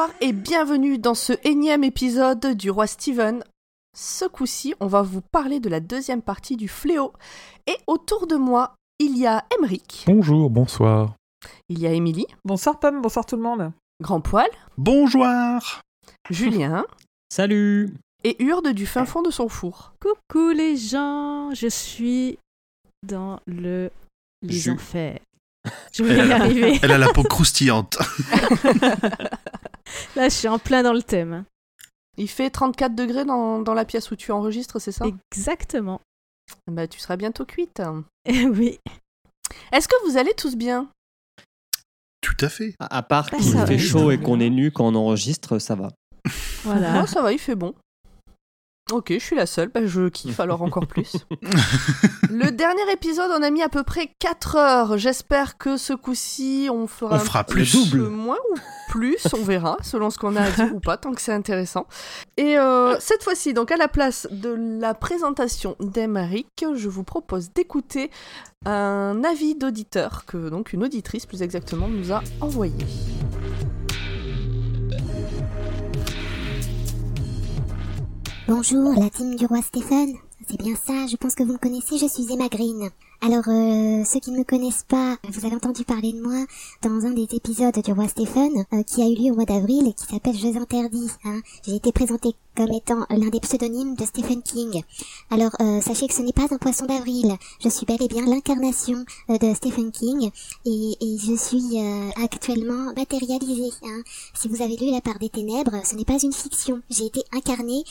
Bonsoir et bienvenue dans ce énième épisode du Roi Steven. Ce coup-ci, on va vous parler de la deuxième partie du Fléau. Et autour de moi, il y a Emeric. Bonjour, bonsoir. Il y a Émilie. Bonsoir Pomme, bonsoir tout le monde. Grand Poil. Bonjour. Julien. Salut. Et Urde du fin fond de son four. Coucou les gens, je suis dans le les Jus. enfers. Je vais y arriver. Elle a la peau croustillante. Là, je suis en plein dans le thème. Il fait 34 degrés dans, dans la pièce où tu enregistres, c'est ça? Exactement. Bah, tu seras bientôt cuite. Eh oui. Est-ce que vous allez tous bien? Tout à fait. À, à part Bah, qu'il fait chaud et qu'on est nu quand on enregistre, ça va. Voilà. Ah, ça va, il fait bon. Ok, je suis la seule, bah, je kiffe alors encore plus. Le dernier épisode, on a mis à peu près 4 heures. J'espère que ce coup-ci, on fera On fera plus. double. moins ou plus, on verra, selon ce qu'on a à dire ou pas, tant que c'est intéressant. Et euh, cette fois-ci, donc à la place de la présentation d'Emeric, je vous propose d'écouter un avis d'auditeur que donc une auditrice plus exactement nous a envoyé. Bonjour, la team du roi Stéphane. C'est bien ça, je pense que vous me connaissez, je suis Emma Green. Alors, euh, ceux qui ne me connaissent pas, vous avez entendu parler de moi dans un des épisodes du roi Stéphane euh, qui a eu lieu au mois d'avril et qui s'appelle Jeux interdits. Hein. J'ai été présentée comme étant l'un des pseudonymes de Stephen King. Alors, euh, sachez que ce n'est pas un poisson d'avril. Je suis bel et bien l'incarnation de Stephen King et, je suis actuellement matérialisée. Hein. Si vous avez lu La part des ténèbres, ce n'est pas une fiction. J'ai été incarnée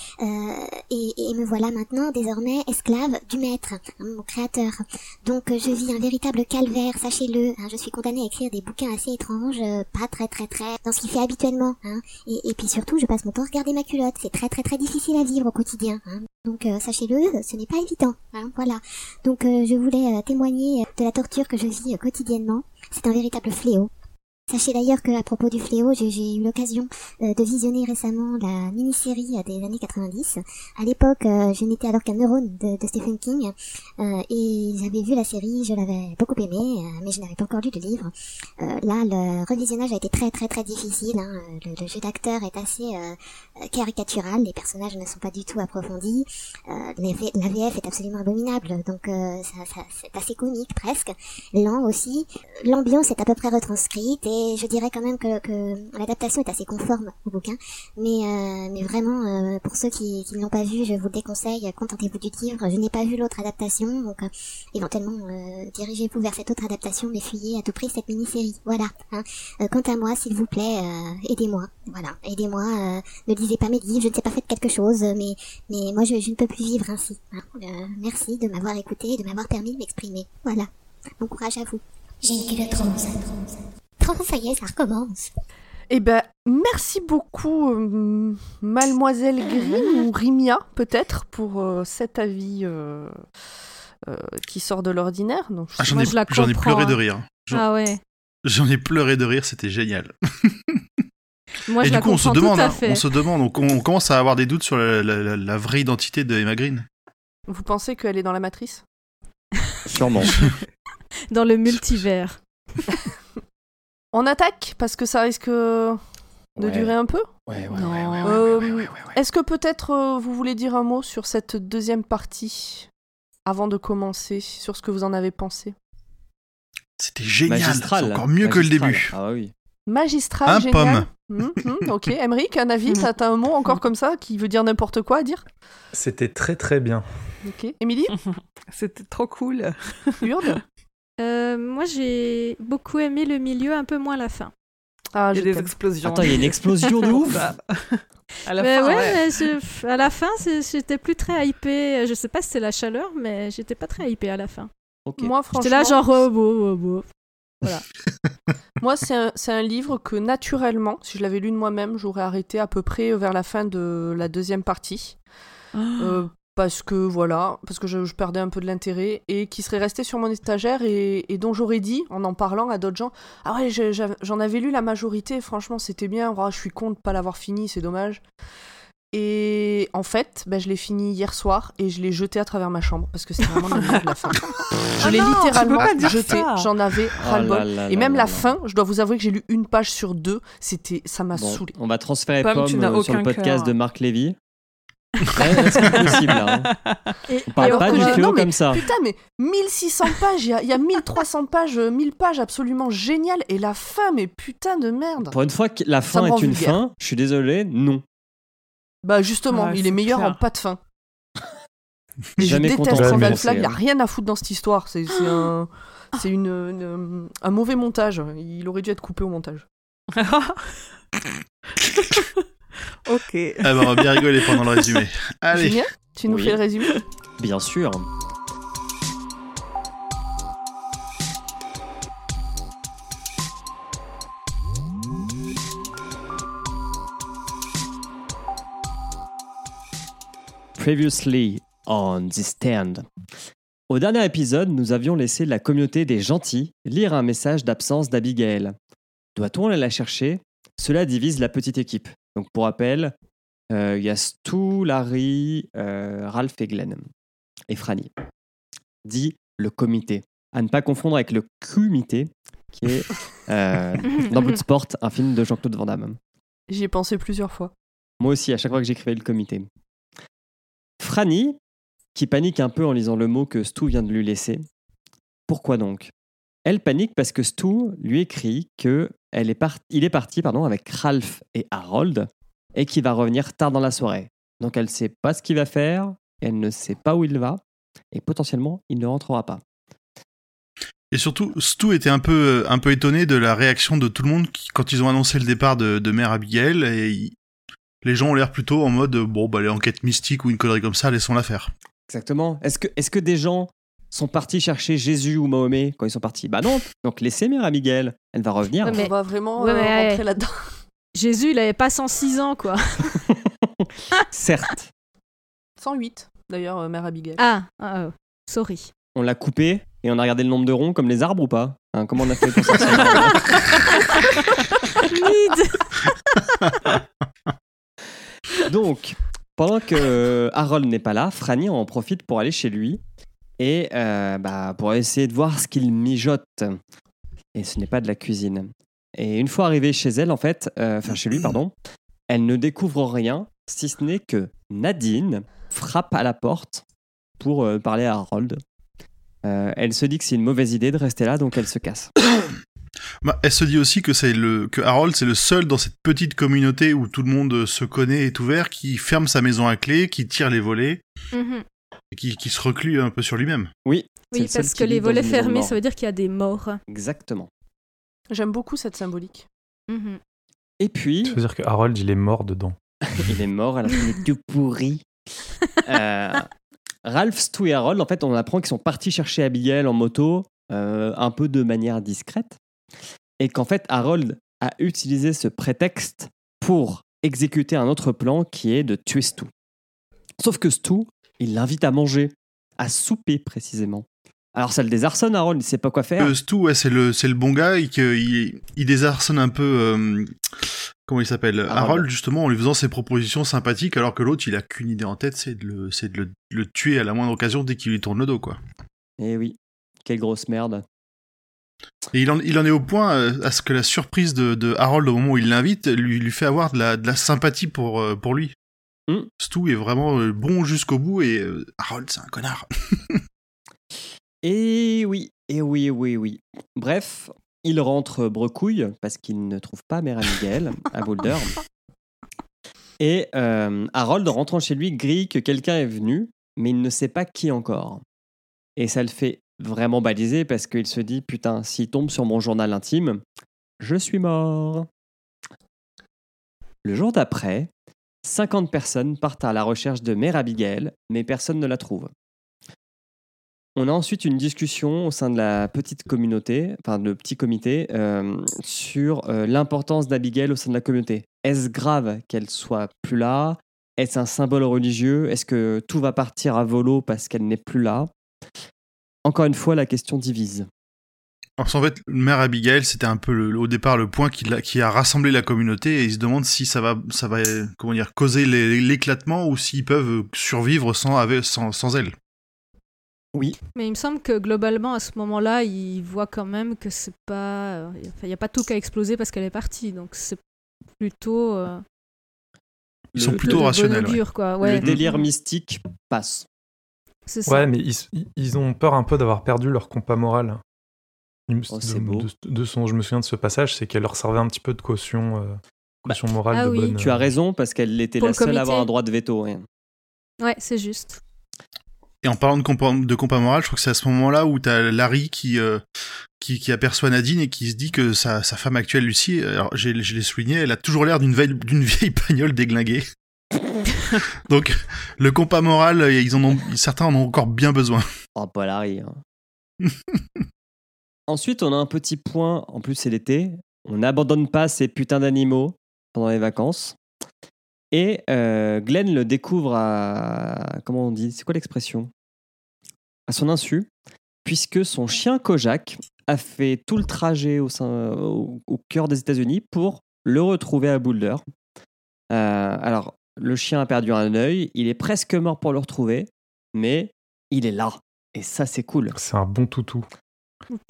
et, et me voilà maintenant désormais esclave du maître, hein, mon créateur. Donc euh, je vis un véritable calvaire, sachez-le. hein. je suis condamnée à écrire des bouquins assez étranges, euh, pas très très très dans ce qu'il fait habituellement. Hein. Et, puis surtout, je passe mon temps à regarder ma culotte. C'est très très très difficile à vivre au quotidien. Hein. Donc euh, sachez-le, ce n'est pas évident. Hein, voilà. Donc euh, je voulais témoigner de la torture que je vis quotidiennement. C'est un véritable fléau. Sachez d'ailleurs que à propos du fléau, j'ai eu l'occasion euh, de visionner récemment la mini-série euh, des années 90. À l'époque, euh, je n'étais alors qu'un neurone de, de Stephen King et j'avais vu la série, je l'avais beaucoup aimée, mais je n'avais pas encore lu le livre. Là, le revisionnage a été très très très difficile. hein. Le, jeu d'acteur est assez caricatural, les personnages ne sont pas du tout approfondis. La VF est absolument abominable, donc c'est assez comique presque, lent aussi. L'ambiance est à peu près retranscrite et je dirais quand même que, que l'adaptation est assez conforme au bouquin. Mais, euh, mais vraiment, euh, pour ceux qui, qui ne l'ont pas vu, je vous le déconseille, contentez-vous du livre. Je n'ai pas vu l'autre adaptation, donc euh, éventuellement dirigez-vous vers cette autre adaptation, mais fuyez à tout prix cette mini-série. Voilà. hein. Quant à moi, s'il vous plaît, aidez-moi. Voilà, aidez-moi. ne lisez pas mes livres, je ne sais pas fait quelque chose, mais, mais moi je, ne peux plus vivre ainsi. hein. Merci de m'avoir écouté et de m'avoir permis de m'exprimer. Voilà. Bon courage à vous. J'ai une culotte ça y est, ça recommence? Eh ben, merci beaucoup, euh, Mademoiselle Green ou Rimia, peut-être, pour euh, cet avis euh, euh, qui sort de l'ordinaire. Donc, Ah, J'en Moi, ai, je la j'en ai pleuré de hein. rire. J'en, Ah ouais. j'en ai pleuré de rire, c'était génial. Moi, Et je du la coup, on se demande, hein, on se demande, on, on commence à avoir des doutes sur la, la- la- la vraie identité de Emma Green. Vous pensez qu'elle est dans la matrice? Sûrement. Dans le multivers. On attaque parce que ça risque de Ouais. durer un peu. Ouais, ouais, Non. ouais, ouais, ouais, Euh, ouais, ouais, ouais, ouais. Est-ce que peut-être euh, vous voulez dire un mot sur cette deuxième partie avant de commencer, sur ce que vous en avez pensé? C'était génial. Magistral. C'est encore mieux que le début. Ah oui. Magistral, Un génial. Mhm, mhm, ok, Emric, un avis? T'as t'as un mot encore comme ça qui veut dire n'importe quoi à dire? C'était très très bien. Ok. Émilie? C'était trop cool. Urde? Euh, moi, j'ai beaucoup aimé le milieu, un peu moins la fin. Ah, Il y a des explosions. Attends, il y a une explosion de ouf. Bah, à la Mais fin, ouais, ouais. mais je- à la fin, c'est- j'étais plus très hypée. Je sais pas si c'est la chaleur, mais j'étais pas très hypée à la fin. Ok. Moi, franchement, J'étais là genre, oh, beau, oh, beau. moi c'est un, c'est un livre que naturellement, si je l'avais lu de moi-même, j'aurais arrêté à peu près vers la fin de la deuxième partie. Euh, parce que voilà, parce que je, je perdais un peu de l'intérêt et qui serait resté sur mon étagère et, et dont j'aurais dit, en en parlant à d'autres gens, ah ouais, j'en avais lu la majorité, franchement c'était bien, Oh, je suis con de pas l'avoir fini, c'est dommage. Et en fait, bah, je l'ai fini hier soir et je l'ai jeté à travers ma chambre parce que c'était vraiment le milieu de la fin. Je Ah l'ai peux littéralement jeté. J'en avais Oh ras-le-bol. Et même là la là. fin, je dois vous avouer que j'ai lu une page sur deux. C'était, ça m'a Bon, saoulé. on va transférer Pomme, euh, sur le podcast cœur. de Marc Lévy. Ouais, c'est possible. Hein. Et, On parle Alors pas que du j'ai- Théo non, mais comme ça. Putain, mais 1600 pages, il y, y a 1300 pages, euh, 1000 pages absolument géniales. Et la fin, mais putain de merde. Pour une fois que la Ça fin rend est une vulgaire. fin, je suis désolé, non. Bah justement, Ouais, il est meilleur clair. en pas de fin. Je Jamais déteste Randall Flagg, il a rien à foutre dans cette histoire. C'est un, c'est une, une- un mauvais montage. Il aurait dû être coupé au montage. ok. Ah bah, on va bien rigoler pendant le résumé. Allez. Julien, tu nous Oui. fais le résumé? Bien sûr. Previously on The Stand. Au dernier épisode, nous avions laissé la communauté des gentils lire un message d'absence d'Abigail. Doit-on aller la chercher? Cela divise la petite équipe. Donc pour rappel, euh, il y a Stu, Larry, euh, Ralph et Glenn. Et Franny. Dit le comité. À ne pas confondre avec le comité, qui est euh, dans Bloodsport, un film de Jean-Claude Van Damme. J'y ai pensé plusieurs fois. Moi aussi, à chaque fois que j'écrivais le comité. Franny, qui panique un peu en lisant le mot que Stu vient de lui laisser. Pourquoi donc? Elle panique parce que Stu lui écrit que elle est il est parti pardon, avec Ralph et Harold et qu'il va revenir tard dans la soirée. Donc elle ne sait pas ce qu'il va faire, elle ne sait pas où il va et potentiellement il ne rentrera pas. Et surtout, Stu était un peu, un peu étonné de la réaction de tout le monde qui- quand ils ont annoncé le départ de, de Mère Abigail. Et il- les gens ont l'air plutôt en mode bon, bah, les enquêtes mystiques ou une connerie comme ça, laissons-la faire. Exactement. Est-ce que, est que des gens sont partis chercher Jésus ou Mahomet quand ils sont partis Bah non. Donc laissez Mère Abigail, elle va revenir. Ouais, mais- On va vraiment Ouais, euh, rentrer là-dedans. Jésus, il avait pas 106 ans, quoi. Certes, 108, d'ailleurs, euh, Mère Abigail. Ah, ah, oh, sorry. on l'a coupé et on a regardé le nombre de ronds comme les arbres ou pas Hein, Comment on a fait pour sortir Mid. Donc, pendant que Harold n'est pas là, Franny en profite pour aller chez lui et euh, bah, pour essayer de voir ce qu'il mijote. Et ce n'est pas de la cuisine. Et une fois arrivée chez elle, en fait, euh, enfin chez lui, pardon, elle ne découvre rien, si ce n'est que Nadine frappe à la porte pour euh, parler à Harold. Euh, elle se dit que c'est une mauvaise idée de rester là, donc elle se casse. Bah, elle se dit aussi que c'est le que Harold c'est le seul dans cette petite communauté où tout le monde se connaît et est ouvert qui ferme sa maison à clé, qui tire les volets Mhm. Qui, qui se reclue un peu sur lui-même. Oui, Oui, parce que les volets fermés, ça veut dire qu'il y a des morts. Exactement. J'aime beaucoup cette symbolique. Mhm. Et puis, Ça veut dire que Harold, il est mort dedans. Il est mort, elle a fait tout pourri. Euh, Ralph, Stu et Harold, en fait, on apprend qu'ils sont partis chercher Abigail en moto, euh, un peu de manière discrète, et qu'en fait, Harold a utilisé ce prétexte pour exécuter un autre plan qui est de tuer Stu. Sauf que Stu, il l'invite à manger, à souper précisément. Alors ça le désarçonne, Harold, il sait pas quoi faire. Euh, Stu, ouais, c'est le c'est le bon gars et il, il désarçonne un peu euh, comment il s'appelle Harold. Justement en lui faisant ses propositions sympathiques alors que l'autre il a qu'une idée en tête c'est de le c'est de le, le tuer à la moindre occasion dès qu'il lui tourne le dos quoi. Eh oui, quelle grosse merde. Et il en, il en est au point euh, à ce que la surprise de, de Harold au moment où il l'invite lui, lui fait avoir de la, de la sympathie pour, euh, pour lui. Mm. Stu est vraiment euh, bon jusqu'au bout et euh, Harold c'est un connard. Et oui, et oui, oui, oui. Bref, il rentre brecouille parce qu'il ne trouve pas Mère Abigail à Boulder. Et euh, Harold, rentrant chez lui, grille que quelqu'un est venu, mais il ne sait pas qui encore. Et ça le fait vraiment baliser parce qu'il se dit Putain, s'il tombe sur mon journal intime, je suis mort. Le jour d'après, 50 personnes partent à la recherche de Mère Abigail, mais personne ne la trouve. On a ensuite une discussion au sein de la petite communauté, enfin le petit comité, euh, sur euh, l'importance d'Abigail au sein de la communauté. Est-ce grave qu'elle soit plus là? Est-ce un symbole religieux? Est-ce que tout va partir à volo parce qu'elle n'est plus là? Encore une fois, la question divise. En fait, mère Abigail, c'était un peu le- au départ le point qui, a rassemblé la communauté et ils se demandent si ça va, ça va, comment dire, causer l'éclatement ou s'ils peuvent survivre sans, avec, sans, sans elle. Oui, Mais il me semble que globalement, à ce moment-là, il voit quand même que c'est pas. euh, Enfin, il n'y a pas tout qui a explosé parce qu'elle est partie. Donc c'est plutôt. euh, Ils sont Le- plutôt de bon rationnels. ouais. augure, quoi. Ouais, le délire mystique passe. ça. Ouais, mais ils, ils ont peur un peu d'avoir perdu leur compas moral. Oh, de, beau. de- de son, je me souviens de ce passage, c'est qu'elle leur servait un petit peu de caution, euh, caution morale Ah de oui. bonne. Tu as raison parce qu'elle était la le seule à avoir un droit de veto. Ouais, c'est juste. Et en parlant de compas, de compas moral, je crois que c'est à ce moment-là où t'as Larry qui, euh, qui, qui aperçoit Nadine et qui se dit que sa, sa femme actuelle, Lucie, alors j'ai- je l'ai souligné, elle a toujours l'air d'une vieille, d'une vieille pagnole déglinguée. Donc, le compas moral, euh, ils en ont, certains en ont encore bien besoin. Oh, pas Larry. hein. Ensuite, on a un petit point. En plus, c'est l'été. On n'abandonne pas ces putains d'animaux pendant les vacances. Et euh, Glenn le découvre à. Comment on dit C'est quoi l'expression? À son insu, puisque son chien Kojak a fait tout le trajet au, cœur des États-Unis pour le retrouver à Boulder. Euh, alors, le chien a perdu un œil, il est presque mort pour le retrouver, mais il est là. Et ça, c'est cool. C'est un bon toutou.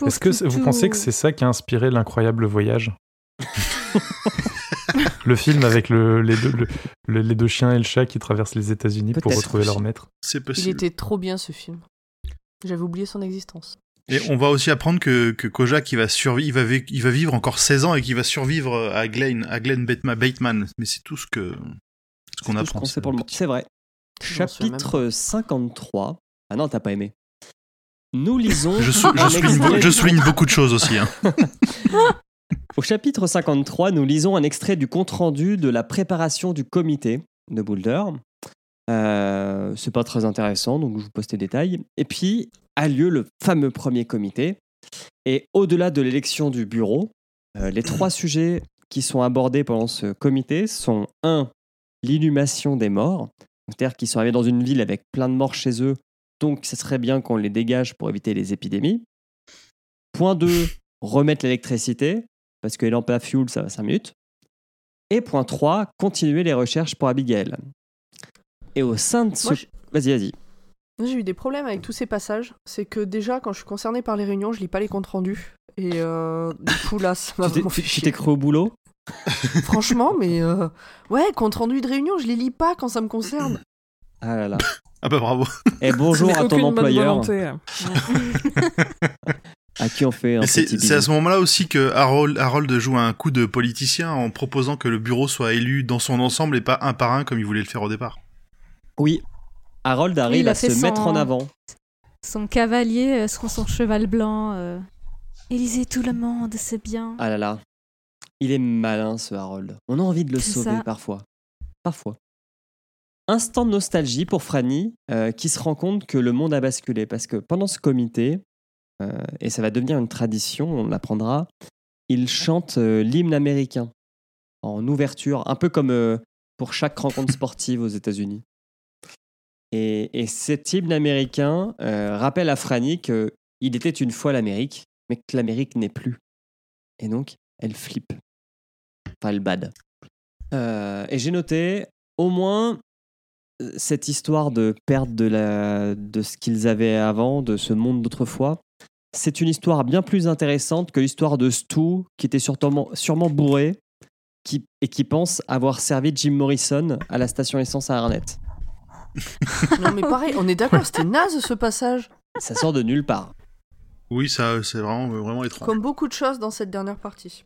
Est-ce que vous pensez que c'est ça qui a inspiré l'incroyable voyage Le film avec le- les, deux, le- le- les deux chiens et le chat qui traversent les États-Unis pour retrouver leur maître. C'est Il possible. était trop bien ce film. J'avais oublié son existence. Et on va aussi apprendre que, que Kojak, il va, survivre, il, va vi- il va vivre encore 16 ans et qu'il va survivre à Glenn, à Glenn Bateman. Bateman. Mais c'est tout ce que ce qu'on C'est tout ce apprend. qu'on sait pour le moment. C'est vrai. Chapitre 53. Ah non, t'as pas aimé. Nous lisons. Je, sou- je un souligne, extrait- je souligne beaucoup de choses aussi. hein. Au chapitre 53, nous lisons un extrait du compte-rendu de la préparation du comité de Boulder. Euh, c'est pas très intéressant, donc je vous poste les détails. Et puis a lieu le fameux premier comité. Et au-delà de l'élection du bureau, euh, les trois sujets qui sont abordés pendant ce comité sont 1. L'inhumation des morts. C'est-à-dire qu'ils sont arrivés dans une ville avec plein de morts chez eux, donc ce serait bien qu'on les dégage pour éviter les épidémies. Point 2. Remettre l'électricité, parce que les lampes à fuel, ça va 5 minutes. Et point 3. Continuer les recherches pour Abigail. Et au sein de ce... Je- Vas-y, vas-y. J'ai eu des problèmes avec tous ces passages. C'est que déjà, quand je suis concernée par les réunions, je lis pas les comptes rendus. Et euh, du coup, là, ça m'a vraiment fait tu t'es cru au boulot? Franchement, mais euh, ouais, compte rendu de réunion, je les lis pas quand ça me concerne. Ah là là. Ah bah bravo. Et bonjour Mais à ton employeur, hein. à qui on fait un c'est à ce moment-là aussi que Harold, Harold joue un coup de politicien en proposant que le bureau soit élu dans son ensemble et pas un par un comme il voulait le faire au départ. Oui. Harold arrive à se mettre son- en avant. Son cavalier euh, sur son cheval blanc. euh, Élisez tout le monde, c'est bien. Ah là là. Il est malin ce Harold. On a envie de le sauver ça. parfois. Parfois. Instant de nostalgie pour Franny, euh, qui se rend compte que le monde a basculé. Parce que pendant ce comité, euh, et ça va devenir une tradition, on l'apprendra, il chante euh, l'hymne américain en ouverture, un peu comme pour chaque rencontre sportive aux États-Unis. Et, et cet hymne américain rappelle à Franny qu'il était une fois l'Amérique, mais que l'Amérique n'est plus. Et donc, elle flippe. Enfin, elle bad. Et j'ai noté, au moins, cette histoire de perte de, la, de ce qu'ils avaient avant, de ce monde d'autrefois, c'est une histoire bien plus intéressante que l'histoire de Stu, qui était sûrement, sûrement bourré qui, et qui pense avoir servi Jim Morrison à la station essence à Arnett. Non, mais pareil, on est d'accord, c'était naze ce passage. Ça sort de nulle part. Oui, ça c'est vraiment vraiment étrange. Comme beaucoup de choses dans cette dernière partie.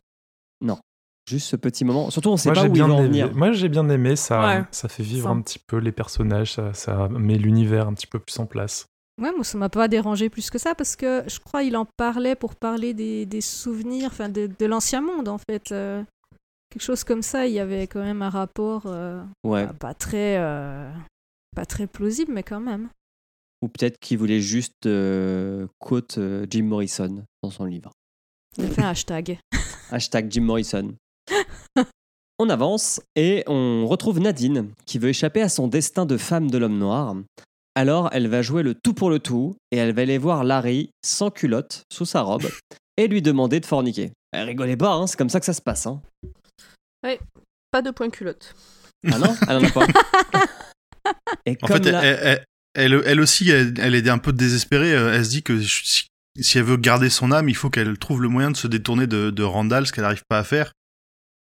Juste ce petit moment. Surtout, on sait Moi pas où il va bien en aimé. venir. Moi j'ai bien aimé ça. Ouais. Ça fait vivre Ça. un petit peu les personnages, ça, ça met l'univers un petit peu plus en place. Ouais, moi, ça m'a pas dérangé plus que ça parce que je crois il en parlait pour parler des, des souvenirs, enfin de, de l'ancien monde en fait. euh, quelque chose comme ça, il y avait quand même un rapport euh, Ouais. bah, pas très euh, pas très plausible, mais quand même. Ou peut-être qu'il voulait juste euh, quote euh, Jim Morrison dans son livre. Il a fait un hashtag. Hashtag Jim Morrison. On avance et on retrouve Nadine qui veut échapper à son destin de femme de l'homme noir. Alors elle va jouer le tout pour le tout et elle va aller voir Larry sans culotte sous sa robe et lui demander de forniquer. Elle rigolait pas, hein, c'est comme ça que ça se passe. Hein. Pas de point culotte. Ah non? Elle en a pas. Et En fait, la- elle, elle- elle- elle aussi, elle, elle est un peu désespérée. euh, Elle se dit que si, si elle veut garder son âme, il faut qu'elle trouve le moyen de se détourner de, de Randall, ce qu'elle n'arrive pas à faire.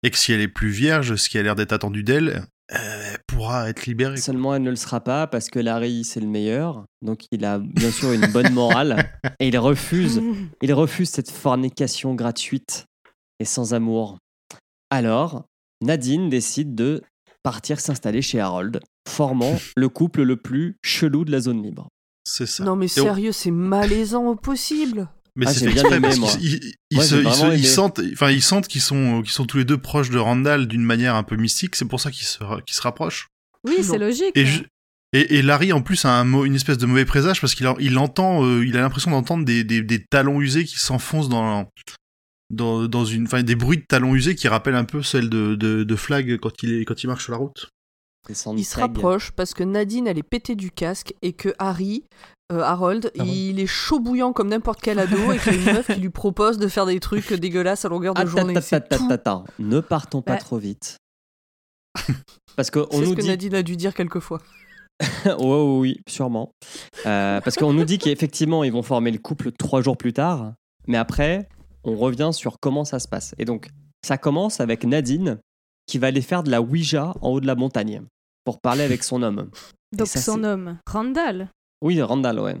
Et que si elle est plus vierge, ce qui a l'air d'être attendu d'elle, euh, elle pourra être libérée. Seulement, elle ne le sera pas parce que Larry, c'est le meilleur. Donc, il a bien sûr une bonne morale. Et il refuse, il refuse cette fornication gratuite et sans amour. Alors, Nadine décide de partir s'installer chez Harold, formant le couple le plus chelou de la zone libre. C'est ça. Non mais sérieux, c'est malaisant au possible. Mais Ah, c'est fait exprès aimé, parce moi. qu'ils ils- se- sentent, enfin ils sentent qu'ils sont, qu'ils sont tous les deux proches de Randall d'une manière un peu mystique. C'est pour ça qu'ils se, qu'ils se rapprochent. Oui, c'est logique. Et, je- et, et Larry en plus a un, une espèce de mauvais présage parce qu'il il entend, euh, il a l'impression d'entendre des, des, des talons usés qui s'enfoncent dans, dans, dans une, enfin des bruits de talons usés qui rappellent un peu celle de, de, de Flag quand il est, quand il marche sur la route. Il se rapproche parce que Nadine elle est pétée du casque et que Harry, euh, Harold, Ah bon il est chaud bouillant comme n'importe quel ado et qu'il y a une meuf qui lui propose de faire des trucs dégueulasses à longueur de journée. attends, C'est attends, tout. attends. Ne partons pas trop vite. Parce C'est ce nous que dit Nadine a dû dire quelquefois. oui, oui, oui, sûrement. Euh, parce qu'on nous dit qu'effectivement, ils vont former le couple trois jours plus tard. Mais après, on revient sur comment ça se passe. Et donc, ça commence avec Nadine qui va aller faire de la Ouija en haut de la montagne pour parler avec son homme. Donc ça, son homme, Randall. Oui, Randall, ouais.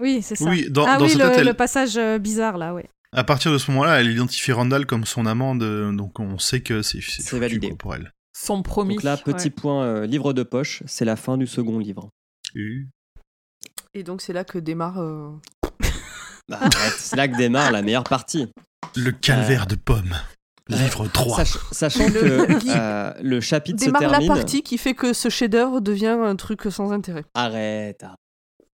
Oui, c'est ça. Oui, dans, ah dans oui, le, tête, elle- le passage euh, bizarre là, ouais. à partir de ce moment-là, elle identifie Randall comme son amant, de, donc on sait que c'est, validé. quoi, pour elle. Son promis. Donc là, petit Ouais. point euh, livre de poche, c'est la fin du second livre. Et donc c'est là que démarre. euh, Bah, c'est là que démarre la meilleure partie. Le calvaire de Pomme. Livre 3. Sach- sachant Le- que euh, le chapitre se démarre la termine. partie qui fait que ce chef-d'œuvre devient un truc sans intérêt. Arrête.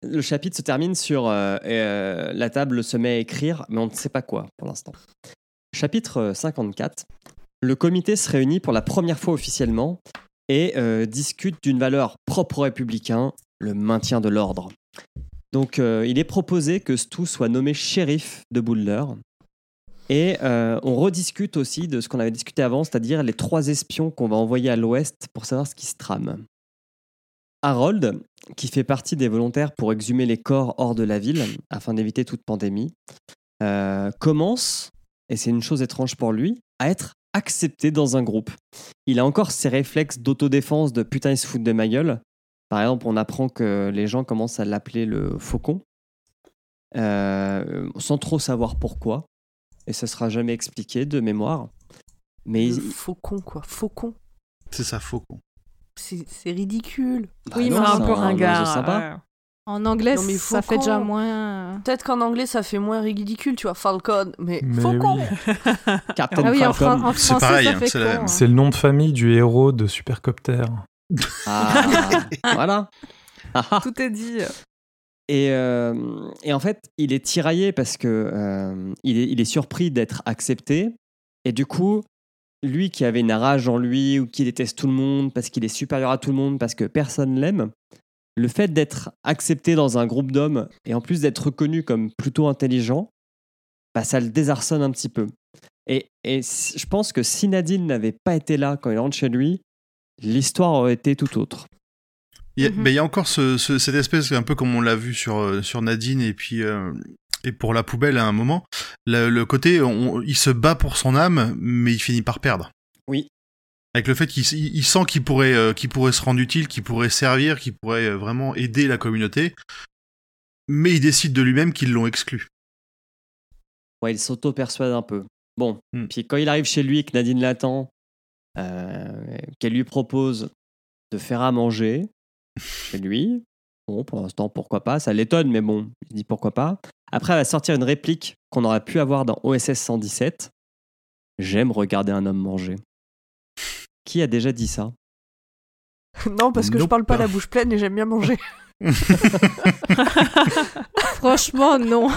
Le chapitre se termine sur euh, euh, la table se met à écrire, mais on ne sait pas quoi pour l'instant. Chapitre euh, 54. Le comité se réunit pour la première fois officiellement et euh, discute d'une valeur propre aux républicains, le maintien de l'ordre. Donc euh, il est proposé que Stu soit nommé shérif de Boulder. Et euh, on rediscute aussi de ce qu'on avait discuté avant, c'est-à-dire les trois espions qu'on va envoyer à l'ouest pour savoir ce qui se trame. Harold, qui fait partie des volontaires pour exhumer les corps hors de la ville afin d'éviter toute pandémie, euh, commence, et c'est une chose étrange pour lui, à être accepté dans un groupe. Il a encore ses réflexes d'autodéfense de putain se fout de ma gueule. Par exemple, on apprend que les gens commencent à l'appeler le faucon, euh, sans trop savoir pourquoi, et ça sera jamais expliqué de mémoire. Mais Le faucon quoi, faucon. C'est ça, Faucon. C'est ridicule. bah Oui, non, mais un peu ringard. ouais. En anglais, Non, mais ça fait déjà moins. Peut-être qu'en anglais ça fait moins ridicule, tu vois, Falcon, mais, Mais faucon. oui. Captain Ah oui, Falcon. en C'est pareil, hein, c'est la- hein. C'est le nom de famille du héros de Supercopter. Ah, voilà. Tout est dit. Et, euh, et en fait, il est tiraillé parce que euh, il, est, surpris d'être accepté. Et du coup, lui qui avait une rage en lui ou qui déteste tout le monde parce qu'il est supérieur à tout le monde, parce que personne l'aime, le fait d'être accepté dans un groupe d'hommes et en plus d'être reconnu comme plutôt intelligent, bah, ça le désarçonne un petit peu. Et, et je pense que si Nadine n'avait pas été là quand il rentre chez lui, l'histoire aurait été tout autre. Il y a, Mhm. ben, il y a encore ce, ce- cette espèce, un peu comme on l'a vu sur, euh, sur Nadine et puis euh, et pour la poubelle à un moment, le, le côté, on- il se bat pour son âme, mais il finit par perdre. Oui. Avec le fait qu'il il- il sent qu'il pourrait, euh, qu'il pourrait se rendre utile, qu'il pourrait servir, qu'il pourrait vraiment aider la communauté, mais il décide de lui-même qu'ils l'ont exclu. Ouais, il s'auto-persuade un peu. Bon, Hmm. puis quand il arrive chez lui que Nadine l'attend, euh, qu'elle lui propose de faire à manger chez lui, bon, pour l'instant, pourquoi pas, ça l'étonne, mais bon, il dit pourquoi pas. Après, elle va sortir une réplique qu'on aurait pu avoir dans OSS 117. J'aime regarder un homme manger. Qui a déjà dit ça? Non, parce que je Nope. parle pas la bouche pleine et j'aime bien manger. Franchement, non.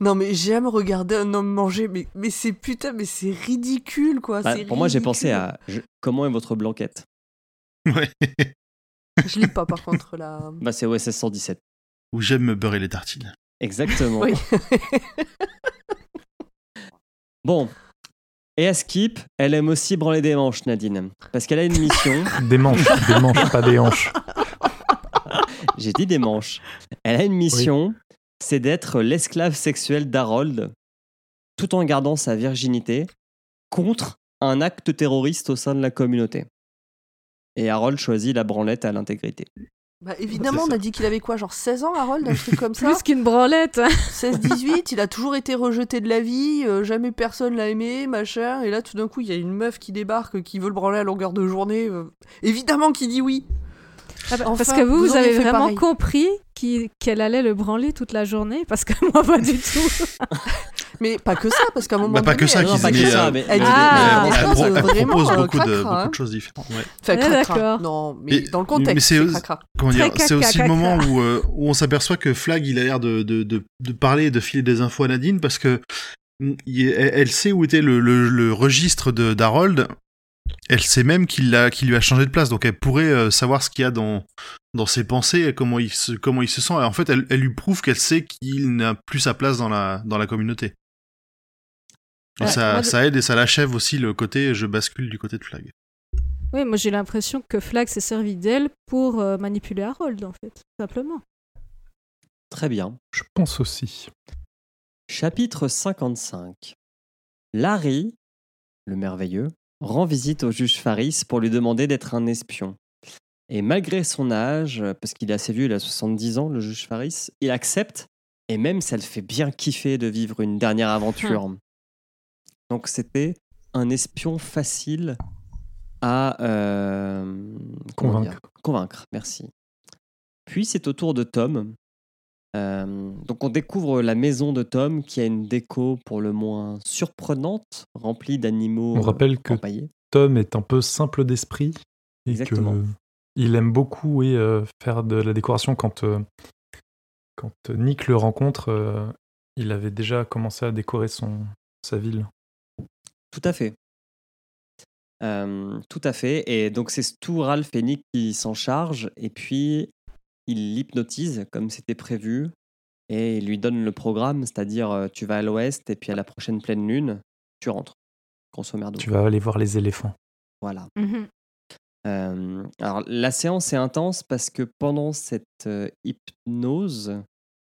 Non, mais j'aime regarder un homme manger, mais, mais c'est putain, mais c'est ridicule quoi. Bah, Pour moi, j'ai pensé à je- comment est votre blanquette? Ouais. Je lis pas par contre la. Bah, c'est OSS 117. Ou j'aime me beurrer les tartines. Exactement. Oui. Bon. Et à Skip, elle aime aussi branler des manches, Nadine. Parce qu'elle a une mission. Des manches, des manches, pas des hanches. J'ai dit des manches. Elle a une mission, c'est d'être l'esclave sexuel d'Harold, tout en gardant sa virginité, contre un acte terroriste au sein de la communauté. Et Harold choisit la branlette à l'intégrité. Bah, évidemment, on a dit qu'il avait quoi, genre 16 ans, Harold, un truc comme ça Plus qu'une branlette. 16-18, il a toujours été rejeté de la vie, euh, jamais personne l'a aimé, machin, et là tout d'un coup il y a une meuf qui débarque, qui veut le branler à longueur de journée, euh, évidemment qu'il dit oui Ah bah, Enfin, parce que vous, vous avez vraiment pareil. compris qu'elle allait le branler toute la journée, parce que moi, pas du tout. Mais pas que ça, parce qu'à un moment Bah, pas donné, que ça, elle- qu'ils pas que mais, ça, mais- elle Ah. elle, elle vraiment propose beaucoup de, cracra, beaucoup hein. de choses différentes. ouais. Enfin, cracra. d'accord. Non, mais Mais- dans le contexte, c'est c'est aussi- cracra. Comment dire C'est aussi le moment où, euh, où on s'aperçoit que Flag il a l'air de, de, de, de parler et de filer des infos à Nadine parce que mm, il elle, elle sait où était le, le, le registre de d'Harold. Elle sait même qu'il qu'il lui a changé de place, donc elle pourrait euh, savoir ce qu'il y a dans dans ses pensées, comment il se comment il se sent. Et en fait, elle, elle lui prouve qu'elle sait qu'il n'a plus sa place dans la dans la communauté. Ouais, ça, moi, de- ça aide et ça l'achève aussi le côté je bascule du côté de Flag. Oui, moi j'ai l'impression que Flag s'est servi d'elle pour euh, manipuler Harold, en fait, simplement. Très bien. Je pense aussi. Chapitre 55. Larry, le merveilleux, rend visite au juge Faris pour lui demander d'être un espion. Et malgré son âge, parce qu'il est assez vieux, il a 70 ans, le juge Faris, il accepte, et même ça le fait bien kiffer de vivre une dernière aventure. Donc c'était un espion facile à euh, Convaincre. convaincre, merci. Puis c'est au tour de Tom. Euh, donc on découvre la maison de Tom qui a une déco pour le moins surprenante, remplie d'animaux On rappelle que empaillés. Tom est un peu simple d'esprit et Exactement. que il aime beaucoup euh, faire de la décoration quand, euh, quand Nick le rencontre. euh, il avait déjà commencé à décorer son, sa ville. Tout à fait. Euh, tout à fait. Et donc c'est tout Ralph et Nick qui s'en chargent. Et puis il l'hypnotise comme c'était prévu. Et il lui donne le programme, c'est-à-dire tu vas à l'ouest et puis à la prochaine pleine lune, tu rentres. Grosso merdo. Tu vas aller voir les éléphants. Voilà. Euh, alors la séance est intense parce que pendant cette euh, hypnose,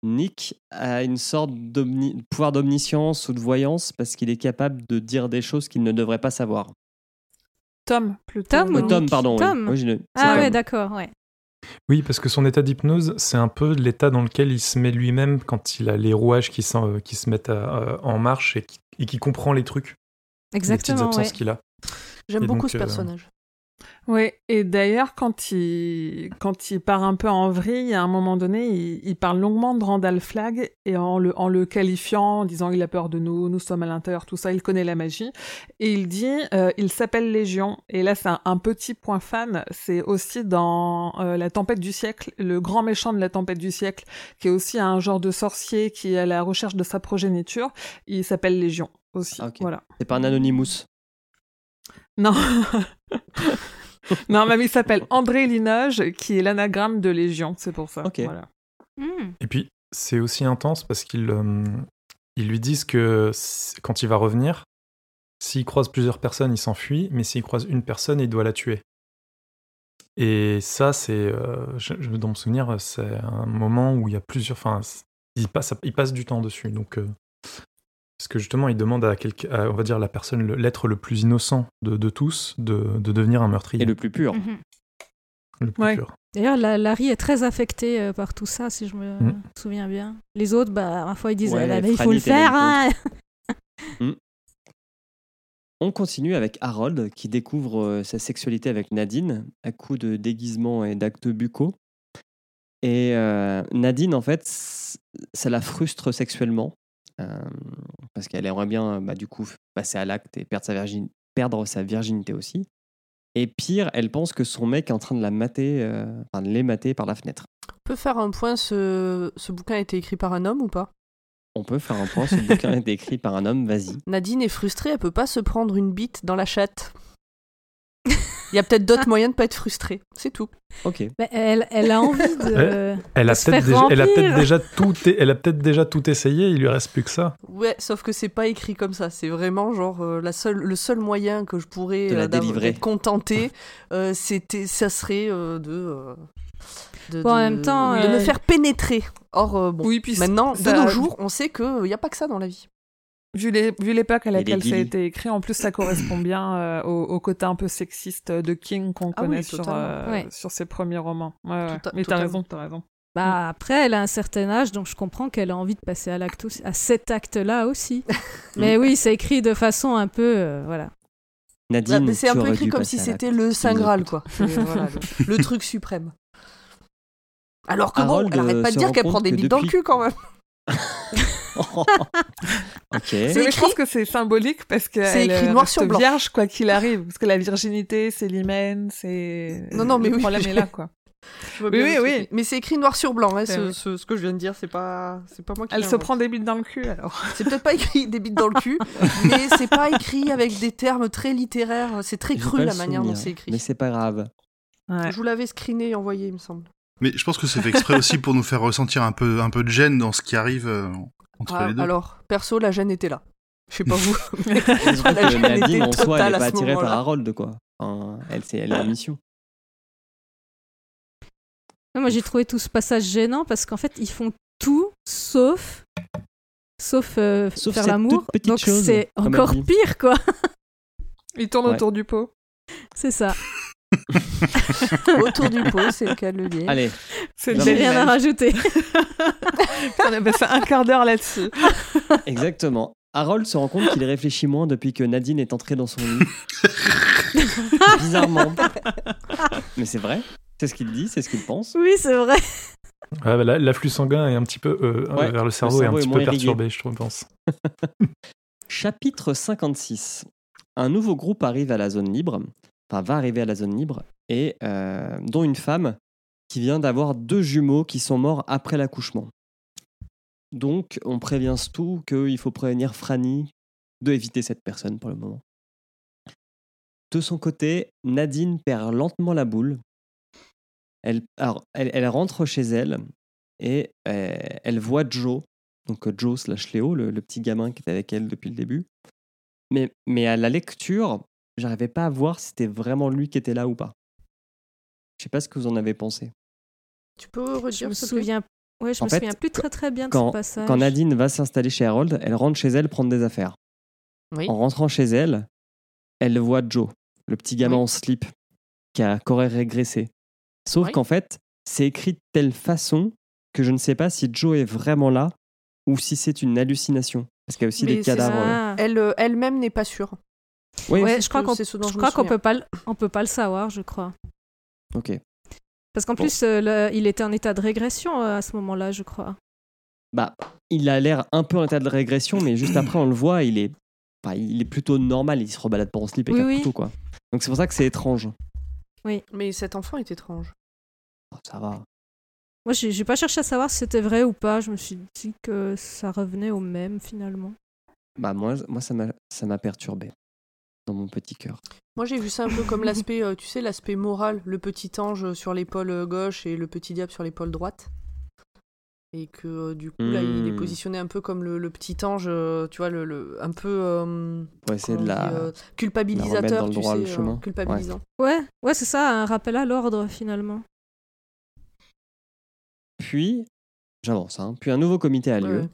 Nick a une sorte de pouvoir d'omniscience ou de voyance parce qu'il est capable de dire des choses qu'il ne devrait pas savoir. Tom, plutôt. Tom ou Euh, non Tom, Nick pardon. Tom Oui, je ne- c'est Ah Tom. ouais, d'accord, ouais. Oui, parce que son état d'hypnose, c'est un peu l'état dans lequel il se met lui-même quand il a les rouages qui, s'en- qui se mettent à- en marche et qui, et qui comprend les trucs, les petites Exactement, absences ouais. qu'il a. J'aime beaucoup donc, ce euh, personnage. Oui, et d'ailleurs, quand il, quand il part un peu en vrille, à un moment donné, il, il parle longuement de Randall Flagg et en le, en le qualifiant, en disant il a peur de nous, nous sommes à l'intérieur, tout ça, il connaît la magie. Et il dit euh, il s'appelle Légion. Et là, c'est un, un petit point fan, c'est aussi dans euh, La Tempête du siècle, le grand méchant de La Tempête du siècle, qui est aussi un genre de sorcier qui est à la recherche de sa progéniture. Il s'appelle Légion aussi. Ah. Voilà. C'est pas un Anonymous? Non. non, mais il s'appelle André Linoge, qui est l'anagramme de Légion, c'est pour ça. Voilà. Hmm. Et puis, c'est aussi intense parce qu'ils euh, ils lui disent que quand il va revenir, s'il croise plusieurs personnes, il s'enfuit, mais s'il croise une personne, il doit la tuer. Et ça, c'est, euh, je, je- dans mon souvenir, c'est un moment où il y a plusieurs, enfin, c- il passe, il passe du temps dessus. Donc, euh, parce que justement, il demande à, à, on va dire la personne, l'être le plus innocent de, de tous, de, de devenir un meurtrier, Et le plus pur. Mhm. le plus Ouais. pur. D'ailleurs, la- Larry est très affectée euh, par tout ça, si je me Mm. souviens bien. Les autres, bah, parfois, ils disent Ouais, ah, il faut le faire. Hein On continue avec Harold qui découvre euh, sa sexualité avec Nadine à coup de déguisement et d'actes buccaux. Et euh, Nadine, en fait, ça la frustre sexuellement parce qu'elle aimerait bien, bah, du coup, passer à l'acte et perdre sa, virgin- perdre sa virginité aussi. Et pire, elle pense que son mec est en train de la mater, euh, enfin, de les mater par la fenêtre. On peut faire un point, ce... ce bouquin a été écrit par un homme ou pas? On peut faire un point, ce bouquin est écrit par un homme, vas-y. Nadine est frustrée, elle peut pas se prendre une bite dans la chatte. Il y a peut-être d'autres moyens de pas être frustré. C'est tout. Ok. Mais elle, elle a envie de. Elle a de se peut-être faire déjà, elle a peut-être déjà tout, elle a peut-être déjà tout essayé. Il lui reste plus que ça. Ouais, sauf que c'est pas écrit comme ça. C'est vraiment genre euh, la seule, le seul moyen que je pourrais De la euh, délivrer. d'être contentée, euh, c'était, ça serait euh, de, euh, de, Bon, en même temps, de me faire pénétrer. Or, euh, bon, Oui, puis maintenant, de nos jours, on sait qu'il n'y a pas que ça dans la vie. Vu les- vu l'époque à laquelle ça a été écrit, en plus ça correspond bien euh, au, au côté un peu sexiste de King qu'on Ah oui, connaît sur, euh, Ouais. sur ses premiers romans. Ouais, ouais. Mais t'as raison, t'as raison. Bah, après, elle a un certain âge, donc je comprends qu'elle a envie de passer à, l'acte aussi- à cet acte-là aussi. Mais oui, c'est écrit de façon un peu. euh, voilà. Nadine, Ouais, mais c'est un peu écrit comme si c'était le Saint Graal, quoi. Voilà, le, le truc suprême. Alors que bon, Harold, elle arrête pas de dire qu'elle prend des bites dans le depuis- cul quand même. ok. C'est Mais je pense que c'est symbolique parce qu'elle C'est écrit euh, noir reste sur blanc. vierge quoi qu'il arrive. Parce que la virginité, c'est l'hymen, c'est. Non, non, mais le oui, problème je- est là, quoi. Oui, oui, oui. Mais c'est écrit noir sur blanc, hein, C'est ce, ce- ce que je viens de dire, c'est pas, c'est pas moi qui Elle se prend des bites dans le cul alors. C'est peut-être pas écrit des bites dans le cul, mais c'est pas écrit avec des termes très littéraires. C'est très cru la manière dont c'est écrit. Mais c'est pas grave. Ouais. Je vous l'avais screené et envoyé, il me semble. Mais je pense que c'est fait exprès aussi pour nous faire ressentir un peu, un peu de gêne dans ce qui arrive euh, entre Ah, les deux. alors, perso, la gêne était là. Je sais pas vous. mais la gêne Nadine, était en soi, elle totale est à pas attirée par. Harold, quoi. Enfin, elle, c'est elle a une mission. Non, moi, j'ai trouvé tout ce passage gênant parce qu'en fait, ils font tout sauf. Sauf, euh, Sauf faire l'amour. Donc, c'est encore pire, quoi. Il tourne Ouais. autour du pot. C'est ça. Autour du pot, c'est le cas de le dire. Allez, J'ai rien à rajouter. On a passé un quart d'heure là-dessus. exactement. Harold se rend compte qu'il réfléchit moins depuis que Nadine est entrée dans son lit. Bizarrement. Mais c'est vrai. C'est ce qu'il dit, c'est ce qu'il pense. oui, c'est vrai. Ouais, bah, la- L'afflux sanguin est un petit peu euh, Ouais, vers le cerveau, cerveau est est un petit peu irrigué. perturbé, je trouve, pense. Chapitre 56. Un nouveau groupe arrive à la zone libre, va arriver à la zone libre, et euh, dont une femme qui vient d'avoir deux jumeaux qui sont morts après l'accouchement. Donc on prévient Stu qu'il faut prévenir Franny de éviter cette personne pour le moment. De son côté, Nadine perd lentement la boule. Elle, alors, elle, elle rentre chez elle et euh, elle voit Joe, donc Joe slash Léo, le, le petit gamin qui était avec elle depuis le début. Mais, mais à la lecture, j'arrivais pas à voir si c'était vraiment lui qui était là ou pas. Je sais pas ce que vous en avez pensé. Tu peux Je redire me te plaît? souviens. Ouais, je En me fait, souviens plus très très bien de Quand, ce passage. quand Nadine va s'installer chez Harold, elle rentre chez elle prendre des affaires. Oui. En rentrant chez elle, elle voit Joe, le petit gamin Oui. en slip, qui a encore régressé. Sauf Oui. qu'en fait, c'est écrit de telle façon que je ne sais pas si Joe est vraiment là ou si c'est une hallucination. Parce qu'il y a aussi Mais des cadavres. Elle, euh, elle-même n'est pas sûre. Oui, Ouais, c'est je crois qu'on souviens. peut pas le- on peut pas le savoir, je crois. ok. Parce qu'en Bon. plus, euh, le- il était en état de régression euh, à ce moment-là, je crois. Bah, il a l'air un peu en état de régression, mais juste après, on le voit, il est, enfin, il est plutôt normal. Il se rebalade pas en slip avec Oui, oui. couteau, quoi. Donc c'est pour ça que c'est étrange. Mais cet enfant est étrange. Oh, ça va. Moi, j'ai j'ai pas cherché à savoir si c'était vrai ou pas. Je me suis dit que ça revenait au même finalement. Bah moi, moi ça m'a, ça m'a perturbé dans mon petit cœur. Moi, j'ai vu ça un peu comme l'aspect, euh, tu sais, l'aspect moral, le petit ange sur l'épaule euh, gauche et le petit diable sur l'épaule droite. Et que euh, du coup, là, il est Hmm. positionné un peu comme le, le petit ange, tu vois, le, le- un peu euh, Pour essayer de la. dit, euh, la remettre culpabilisateur, dans le tu droit sais, le euh, chemin. culpabilisant. Ouais, ouais, c'est ça, un rappel à l'ordre finalement. Puis, j'avance, hein, puis un nouveau comité a lieu. Ouais.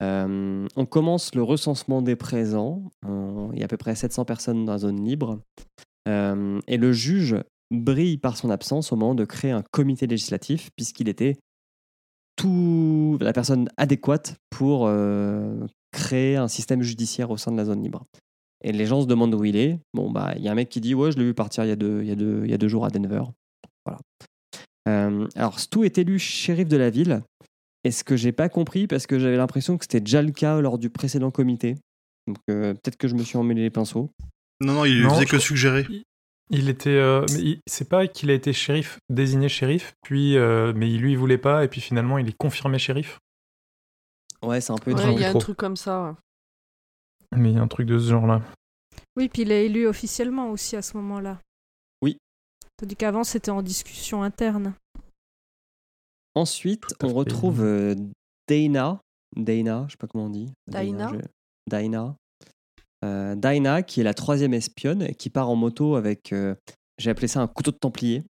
On commence le recensement des présents. Il y a à peu près 700 personnes dans la zone libre. Et le juge brille par son absence au moment de créer un comité législatif, puisqu'il était tout la personne adéquate pour créer un système judiciaire au sein de la zone libre. Et les gens se demandent où il est. Bon, bah, il y a un mec qui dit Ouais, je l'ai vu partir il y, a deux, y il y a deux jours à Denver. Voilà. Alors, Stu est élu shérif de la ville. Et ce que j'ai pas compris, parce que j'avais l'impression que c'était déjà le cas lors du précédent comité? Donc, euh, peut-être que je me suis emmêlé les pinceaux. Non, non, il Non, faisait que crois- suggérer. Il était, euh, c'est pas qu'il a été shérif, désigné shérif, puis euh, mais lui il voulait pas, et puis finalement il est confirmé shérif. Ouais, c'est un peu Ouais, étrange. il y a un truc comme ça. ouais. Mais il y a un truc de ce genre-là. Oui, puis il est élu officiellement aussi à ce moment-là. Oui, Tandis qu'avant, c'était en discussion interne. Ensuite, on fait. retrouve euh, Dana. Dana, je sais pas comment on dit. Daina je- Daina. Euh, qui est la troisième espionne, qui part en moto avec, euh, j'ai appelé ça un couteau de templier.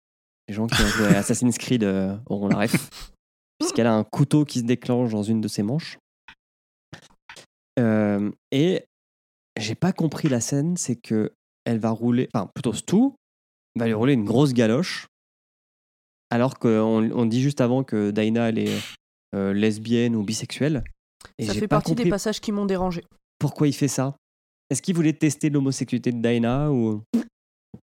Les gens qui ont joué à Assassin's Creed euh, auront la ref. Puisqu'elle a un couteau qui se déclenche dans une de ses manches. Euh, et j'ai pas compris la scène, c'est que elle va rouler, enfin plutôt Stu va lui rouler une grosse galoche, alors qu'on on dit juste avant que Daina elle est euh, lesbienne ou bisexuelle. Et Ça fait pas partie des passages qui m'ont dérangé. pourquoi il fait ça? Est-ce qu'il voulait tester l'homosexualité de Daina ou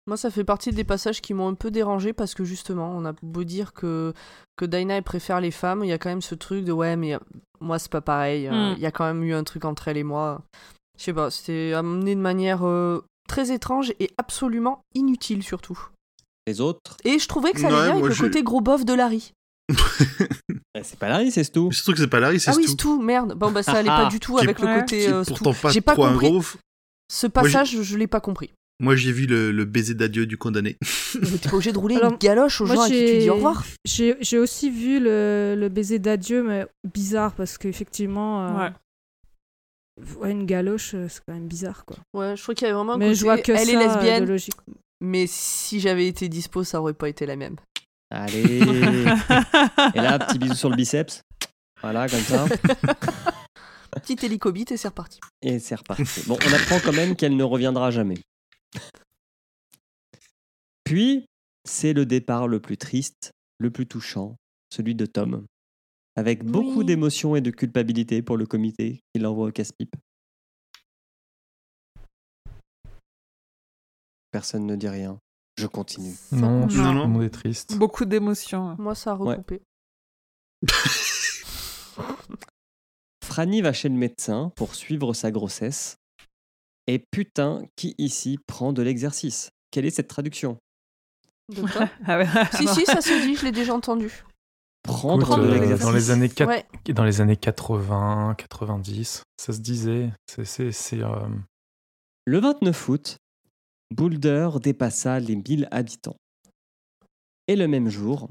Moi, ça fait partie des passages qui m'ont un peu dérangé parce que justement, on a beau dire que, que elle préfère les femmes, il y a quand même ce truc de ouais, mais moi c'est pas pareil. euh, Mm. Il y a quand même eu un truc entre elle et moi. Je sais pas, c'était amené de manière euh, très étrange et absolument inutile surtout. Les autres Et je trouvais que ça Ouais, allait bien moi, avec je- le côté gros bof de Larry. Eh, C'est pas Larry, c'est Stu. Mais Surtout que c'est pas Larry, c'est Ah oui, Stu. c'est tout, merde. Bon, bah ça allait pas du tout avec le côté. Euh, pourtant pas J'ai pas trop compris. gros. Ce passage, je l'ai pas compris. Moi, j'ai vu le, le baiser d'adieu du condamné. Mais T'es pas obligé de rouler Alors, une galoche aux moi, gens à qui tu j'ai- dis au revoir. J'ai j'ai aussi vu le, le baiser d'adieu, mais bizarre parce qu'effectivement, euh, Ouais. ouais, une galoche, euh, c'est quand même bizarre quoi. Ouais, je crois qu'il y avait vraiment un Mais je vois que elle ça est euh, de lesbienne, logique. Mais si j'avais été dispo, ça aurait pas été la même. Allez. Et là, petit bisou sur le biceps. Voilà, comme ça. Petite hélicobite et c'est reparti. Et c'est reparti. Bon, on apprend quand même qu'elle ne reviendra jamais. Puis, c'est le départ le plus triste, le plus touchant, celui de Tom. Avec beaucoup Oui. d'émotion et de culpabilité pour le comité qui l'envoie au casse-pipe. Personne ne dit rien. Je continue. Non, Non. tout le monde est triste. Beaucoup d'émotions. Moi, ça a Ouais. recoupé. Franny va chez le médecin pour suivre sa grossesse. Et putain, qui ici prend de l'exercice? Quelle est cette traduction? De quoi? Ah ouais. Si, si, ça se dit, je l'ai déjà entendu. Prendre Écoute, de euh, l'exercice. dans les années quat- Ouais. dans les années 80, 90, ça se disait. C'est c'est c'est euh, Le 29 août, Boulder dépassa les 1000 habitants. Et le même jour,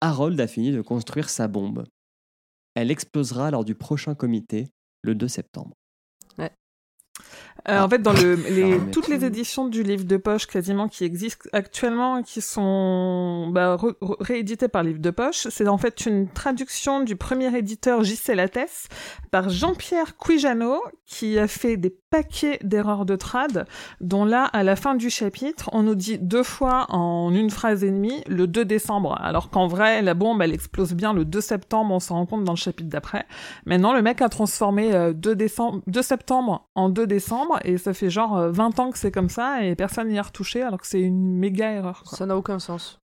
Harold a fini de construire sa bombe. Elle explosera lors du prochain comité, le 2 septembre. Euh, en fait, dans le, les, toutes les éditions du livre de poche quasiment qui existent actuellement, qui sont bah, rééditées par livre de poche, c'est en fait une traduction du premier éditeur J.C. Lattès par Jean-Pierre Cuijano, qui a fait des paquets d'erreurs de trad, dont là, à la fin du chapitre, on nous dit deux fois en une phrase et demie le 2 décembre, alors qu'en vrai, la bombe, elle explose bien le 2 septembre, on s'en rend compte dans le chapitre d'après. Maintenant, le mec a transformé euh, 2, décembre, 2 septembre en 2 décembre et ça fait genre euh, 20 ans que c'est comme ça et personne n'y a retouché alors que c'est une méga erreur. quoi. Ça n'a aucun sens.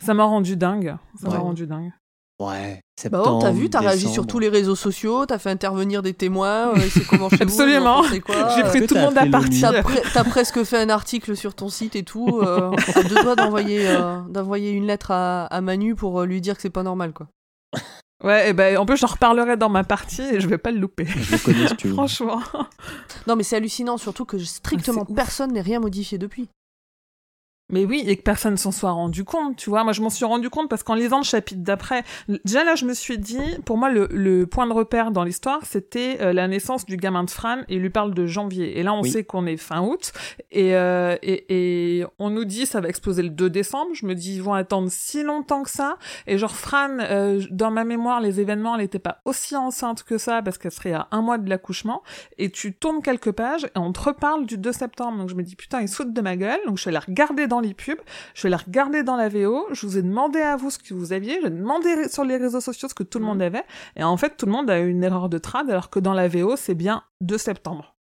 Ça m'a rendu dingue. Ça m'a Ouais. rendu dingue. Ouais, Bah oh, t'as vu, t'as réagi sur tous les réseaux sociaux, t'as fait intervenir des témoins, euh, c'est comment chez Absolument. J'ai euh, pris tout le monde à l'ONU T'as, pre- t'as presque fait un article sur ton site et tout. Euh, à deux doigts d'envoyer, euh, d'envoyer une lettre à, à Manu pour euh, lui dire que c'est pas normal, quoi. Ouais, et ben en plus j'en reparlerai dans ma partie et je vais pas le louper. Je le connais si tu veux. Franchement. Non, mais c'est hallucinant, surtout que strictement Ah, ouf. personne n'est rien modifié depuis. Mais oui, et que personne s'en soit rendu compte, tu vois. Moi, je m'en suis rendu compte parce qu'en lisant le chapitre d'après, déjà là, je me suis dit, pour moi, le, le point de repère dans l'histoire, c'était euh, la naissance du gamin de Fran, et il lui parle de janvier. Et là, on Oui. sait qu'on est fin août, et, euh, et, et on nous dit ça va exploser le 2 décembre. Je me dis, ils vont attendre si longtemps que ça. Et genre, Fran, euh, dans ma mémoire, les événements, elle n'était pas aussi enceinte que ça parce qu'elle serait à un mois de l'accouchement. Et tu tournes quelques pages et on te reparle du 2 septembre. Donc je me dis, putain, ils se foutent de ma gueule. Donc je vais la regarder dans les pubs, je vais la regarder dans la VO. Je vous ai demandé à vous ce que vous aviez. J'ai demandé sur les réseaux sociaux ce que tout le monde avait. Et en fait, tout le monde a eu une erreur de trad alors que dans la VO, c'est bien 2 septembre.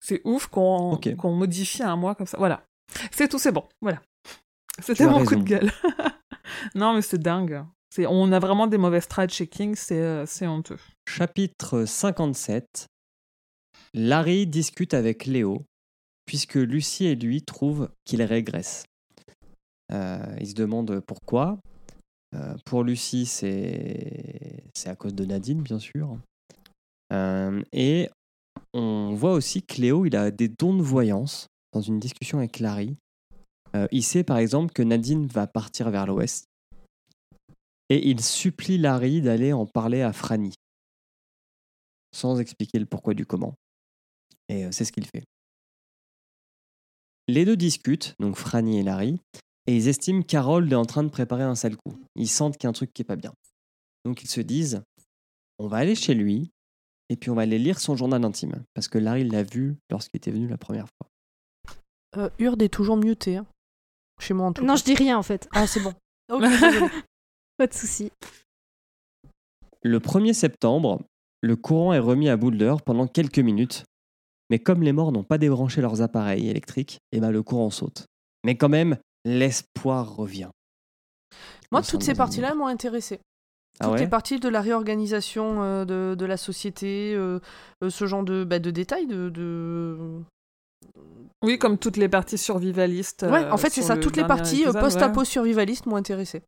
C'est ouf qu'on Ok. qu'on modifie un mois comme ça. Voilà. C'est tout, c'est bon. Voilà. C'était mon coup de gueule. non, mais c'est dingue. On a vraiment des mauvaises trades chez King, c'est, euh, c'est honteux. Chapitre 57. Larry discute avec Léo, puisque Lucie et lui trouvent qu'il régresse. Euh, il se demande pourquoi. Euh, pour Lucie, c'est à cause de Nadine, bien sûr. Euh, et on voit aussi que Léo, il a des dons de voyance dans une discussion avec Larry. Il sait par exemple que Nadine va partir vers l'ouest. Et il supplie Larry d'aller en parler à Franny. Sans expliquer le pourquoi du comment. Et c'est ce qu'il fait. Les deux discutent, donc Franny et Larry, et ils estiment qu'Harold est en train de préparer un sale coup. Ils sentent qu'il y a un truc qui est pas bien. Donc ils se disent, on va aller chez lui, et puis on va aller lire son journal intime, parce que Larry l'a vu lorsqu'il était venu la première fois. Euh, Urde est toujours muté. hein. Chez moi en tout Non, je dis rien en fait. Ah, c'est bon. Ok, désolé. Pas de souci. Le 1er septembre, le courant est remis à Boulder pendant quelques minutes, mais comme les morts n'ont pas débranché leurs appareils électriques, eh ben le courant saute. Mais quand même, l'espoir revient. Moi, toutes ces parties-là m'ont intéressé. Ah Toutes ouais? les parties de la réorganisation euh, de, de la société, euh, euh, ce genre de, bah, de détails, de, de... Oui, comme toutes les parties survivalistes. Ouais, euh, en fait, c'est ça. le Toutes les parties post-apo ouais. survivalistes m'ont intéressé.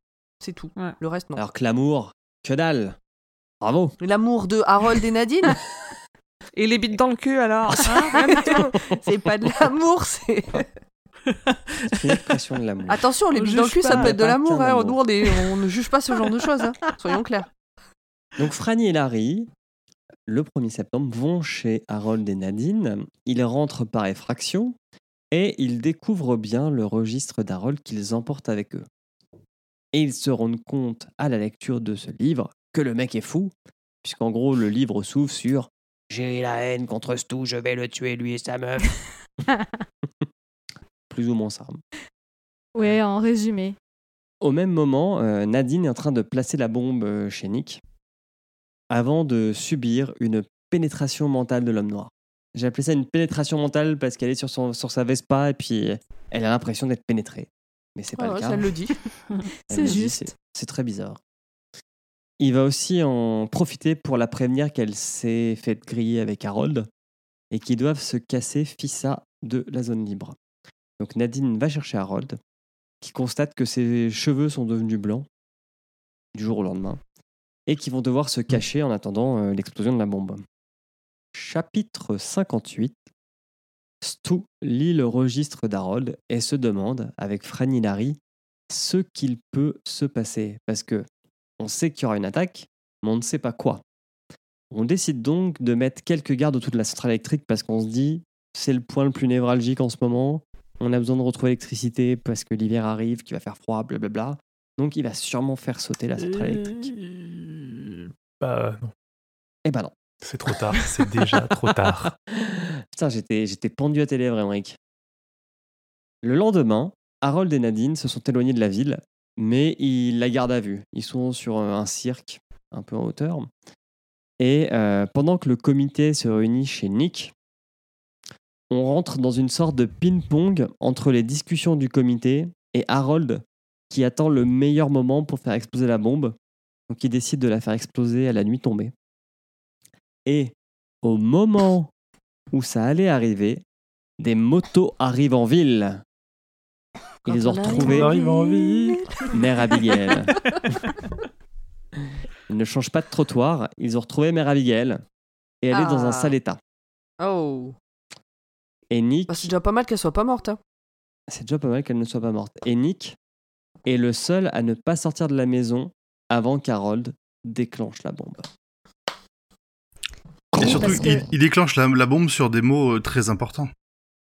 C'est tout. Ouais. Le reste, non. Alors que l'amour, que dalle Bravo L'amour de Harold et Nadine, Et les bites dans le cul alors hein du tout. c'est pas de l'amour, c'est. C'est une expression de l'amour. Attention, les On billes dans le cul, ça peut être de l'amour. Hein. amour. Nous, on, est- on ne juge pas ce genre de choses. hein. Soyons clairs. Donc Franny et Larry, le 1er septembre, vont chez Harold et Nadine. Ils rentrent par effraction et ils découvrent bien le registre d'Harold qu'ils emportent avec eux. Et ils se rendent compte à la lecture de ce livre que le mec est fou, puisqu'en gros le livre s'ouvre sur J'ai la haine contre Stu, je vais le tuer lui et sa meuf. Plus ou moins ça. Ouais, en résumé. Au même moment, euh, Nadine est en train de placer la bombe euh, chez Nick avant de subir une pénétration mentale de l'homme noir. J'ai appelé ça une pénétration mentale parce qu'elle est sur, son, sur sa Vespa et puis elle a l'impression d'être pénétrée. Mais c'est pas le ouais, cas. ça le dit. C'est juste. c'est- C'est très bizarre. Il va aussi en profiter pour la prévenir qu'elle s'est faite griller avec Harold et qu'ils doivent se casser fissa de la zone libre. Donc Nadine va chercher Harold, qui constate que ses cheveux sont devenus blancs du jour au lendemain et qui vont devoir se cacher en attendant euh, l'explosion de la bombe. Chapitre 58 Stu lit le registre d'Harold et se demande, avec Franny Larry, ce qu'il peut se passer. Parce que on sait qu'il y aura une attaque, mais on ne sait pas quoi. On décide donc de mettre quelques gardes autour de la centrale électrique parce qu'on se dit c'est le point le plus névralgique en ce moment. On a besoin de retrouver l'électricité parce que l'hiver arrive, qu'il va faire froid, blablabla. Donc il va sûrement faire sauter la centrale électrique. Euh, Bah non, Eh ben non. c'est trop tard, c'est déjà trop tard. Putain, j'étais, j'étais pendu à tes lèvres, Emmerich. Le lendemain, Harold et Nadine se sont éloignés de la ville, mais ils la gardent à vue. Ils sont sur un cirque, un peu en hauteur. Et euh, pendant que le comité se réunit chez Nick, on rentre dans une sorte de ping-pong entre les discussions du comité et Harold, qui attend le meilleur moment pour faire exploser la bombe. Donc il décide de la faire exploser à la nuit tombée. Et au moment où ça allait arriver, des motos arrivent en ville. Ils ont Quand on arrive retrouvé On arrive en ville. Mère Abigail. ils ne changent pas de trottoir, ils ont retrouvé Mère Abigail. Et elle est dans un Ah. sale état. Oh. Et Nick, Bah, c'est déjà pas mal qu'elle soit pas morte. hein. c'est déjà pas mal qu'elle ne soit pas morte. Et Nick est le seul à ne pas sortir de la maison avant qu'Harold déclenche la bombe. Et surtout, que- il, il déclenche la, la bombe sur des mots euh, très importants.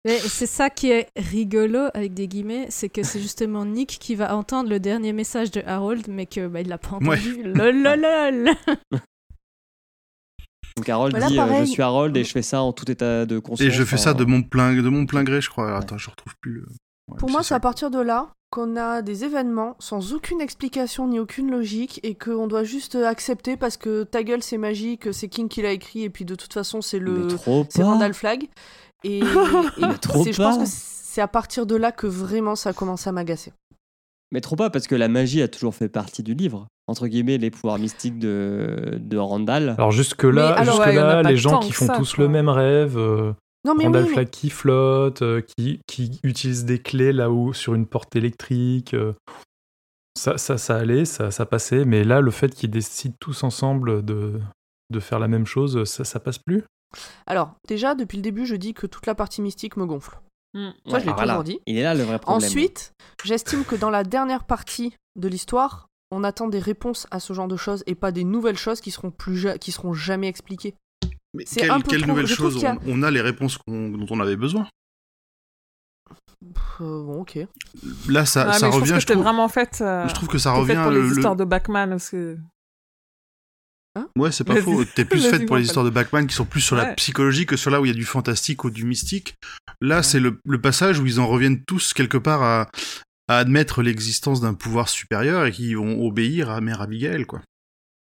Mais c'est ça qui est rigolo avec des guillemets, c'est que c'est justement Nick qui va entendre le dernier message de Harold, mais que bah, il l'a pas Ouais. entendu. Lololol. Donc Harold Voilà, dit euh, pareil. Je suis Harold et je fais ça en tout état de conscience. Et je fais ça de mon plein, de mon plein gré, je crois. Attends, je retrouve plus. le- Ouais, Pour moi, c'est à partir de là qu'on a des événements sans aucune explication ni aucune logique et qu'on doit juste accepter parce que ta gueule c'est magique, c'est King qui l'a écrit et puis de toute façon c'est Mais le c'est. Randall Flag et, trop je pense que c'est à partir de là que vraiment ça commence à m'agacer. Mais trop pas, parce que la magie a toujours fait partie du livre. Entre guillemets, les pouvoirs mystiques de, de Randall. Alors jusque-là, jusque ouais, là les gens qui font ça, tous quoi. le même rêve, euh, Non mais Randall oui, mais- qui flotte, euh, qui, qui utilise des clés là-haut sur une porte électrique. euh, ça, ça, ça allait, ça, ça passait. Mais là, le fait qu'ils décident tous ensemble de, de faire la même chose, ça, ça passe plus? Alors déjà depuis le début je dis que toute la partie mystique me gonfle. Mm. Ça, je l'ai toujours dit. Il est là le vrai problème. Ensuite, j'estime que dans la dernière partie de l'histoire, on attend des réponses à ce genre de choses et pas des nouvelles choses qui seront plus ja- qui seront jamais expliquées. Mais C'est quelle, un peu quelle trop- nouvelle je trouve chose qu'il y a- on, on a les réponses dont on avait besoin. Euh, bon, ok. Là, ça, Ah, ça mais je revient. trouve que Je trouve, vraiment fait. euh, je trouve que ça revient. pour le- les le- histoires de Batman parce que. Ouais, c'est pas Vas-y. faux. T'es plus faite pour les histoires de Batman qui sont plus sur la psychologie que sur là où il y a du fantastique ou du mystique. Là, c'est le, le passage où ils en reviennent tous quelque part à, à admettre l'existence d'un pouvoir supérieur et qui vont obéir à Mère Abigail, quoi.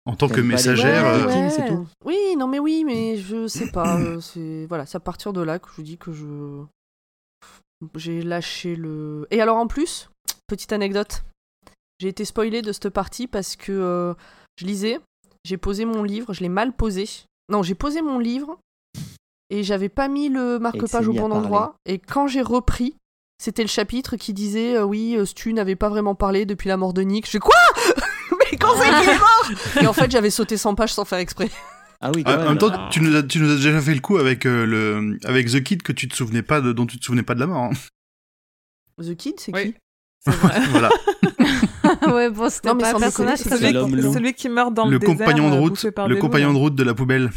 En tant que messagère. Ouais, euh, ouais. c'est tout. Oui, non mais oui, mais je sais pas. euh, c'est voilà, c'est à partir de là que je vous dis que je j'ai lâché le. Et alors en plus, petite anecdote, j'ai été spoilé de cette partie parce que euh, je lisais, j'ai posé mon livre, je l'ai mal posé. Non, j'ai posé mon livre et j'avais pas mis le marque-page au bon endroit. Et quand j'ai repris, c'était le chapitre qui disait euh, oui, euh, Stu n'avait pas vraiment parlé depuis la mort de Nick. Je fais quoi? Mais quand c'est qu'il est mort? Et en fait, j'avais sauté 100 pages sans faire exprès. Ah oui, quand Ah, en même. même temps, tu nous, as, tu nous as déjà fait le coup avec euh, le avec The Kid que tu te souvenais pas de, dont tu te souvenais pas de la mort. hein. The Kid, c'est Oui. qui? Voilà. ouais, bon, c'était Non, pas un personnage c'est celui, qui- loup. celui qui meurt dans le, le désert, compagnon de euh, route, le compagnon loups, de route de la poubelle. là.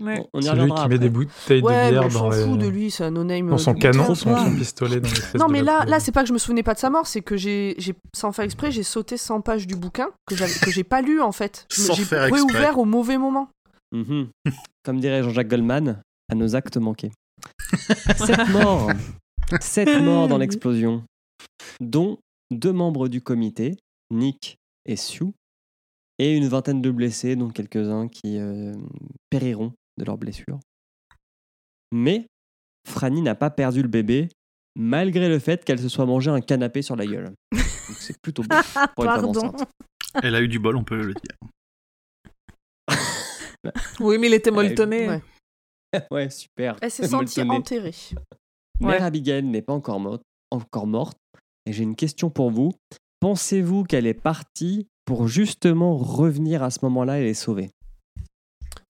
Ouais. On y Celui qui met des bouteilles Ouais, de bière dans, les- fout de lui, c'est un no-name. dans euh, son du- canon, son, pistolet dans l'espèce Non, mais là, là c'est pas que je me souvenais pas de sa mort, c'est que j'ai, j'ai, sans faire exprès, j'ai sauté 100 pages du bouquin que, j'avais, que j'ai pas lu en fait. Je me- Sans j'ai faire exprès. réouvert au mauvais moment. Mhm. Comme dirait Jean-Jacques Goldman, à nos actes manqués. Sept morts. Sept morts dans l'explosion, dont deux membres du comité, Nick et Sue, et une vingtaine de blessés, dont quelques-uns qui euh, périront de leurs blessures. Mais Franny n'a pas perdu le bébé, malgré le fait qu'elle se soit mangé un canapé sur la gueule. C'est plutôt beau pour une femme Pardon. enceinte. Elle a eu du bol, on peut le dire. Oui, mais il était molletonné. Ouais. ouais, super. Elle s'est sentie enterrée. Mère Ouais. Abigail n'est pas encore morte, encore morte. Et j'ai une question pour vous. Pensez-vous qu'elle est partie pour justement revenir à ce moment-là et les sauver?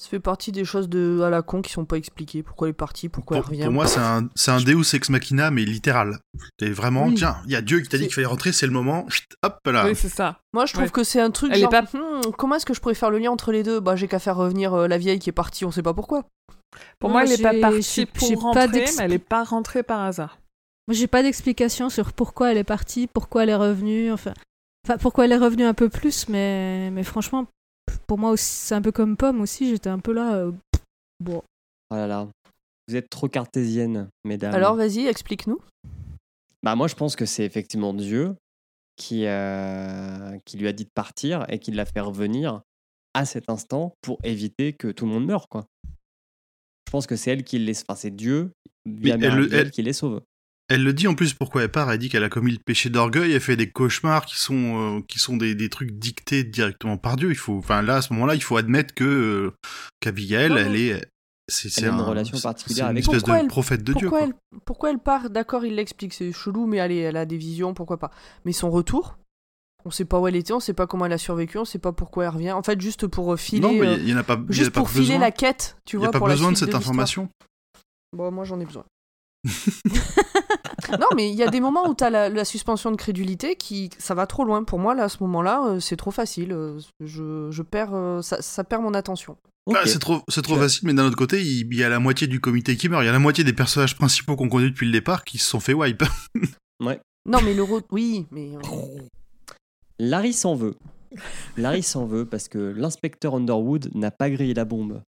Ça fait partie des choses de à la con qui sont pas expliquées. Pourquoi elle est partie, pourquoi Pour, elle revient. pour moi, c'est un, c'est un Deus ex machina, mais littéral. C'est vraiment, Oui. tiens, il y a Dieu qui t'a dit qu'il fallait rentrer, c'est le moment. Chut, Hop là. Oui, c'est ça. Moi, je trouve Ouais. que c'est un truc Elle est pas- hmm, comment est-ce que je pourrais faire le lien entre les deux? Bah, j'ai qu'à faire revenir euh, la vieille qui est partie, on sait pas pourquoi. Pour Moi, moi, elle n'est pas partie pour pas rentrer, d'expli- mais elle n'est pas rentrée par hasard. Moi, j'ai pas d'explication sur pourquoi elle est partie, pourquoi elle est revenue, enfin, enfin pourquoi elle est revenue un peu plus, mais, mais franchement, pour moi aussi, c'est un peu comme Pomme aussi, j'étais un peu là. euh, bon, Oh là là. Vous êtes trop cartésienne, mesdames. Alors, vas-y, explique-nous. Bah moi, je pense que c'est effectivement Dieu qui, euh, qui lui a dit de partir et qui l'a fait revenir à cet instant pour éviter que tout le monde meure, quoi. Je pense que c'est elle qui les... Enfin, c'est Dieu, Oui, Mère elle elle- qui les sauve. Elle le dit en plus pourquoi elle part. Elle dit qu'elle a commis le péché d'orgueil. Elle fait des cauchemars qui sont euh, qui sont des, des trucs dictés directement par Dieu. Il faut, enfin là à ce moment-là, il faut admettre que euh, qu'Abigail, elle est, c'est a une un- relation particulière une avec- espèce Pourquoi de elle- prophète de Dieu. pourquoi, quoi. elle, pourquoi elle part? D'accord, il l'explique, c'est chelou, mais allez, elle a des visions, pourquoi pas. Mais son retour, on sait pas où elle était, on sait pas comment elle a survécu, on sait pas pourquoi elle revient. En fait, juste pour filer. Non, mais euh, il y en a pas. il a juste pas pour filer besoin. la quête, tu Il y vois. a pas pour besoin de cette information. Bon, moi j'en ai besoin. non, mais il y a des moments où t'as la, la suspension de crédulité qui. Ça va trop loin. Pour moi, là, à ce moment-là, euh, c'est trop facile. euh, Je, je perds. euh, ça, ça perd mon attention. Ah, c'est trop, c'est trop Tu as- facile, mais d'un autre côté, il il y a la moitié du comité qui meurt. Il y a la moitié des personnages principaux qu'on connaît depuis le départ qui se sont fait wipe. Non, mais le. re- Oui, mais. Larry s'en veut. Larry s'en veut parce que l'inspecteur Underwood n'a pas grillé la bombe.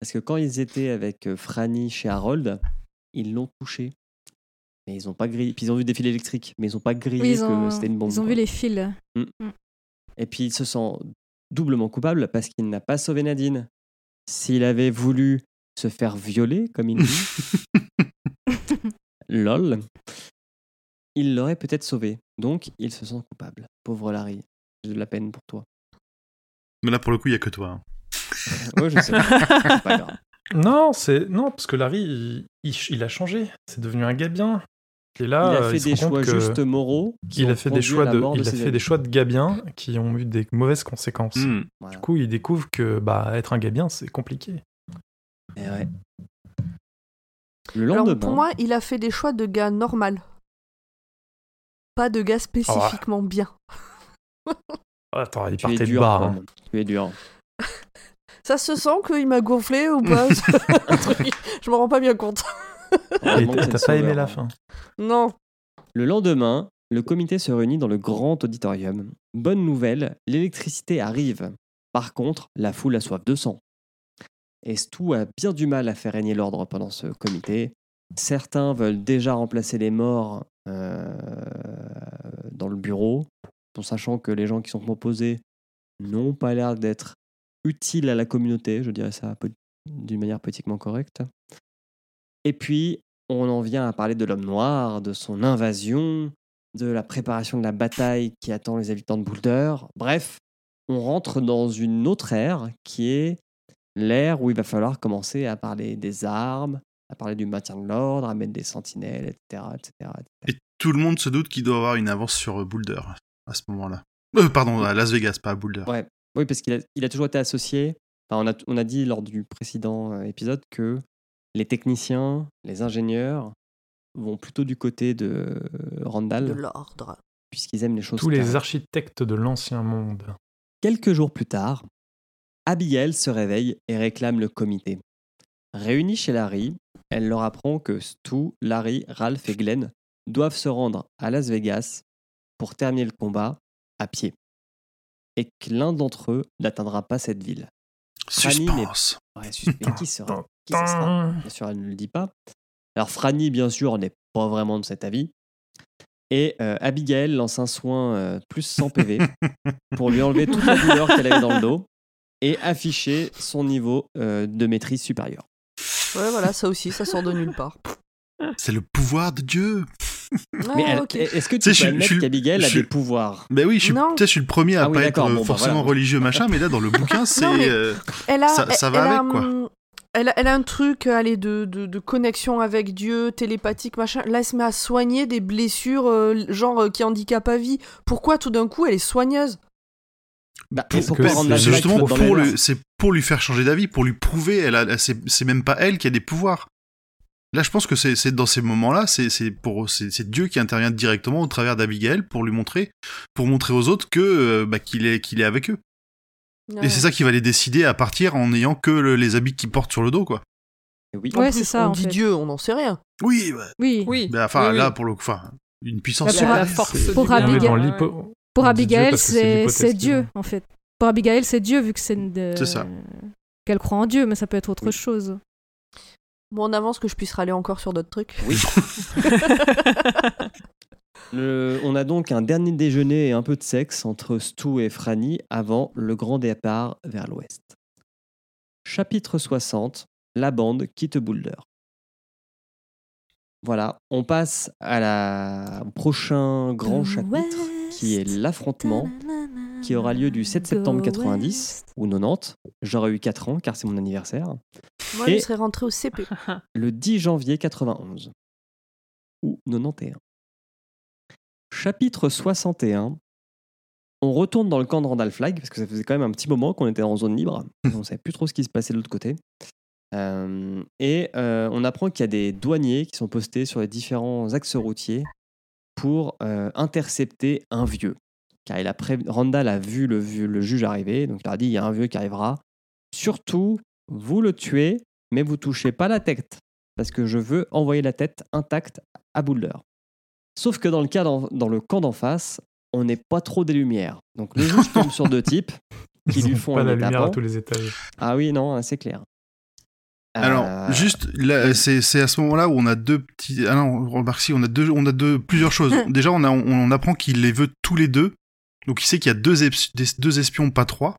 Parce que quand ils étaient avec Franny chez Harold, ils l'ont touché. Mais ils ont pas grillé. Puis ils ont vu des fils électriques, mais ils ont pas grillé oui, ils que ont, c'était une bombe. ils ont quoi. vu les fils. Et puis il se sent doublement coupable parce qu'il n'a pas sauvé Nadine. S'il avait voulu se faire violer, comme il dit, lol, il l'aurait peut-être sauvé. Donc il se sent coupable. Pauvre Larry, j'ai de la peine pour toi. mais là, pour le coup, il y a que toi. hein. Ouais, je sais. C'est pas grave. Non, c'est non parce que Larry, il, il- il a changé. C'est devenu un gars bien. Et là, il a euh, fait des choix juste moraux. Il a fait des choix de, il a fait amis. des choix de gars bien qui ont eu des mauvaises conséquences. Hmm. Voilà. Du coup, il découvre que bah être un gars bien, c'est compliqué. Et ouais. Le Alors, pour moi, il a fait des choix de gars normal. Pas de gars spécifiquement bien. Attends, il tu partait de dur, bas. hein. Tu es dur. Ça se sent qu'il m'a gonflé ou pas? Je me rends pas bien compte. Et que t'as- pas aimé la fin Non. Le lendemain, le comité se réunit dans le grand auditorium. Bonne nouvelle, l'électricité arrive. Par contre, la foule a soif de sang. Et Stu a bien du mal à faire régner l'ordre pendant ce comité. Certains veulent déjà remplacer les morts euh, dans le bureau, en sachant que les gens qui sont proposés n'ont pas l'air d'être utiles à la communauté, je dirais ça d'une manière politiquement correcte. Et puis, on en vient à parler de l'homme noir, de son invasion, de la préparation de la bataille qui attend les habitants de Boulder. Bref, on rentre dans une autre ère qui est l'ère où il va falloir commencer à parler des armes, à parler du maintien de l'ordre, à mettre des sentinelles, etc. etc., etc. Et tout le monde se doute qu'il doit avoir une avance sur euh, Boulder à ce moment-là. Euh, pardon, à Las Vegas, pas à Boulder. Ouais. Oui, parce qu'il a, il a toujours été associé. Enfin, on, a, on a dit lors du précédent euh, épisode que les techniciens, les ingénieurs vont plutôt du côté de De Randall, l'ordre. puisqu'ils aiment les choses Tous les architectes de l'ancien monde. Quelques jours plus tard, Abigail se réveille et réclame le comité. Réunis chez Larry, elle leur apprend que Stu, Larry, Ralph et Glenn doivent se rendre à Las Vegas pour terminer le combat à pied. Et que l'un d'entre eux n'atteindra pas cette ville. Suspense. Ouais, suspect. Qui sera Qui ce sera? Bien sûr, elle ne le dit pas. Alors, Franny, bien sûr, n'est pas vraiment de cet avis. Et euh, Abigail lance un soin euh, plus 100 PV pour lui enlever toute la douleur qu'elle avait dans le dos et afficher son niveau euh, de maîtrise supérieur. Ouais, voilà, ça aussi, ça sort de nulle part. C'est le pouvoir de Dieu. Mais Ah, elle- ok. est-ce que tu sais, peux je suis- admettre qu'Abigail a des pouvoirs? Ben oui, je suis, Non. tu sais, je suis le premier à Ah oui, pas être bah forcément voilà. religieux machin, mais là dans le bouquin c'est Non, mais- euh, Elle a, Ça- elle- ça va elle a, avec, quoi. Elle a, elle a un truc, allez, de, de, de connexion avec Dieu, télépathique, machin. Là, elle se met à soigner des blessures, euh, genre, euh, qui handicapent à vie. Pourquoi, tout d'un coup, elle est soigneuse? Bah, que justement pour le, c'est pour lui faire changer d'avis, pour lui prouver, elle a, c'est, c'est même pas elle qui a des pouvoirs. Là, je pense que c'est, c'est dans ces moments-là, c'est, c'est pour, c'est, c'est Dieu qui intervient directement au travers d'Abigail pour lui montrer, pour montrer aux autres que, euh, bah, qu'il est, qu'il est avec eux. Et c'est ça qui va les décider à partir en n'ayant que le- les habits qu'ils portent sur le dos, quoi. Oui. En Ouais, plus, c'est ça, On en dit fait. Dieu, on n'en sait rien. Oui, ouais. Oui. Oui. Mais enfin, oui, là, pour le coup, enfin, une puissance. pour- la force pour Abigail-. Pour c'est Dieu, en fait. Pour Abigail, c'est Dieu, vu que c'est une de- C'est ça. Qu'elle croit en Dieu, mais ça peut être autre Oui. chose. Bon, on avance que je puisse râler encore sur d'autres trucs. Oui. Le- on a donc un dernier déjeuner et un peu de sexe entre Stu et Franny avant le grand départ vers l'ouest. Chapitre 60 La bande quitte Boulder. Voilà, on passe à la, au prochain grand chapitre qui est l'affrontement qui aura lieu du 7 septembre 90 ou 90. J'aurais eu 4 ans car c'est mon anniversaire. Moi, Et- je serais rentrée au CP. le 10 janvier 91 ou 91. Chapitre 61. On retourne dans le camp de Randall Flag parce que ça faisait quand même un petit moment qu'on était en zone libre. On ne savait plus trop ce qui se passait de l'autre côté. Euh, et euh, on apprend qu'il y a des douaniers qui sont postés sur les différents axes routiers pour euh, intercepter un vieux. Car il a prév- Randall a vu le juge arriver, donc il leur a dit il y a un vieux qui arrivera. Surtout, vous le tuez, mais vous touchez pas la tête, parce que je veux envoyer la tête intacte à Boulder. Sauf que dans le, cas dans le camp d'en face, on n'est pas trop des lumières. Donc le juge tombe sur deux types qui Ils lui ont font pas un la lumière à tous les étages. Ah oui, non, c'est clair. Alors, Euh, juste, là, c'est, c'est à ce moment-là où on a deux petits. Ah non, remarque si, on a deux, on a deux, plusieurs choses. Déjà, on, a, on, on apprend qu'il les veut tous les deux. Donc, il sait qu'il y a deux, eps- deux espions, pas trois.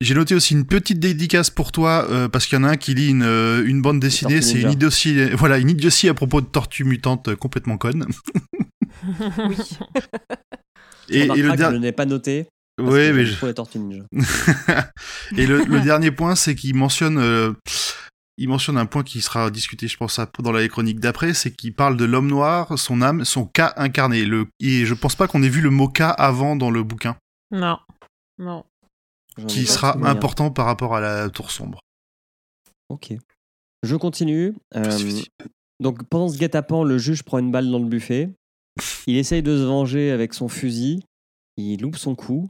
Oui. J'ai noté aussi une petite dédicace pour toi, euh, parce qu'il y en a un qui lit une, euh, une bande dessinée. C'est une idiotie, voilà, une idiotie à propos de tortues mutantes euh, complètement connes. Oui. Et, et le dernier. je n'ai pas noté. que mais je- les Tortues Ninja. et le, le dernier point, c'est qu'il mentionne, euh, il mentionne un point qui sera discuté, je pense, dans la chronique d'après, c'est qu'il parle de l'homme noir, son âme, son cas incarné. Le, et je pense pas qu'on ait vu le mot cas avant dans le bouquin, Non. Non. Qui sera important par rapport à la tour sombre. Ok. Je continue. Euh, donc pendant ce guet-apens, le juge prend une balle dans le buffet. Il essaye de se venger avec son fusil. Il loupe son coup.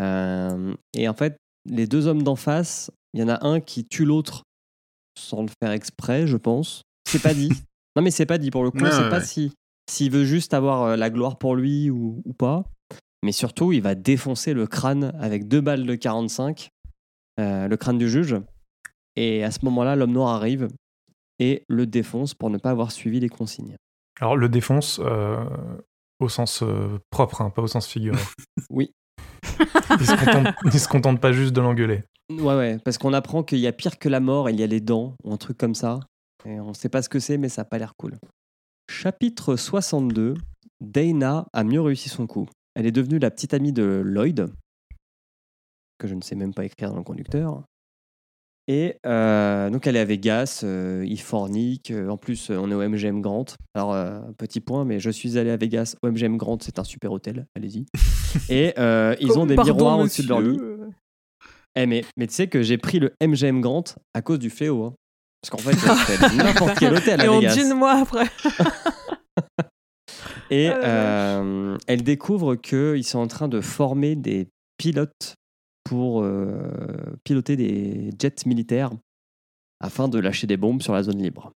Euh, et en fait, les deux hommes d'en face, il y en a un qui tue l'autre sans le faire exprès, je pense. C'est pas dit. non mais c'est pas dit pour le coup. Ouais, ouais, pas ouais. si s'il veut juste avoir euh, la gloire pour lui ou, ou pas. Mais surtout, il va défoncer le crâne avec deux balles de 45, euh, le crâne du juge. Et à ce moment-là, l'homme noir arrive et le défonce pour ne pas avoir suivi les consignes. Alors, le défonce euh, au sens euh, propre, hein, pas au sens figuré. Oui. Il se contente, il se contente pas juste de l'engueuler. Ouais, ouais, parce qu'on apprend qu'il y a pire que la mort, il y a les dents, ou un truc comme ça. Et on sait pas ce que c'est, mais ça a pas l'air cool. Chapitre 62. Dana a mieux réussi son coup. Elle est devenue la petite amie de Lloyd, que je ne sais même pas écrire dans le conducteur. Et euh, donc elle est à Vegas, euh, forniquent. euh, En plus, on est au MGM Grant. Alors, euh, petit point, mais je suis allé à Vegas au MGM Grant, c'est un super hôtel, allez-y. Et ils ont des Pardon, miroirs au-dessus de leur lit. Eh mais, mais tu sais que j'ai pris le MGM Grant à cause du fléau. hein. Parce qu'en fait, n'importe quel hôtel à Et on Vegas. dîne moi après. Et Ah euh, elle découvre qu'ils sont en train de former des pilotes pour euh, piloter des jets militaires afin de lâcher des bombes sur la zone libre.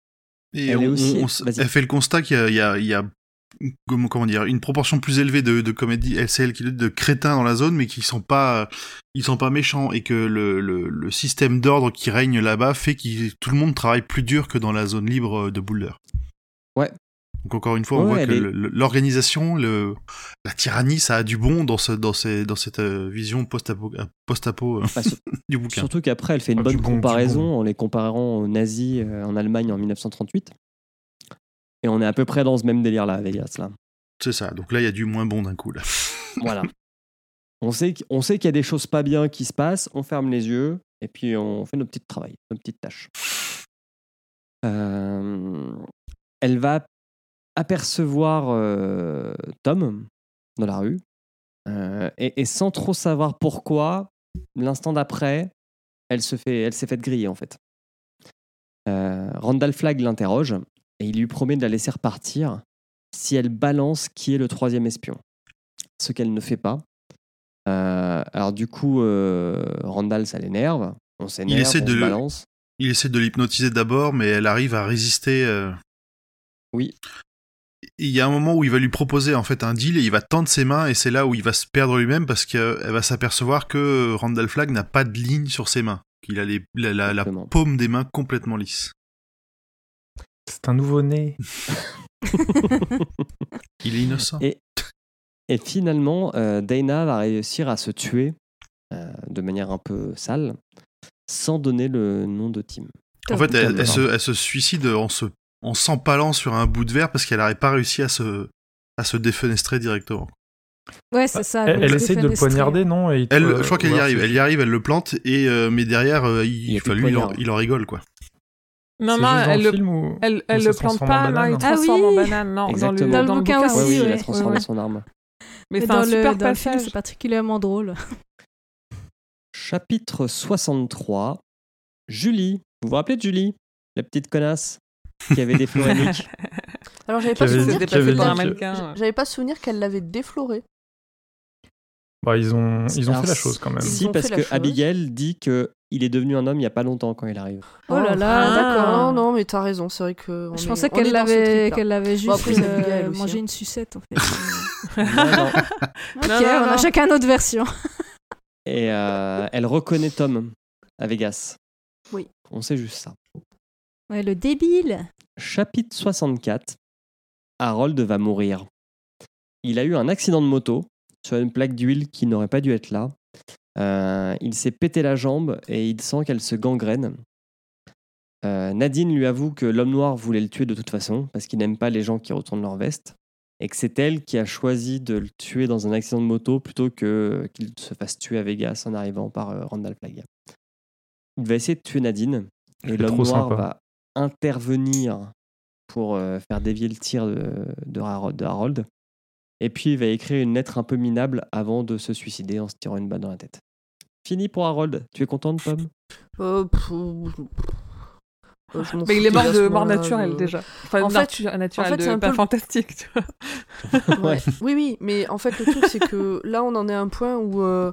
Et Elle on- est aussi- on- on- vas-y. elle fait le constat qu'il y a, il y a- il y a, comment, comment dire, une proportion plus élevée de, de comédie, qui de crétins dans la zone, mais qui sont pas, ils sont pas méchants et que le, le, le système d'ordre qui règne là-bas fait que tout le monde travaille plus dur que dans la zone libre de Boulder. Ouais. Donc encore une fois, on Ouais, voit que est- l'organisation, le, la tyrannie, ça a du bon dans, ce, dans, ces, dans cette euh, vision post-apo, euh, euh, Bah, sur- du bouquin. surtout qu'après, elle fait une Ah, bonne bon, comparaison bon. en les comparant aux nazis euh, en Allemagne en 1938. Et on est à peu près dans ce même délire-là à Vegas. Là. C'est ça. Donc là, il y a du moins bon d'un coup. Là. Voilà. On sait, qu'- on sait qu'il y a des choses pas bien qui se passent, on ferme les yeux et puis on fait nos petits travail, nos petites tâches. Euh, elle va apercevoir euh, Tom dans la rue euh, et, et sans trop savoir pourquoi, l'instant d'après, elle se fait, elle s'est faite griller en fait. Euh, Randall Flagg l'interroge et il lui promet de la laisser repartir si elle balance qui est le troisième espion ce qu'elle ne fait pas. Alors du coup, Randall, ça l'énerve. On s'énerve, essaie on de se balance. Il essaie de l'hypnotiser d'abord, mais elle arrive à résister. Oui. Il y a un moment où il va lui proposer en fait un deal et il va tendre ses mains et c'est là où il va se perdre lui-même parce qu'elle va s'apercevoir que Randall Flagg n'a pas de ligne sur ses mains. Il a les, la, la- la Exactement. paume des mains complètement lisse. C'est un nouveau-né. Il est innocent. Et, et finalement, euh, Dana va réussir à se tuer euh, de manière un peu sale, sans donner le nom de Tim. en fait, elle se, elle se suicide en se en s'empalant sur un bout de verre parce qu'elle n'aurait pas réussi à se à se défenestrer directement. Ouais, c'est ça. Elle, elle essaye de le poignarder, non Et Elle, euh, je crois qu'elle y ouais, arrive. Elle y arrive, elle le plante et euh, mais derrière, euh, il, Il a lui, il en, il en rigole quoi. Non, non, dans elle le elle, elle le plante transforme pas, en non, il banane. Ah transforme en oui. banane, non. Dans le, Dans le bouquin bouquin aussi, Oui, oui, il ouais. la transforme Ouais, son arme. Mais Mais c'est un dans, le, super dans le film, c'est particulièrement drôle. Chapitre 63. Julie. Vous vous rappelez de Julie? La petite connasse? Qui avait des floréniques Alors j'avais pas souvenir qu'elle pas souvenir l'avait défloré. Bah, ils ont, ils ont Alors, fait la chose quand même. Si, parce que. Abigail dit que il est devenu un homme il y a pas longtemps quand il arrive. Oh là là, Ah. d'accord. Non, non, mais t'as raison, c'est vrai que. je est- pensais qu'elle l'avait, qu'elle l'avait juste Bon, après, euh, aussi, mangé hein. une sucette en fait. Non, non. ok, Non, non, on a non. chacun notre version. Et euh, elle reconnaît Tom à Vegas. Oui. On sait juste ça. Ouais, le débile. Chapitre 64. Harold va mourir. Il a eu un accident de moto sur une plaque d'huile qui n'aurait pas dû être là. Euh, il s'est pété la jambe et il sent qu'elle se gangrène. Euh, Nadine lui avoue que l'homme noir voulait le tuer de toute façon parce qu'il n'aime pas les gens qui retournent leur veste et que c'est elle qui a choisi de le tuer dans un accident de moto plutôt que qu'il se fasse tuer à Vegas en arrivant par euh, Randall Flagg. Il va essayer de tuer Nadine et l'homme noir sympa. va intervenir pour euh, faire dévier le tir de, de Harold. Et puis il va écrire une lettre un peu minable avant de se suicider en se tirant une balle dans la tête. Fini pour Harold. Tu es content de Pomme? Euh, pff, Mais il est mort de mort naturelle déjà. Enfin, En fait- natu- naturelle, en fait, de- c'est un pas peu fantastique. Tu vois. Ouais. Oui, oui, mais en fait, le truc, c'est que là, on en est à un point où. euh,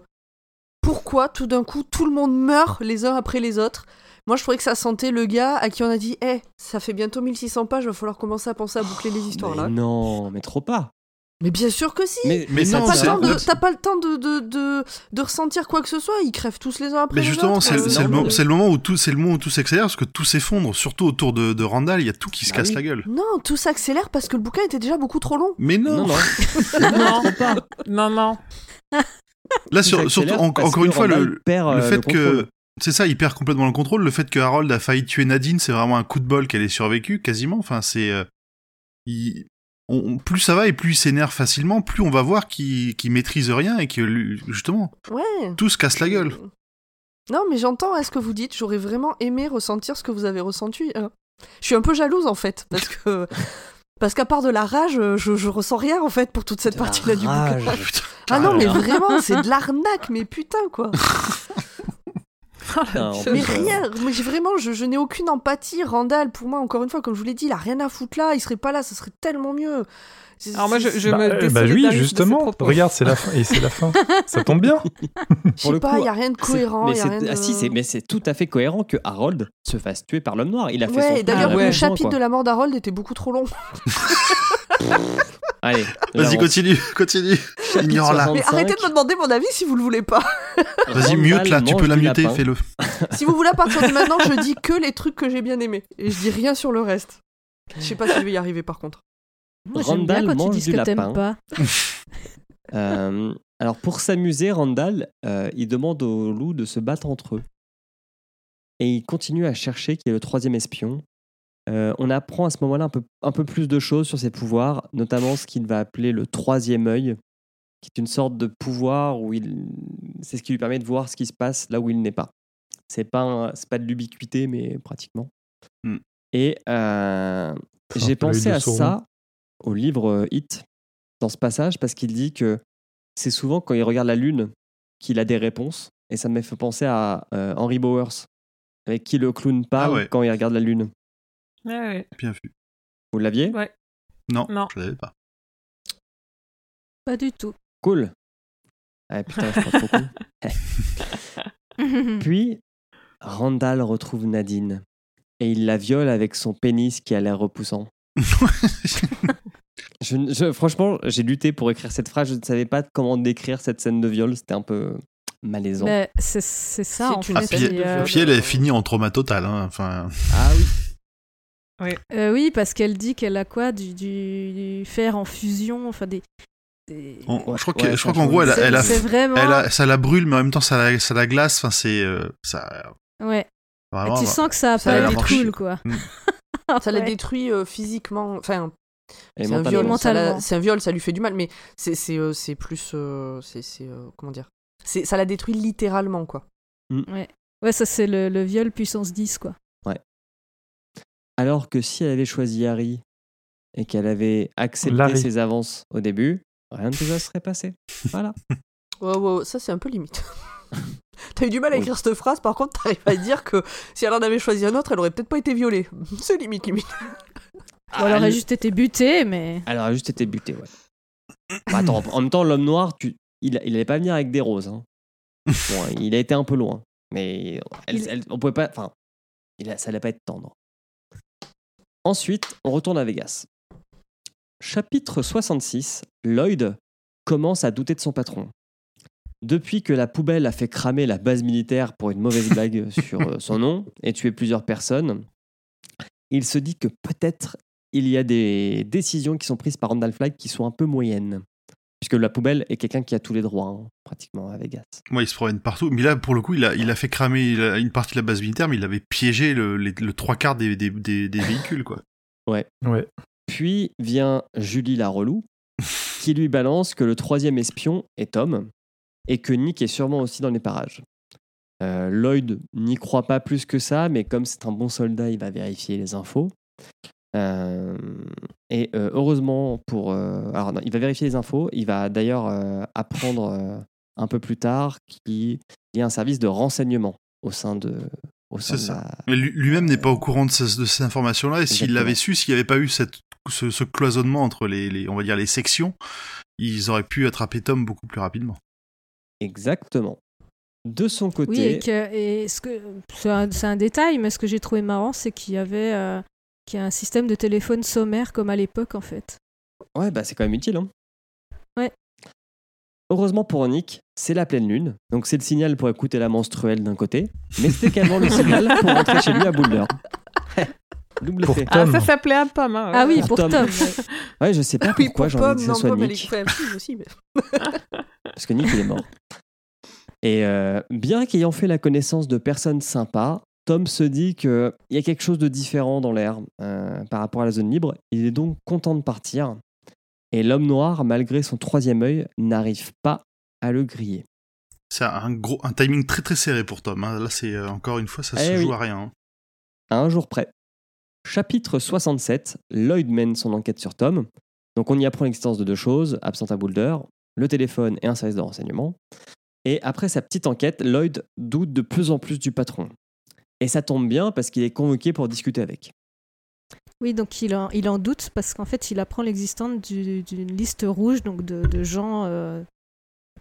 pourquoi tout d'un coup, tout le monde meurt les uns après les autres Moi, je trouvais que ça sentait le gars à qui on a dit Eh, ça fait bientôt 1600 pages, va falloir commencer à penser à boucler les histoires Mais là. non, mais trop pas. Mais bien sûr que si Mais, Mais ça non, T'as pas, tient- le temps de, t'as pas le temps de, de, de, de ressentir quoi que ce soit, ils crèvent tous les uns après Mais les justement, autres. c'est euh, c'est le, non, mo- mais- c'est le moment où tout, c'est le moment où tout s'accélère parce que tout s'effondre, surtout autour de, de Randall, il y a tout qui se Bah casse oui. la gueule. Non, tout s'accélère parce que le bouquin était déjà beaucoup trop long. Mais non, Non, non. Pas. Non, non. là Tout sur- surtout en- encore une fois le, le euh, fait que contrôle. C'est ça, il perd complètement le contrôle. Le fait que Harold a failli tuer Nadine, c'est vraiment un coup de bol qu'elle ait survécu quasiment. Enfin, c'est euh, il- on- plus ça va et plus il s'énerve facilement, plus on va voir qu'il maîtrise rien et que lui- justement Ouais. tout se casse la gueule. Non, mais j'entends à ce que vous dites. J'aurais vraiment aimé ressentir ce que vous avez ressenti. hein. Je suis un peu jalouse en fait, parce que parce qu'à part de la rage, euh, je, je ressens rien en fait pour toute cette partie-là du bouquin. Putain. Ah non, mais Ah. vraiment, c'est de l'arnaque, mais putain quoi. En Mais euh, rien, mais vraiment, je, je n'ai aucune empathie. Randall, pour moi, encore une fois, comme je vous l'ai dit, il a rien à foutre là. Il serait pas là, ça serait tellement mieux. Alors moi, je, je bah, me euh, bah ces justement. Regarde, c'est la fin. Et c'est la fin. Ça tombe bien. Je le sais pas, il y a rien de cohérent. mais y a c'est- rien de... ah si, c'est mais c'est tout à fait cohérent que Harold se fasse tuer par l'homme noir. Il a fait son Ouais, d'ailleurs, Ah ouais. le chapitre quoi. de la mort d'Harold était beaucoup trop long. Allez, Vas-y, continue, continue. Ignore-la. Mais 65. arrêtez de me demander mon avis si vous le voulez pas. Vas-y, mute là, tu peux la muter, fais-le. si vous voulez, à partir de maintenant, je dis que les trucs que j'ai bien aimés. Et je dis rien sur le reste. Je sais pas si je vais y arriver par contre. Moi, j'aime bien quand tu mange dis ce du que t'aimes lapin. pas. Euh, alors pour s'amuser, Randall, euh, il demande aux loups de se battre entre eux. Et il continue à chercher qui est le troisième espion. Euh, on apprend à ce moment-là un peu, un peu plus de choses sur ses pouvoirs, notamment ce qu'il va appeler le troisième œil, qui est une sorte de pouvoir où il, c'est ce qui lui permet de voir ce qui se passe là où il n'est pas. C'est pas, un- c'est pas de l'ubiquité, mais pratiquement. Hmm. Et euh, j'ai pensé à Sauron. ça au livre euh, Hit, dans ce passage, parce qu'il dit que c'est souvent quand il regarde la lune qu'il a des réponses. Et ça me fait penser à euh, Henry Bowers, avec qui le clown parle Ah ouais. quand il regarde la lune. Ouais, ouais. Bien vu. Vous l'aviez? Ouais. Non, Non. je l'avais pas. Pas du tout. Cool. Ah putain, je. Puis, Randall retrouve Nadine. Et il la viole avec son pénis qui a l'air repoussant. Je, je- franchement, j'ai lutté pour écrire cette phrase. Je ne savais pas comment décrire cette scène de viol. C'était un peu malaisant. Mais c'est ça, en fait. euh, viol. Puis elle est finie en trauma total. Hein. Enfin, Ah oui. Euh, oui, parce qu'elle dit qu'elle a quoi? Du, du, du fer en fusion, enfin des. des- on- Ouais, je crois ouais, qu'en change. gros, elle, a- C'est- elle a, vraiment. elle a- ça la brûle, mais en même temps, ça la, ça la glace. Enfin, c'est euh, ça. Ouais. Vraiment, tu sens que ça a ça pas été cool, quoi. Mm. Ça la Ouais. détruit euh, physiquement. Enfin, c'est un viol. C'est un viol, ça lui fait du mal. Mais c'est c'est euh, c'est plus. euh, c'est c'est, euh, comment dire? Ça la détruit littéralement, quoi. Ouais, ça c'est le, le viol puissance 10, quoi. Alors que si elle avait choisi Harry et qu'elle avait accepté Larry. ses avances au début, rien de tout ça serait passé. Voilà. Ouais, ça c'est un peu limite. T'as eu du mal à Oui. écrire cette phrase, par contre, t'arrives à dire que si elle en avait choisi un autre, elle aurait peut-être pas été violée. C'est limite, limite. Ou elle aurait juste été butée, mais. Elle aurait juste été butée, ouais. Bah, attends, en même temps, l'homme noir, tu... il, il allait pas venir avec des roses. hein. Bon, il a été un peu loin. Mais elle- Il- elle- on pouvait pas. Enfin, il a- ça allait pas être tendre. Ensuite, on retourne à Vegas. Chapitre 66. Lloyd commence à douter de son patron. Depuis que la poubelle a fait cramer la base militaire pour une mauvaise blague sur euh, son nom et tuer plusieurs personnes, il se dit que peut-être il y a des décisions qui sont prises par Randall Flagg qui sont un peu moyennes. Puisque la poubelle est quelqu'un qui a tous les droits, hein, pratiquement, à Vegas. Moi, il se promène partout. Mais là, pour le coup, il a, il a fait cramer une partie de la base militaire, mais il avait piégé le, les- le trois quarts des, des, des- des véhicules, quoi. Ouais. Puis vient Julie la relou, qui lui balance que le troisième espion est Tom, et que Nick est sûrement aussi dans les parages. Euh, Lloyd n'y croit pas plus que ça, mais comme c'est un bon soldat, il va vérifier les infos. Euh, et euh, heureusement pour... euh, alors non, il va vérifier les infos, il va d'ailleurs euh, apprendre euh, un peu plus tard qu'il y a un service de renseignement au sein de, au sein C'est de ça. la- Mais lui- lui-même n'est pas au courant de, ces- de ces informations-là, et s'il l'avait su, s'il n'y avait pas eu cette, ce, ce cloisonnement entre les, les- on va dire, les sections, ils auraient pu attraper Tom beaucoup plus rapidement. Exactement. De son côté, Oui, et, que, et ce que c'est un, détail, mais ce que j'ai trouvé marrant, c'est qu'il y avait euh, qu'il y a un système de téléphone sommaire comme à l'époque, en fait. ouais, bah, c'est quand même utile. Hein. Ouais. Heureusement pour Nick, c'est la pleine lune, donc c'est le signal pour écouter la menstruelle d'un côté, mais c'est également le signal pour rentrer chez lui à Boulder. Double Pour. Ah, ça s'appelait un pomme. Hein, Ah oui, Pour pour Tom. Tom. Ouais, je sais pas Oui, pourquoi pour j'ai envie que non, ce soit elle Nick, est quand même fille aussi. Mais... parce que Nick il est mort. Et euh, bien qu'ayant fait la connaissance de personnes sympas, Tom se dit qu'il y a quelque chose de différent dans l'air euh, par rapport à la zone libre. Il est donc content de partir. Et l'homme noir, malgré son troisième œil, n'arrive pas à le griller. C'est un gros, un timing très très serré pour Tom. hein. Là, c'est euh, encore une fois, ça Eh se oui. joue à rien. hein. À un jour près. Chapitre 67, Lloyd mène son enquête sur Tom. Donc on y apprend l'existence de deux choses, absente à Boulder, le téléphone et un service de renseignement. Et après sa petite enquête, Lloyd doute de plus en plus du patron. Et ça tombe bien parce qu'il est convoqué pour discuter avec. Oui, donc il en, il en doute parce qu'en fait, il apprend l'existence du- d'une liste rouge donc de, de gens euh,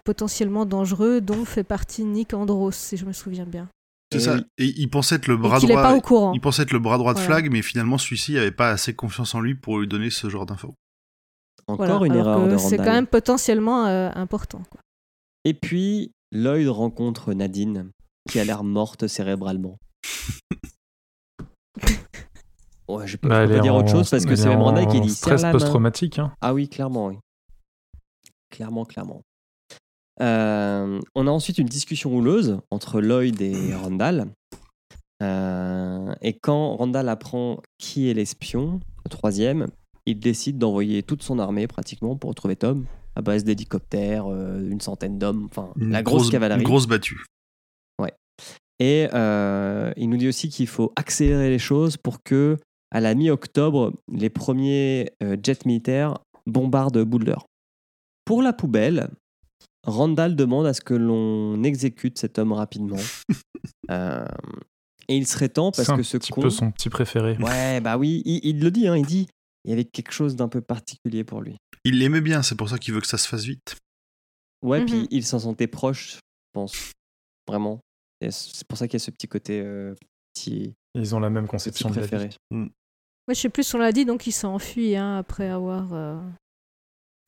potentiellement dangereux, dont fait partie Nick Andros, si je me souviens bien. C'est ça. oui. Et il pensait être le bras n'est droit. pas au courant. Il pensait être le bras droit de Voilà. Flag, mais finalement celui-ci n'avait pas assez confiance en lui pour lui donner ce genre d'infos. Encore Voilà, une erreur de C'est quand même potentiellement euh, important. quoi. Et puis, Lloyd rencontre Nadine, qui a l'air morte cérébralement. Ouais, je peux, Bah, je elle peux est dire autre chose parce que c'est est même Randall qui dit stress main. post-traumatique. hein. Ah oui, clairement, oui. Clairement, clairement. Euh, on a ensuite une discussion houleuse entre Lloyd et Randall. Euh, et quand Randall apprend qui est l'espion, le troisième, il décide d'envoyer toute son armée pratiquement pour retrouver Tom, à base d'hélicoptères, euh, une centaine d'hommes, enfin Une la grosse, cavalerie. Une grosse battue. Et euh, il nous dit aussi qu'il faut accélérer les choses pour que, à la mi-octobre, les premiers euh, jets militaires bombardent Boulder. Pour la poubelle, Randall demande à ce que l'on exécute cet homme rapidement. Euh, et il serait temps parce C'est un que ce petit con. peu son petit préféré. Ouais, bah oui, il, il le dit, hein, il dit. Il y avait quelque chose d'un peu particulier pour lui. Il l'aimait bien, c'est pour ça qu'il veut que ça se fasse vite. Ouais, Mhm. puis il s'en sentait proche, je pense. Vraiment. C'est pour ça qu'il y a ce petit côté euh, petit, Ils ont la même conception de la vie. Ouais, je sais plus, on l'a dit, donc il s'est enfui hein, après avoir euh,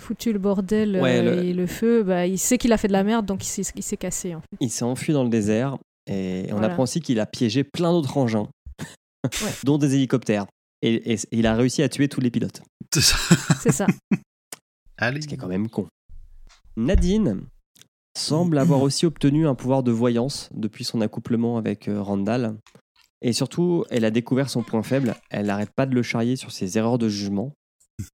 foutu le bordel euh, Ouais, le- et le feu. Bah, il sait qu'il a fait de la merde, donc il s'est, cassé. En fait. Il s'est enfui dans le désert et on Voilà. apprend aussi qu'il a piégé plein d'autres engins, dont des hélicoptères. Et, et il a réussi à tuer tous les pilotes, C'est ça. C'est ça. Allez. ce qui est quand même con. Nadine semble avoir aussi obtenu un pouvoir de voyance depuis son accouplement avec euh, Randall. Et surtout, elle a découvert son point faible. Elle n'arrête pas de le charrier sur ses erreurs de jugement.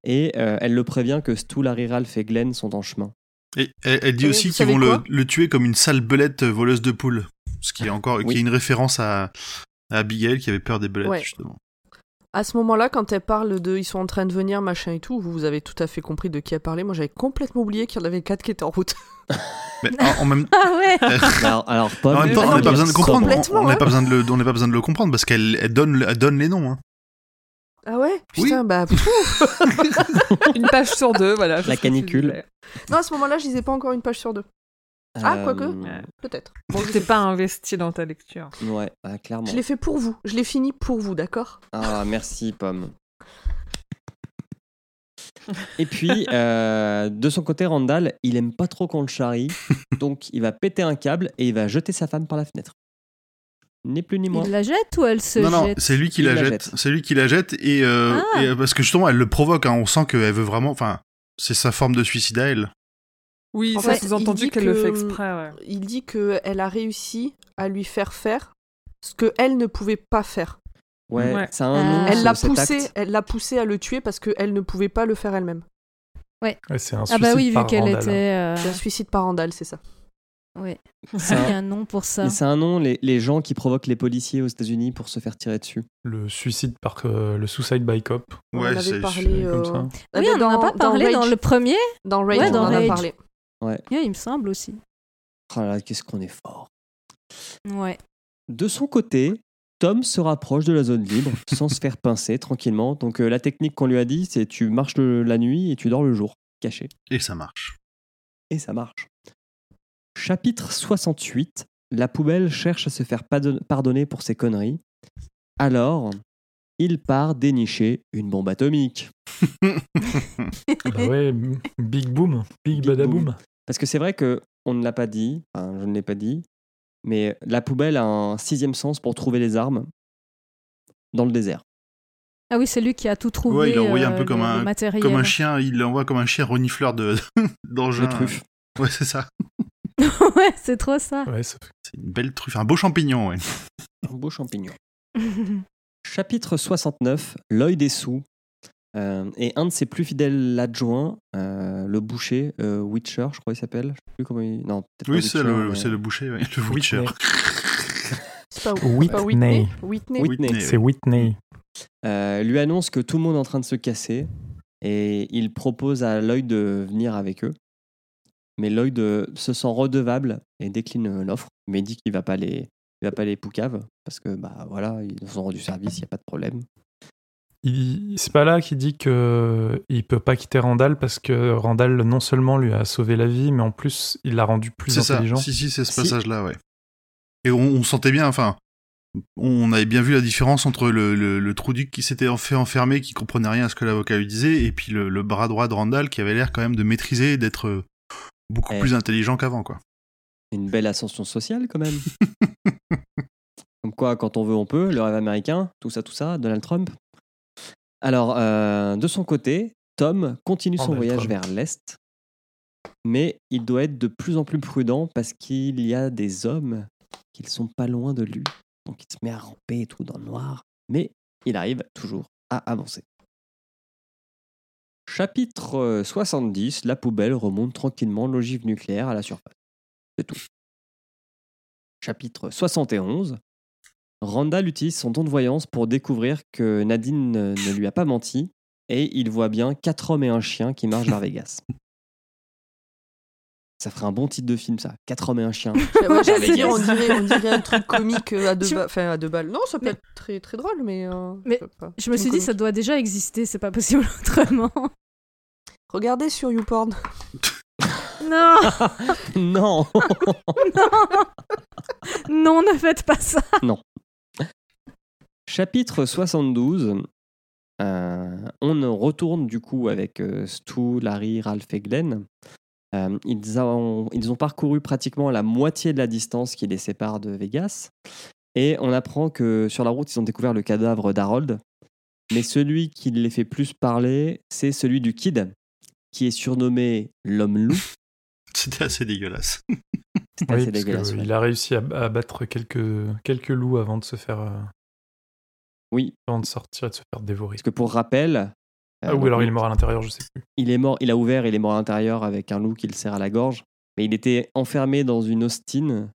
Et euh, elle le prévient que Stu, Larry, Ralph et Glenn sont en chemin. Et elle, elle dit Et aussi qu'ils vont le, tuer comme une sale belette voleuse de poules. Ce qui est encore qui Oui. est une référence à, à Abigail qui avait peur des belettes, Ouais. justement. À ce moment-là, quand elle parle de ils sont en train de venir, machin et tout, vous, vous avez tout à fait compris de qui elle parlait. Moi, j'avais complètement oublié qu'il y en avait quatre qui étaient en route. Mais en, en même, Ah ouais Alors, alors Pomme, en même temps, Ah on n'a pas besoin de comprendre. complètement, On n'a hein. pas besoin de le, on n'a pas besoin de le comprendre parce qu'elle elle donne, elle donne les noms. hein. Ah ouais? Oui. Putain, bah. pfff. Une page sur deux, voilà. La canicule. non, à ce moment-là, je lisais pas encore une page sur deux. Ah, euh, quoique. Peut-être. Bon, je sais pas investi dans ta lecture. Ouais, bah, clairement. Je l'ai fait pour vous. Je l'ai fini pour vous, d'accord? Ah, merci, Pomme. Et puis, euh, de son côté, Randall, il aime pas trop qu'on le charrie, donc il va péter un câble et il va jeter sa femme par la fenêtre. Ni plus ni moins. Il la jette ou elle se Non, non, jette? c'est lui qui Il la, jette. jette. C'est lui qui la jette et, euh, Ah. et, parce que justement, elle le provoque. hein. On sent qu'elle veut vraiment. Enfin, c'est sa forme de suicide à elle. Oui, En ça fait, sous-entendu qu'elle le fait exprès, ouais. Il dit qu'elle a réussi à lui faire faire ce que elle ne pouvait pas faire. Ouais, Ouais. ça a un nom. Elle ce- l'a cet poussé, acte. elle l'a poussé à le tuer parce qu'elle ne pouvait pas le faire elle-même. Ouais, c'est un Ah bah oui, vu qu'elle était... euh, C'est un suicide par Randall, c'est ça. Ouais. C'est Il y un- a un nom pour ça. c'est un nom, les, les gens qui provoquent les policiers aux États-Unis pour se faire tirer dessus. Le suicide par euh, le suicide by cop. On Ouais, avait c'est parlé. comme euh, ça. Oui, on en a pas parlé dans, le premier. Dans Rage, Ouais, on en a Rage. parlé. Ouais. Il me semble aussi. Oh là là, qu'est-ce qu'on est fort. Ouais. De son côté, Tom se rapproche de la zone libre sans se faire pincer tranquillement. Donc euh, la technique qu'on lui a dit, c'est tu marches le- la nuit et tu dors le jour, caché. Et ça marche. Et ça marche. Chapitre 68. La poubelle cherche à se faire pardon- pardonner pour ses conneries. Alors, il part dénicher une bombe atomique. Bah ouais, big boom, big, Big badaboom. Parce que c'est vrai que on ne l'a pas dit, enfin, je ne l'ai pas dit, mais la poubelle a un sixième sens pour trouver les armes dans le désert. Ah oui, c'est lui qui a tout trouvé. Ouais, il envoyé un euh, peu comme un- matériel. Comme un chien, il l'envoie comme un chien renifleur de d'engins. Le truffe. Ouais, c'est ça. ouais, c'est trop ça. Ouais, ça- C'est une belle truffe, un beau champignon, ouais. Un beau champignon. Chapitre 69, l'œil des sous. Euh, et un de ses plus fidèles adjoints, euh, le boucher, euh, Witcher, je crois qu'il s'appelle. Je sais plus comment il. Non, Oui, c'est le, mais- le boucher, ouais. le Witcher. Whitney. C'est pas, Whitney. c'est pas Whitney. Whitney. Whitney. Whitney, C'est Whitney. Euh, lui annonce que tout le monde est en train de se casser et il propose à Lloyd de venir avec eux. Mais Lloyd se sent redevable et décline l'offre, mais dit qu'il va pas les, il va pas les poucaves parce que bah voilà, ils nous ont rendu service, il y a pas de problème. Il- C'est pas là qu'il dit que il peut pas quitter Randall parce que Randall non seulement lui a sauvé la vie, mais en plus il l'a rendu plus C'est ça. intelligent. Si, si, c'est ce Si. passage-là, ouais. Et on, on sentait bien, enfin, on avait bien vu la différence entre le, le, le qui s'était en- fait enfermer, qui comprenait rien à ce que l'avocat lui disait, et puis le, le bras droit de Randall qui avait l'air quand même de maîtriser et d'être euh, beaucoup Eh. plus intelligent qu'avant, quoi. Une belle ascension sociale quand même. Comme quoi, quand on veut, on peut. Le rêve américain, tout ça, tout ça. Donald Trump. Alors, euh, de son côté, Tom continue son Donald voyage vers l'est, mais il doit être de plus en plus prudent parce qu'il y a des hommes qui sont pas loin de lui. Donc, il se met à ramper et tout dans le noir, mais il arrive toujours à avancer. Chapitre euh, 70, la poubelle remonte tranquillement l'ogive nucléaire à la surface. C'est tout. Chapitre 71. Randall utilise son don de voyance pour découvrir que Nadine ne ne lui a pas menti et il voit bien quatre hommes et un chien qui marchent vers Vegas. Ça ferait un bon titre de film, ça. Quatre hommes et un chien. Ouais, j'allais dire, on dirait, on dirait un truc comique euh, à deux, ba- enfin, à deux balles. Non, ça peut Mais- être très, très drôle, mais. euh, Mais je sais pas. Je me suis dit, ça doit déjà exister, c'est pas possible autrement. Regardez sur YouPorn. Non, non non, non, ne faites pas ça. Chapitre 72. Euh, on retourne du coup avec euh, Stu, Larry, Ralph et Glenn. Euh, ils, ont, ils ont parcouru pratiquement la moitié de la distance qui les sépare de Vegas. Et on apprend que sur la route, ils ont découvert le cadavre d'Harold. Mais celui qui les fait plus parler, c'est celui du Kid, qui est surnommé l'homme loup. C'était assez dégueulasse. C'est Oui, assez parce dégueulasse. que ouais. il a réussi à, à battre quelques, quelques loups avant de se faire. Euh, Oui, avant de sortir et de se faire dévorer. parce que pour rappel. Ah, euh, ou alors il est mort à l'intérieur, je sais plus. il est mort, il a ouvert, il est mort à l'intérieur avec un loup qui le serre à la gorge. Mais il était enfermé dans une Austin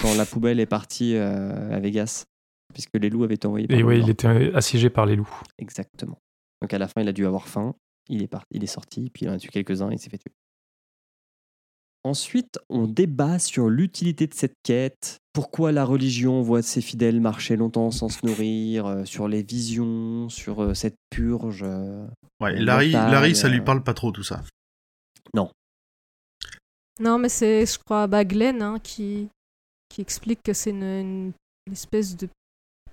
quand la poubelle est partie euh, à Vegas, puisque les loups avaient été envoyés par Et nord. il était assiégé par les loups. Exactement. Donc à la fin, il a dû avoir faim. Il est, parti, il est sorti, puis il en a tué quelques-uns et il s'est fait tuer. Ensuite, on débat sur l'utilité de cette quête, pourquoi la religion voit ses fidèles marcher longtemps sans se nourrir, euh, sur les visions, sur euh, cette purge. euh, Ouais, Larry, mental, Larry, ça lui euh, parle pas trop tout ça. Non, mais c'est, je crois, bah, Glenn hein, qui, qui explique que c'est une, une- une espèce de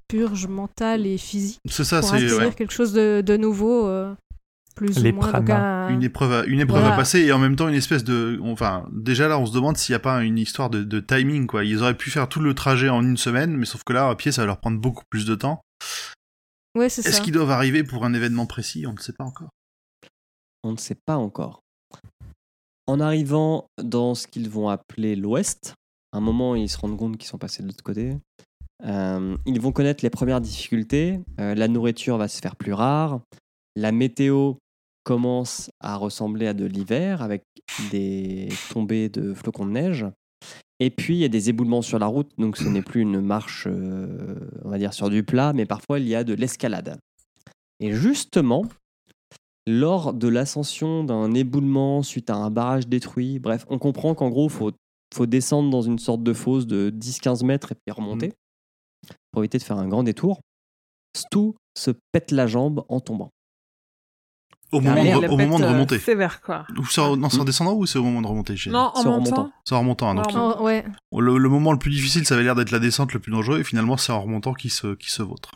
purge mentale et physique C'est ça, pour c'est ouais, quelque chose de, de nouveau, euh, plus Les ou moins. Donc, pranas. un- une épreuve, à, une épreuve à passer et en même temps une espèce de, enfin, déjà là, on se demande s'il n'y a pas une histoire de, de timing quoi. Ils auraient pu faire tout le trajet en une semaine, mais sauf que là, à pied, ça va leur prendre beaucoup plus de temps. Ouais, c'est Est-ce ça. qu'ils doivent arriver pour un événement précis? On ne sait pas encore. On ne sait pas encore. En arrivant dans ce qu'ils vont appeler l'Ouest, à un moment ils se rendent compte qu'ils sont passés de l'autre côté, euh, ils vont connaître les premières difficultés. Euh, la nourriture va se faire plus rare. La météo commence à ressembler à de l'hiver avec des tombées de flocons de neige. Et puis il y a des éboulements sur la route, donc ce n'est plus une marche, euh, on va dire, sur du plat, mais parfois il y a de l'escalade. Et justement, lors de l'ascension d'un éboulement suite à un barrage détruit. Bref, on comprend qu'en gros, il faut, faut descendre dans une sorte de fosse de 10-15 mètres et puis remonter. pour éviter de faire un grand détour. Stu se pète la jambe en tombant. Au moment, de, au moment de pète, euh, remonter. sévère, quoi. Ou non, c'est en descendant ou c'est au moment de remonter j'ai- Non, en remontant. C'est en remontant. hein, donc, ouais. le, le moment le plus difficile, ça avait l'air d'être la descente le plus dangereux, et finalement, c'est en remontant qui se, qui se vautre.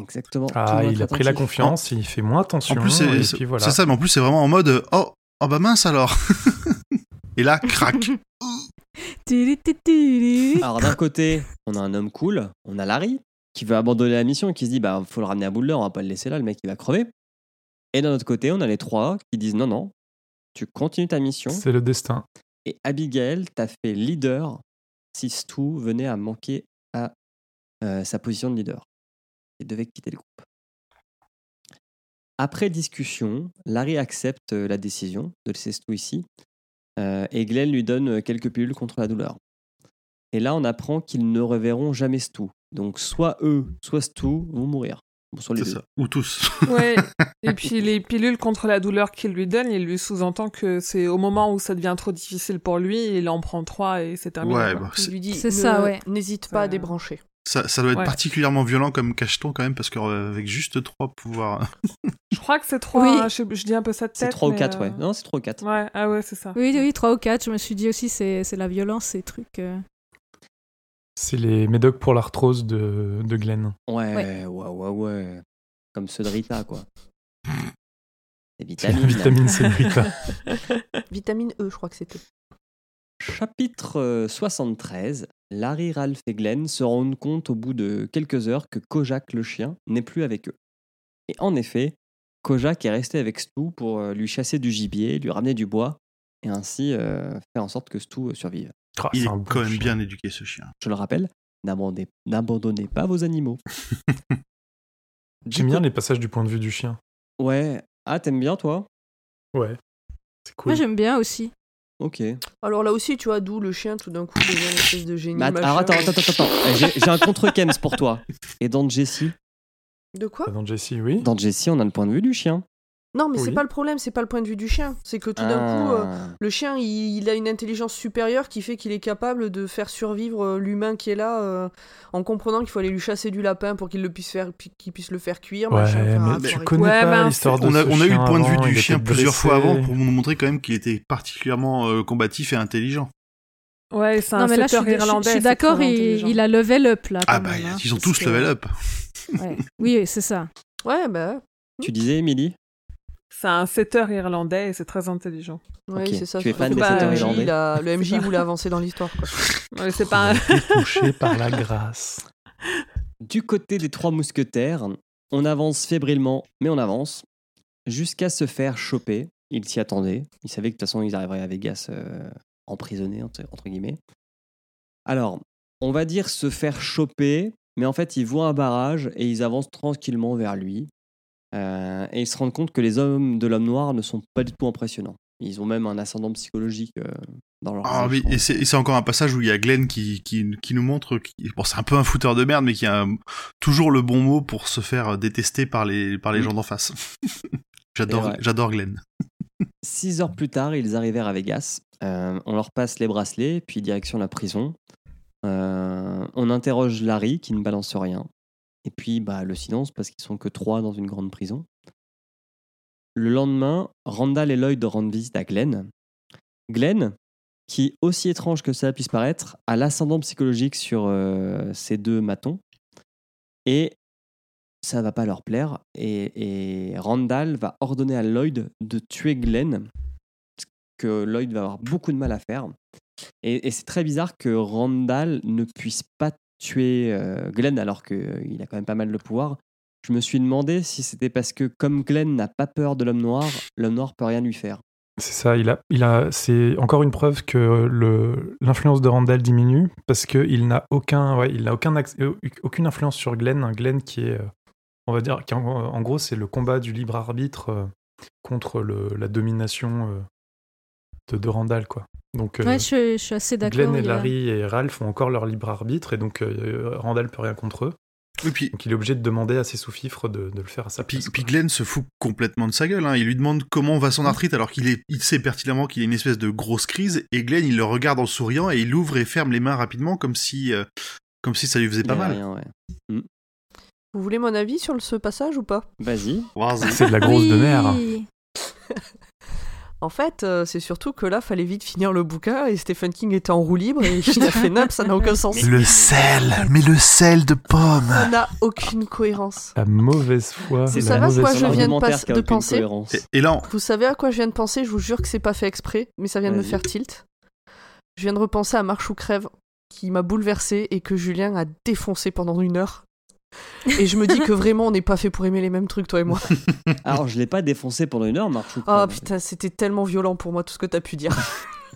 Exactement. Ah, il a pris la confiance, il fait moins attention. En plus, c'est voilà. ça, mais en plus, c'est vraiment en mode oh, oh bah mince alors. et là, crac. Alors d'un côté, on a un homme cool, on a Larry, qui veut abandonner la mission et qui se dit bah faut le ramener à Boulder, on va pas le laisser là, le mec il va crever. Et d'un autre côté, on a les trois qui disent non non, tu continues ta mission C'est le destin. et Abigail t'a fait leader si Stu venait à manquer à euh, sa position de leader. Il devait quitter le groupe. Après discussion, Larry accepte euh, la décision de laisser Stu ici euh, et Glenn lui donne quelques pilules contre la douleur. Et là, on apprend qu'ils ne reverront jamais Stu. Donc soit eux, soit Stu vont mourir. Bon, soit les C'est deux. ça. Ou tous. Ouais. Et puis les pilules contre la douleur qu'il lui donne, il lui sous-entend que c'est au moment où ça devient trop difficile pour lui, il en prend trois et c'est terminé. Ouais, bah, Il c'est- lui dit C'est ça, ouais. N'hésite pas à débrancher. ça, ça doit être Ouais. particulièrement violent comme cacheton quand même, parce qu'avec juste trois pouvoirs. Je crois que c'est trois. Oui. hein, je, dis un peu ça de C'est tête. 3 ou mais, 4, euh, ouais. Non, c'est 3 ou 4. Ouais, ah ouais, c'est ça. Oui, oui, 3 ou 4. Je me suis dit aussi, c'est c'est la violence, ces trucs. euh. C'est les médocs pour l'arthrose de, de Glenn. Ouais, ouais, ouais, ouais, Comme ceux de Rita, quoi. Des vitamines. vitamine C de Rita. Vitamine E, je crois que c'était. Chapitre euh, 73. Larry, Ralph et Glenn se rendent compte au bout de quelques heures que Kojak le chien n'est plus avec eux. Et en effet, Kojak est resté avec Stu pour euh, lui chasser du gibier, lui ramener du bois et ainsi euh, faire en sorte que Stu euh, survive. Oh, Il c'est est quand même chien. bien éduqué ce chien. Je le rappelle, n'abandonnez pas vos animaux. J'aime bien les passages du point de vue du chien. Ouais. Ah, t'aimes bien toi? Ouais. C'est cool. Moi, j'aime bien aussi. Ok. Alors là aussi, tu vois, d'où le chien, tout d'un coup, devient une espèce de génie. Alors attends, attends, attends, attends. J'ai j'ai un contre-Kems pour toi. Et dans Jessie, De quoi? Dans Jessie, oui. dans Jessie, on a le point de vue du chien. Non, mais c'est pas le problème, c'est pas le point de vue du chien. C'est que tout d'un coup, euh, Ah. le chien, il, il a une intelligence supérieure qui fait qu'il est capable de faire survivre euh, l'humain qui est là euh, en comprenant qu'il faut aller lui chasser du lapin pour qu'il le puisse faire, qu'il puisse le faire cuire. Ouais, machin. Mais tu connais Ouais, pas ben, l'histoire de On a, ce on a eu le point de vue avant, du chien plusieurs fois avant pour nous montrer quand même qu'il était particulièrement euh, combatif et intelligent. Ouais, c'est un Non, mais là, je suis, je- je irlandais. suis c'est d'accord, il, a level up là. Ah bah, même, hein, ils ont tous level up. Oui, c'est ça. Ouais, bah, Tu disais, Émilie? C'est un setter irlandais et c'est très intelligent. Ok, c'est ça. tu es fan des le setters MJ, irlandais il a- Le MJ voulait avancer dans l'histoire. Ouais, c'est pas un... touché par la grâce. Du côté des trois mousquetaires, on avance fébrilement, mais on avance, jusqu'à se faire choper. Ils s'y attendaient. Ils savaient que de toute façon, ils arriveraient à Vegas euh, emprisonnés, entre, entre guillemets. Alors, on va dire se faire choper, mais en fait, ils voient un barrage et ils avancent tranquillement vers lui. Euh, et ils se rendent compte que les hommes de l'homme noir ne sont pas du tout impressionnants. Ils ont même un ascendant psychologique euh, dans leur Ah oui, et c'est encore un passage où il y a Glenn qui, qui, qui nous montre, qui, bon c'est un peu un fouteur de merde, mais qui a toujours le bon mot pour se faire détester par les, par les Mm. gens d'en face. J'adore j'adore Glenn. Six heures plus tard, ils arrivèrent à Vegas. Euh, on leur passe les bracelets, puis direction la prison. On interroge Larry, qui ne balance rien. Et puis, bah, le silence, parce qu'ils sont que trois dans une grande prison. Le lendemain, Randall et Lloyd rendent visite à Glenn. Glenn, qui, aussi étrange que ça puisse paraître, a l'ascendant psychologique sur euh, ces deux matons. Et ça va pas leur plaire. Et, Randall va ordonner à Lloyd de tuer Glenn, ce que Lloyd va avoir beaucoup de mal à faire. Et c'est très bizarre que Randall ne puisse pas tuer euh, Glenn alors qu'il a quand même pas mal de pouvoir. Je me suis demandé si c'était parce que comme Glenn n'a pas peur de l'homme noir, l'homme noir peut rien lui faire. C'est ça, il a, il a, c'est encore une preuve que l'influence de Randall diminue parce qu'il n'a aucun, ouais, euh, aucune influence sur Glenn. Glenn qui est, euh, on va dire, qui en, gros, c'est le combat du libre arbitre euh, contre la domination euh, de, de Randall, quoi. Donc, euh, Ouais, je, je suis assez d'accord. Glenn et a- Larry et Ralph ont encore leur libre arbitre et donc euh, Randall peut rien contre eux. Et puis, Donc il est obligé de demander à ses sous-fifres de, de le faire à sa puis, place. puis. Glenn se fout complètement de sa gueule. Hein. Il lui demande comment va son arthrite alors qu'il est, il sait pertinemment qu'il a une espèce de grosse crise. Et Glenn, il le regarde en souriant et il ouvre et ferme les mains rapidement comme si, euh, Comme si ça lui faisait pas mal. rien, ouais. Vous voulez mon avis sur ce passage ou pas? Vas-y. Vas-y. C'est de la grosse de mer. En fait, euh, c'est surtout que là, fallait vite finir le bouquin et Stephen King était en roue libre et il a fait nappe, ça n'a aucun sens. Le sel, mais le sel de pomme. Ça n'a aucune cohérence. La mauvaise foi. C'est la ça va, mauvaise quoi, je viens de pas- penser. Et, et là, on- Vous savez à quoi je viens de penser? Je vous jure que c'est pas fait exprès, mais ça vient de me faire tilt. Je viens de repenser à Marche ou Crève, qui m'a bouleversé et que Julien a défoncé pendant une heure. Et je me dis que vraiment, on n'est pas fait pour aimer les mêmes trucs, toi et moi. Alors, je l'ai pas défoncé pendant une heure, Marc. Oh putain, c'était tellement violent pour moi, tout ce que t'as pu dire.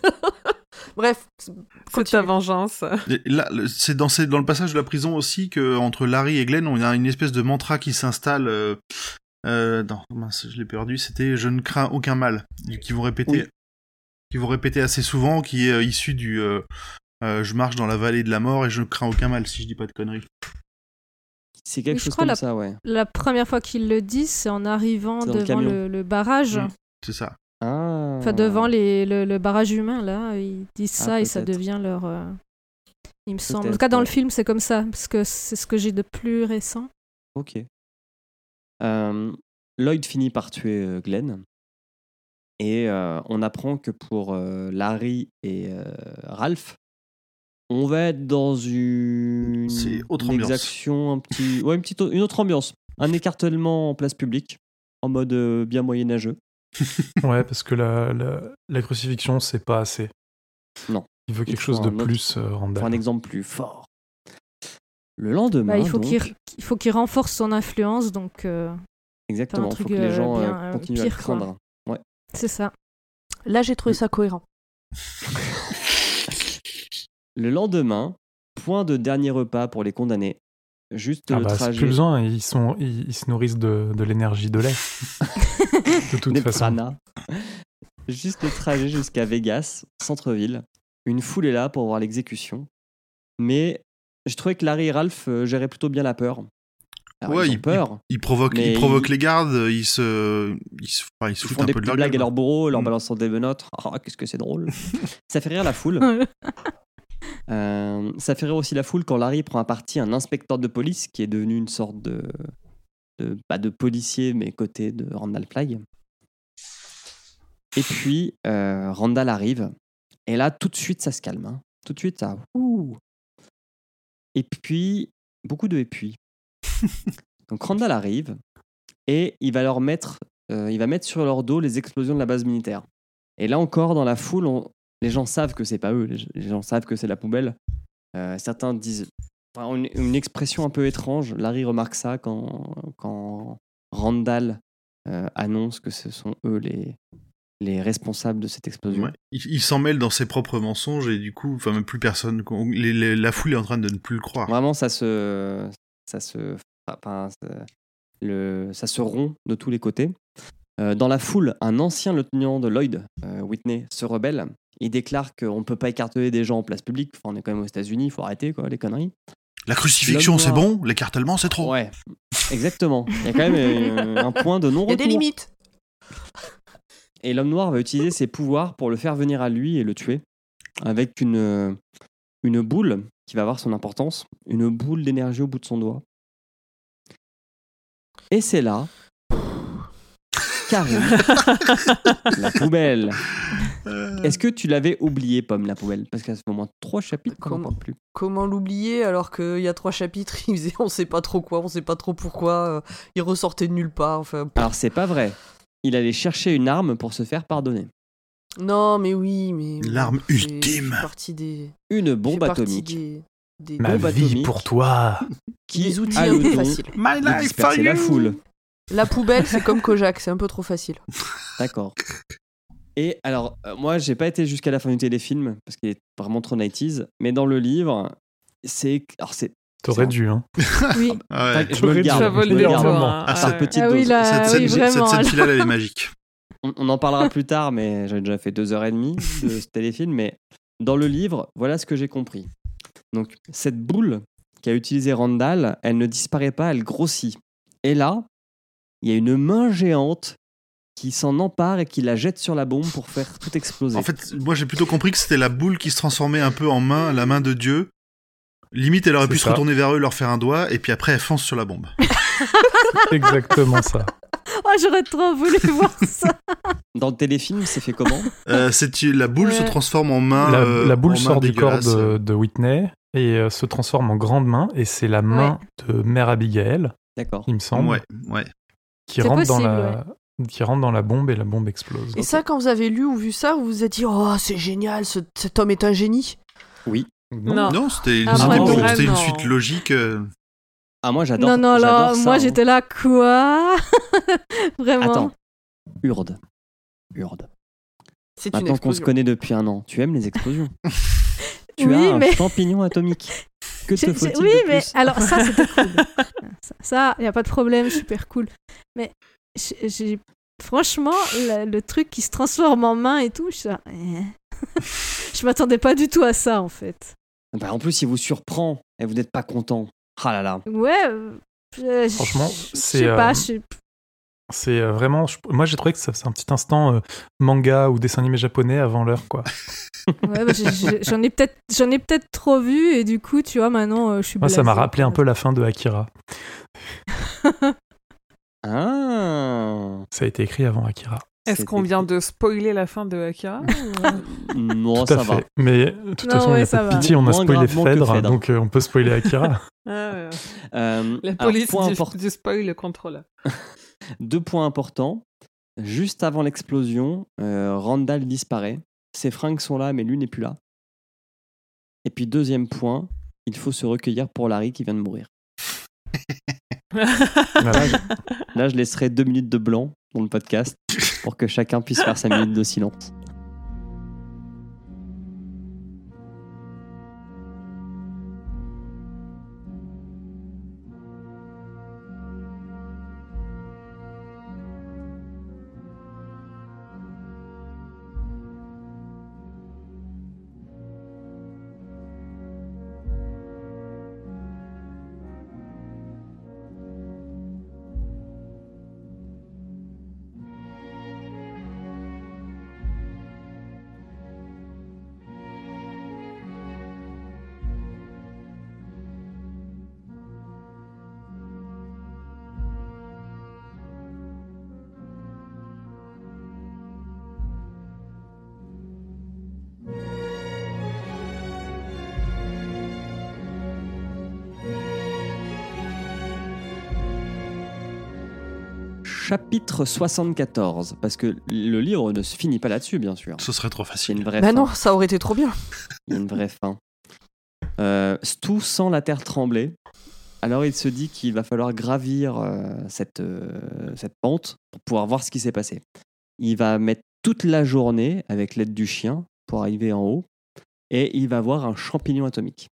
Bref, C'est ta vengeance. Là, c'est dans, le passage de la prison aussi que entre Larry et Glenn, on a une espèce de mantra qui s'installe. Euh, euh, non, mince, je l'ai perdu. C'était "Je ne crains aucun mal", qui vont répéter, Oui. qui vont répéter assez souvent, qui est euh, issu du euh, euh, "Je marche dans la vallée de la mort et je ne crains aucun mal", si je dis pas de conneries. C'est quelque Oui, chose crois comme la- ça, ouais. La première fois qu'ils le disent, c'est en arrivant le devant le, le barrage. Mm. C'est ça. Ah. Enfin, devant les, le, le barrage humain, là. Ils disent Ah, ça et ça devient leur. euh, Il me semble. En tout cas, dans le film, c'est comme ça. Parce que c'est ce que j'ai de plus récent. Ok. Euh, Lloyd finit par tuer euh, Glenn. Et euh, on apprend que pour euh, Larry et euh, Ralph, on va être dans une, autre une ambiance. exaction, un petit, ouais, une, petite, une autre ambiance. Un écartèlement en place publique, en mode euh, bien moyenâgeux. Ouais, parce que la, la, la crucifixion, c'est pas assez. Non. Il veut quelque chose de autre- plus, euh, Randall. Pour un exemple plus fort. Le lendemain, Bah, il faut qu'il renforce son influence, donc euh, exactement, il faut que les euh, gens bien, euh, euh, continuent à pire, le quoi. craindre. c'est ça. Là, j'ai trouvé ça cohérent. Le lendemain, point de dernier repas pour les condamnés. Juste Ah le bah, c'est trajet. plus besoin, ils, sont, ils, ils se nourrissent de, de l'énergie de lait. de toute des façon. pranas. Juste le trajet jusqu'à Vegas, centre-ville. Une foule est là pour voir l'exécution. Mais je trouvais que Larry et Ralph euh, géraient plutôt bien la peur. Alors, Ouais, ils ont il- peur. Il provoque, Mais il provoque il- les gardes, ils se, ils se, enfin, ils se Ils foutent font un des peu de leur blagues à leur bourreau, leur Mm. balançant des menottes. Ah, qu'est-ce que c'est drôle. ça fait rire la foule. Euh, ça fait rire aussi la foule quand Larry prend à partie un inspecteur de police qui est devenu une sorte de, de, pas de policier, mais côté de Randall Flagg. Et puis, euh, Randall arrive. Et là, tout de suite, ça se calme. hein. Tout de suite, ça. ouh. Et puis, beaucoup de et puis. Donc, Randall arrive et il va leur mettre, euh, il va mettre sur leur dos les explosions de la base militaire. Et là encore, dans la foule, on- les gens savent que c'est pas eux, les, gens savent que c'est la poubelle. Euh, certains disent enfin, une, une expression un peu étrange. Larry remarque ça quand, quand Randall euh, annonce que ce sont eux les, les responsables de cette explosion. Ouais. Il, il s'en mêle dans ses propres mensonges et du coup, enfin, même plus personne. les- les- la foule est en train de ne plus le croire. Vraiment, ça se, ça se, enfin, ça- le, ça se rompt de tous les côtés. Euh, dans la foule, un ancien lieutenant de Lloyd, euh, Whitney, se rebelle. Il déclare qu'on ne peut pas écarteler des gens en place publique. Enfin, on est quand même aux États-Unis, il faut arrêter quoi, les conneries. La crucifixion, c'est bon, l'écartèlement, c'est trop. Ouais, exactement. Il y a quand même euh, un point de Il y a non-retour. des limites. Et l'homme noir va utiliser ses pouvoirs pour le faire venir à lui et le tuer. Avec une, euh, une boule qui va avoir son importance. Une boule d'énergie au bout de son doigt. Et c'est là qu'arrive la poubelle. Euh, Est-ce que tu l'avais oublié, Pomme, la poubelle? Parce qu'à ce moment, trois chapitres n'en Comment parle plus. Comment l'oublier alors qu'il y a trois chapitres, il faisait on sait pas trop quoi, on sait pas trop pourquoi, euh, il ressortait de nulle part. Enfin, Alors, c'est pas vrai. Il allait chercher une arme pour se faire pardonner. non, mais oui, mais. L'arme ultime. c'est partie des. Une bombe partie atomique Des, des, Ma vie pour toi. qui des outils un le peu faciles. My life for la foule. La poubelle, c'est comme Kojak, c'est un peu trop facile. D'accord. Et alors, euh, moi, j'ai pas été jusqu'à la fin du téléfilm parce qu'il est vraiment trop 90s, mais dans le livre, c'est. Alors, c'est. T'aurais dû, hein. Oui. Ah ouais. je me le garde. Ça vaut je le me le détour. garde. hein. Ah, Ouais. petite Ah oui, dose. là, cette, oui, cette- cette elle est magique. On, on en parlera plus tard, mais j'ai déjà fait deux heures et demie de ce téléfilm. Mais dans le livre, voilà ce que j'ai compris. Donc, cette boule qu'a utilisée Randall, elle ne disparaît pas, elle grossit. Et là, il y a une main géante qui s'en empare et qui la jette sur la bombe pour faire tout exploser. En fait, moi j'ai plutôt compris que c'était la boule qui se transformait un peu en main, la main de Dieu. Limite, elle aurait pu se retourner vers eux, leur faire un doigt, et puis après, elle fonce sur la bombe. Exactement ça. Oh, j'aurais trop voulu voir ça. Dans le téléfilm, c'est fait comment Euh, c'est la boule se transforme en main. La, euh, la boule sort du corps de, de Whitney et euh, se transforme en grande main et c'est la main de Mère Abigail, D'accord. il me semble, Ouais, ouais. qui rentre dans la qui rentre dans la bombe et la bombe explose. Et ça, quand vous avez lu ou vu ça, vous vous êtes dit Oh, c'est génial, ce- cet homme est un génie. Non. Non, c'était Ah, c'était bon, une suite logique. euh. Ah, moi j'adore Non, non, là, ça, moi hein. j'étais là, quoi? Vraiment Attends. Urde. Urde. C'est une Maintenant qu'on se connaît depuis un an, tu aimes les explosions? tu Oui, as un mais- champignon atomique. Que te faut-il Oui, de mais plus? alors ça c'était cool. ça, il y a pas de problème, super cool. Mais j'ai- franchement le, le truc qui se transforme en main et tout, je, eh. je m'attendais pas du tout à ça en fait. Bah, en plus, il vous surprend et vous n'êtes pas content. Ah là là. Ouais. euh, Franchement, c'est, sais pas, euh, C'est euh, vraiment, moi j'ai trouvé que c'est un petit instant euh, manga ou dessin animé japonais avant l'heure quoi. ouais, bah, j'en ai peut-être j'en ai peut-être trop vu et du coup, tu vois, maintenant euh, je suis Moi ça m'a rappelé un peu la fin de Akira. Ah. Ça a été écrit avant Akira. Est-ce qu'on vient de spoiler la fin de Akira ou- Non, Tout à ça va. fait. Mais de toute Non, façon, il ouais, n'y a pas de va. pitié, on a spoilé Phèdre, Phèdre. donc euh, on peut spoiler Akira. Ah, ouais. Euh, La alors, police point du, import- du spoil contrôle. Deux points importants. Juste avant l'explosion, euh, Randall disparaît. Ses fringues sont là, mais lui n'est plus là. Et puis deuxième point, il faut se recueillir pour Larry qui vient de mourir. Là, je laisserai deux minutes de blanc dans le podcast pour que chacun puisse faire sa minute de silence. Chapitre 74, parce que le livre ne se finit pas là-dessus, bien sûr. Ce serait trop C'est facile. une vraie Bah fin. non, ça aurait été trop bien. Il y a une vraie fin. Euh, Stu sent la terre trembler. Alors il se dit qu'il va falloir gravir euh, cette, euh, cette pente pour pouvoir voir ce qui s'est passé. Il va mettre toute la journée avec l'aide du chien pour arriver en haut et il va voir un champignon atomique.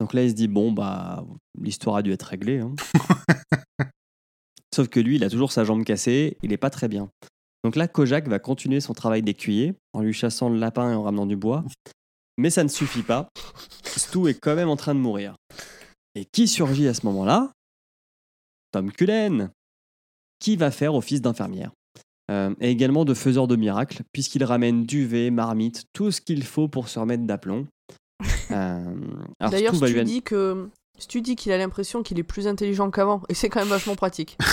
Donc là il se dit bon bah l'histoire a dû être réglée. hein. Sauf que lui il a toujours sa jambe cassée, il est pas très bien. Donc là Kojak va continuer son travail d'écuyer en lui chassant le lapin et en ramenant du bois. Mais ça ne suffit pas. Stu est quand même en train de mourir. Et qui surgit à ce moment-là? Tom Cullen, qui va faire office d'infirmière? Euh, et également de faiseur de miracles, puisqu'il ramène duvet, marmite, tout ce qu'il faut pour se remettre d'aplomb. Euh, D'ailleurs, tu lui- dis que. Si tu dis qu'il a l'impression qu'il est plus intelligent qu'avant, et c'est quand même vachement pratique.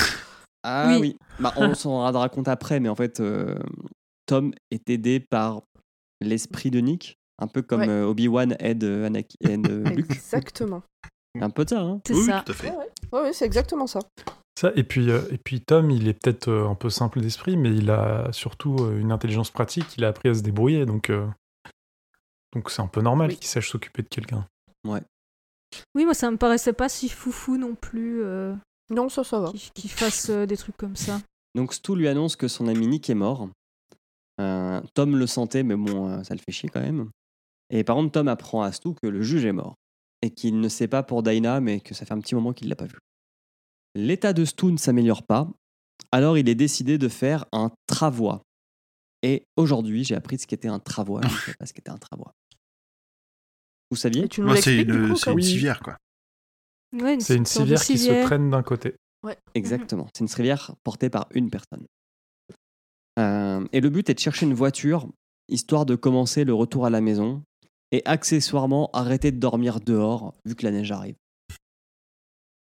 Ah oui, Oui. Bah, on s'en rendra compte après, mais en fait, euh, Tom est aidé par l'esprit de Nick, un peu comme Ouais. euh, Obi-Wan aide euh, Anakin, aide, Luke. Exactement. Un peu ça, hein C'est Oui, ça. tout à fait. Ouais, ouais. Ouais, ouais, c'est exactement ça. Ça, et, puis, euh, et puis Tom, il est peut-être euh, un peu simple d'esprit, mais il a surtout euh, une intelligence pratique, il a appris à se débrouiller, donc euh, donc c'est un peu normal Oui. qu'il sache s'occuper de quelqu'un. Oui, moi ça me paraissait pas si foufou non plus euh, Non, ça, ça va. qu'il fasse euh, des trucs comme ça. Donc Stu lui annonce que son ami Nick est mort. Euh, Tom le sentait, mais bon, euh, ça le fait chier quand même. Et par contre, Tom apprend à Stu que le juge est mort. Et qu'il ne sait pas pour Dinah, mais que ça fait un petit moment qu'il ne l'a pas vu. L'état de Stu ne s'améliore pas. Alors il est décidé de faire un travois. Et aujourd'hui, j'ai appris ce qu'était un travois. Je ne savais pas ce qu'était un travois. Vous saviez c'est une, coup une Oui. civière, quoi. Ouais, C'est une civière qui se traîne d'un côté. Exactement. C'est une rivière portée par une personne. Euh, et le but est de chercher une voiture, histoire de commencer le retour à la maison. et accessoirement arrêter de dormir dehors vu que la neige arrive.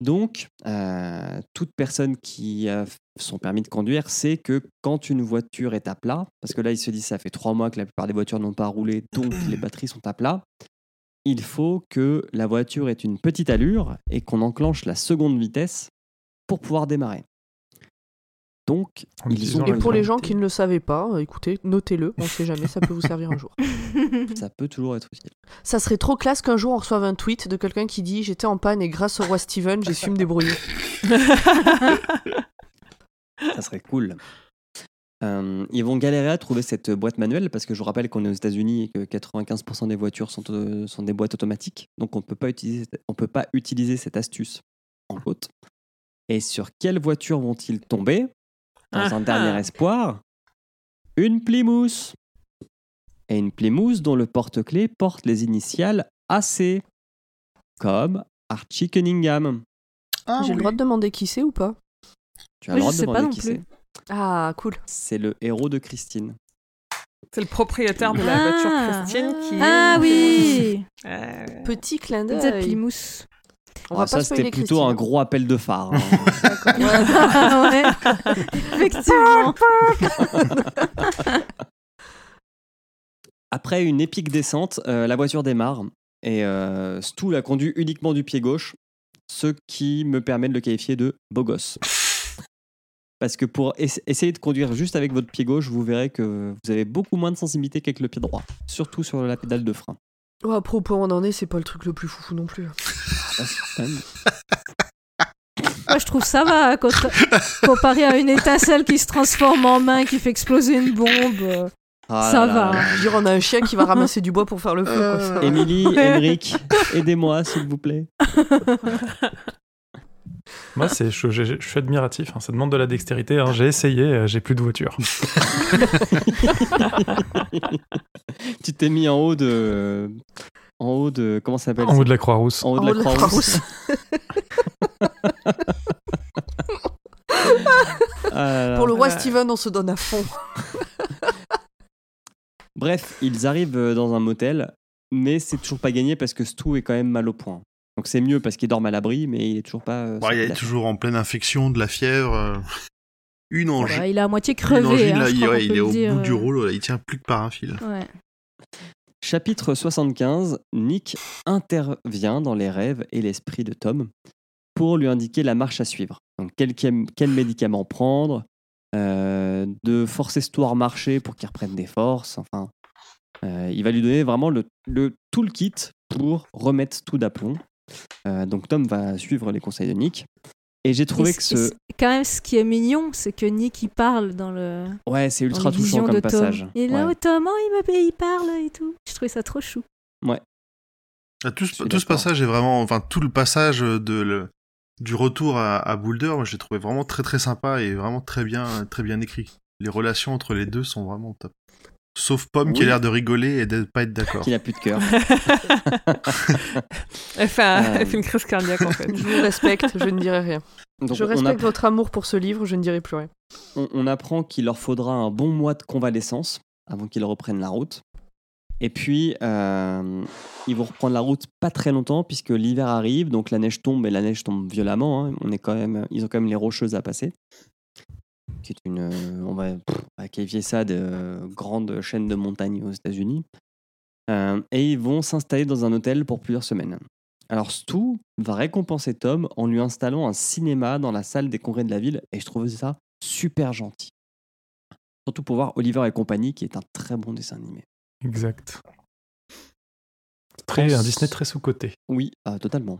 Donc, euh, toute personne qui a son permis de conduire sait que quand une voiture est à plat, parce que là il se dit ça fait trois mois que la plupart des voitures n'ont pas roulé, donc les batteries sont à plat, il faut que la voiture ait une petite allure et qu'on enclenche la seconde vitesse pour pouvoir démarrer. Donc, ils ont Et pour les gens qui ne le savaient pas, euh, écoutez, notez-le, on sait jamais, ça peut vous servir un jour. ça peut toujours être utile. Ça serait trop classe qu'un jour on reçoive un tweet de quelqu'un qui dit J'étais en panne et grâce au roi Steven, j'ai su me débrouiller. Ça serait cool. Euh, ils vont galérer à trouver cette boîte manuelle parce que je vous rappelle qu'on est aux États-Unis et que 95% des voitures sont, euh, sont des boîtes automatiques. Donc on peut pas utiliser on peut pas utiliser cette astuce en côte. Et sur quelle voiture vont-ils tomber? Dans un Ah dernier ah. espoir, une Plymouth. Et une Plymouth dont le porte-clés porte les initiales AC, comme Archie Cunningham. Ah, j'ai oui. le droit de demander qui c'est ou pas? Tu as Oui, le droit de demander qui c'est. Ah, cool. C'est le héros de Christine. C'est le propriétaire de la voiture Ah. Christine qui. Ah oui Euh, Petit clin d'œil. Plymouth. On Ah, va ça, c'était plutôt Christine. un gros appel de phare. hein. ouais, effectivement. Après une épique descente, euh, la voiture démarre et euh, Stu la conduit uniquement du pied gauche, ce qui me permet de le qualifier de beau gosse. Parce que pour ess- essayer de conduire juste avec votre pied gauche, vous verrez que vous avez beaucoup moins de sensibilité qu'avec le pied droit, surtout sur la pédale de frein. Au point où on en est, c'est pas le truc le plus foufou non plus. Ah, Moi, je trouve ça va, contra- comparé à une étincelle qui se transforme en main, qui fait exploser une bombe. euh, Ah Ça là va. là. Je veux dire, on a un chien qui va ramasser du bois pour faire le feu. va. Émilie, Émeric, aidez-moi s'il vous plaît. Moi, c'est, je, je- je suis admiratif. hein. Ça demande de la dextérité. hein. J'ai essayé, euh, j'ai plus de voiture. tu t'es mis en haut de. En haut de. Comment ça s'appelle? En haut de la Croix-Rousse. En haut de En la haut de la Croix-Rousse. Là. Pour le roi. Steven, on se donne à fond. Bref, ils arrivent euh, dans un motel, mais c'est toujours pas gagné parce que Stu est quand même mal au point. Donc c'est mieux parce qu'il dorme à l'abri, mais il est toujours pas. euh, Bon, il est toujours en pleine infection, de la fièvre. euh, Une angine. bah, il est à moitié crevé. angine, hein, là, il, ouais, est le au dire, bout du rouleau, là, il tient plus que par un fil. Ouais. Chapitre 75, Nick intervient dans les rêves et l'esprit de Tom pour lui indiquer la marche à suivre. Donc quel, quel médicament prendre, euh, de forcer Stu à marcher pour qu'il reprenne des forces, enfin. euh, il va lui donner vraiment le, le toolkit pour remettre Stu d'aplomb. Euh, donc Tom va suivre les conseils de Nick. Et j'ai trouvé Et que ce... Quand même, ce qui est mignon, c'est que Nick, il parle dans le. Ouais, c'est ultra touchant comme passage. Et là, Ouais. oh, Tom, oh, il, me- il parle et tout. Je trouvais ça trop chou. Ah, tout, ce- Je tout ce passage est vraiment, enfin tout le passage de le- du retour à, à Boulder, moi, j'ai trouvé vraiment très très sympa et vraiment très bien, très bien écrit. Les relations entre les deux sont vraiment top. Sauf Pomme qui a l'air de rigoler et de pas être d'accord. Qui n'a plus de cœur. elle, fait un- Euh. elle fait une crise cardiaque en fait. Je vous respecte, je ne dirai rien. Donc, je on respecte a- votre amour pour ce livre, je ne dirai plus rien. on, on apprend qu'il leur faudra un bon mois de convalescence avant qu'ils reprennent la route. Et puis, euh, ils vont reprendre la route pas très longtemps puisque l'hiver arrive, donc la neige tombe et la neige tombe violemment. hein. On est quand même, ils ont quand même les rocheuses à passer. Qui est une, euh, on va, qualifier ça de euh, grande chaîne de montagnes aux États-Unis. Euh, et ils vont s'installer dans un hôtel pour plusieurs semaines. Alors Stu va récompenser Tom en lui installant un cinéma dans la salle des congrès de la ville et je trouve ça super gentil. Surtout pour voir Oliver et compagnie qui est un très bon dessin animé. Exact. Très, un Disney très sous-côté. Oui, totalement.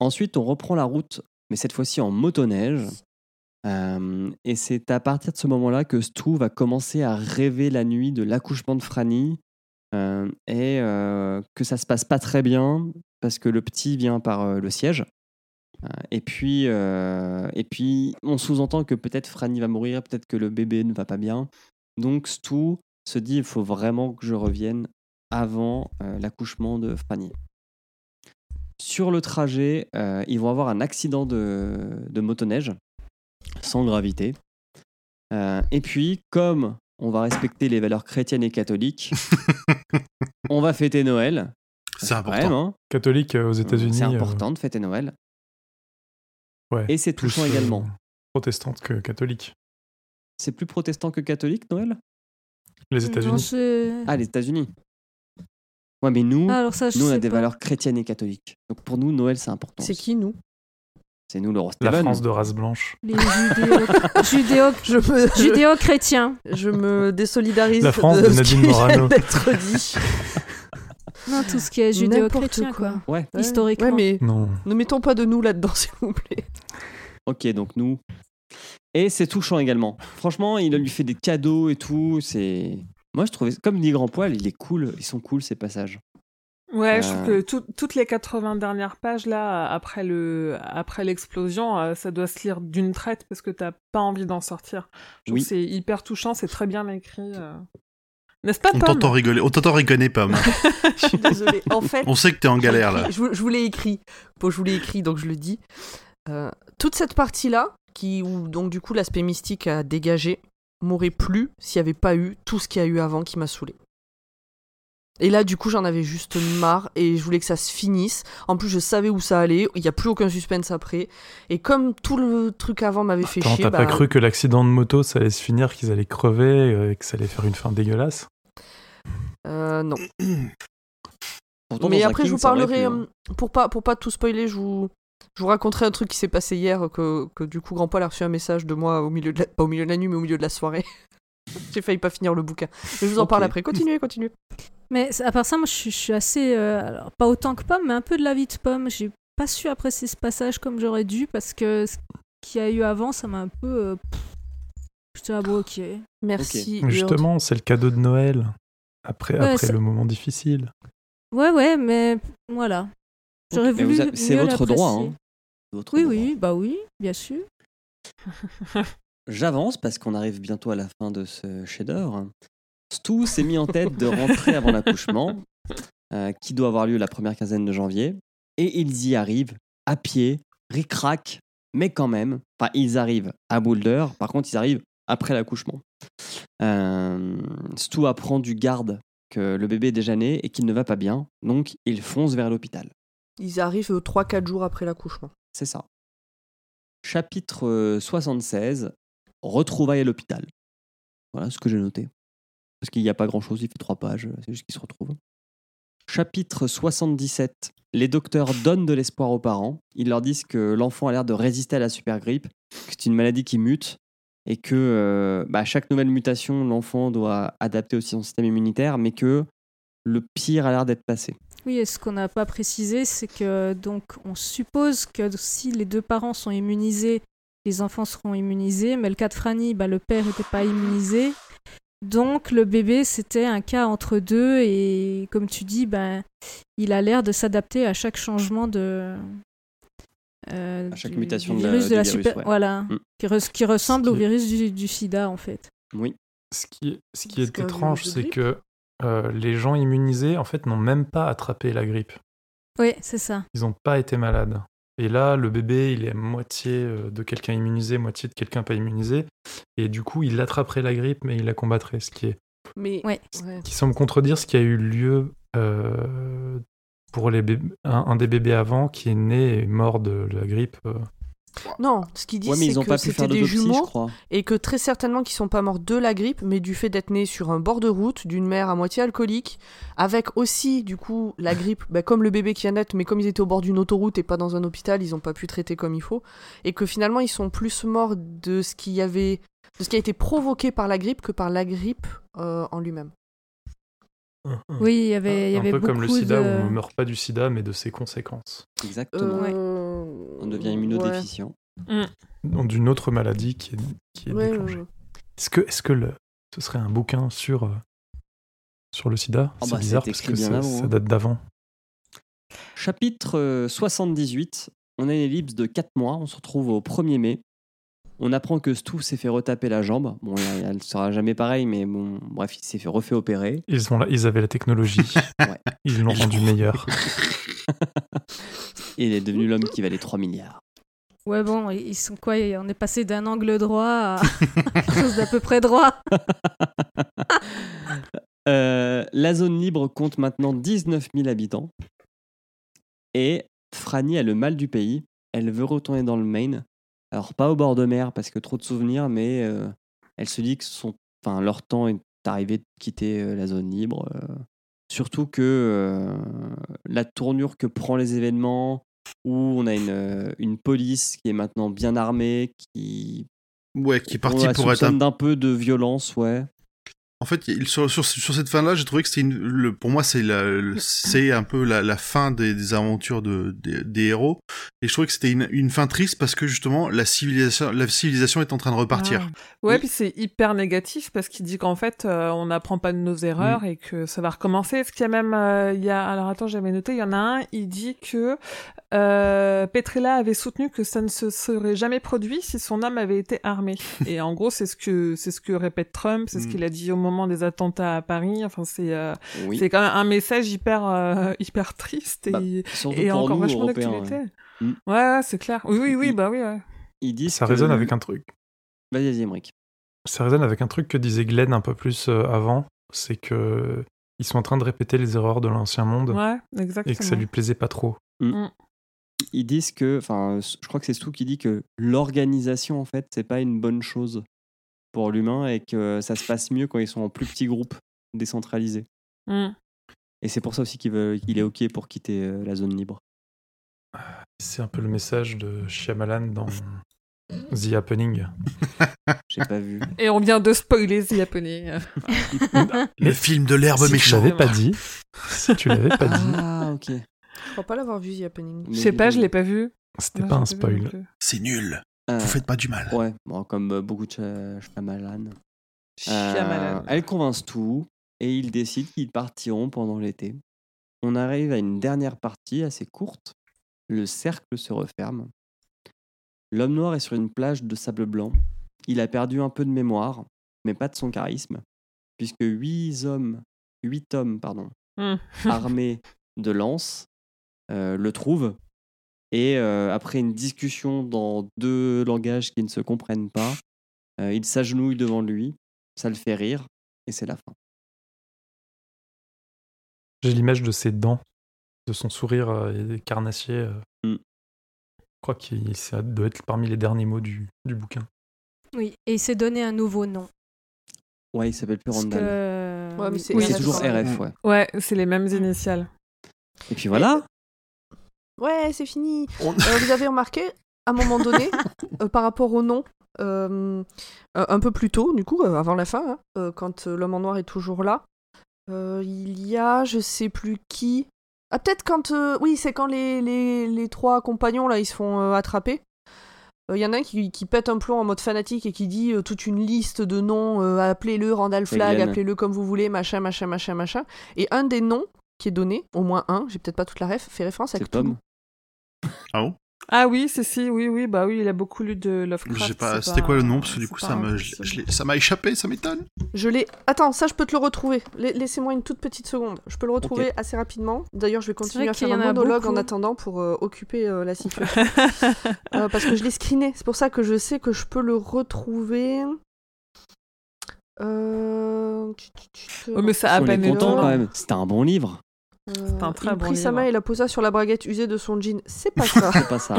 Ensuite, on reprend la route, mais cette fois-ci en motoneige. Et c'est à partir de ce moment-là que Stu va commencer à rêver la nuit de l'accouchement de Franny et que ça se passe pas très bien parce que le petit vient par le siège. Et puis, et puis, on sous-entend que peut-être Franny va mourir, peut-être que le bébé ne va pas bien. Donc Stu se dit il faut vraiment que je revienne avant l'accouchement de Franny. Sur le trajet, ils vont avoir un accident de, de motoneige sans gravité. Euh, et puis, comme on va respecter les valeurs chrétiennes et catholiques, On va fêter Noël. C'est important. Vraiment. Catholique euh, aux États-Unis. C'est euh, important de fêter Noël. ouais, Et c'est plus, touchant euh, également. Protestante que catholique. C'est plus protestant que catholique, Noël? Les États-Unis. Ah, les États-Unis. Ouais, mais nous, Ah, alors ça, je nous, on a des pas. valeurs chrétiennes et catholiques. Donc pour nous, Noël, c'est important. C'est qui, nous? C'est nous, le roi La Steven. France de race blanche. Les judéo- judéo- Je me, je, judéo-chrétiens. je me désolidarise La France de, de Nadine Morano. d'être dit. Non, tout ce qui est judéo-chrétien, quoi. quoi. Ouais. Ouais. Historiquement. Ouais, mais Non. ne mettons pas de nous là-dedans, s'il vous plaît. Ok, donc nous. Et c'est touchant également. Franchement, il lui fait des cadeaux et tout. C'est. Moi, je trouvais, comme dit Grand Poil, il est cool. Ils sont cool ces passages. Ouais, je Euh. trouve que tout- toutes les 80 dernières pages, là, après le, après l'explosion, euh, ça doit se lire d'une traite parce que t'as pas envie d'en sortir. Je trouve Oui. que c'est hyper touchant, c'est très bien écrit. euh. N'est-ce pas, On Pomme t'entend rigoler. On t'entend rigoler, Pomme. Je suis désolée. En fait, On sait que t'es en galère, là. Je, vous- je vous l'ai écrit. Bon, je vous l'ai écrit, donc je le dis. Euh, toute cette partie-là, qui, où donc du coup l'aspect mystique a dégagé, m'aurait plu s'il n'y avait pas eu tout ce qu'il y a eu avant qui m'a saoulé. Et là, du coup, j'en avais juste marre et je voulais que ça se finisse. En plus, je savais où ça allait. Il n'y a plus aucun suspense après. Et comme tout le truc avant m'avait fait Attends, chier, t'as bah, pas cru que l'accident de moto, ça allait se finir, qu'ils allaient crever euh, et que ça allait faire une fin dégueulasse? Euh, non. Pourtant, Mais après, je vous parlerai, pu, hein. euh, pour pas, pour pas tout spoiler, je vous, je vous raconterai un truc qui s'est passé hier, que, que du coup, Grand Paul a reçu un message de moi au milieu de la, pas au milieu de la nuit, mais au milieu de la soirée. J'ai failli pas finir le bouquin. Mais je vous en parle après. Continuez, continuez. Mais à part ça, moi, je suis, je suis assez. euh, alors, pas autant que Pomme, mais un peu de l'avis de Pomme. J'ai pas su apprécier ce passage comme j'aurais dû parce que ce qu'il y a eu avant, ça m'a un peu. euh, J'étais à bon, ok. Merci. Mais Et Justement, c'est le cadeau de Noël. Après, Ouais, après le moment difficile. Ouais, ouais, mais voilà. J'aurais Ok, mais voulu. c'est votre droit, hein. Votre Oui, droit. oui, bah oui, bien sûr. J'avance parce qu'on arrive bientôt à la fin de ce chef-d'œuvre. Stu s'est mis en tête de rentrer avant l'accouchement, euh, qui doit avoir lieu la première quinzaine de janvier. Et ils y arrivent à pied, ric-rac, mais quand même. Enfin, ils arrivent à Boulder, par contre, ils arrivent après l'accouchement. Euh, Stu apprend du garde que le bébé est déjà né et qu'il ne va pas bien, donc il fonce vers l'hôpital. Ils arrivent 3-4 jours après l'accouchement. C'est ça. Chapitre euh, 76, retrouvailles à l'hôpital. Voilà ce que j'ai noté. Parce qu'il n'y a pas grand-chose, il fait trois pages, euh, c'est juste qu'ils se retrouvent. Chapitre 77, les docteurs donnent de l'espoir aux parents. Ils leur disent que l'enfant a l'air de résister à la super grippe, que c'est une maladie qui mute, et que euh, bah, à chaque nouvelle mutation, l'enfant doit adapter aussi son système immunitaire, mais que le pire a l'air d'être passé. Oui, et ce qu'on n'a pas précisé, c'est que donc on suppose que si les deux parents sont immunisés, les enfants seront immunisés. Mais le cas de Franny, bah, le père n'était pas immunisé. Donc le bébé, c'était un cas entre deux. Et comme tu dis, ben, il a l'air de s'adapter à chaque changement de. euh, À chaque du- mutation du de la- virus de la virus, super. ouais. Voilà. Mm. Qui, res- qui ressemble au qui virus du, du sida, en fait. Oui. Ce qui est, ce qui est étrange, c'est que euh, les gens immunisés, en fait, n'ont même pas attrapé la grippe. Oui, c'est ça. Ils n'ont pas été malades. Et là, le bébé, il est à moitié euh, de quelqu'un immunisé, moitié de quelqu'un pas immunisé. Et du coup, il attraperait la grippe, mais il la combattrait. Ce qui, est, Mais ouais. qui semble contredire ce qui a eu lieu euh, pour les bébés- un, un des bébés avant qui est né et mort de la grippe. euh. Non, ce qu'ils disent, Ouais, c'est n'ont que pas pu c'était faire des jumeaux crois. et que très certainement qu'ils sont pas morts de la grippe, mais du fait d'être nés sur un bord de route d'une mère à moitié alcoolique, avec aussi du coup la grippe, bah, comme le bébé qui vient d'être, mais comme ils étaient au bord d'une autoroute et pas dans un hôpital, ils ont pas pu traiter comme il faut, et que finalement ils sont plus morts de ce qui y avait, de ce qui a été provoqué par la grippe que par la grippe euh, en lui-même. Oui, il y avait, il y un avait peu beaucoup comme le sida, de... où on ne meurt pas du sida, mais de ses conséquences. Exactement. Euh, On devient ouais. immunodéficient. Donc, D'une autre maladie qui est, qui est Ouais, déclenchée. ouais, ouais. Est-ce que, est-ce que le, ce serait un bouquin sur, euh, sur le sida? Ah C'est bah, bizarre parce que ça, avant, ça hein. date d'avant. Chapitre euh, 78, on a une ellipse de 4 mois, on se retrouve au 1er mai. On apprend que Stu s'est fait retaper la jambe. Bon, elle, elle sera jamais pareille, mais bon, bref, il s'est fait refait opérer. Ils, ont la- ils avaient la technologie. Ouais. Ils l'ont rendu meilleur. Et il est devenu l'homme qui valait 3 milliards. Ouais, bon, ils sont quoi? On est passé d'un angle droit à quelque chose d'à peu près droit. Euh, la zone libre compte maintenant 19 000 habitants. Et Franny a le mal du pays. Elle veut retourner dans le Maine. Alors, pas au bord de mer parce que trop de souvenirs, mais euh, elle se dit que son, enfin, leur temps est arrivé de quitter euh, la zone libre. euh. surtout que euh, la tournure que prend les événements, où on a une, euh, une police qui est maintenant bien armée, qui Ouais, qui est on parti la pour être un d'un peu de violence, ouais. En fait, sur, sur, sur cette fin-là, j'ai trouvé que c'était le, pour moi, c'est la, le- c'est un peu la, la fin des, des aventures de, des, des héros. Et je trouvais que c'était une, une fin triste parce que justement, la civilisation, la civilisation est en train de repartir. Ah. Ouais, Oui. puis c'est hyper négatif parce qu'il dit qu'en fait, euh, on n'apprend pas de nos erreurs et que ça va recommencer. Est-ce qu'il y a même, euh, il y a, alors attends, j'avais noté, il y en a un, il dit que euh, Petrella avait soutenu que ça ne se serait jamais produit si son homme avait été armé. et en gros, c'est ce que c'est ce que répète Trump, c'est ce Mm. qu'il a dit au moment des attentats à Paris. Enfin, c'est euh, Oui. c'est quand même un message hyper euh, hyper triste et, Bah, et encore nous, vachement d'actualité. ouais. Mm. Ouais, ouais, c'est clair. Oui, oui, oui, Il- bah oui. Ouais. Ils disent Ça que- résonne avec un truc. Vas-y, vas-y, Emmerich. Ça résonne avec un truc que disait Glenn un peu plus euh, avant, c'est que ils sont en train de répéter les erreurs de l'ancien monde Ouais, exactement. et que ça lui plaisait pas trop. Ils disent que, enfin, je crois que c'est Stu qui dit que l'organisation, en fait, c'est pas une bonne chose pour l'humain et que ça se passe mieux quand ils sont en plus petits groupes décentralisés. Mm. Et c'est pour ça aussi qu'il veut, qu'il est OK pour quitter euh, la zone libre. C'est un peu le message de Shyamalan dans The Happening. J'ai pas vu. Et on vient de spoiler The Happening. Le film de l'herbe si tu l'avais pas dit, si tu l'avais pas dit, Ah, ok. Je crois pas l'avoir vu, The Happening. Je sais pas, je l'ai pas vu. c'était pas un spoil. C'est nul. Euh, Vous faites pas du mal. Ouais, bon, comme euh, beaucoup de Shy- Shyamalan. Euh, Shyamalan. elle convainc tout et ils décident qu'ils partiront pendant l'été. On arrive à une dernière partie assez courte. Le cercle se referme. L'homme noir est sur une plage de sable blanc. Il a perdu un peu de mémoire, mais pas de son charisme, puisque huit hommes, huit hommes pardon, Hmm. armés de lances euh, le trouvent. Et euh, après une discussion dans deux langages qui ne se comprennent pas, euh, il s'agenouille devant lui, ça le fait rire, et c'est la fin. J'ai l'image de ses dents, de son sourire euh, carnassier. euh. Mm. Je crois que ça doit être parmi les derniers mots du, du bouquin. Oui, et il s'est donné un nouveau nom. Ouais, il s'appelle plus Randall. que... Ouais, mais oui, c'est- oui, C'est RF, toujours. RF, ouais. Ouais, c'est les mêmes initiales. Et puis voilà, Ouais, c'est fini. On- Euh, vous avez remarqué, à un moment donné, euh, par rapport au nom, euh, un peu plus tôt, du coup, avant la fin, hein, quand l'homme en noir est toujours là, il y a, je sais plus qui. Ah, peut-être quand. oui, c'est quand les, les, les trois compagnons, là, ils se font attraper. Il y en a un qui, qui pète un plomb en mode fanatique et qui dit euh, toute une liste de noms, euh, appelez-le Randall Flag, appelez-le comme vous voulez, machin, machin, machin, machin. Et un des noms qui est donné, au moins un, j'ai peut-être pas toute la ref, fait référence à Cthulhu. Tom. Ah bon? Ah oui, c'est si, oui, oui, bah oui, il a beaucoup lu de Lovecraft. Pas. c'est C'était quoi le nom? Parce que du c'est coup, pas ça me, un je- truc, je l'ai- ça m'a échappé, ça m'étonne. Je l'ai. Attends, ça je peux te le retrouver. La- Laissez-moi une toute petite seconde. Je peux le retrouver assez rapidement. D'ailleurs, je vais continuer à faire un monologue en attendant pour euh, occuper euh, la situation. Euh, parce que je l'ai screené. C'est pour ça que je sais que je peux le retrouver. Euh... Ouais, mais ça a même, c'était un bon livre. Euh, un très il bon prit sa livre. main et la posa sur la braguette usée de son jean. C'est pas ça. C'est pas ça.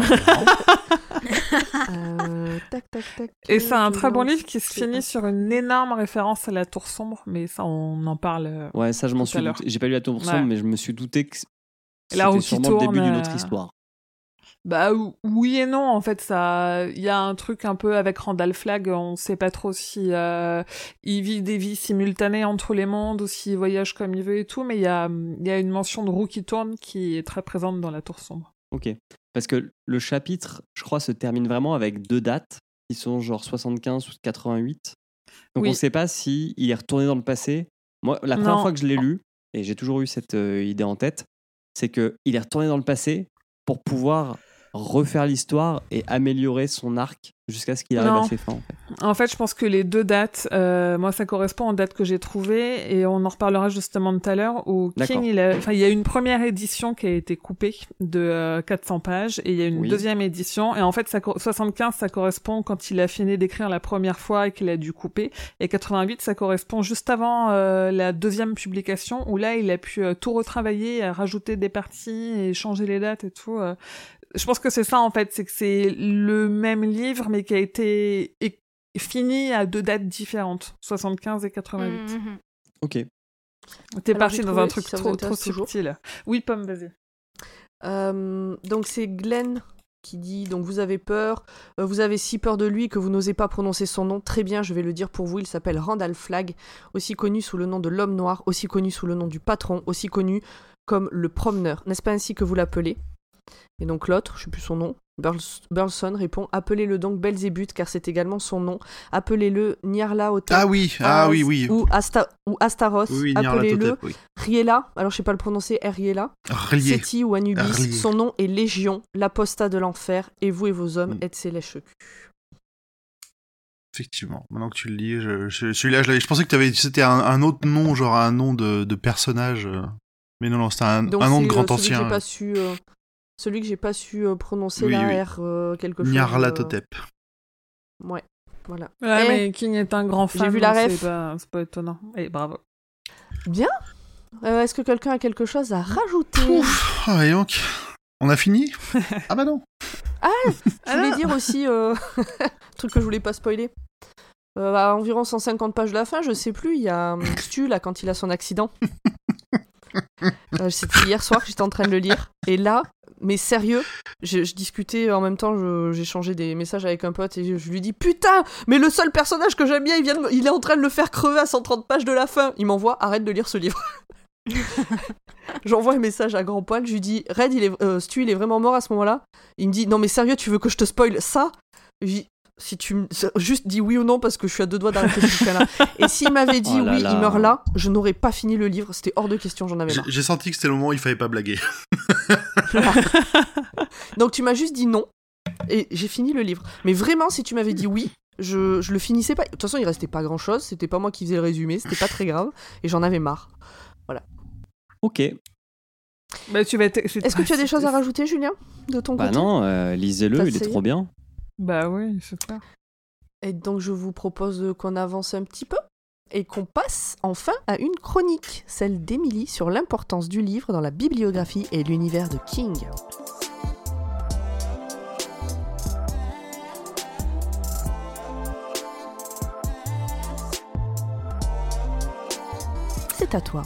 Euh, tac, tac, tac. Et c'est un très bon livre qui se finit sur une énorme référence à la tour sombre, mais ça, on en parle. euh, Ouais, ça je m'en suis. J'ai pas lu la tour sombre, Ouais. mais je me suis douté que c'était sûrement le début tourne, d'une autre euh, histoire. Bah ou- oui et non, en fait, ça, il y a un truc un peu avec Randall Flagg, on sait pas trop si euh, il vit des vies simultanées entre les mondes ou s'il voyage comme il veut et tout, mais il y a, il y a une mention de roue qui tourne qui est très présente dans la tour sombre. Ok. Parce que le chapitre, je crois, se termine vraiment avec deux dates qui sont genre 75 ou 88. Donc Oui. on sait pas si il est retourné dans le passé. Moi, la première Non. fois que je l'ai lu, et j'ai toujours eu cette euh, idée en tête, c'est que il est retourné dans le passé pour pouvoir refaire l'histoire et améliorer son arc jusqu'à ce qu'il arrive Non. à ses fins. En fait. En fait, je pense que les deux dates, euh, moi, ça correspond aux dates que j'ai trouvées et on en reparlera justement tout à l'heure. Où. King, il, a, enfin, il y a une première édition qui a été coupée de euh, 400 pages et il y a une Oui. deuxième édition. Et en fait, ça, co- 75, ça correspond quand il a fini d'écrire la première fois et qu'il a dû couper. Et 88, ça correspond juste avant euh, la deuxième publication où là, il a pu euh, tout retravailler, euh, rajouter des parties et changer les dates et tout. Je pense que c'est ça en fait, c'est que c'est le même livre mais qui a été fini à deux dates différentes, 75 et 88. Mhm. Ok. T'es parti dans un truc si trop, trop subtil. Oui, Pomme, vas-y. Euh, donc c'est Glenn qui dit donc vous avez peur, euh, vous avez si peur de lui que vous n'osez pas prononcer son nom. Très bien, je vais le dire pour vous. Il s'appelle Randall Flagg, aussi connu sous le nom de l'homme noir, aussi connu sous le nom du patron, aussi connu comme le promeneur. N'est-ce pas ainsi que vous l'appelez? Et donc l'autre, je sais plus son nom, Burles- Burleson répond appelez-le donc Belzébuth car c'est également son nom. Appelez-le Nyarlathotep. Ah oui, ah oui, oui. Ou, Asta- ou Astaroth. Oui, appelez-le oui. Riela. Alors je sais pas le prononcer, Riela. Relié. Seti ou Anubis, son nom est Légion, l'apostat de l'enfer, et vous et vos hommes Mm. êtes ses lèches Effectivement. Maintenant que tu le lis, je, je- celui-là, je, pensais que c'était un, un autre nom, genre un nom de, de personnage. euh. Mais non, non, c'était un, un nom de grand euh, que ancien. j'ai pas su, euh, celui que j'ai pas su euh, prononcer Oui, là, oui. R euh, quelque chose. Nyarlathotep. euh, Ouais, voilà. Ouais, Eh, mais King est un grand fan. j'ai vu la ref. C'est pas, étonnant. Et bravo. Bien. Euh, est-ce que quelqu'un a quelque chose à rajouter? Ouf, ah, et donc, on a fini? Ah bah non. Je voulais dire aussi, euh, truc que je voulais pas spoiler. Euh, à environ 150 pages de la fin, je sais plus, il y a hum, Stu là quand il a son accident. Euh, C'était hier soir que j'étais en train de le lire. Et là, mais sérieux, je, je discutais en même temps, changé des messages avec un pote et je, je lui dis Putain, mais le seul personnage que j'aime bien, il, vient de me- il est en train de le faire crever à 130 pages de la fin. Il m'envoie Arrête de lire ce livre. J'envoie un message à grand poil, je lui dis Red, il est, euh, Stu, il est vraiment mort à ce moment-là. Il me dit Non, mais sérieux, tu veux que je te spoil ça? Je lui dis, si tu me juste dis oui ou non parce que je suis à deux doigts d'arrêter ce bouquin-là. Et s'il m'avait dit Oh là oui, là. il meurt là, je n'aurais pas fini le livre. C'était hors de question, j'en avais marre. j'ai senti que c'était le moment où il fallait pas blaguer. Donc tu m'as juste dit non et j'ai fini le livre. Mais vraiment, si tu m'avais dit oui, je, je le finissais pas. De toute façon, il restait pas grand-chose. C'était pas moi qui faisais le résumé. C'était pas très grave et j'en avais marre. Ok. Bah, tu vas être- Est-ce que tu as des choses à rajouter, Julien, de ton Bah côté? non, euh, lisez-le, il est trop bien. Bah oui, c'est clair. Et donc je vous propose qu'on avance un petit peu et qu'on passe enfin à une chronique, celle d'Émilie sur l'importance du livre dans la bibliographie et l'univers de King. C'est à toi.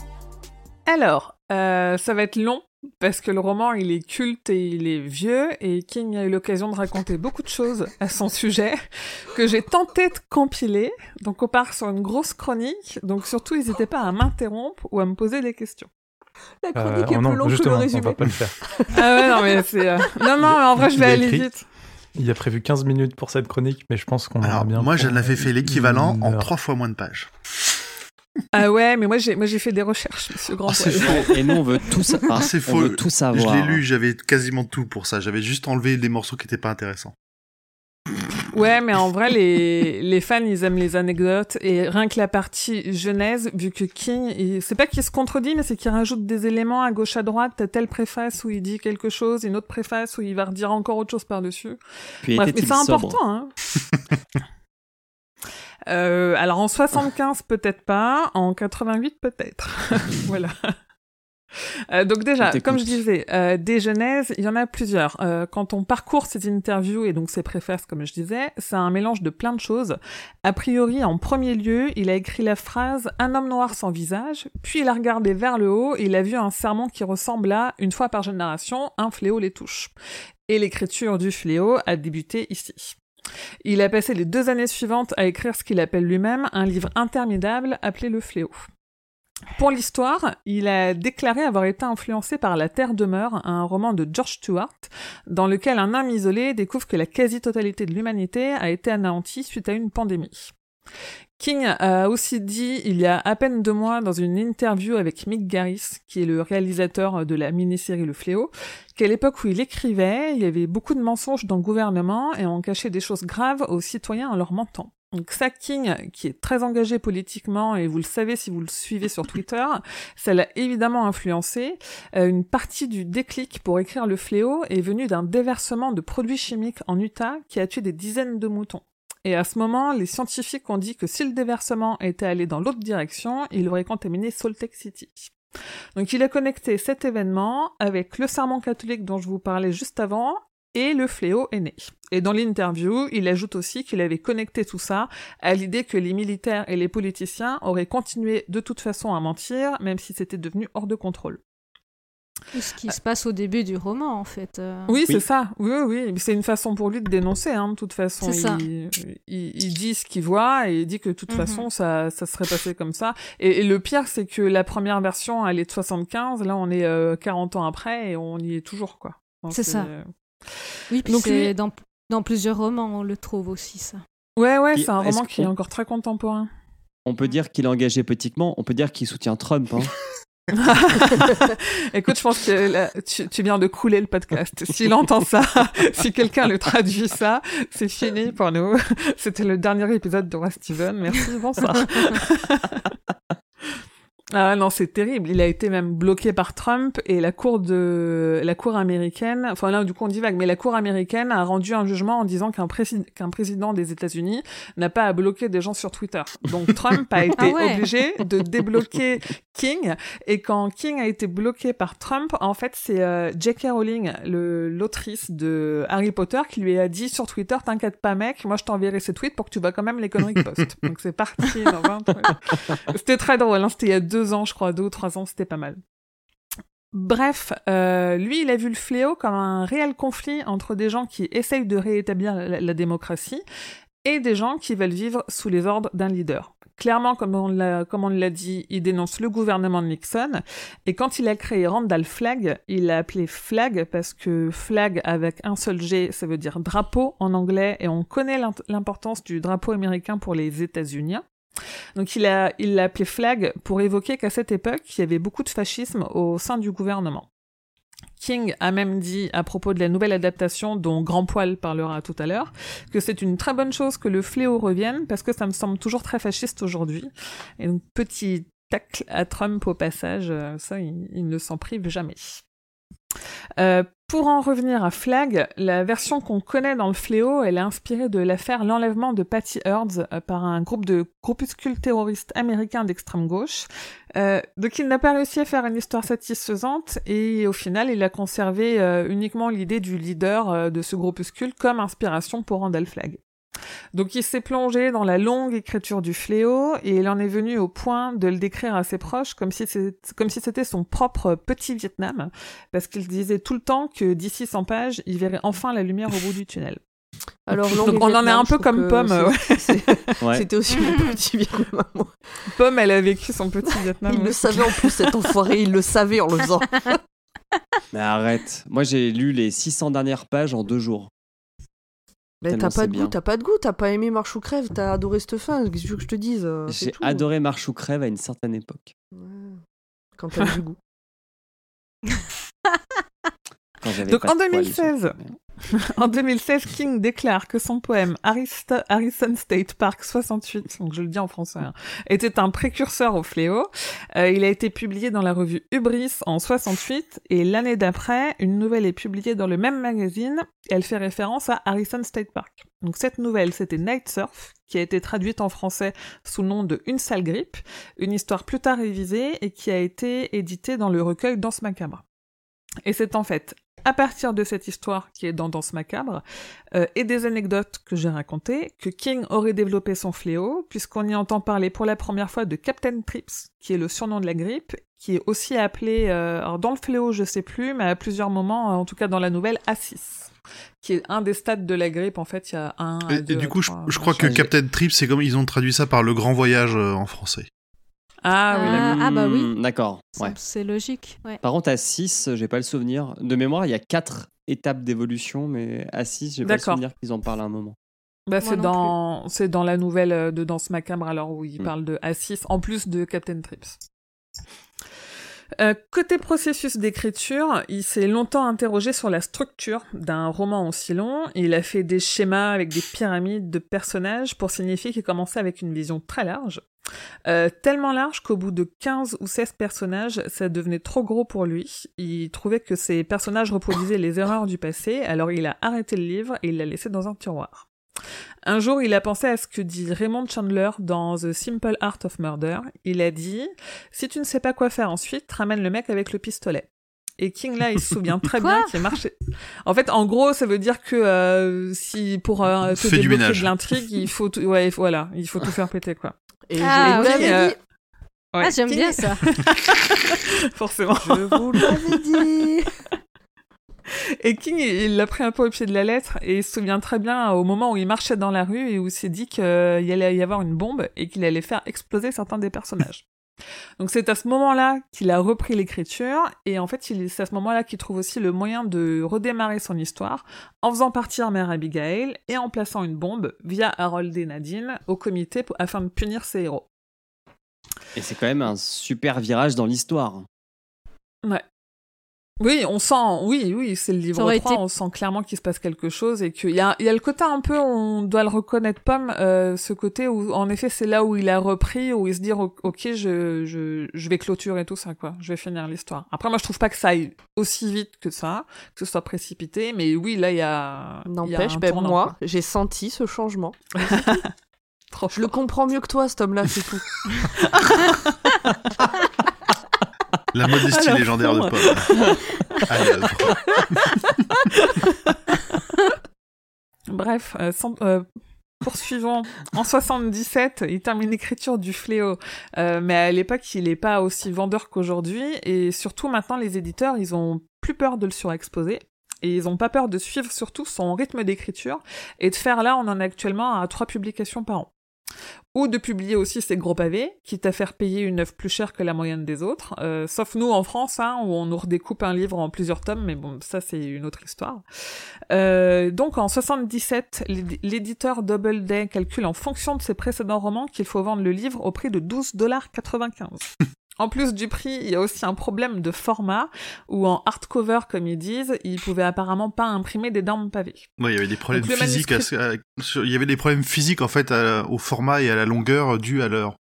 Alors, euh, ça va être long parce que le roman il est culte et il est vieux et King a eu l'occasion de raconter beaucoup de choses à son sujet que j'ai tenté de compiler. Donc on part sur une grosse chronique. Donc surtout n'hésitez pas à m'interrompre ou à me poser des questions. La Euh, chronique oh est non, plus longue que le on résumé. va pas le faire. Ah ouais non mais c'est euh, non non mais en vrai je vais a aller vite. Il a prévu 15 minutes pour cette chronique, mais je pense qu'on aura Alors, bien. moi, pour j'en avais fait l'équivalent en trois fois moins de pages. Ah ouais mais moi j'ai moi j'ai fait des recherches Monsieur Grand. Ah, c'est faux. Et nous, on veut tout, sa- ah, c'est on faux. veut tout Je savoir. l'ai lu, j'avais quasiment tout pour ça. J'avais juste enlevé les morceaux qui étaient pas intéressants. Ouais, mais en vrai, les, les fans, ils aiment les anecdotes. Et rien que la partie genèse, vu que King, il- c'est pas qu'il se contredit, mais c'est qu'il rajoute des éléments à gauche à droite. T'as telle préface où il dit quelque chose, une autre préface où il va redire encore autre chose par-dessus. Puis Bref, mais c'est important, hein. Euh, alors en 75 peut-être pas, en 88 peut-être. voilà. Euh, donc déjà, comme je disais, euh, des genèses, il y en a plusieurs. Euh, quand on parcourt ces interviews et donc ces préfaces, comme je disais, c'est un mélange de plein de choses. A priori, en premier lieu, il a écrit la phrase « Un homme noir sans visage », puis il a regardé vers le haut et il a vu un serment qui ressemble à « Une fois par génération, un fléau les touche ». Et l'écriture du fléau a débuté ici. Il a passé les deux années suivantes à écrire ce qu'il appelle lui-même un livre interminable appelé Le Fléau. Pour l'histoire, il a déclaré avoir été influencé par La Terre demeure, un roman de George Stewart, dans lequel un homme isolé découvre que la quasi-totalité de l'humanité a été anéantie suite à une pandémie. King a aussi dit il y a à peine deux mois dans une interview avec Mick Garris, qui est le réalisateur de la mini-série Le Fléau, qu'à l'époque où il écrivait, il y avait beaucoup de mensonges dans le gouvernement et on cachait des choses graves aux citoyens en leur mentant. Donc ça, King, qui est très engagé politiquement, et vous le savez si vous le suivez sur Twitter, ça l'a évidemment influencé. Euh, une partie du déclic pour écrire Le Fléau est venue d'un déversement de produits chimiques en Utah qui a tué des dizaines de moutons. Et à ce moment, les scientifiques ont dit que si le déversement était allé dans l'autre direction, il aurait contaminé Salt Lake City. Donc il a connecté cet événement avec le serment catholique dont je vous parlais juste avant et le fléau est né. Et dans l'interview, il ajoute aussi qu'il avait connecté tout ça à l'idée que les militaires et les politiciens auraient continué de toute façon à mentir, même si c'était devenu hors de contrôle. Ce qui se passe au début du roman, en fait. euh. Oui, c'est ça. Oui, oui. C'est une façon pour lui de dénoncer, hein, de toute façon. Il, il, il dit ce qu'il voit et il dit que de toute Mhm. façon, ça, ça serait passé comme ça. Et, et le pire, c'est que la première version, elle est de 75. Là, on est euh, 40 ans après et on y est toujours, quoi. C'est ça. euh, Oui, puis Donc c'est lui- dans, dans plusieurs romans, on le trouve aussi, ça. Ouais, ouais, c'est un roman qui est encore très contemporain. On peut dire qu'il est engagé politiquement, on peut dire qu'il soutient Trump. Hein. Écoute, je pense que tu viens de couler le podcast. S'il entend ça, si quelqu'un le traduit ça, c'est fini pour nous. C'était le dernier épisode de Roi Steven. Merci, bonsoir. Ah non, c'est terrible. Il a été même bloqué par Trump et la cour de la cour américaine. Enfin là, du coup, on divague, mais la cour américaine a rendu un jugement en disant qu'un prési- qu'un président des États-Unis n'a pas à bloquer des gens sur Twitter. Donc Trump a été Ah ouais. obligé de débloquer King. Et quand King a été bloqué par Trump, en fait, c'est euh, J.K. Rowling, l'autrice de Harry Potter, qui lui a dit sur Twitter, t'inquiète pas mec, moi je t'enverrai ces tweets pour que tu vois quand même les conneries que poste. Donc c'est parti. C'était très drôle, hein, c'était il y a deux ans, je crois, deux ou trois ans, c'était pas mal. Bref, euh, lui, il a vu le fléau comme un réel conflit entre des gens qui essayent de réétablir la, la démocratie et des gens qui veulent vivre sous les ordres d'un leader. Clairement, comme on l'a, dit, il dénonce le gouvernement de Nixon. Et quand il a créé Randall Flag, il l'a appelé Flag parce que flag avec un seul G, ça veut dire drapeau en anglais, et on connaît l'importance du drapeau américain pour les États-Unis. Donc il il l'a appelé Flag pour évoquer qu'à cette époque, il y avait beaucoup de fascisme au sein du gouvernement. King a même dit à propos de la nouvelle adaptation dont Grand Poil parlera tout à l'heure que c'est une très bonne chose que le fléau revienne parce que ça me semble toujours très fasciste aujourd'hui. Et donc petit tacle à Trump au passage, euh, ça il, il ne s'en prive jamais. Euh, pour en revenir à Flag, la version qu'on connaît dans le fléau, elle est inspirée de l'affaire L'enlèvement de Patty Heards euh, par un groupe de groupuscules terroristes américains d'extrême gauche. Euh, donc il n'a pas réussi à faire une histoire satisfaisante et au final il a conservé euh, uniquement l'idée du leader euh, de ce groupuscule comme inspiration pour Randall Flag. Donc il s'est plongé dans la longue écriture du fléau et il en est venu au point de le décrire à ses proches comme si c'était son propre petit Vietnam, parce qu'il disait tout le temps que d'ici 100 pages, il verrait enfin la lumière au bout du tunnel. Alors, Donc, on en est un peu comme Pomme, ouais. C'était aussi mon petit Vietnam à moi. Pomme, elle a vécu son petit Vietnam. Il le savait en plus, cet enfoiré, il le savait en le faisant. Mais arrête. Moi, j'ai lu les 600 dernières pages en deux jours. Mais t'as pas de bien. goût, t'as pas de goût, t'as pas aimé Marche ou Crève, t'as adoré cette fin, qu'est-ce que tu veux que je te dise euh, J'ai tout. adoré Marche ou Crève à une certaine époque. Ouais. Quand t'as du goût. Quand j'avais Donc pas en de poils 2016, sur- En 2016, King déclare que son poème Harris- Harrison State Park 68, donc je le dis en français, hein, était un précurseur au fléau. Euh, il a été publié dans la revue Hubris en 68 et l'année d'après, une nouvelle est publiée dans le même magazine. Elle fait référence à Harrison State Park. Donc cette nouvelle, c'était Night Surf, qui a été traduite en français sous le nom de Une sale grippe, une histoire plus tard révisée et qui a été éditée dans le recueil Danse macabre. Et c'est en fait à partir de cette histoire qui est dans Danse macabre euh, et des anecdotes que j'ai racontées que King aurait développé son fléau puisqu'on y entend parler pour la première fois de Captain Trips qui est le surnom de la grippe qui est aussi appelé euh, alors dans le fléau je sais plus mais à plusieurs moments euh, en tout cas dans la nouvelle A6 qui est un des stades de la grippe en fait il y a un Et, à et deux, du coup, je, crois que machin. Captain Trip, c'est comme ils ont traduit ça par le grand voyage euh, en français. Ah oui Ah, d'accord. ah bah oui. Hmm, D'accord. Ça, Ouais. C'est logique. Ouais. Par contre, à 6, j'ai pas le souvenir. De mémoire, il y a 4 étapes d'évolution, mais à 6, j'ai pas le D'accord. souvenir qu'ils en parlent à un moment. Bah, c'est dans, c'est dans la nouvelle euh, de Danse Macabre, alors où il Mm. parle de A6, en plus de Captain Trips. Euh, côté processus d'écriture, il s'est longtemps interrogé sur la structure d'un roman aussi long. Il a fait des schémas avec des pyramides de personnages pour signifier qu'il commençait avec une vision très large. Euh, tellement large qu'au bout de 15 ou 16 personnages, ça devenait trop gros pour lui. Il trouvait que ces personnages reproduisaient les erreurs du passé, alors il a arrêté le livre et il l'a laissé dans un tiroir. Un jour, il a pensé à ce que dit Raymond Chandler dans The Simple Art of Murder. Il a dit Si tu ne sais pas quoi faire ensuite, ramène le mec avec le pistolet. Et King là, il se souvient très bien qu'il marchait. En fait, en gros, ça veut dire que euh, si pour euh, du débloquer de l'intrigue, il faut tout... ouais, voilà, il faut tout faire péter quoi. Et Ah, je euh, dit. Ouais, Ah, j'aime King- bien ça. Forcément. Je vous l'avais dit. Et King, il il l'a pris un peu au pied de la lettre et il se souvient très bien au moment où il marchait dans la rue et où il s'est dit qu'il allait y avoir une bombe et qu'il allait faire exploser certains des personnages. Donc c'est à ce moment-là qu'il a repris l'écriture et en fait il- c'est à ce moment-là qu'il trouve aussi le moyen de redémarrer son histoire en faisant partir Mère Abigail et en plaçant une bombe via Harold et Nadine au comité pour- afin de punir ses héros. Et c'est quand même un super virage dans l'histoire. Oui, on sent, oui, oui, c'est le livre Ça aurait 3, été- on sent clairement qu'il se passe quelque chose et qu'il y a, il y a le côté un peu, on doit le reconnaître, Pomme, euh, ce côté où, en effet, c'est là où il a repris, où il se dit, ok, je, je, je vais clôturer tout ça, quoi, je vais finir l'histoire. Après, moi, je trouve pas que ça aille aussi vite que ça, que ce soit précipité, mais oui, là, il y a, N'empêche, ben moi, j'ai senti ce changement. Trop Je le comprends mieux que toi, cet homme-là, c'est tout. La modestie légendaire de. Paul. À l'œuvre. Bref, euh, sans- euh, poursuivons. En 77, il termine l'écriture du Fléau, Euh, mais à l'époque, il n'est pas aussi vendeur qu'aujourd'hui, et surtout maintenant, les éditeurs, ils ont plus peur de le surexposer. Et ils ont pas peur de suivre surtout son rythme d'écriture et de faire là, on en est actuellement à trois publications par an. Ou de publier aussi ses gros pavés, quitte à faire payer une œuvre plus chère que la moyenne des autres. Euh, sauf nous en France, hein, où on nous redécoupe un livre en plusieurs tomes, mais bon, ça c'est une autre histoire. Euh, donc en 77, l'édi- l'éditeur Doubleday calcule en fonction de ses précédents romans qu'il faut vendre le livre au prix de 12,95$. En plus du prix, il y a aussi un problème de format, où en hardcover, comme ils disent, ils pouvaient apparemment pas imprimer d'énormes pavés. Ouais, il y avait des problèmes Donc, physiques. à- il y avait des problèmes physiques en fait à- au format et à la longueur dus à leur.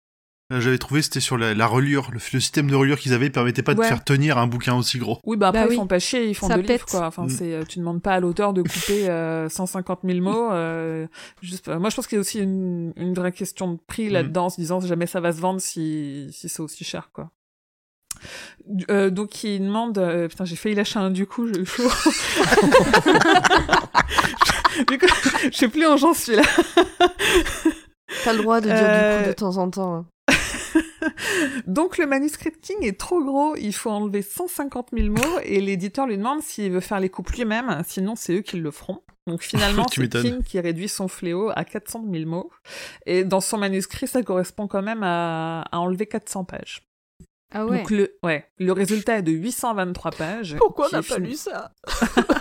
Là, J'avais trouvé c'était sur la, la reliure, le, le système de reliure qu'ils avaient permettait pas de faire tenir un bouquin aussi gros. Oui, bah après, Bah ils oui. font pas chier, ils font Ça deux livres, pète. quoi. Enfin, Mm. c'est, euh, tu demandes pas à l'auteur de couper euh, 150 000 mots. euh, juste, euh, moi, je pense qu'il y a aussi une, une vraie question de prix Mm. là-dedans, en se disant jamais ça va se vendre si, si c'est aussi cher, quoi. Du- euh, donc il demande euh, putain j'ai failli lâcher un du coup j'ai eu chaud du coup je sais plus où j'en suis là T'as le droit de dire du Euh, coup de temps en temps. Donc le manuscrit de King est trop gros, il faut enlever 150 000 mots et l'éditeur lui demande s'il veut faire les coupes lui-même, sinon c'est eux qui le feront. Donc finalement c'est. King qui réduit son fléau à 400 000 mots et dans son manuscrit ça correspond quand même à, à enlever 400 pages. Ah ouais. Donc le, ouais, le résultat est de 823 pages. Pourquoi on n'a pas fini. lu ça?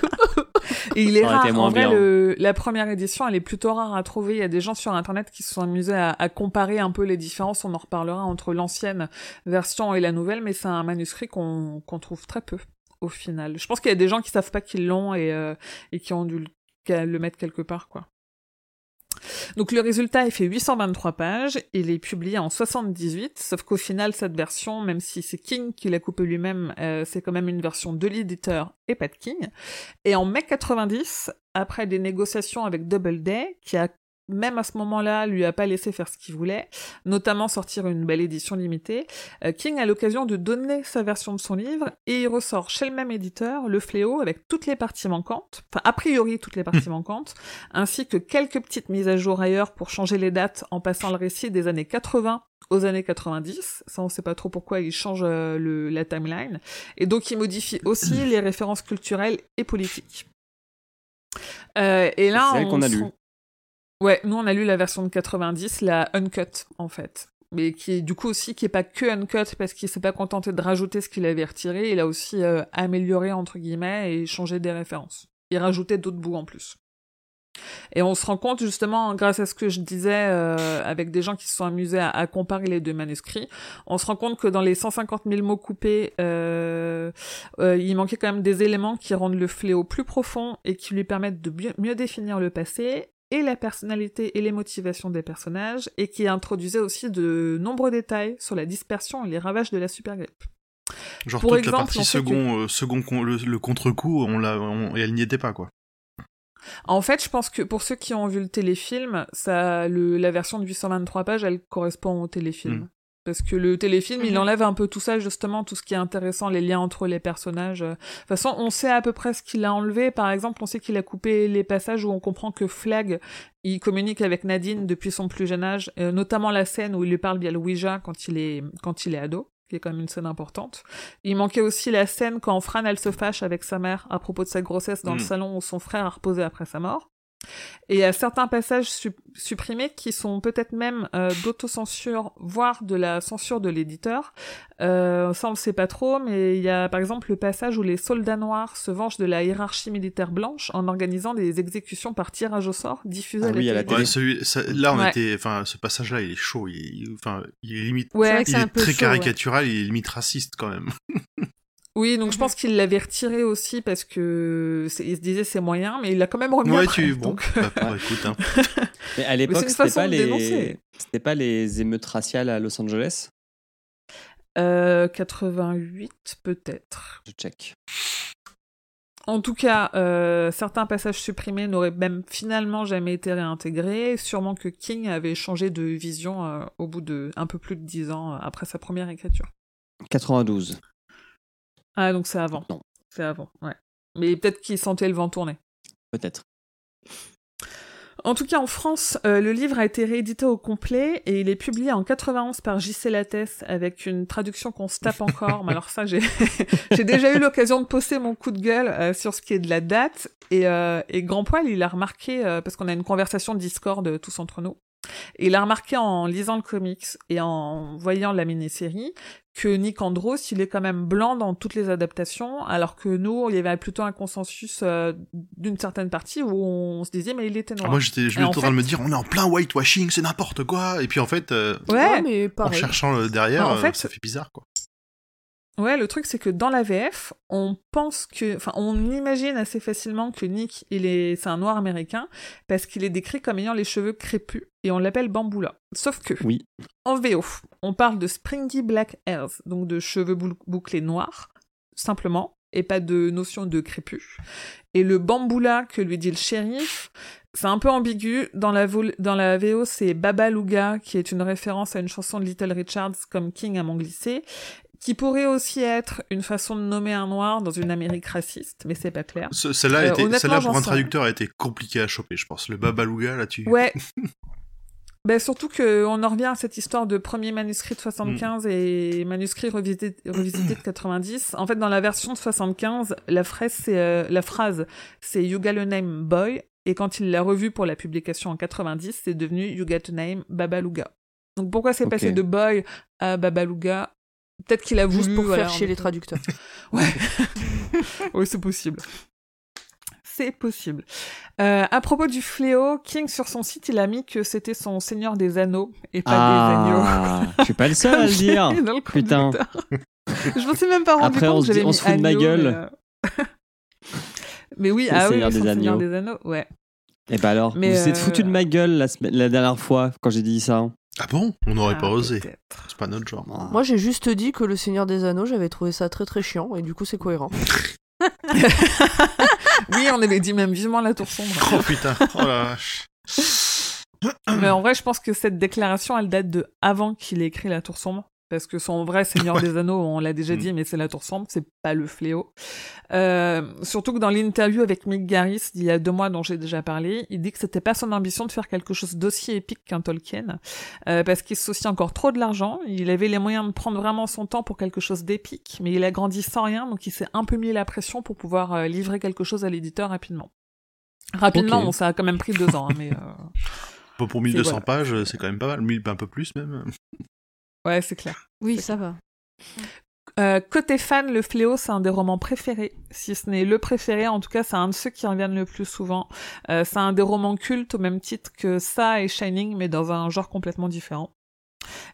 Et il est rare. En vrai, bien. le- la première édition, elle est plutôt rare à trouver. Il y a des gens sur Internet qui se sont amusés à, à comparer un peu les différences. On en reparlera entre l'ancienne version et la nouvelle, mais c'est un manuscrit qu'on trouve très peu au final. Je pense qu'il y a des gens qui savent pas qu'ils l'ont et, euh, et qui ont dû le, le mettre quelque part, quoi. Donc le résultat, il fait 823 pages, il est publié en 78, sauf qu'au final, cette version, même si c'est King qui l'a coupé lui-même, euh, c'est quand même une version de l'éditeur et pas de King. Et en mai 90, après des négociations avec Doubleday, qui a même à ce moment-là, lui a pas laissé faire ce qu'il voulait, notamment sortir une belle édition limitée, euh, King a l'occasion de donner sa version de son livre et il ressort chez le même éditeur Le Fléau avec toutes les parties manquantes, enfin a priori toutes les parties manquantes, ainsi que quelques petites mises à jour ailleurs pour changer les dates en passant le récit des années 80 aux années 90. Ça, on sait pas trop pourquoi il change euh, le, la timeline. Et donc, il modifie aussi les références culturelles et politiques. Euh, et là, on a rend- Ouais, nous on a lu la version de 90, la uncut en fait, mais qui est du coup aussi qui est pas que uncut parce qu'il s'est pas contenté de rajouter ce qu'il avait retiré, il a aussi euh, amélioré entre guillemets et changé des références. Et rajouté d'autres bouts en plus. Et on se rend compte justement, grâce à ce que je disais, euh, avec des gens qui se sont amusés à, à, comparer les deux manuscrits, on se rend compte que dans les 150 000 mots coupés, euh, euh, il manquait quand même des éléments qui rendent le fléau plus profond et qui lui permettent de mieux définir le passé et la personnalité et les motivations des personnages, et qui introduisait aussi de nombreux détails sur la dispersion et les ravages de la supergrippe. Genre Pour toute exemple, la partie second, second le, contre-coup, on l'a, elle n'y était pas quoi. En fait, je pense que pour ceux qui ont vu le téléfilm, ça, le, la version de 823 pages, elle correspond au téléfilm. Mm. Parce que le téléfilm, il mhm. enlève un peu tout ça, justement, tout ce qui est intéressant, les liens entre les personnages. De toute façon, on sait à peu près ce qu'il a enlevé. Par exemple, on sait qu'il a coupé les passages où on comprend que Flag, il communique avec Nadine depuis son plus jeune âge, euh, notamment la scène où il lui parle via le Ouija quand il est, quand il est ado qui est quand même une scène importante. Il manquait aussi la scène quand Fran, elle se fâche avec sa mère à propos de sa grossesse dans le mm. salon où son frère a reposé après sa mort. Et il y a certains passages supprimés qui sont peut-être même euh, d'autocensure, voire de la censure de l'éditeur. Euh, ça, on ne sait pas trop, mais il y a par exemple le passage où les soldats noirs se vengent de la hiérarchie militaire blanche en organisant des exécutions par tirage au sort diffusées ah à la télé. là, on était, enfin, ce passage-là, il est chaud, il, enfin, il est limite, il est, très caricatural, il est limite raciste quand même. Oui, donc je pense qu'il l'avait retiré aussi parce que il se disait c'est moyen, mais il l'a quand même remis ouais, Tu... Bon, bah, bah, écoute. Hein. mais à l'époque, c'était pas les, c'était pas les émeutes raciales à Los Angeles? Euh, 88 peut-être. Je check. En tout cas, euh, certains passages supprimés n'auraient même finalement jamais été réintégrés. Sûrement que King avait changé de vision euh, au bout de un peu plus de dix ans euh, après sa première écriture. 92. Ah, donc c'est avant. Non. C'est avant, ouais. Mais peut-être qu'il sentait le vent tourner. Peut-être. En tout cas, en France, euh, le livre a été réédité au complet et il est publié en 91 par J.C. Lattès avec une traduction qu'on se tape encore. Mais alors ça, j'ai déjà eu l'occasion de poster mon coup de gueule euh, sur ce qui est de la date. Et, euh, et Grand Poil, il a remarqué, parce qu'on a une conversation Discord tous entre nous, et il a remarqué en lisant le comics et en voyant la mini-série que Nick Andros, il est quand même blanc dans toutes les adaptations, alors que nous, il y avait plutôt un consensus euh, d'une certaine partie où on se disait, mais il était noir. moi, j'étais, je en train de me dire, on est en plein whitewashing, c'est n'importe quoi. Et puis en fait, euh, ouais, mais en cherchant le derrière, en fait, ça fait bizarre, quoi. Ouais, le truc c'est que dans la VF, on pense que, enfin, on imagine assez facilement que Nick, il est, c'est un noir américain parce qu'il est décrit comme ayant les cheveux crépus et on l'appelle Bamboula. Sauf que, oui. en VO, on parle de springy black hairs, donc de cheveux bouclés noirs, simplement, et pas de notion de crépus. Et le Bamboula que lui dit le shérif, c'est un peu ambigu. Dans la, dans la VO, c'est Babaluga, qui est une référence à une chanson de Little Richards comme King à mon glissé qui pourrait aussi être une façon de nommer un noir dans une Amérique raciste, mais c'est pas clair. Celle-là, euh, pour un traducteur, a été compliquée à choper, je pense. Le Babaluga, là-dessus. Ouais. ben, surtout qu'on en revient à cette histoire de premier manuscrit de 75 mm. et manuscrit revisité, revisité de 90. En fait, dans la version de 75, la phrase, c'est, euh, la phrase, c'est You got a name boy, et quand il l'a revu pour la publication en 90, c'est devenu You got a name Babaluga. Donc pourquoi c'est passé de boy à Babaluga Peut-être qu'il a voulu pour faire chier les traducteurs. ouais. oui, c'est possible. C'est possible. Euh, à propos du fléau, King sur son site, il a mis que c'était son Seigneur des Anneaux et pas des ah, agneaux. Je suis pas le seul à le dire. Putain. je me suis même pas rendu Après, compte. Après, on se fout de ma gueule. Mais, euh, mais oui, ah oui, des Seigneur des Anneaux, ouais. Et eh bah ben alors, mais vous êtes foutu de ma gueule la, la dernière fois quand j'ai dit ça. Ah bon? On n'aurait pas ah, osé. C'est pas notre genre. Moi, j'ai juste dit que le Seigneur des Anneaux, j'avais trouvé ça très très chiant, et du coup, c'est cohérent. oui, on avait dit même vivement la tour sombre. Oh putain, oh la vache. Mais en vrai, je pense que cette déclaration, elle date de avant qu'il ait écrit la tour sombre parce que son vrai Seigneur des Anneaux, on l'a déjà mm. dit, mais c'est la tour sombre, c'est pas le fléau. Euh, surtout que dans l'interview avec Mick Garris d'il y a deux mois dont j'ai déjà parlé, il dit que c'était pas son ambition de faire quelque chose d'aussi épique qu'un Tolkien, euh, parce qu'il se soucie encore trop de l'argent. Il avait les moyens de prendre vraiment son temps pour quelque chose d'épique, mais il a grandi sans rien, donc il s'est un peu mis la pression pour pouvoir euh, livrer quelque chose à l'éditeur rapidement. Rapidement, bon, ça a quand même pris deux ans, hein, mais. pour 1200 pages, c'est quand même pas mal, un peu plus même. Ouais, c'est clair. Oui, ça va. Euh, côté fan, Le Fléau, c'est un des romans préférés. Si ce n'est le préféré, en tout cas, c'est un de ceux qui reviennent le plus souvent. Euh, c'est un des romans cultes au même titre que ça et Shining, mais dans un genre complètement différent.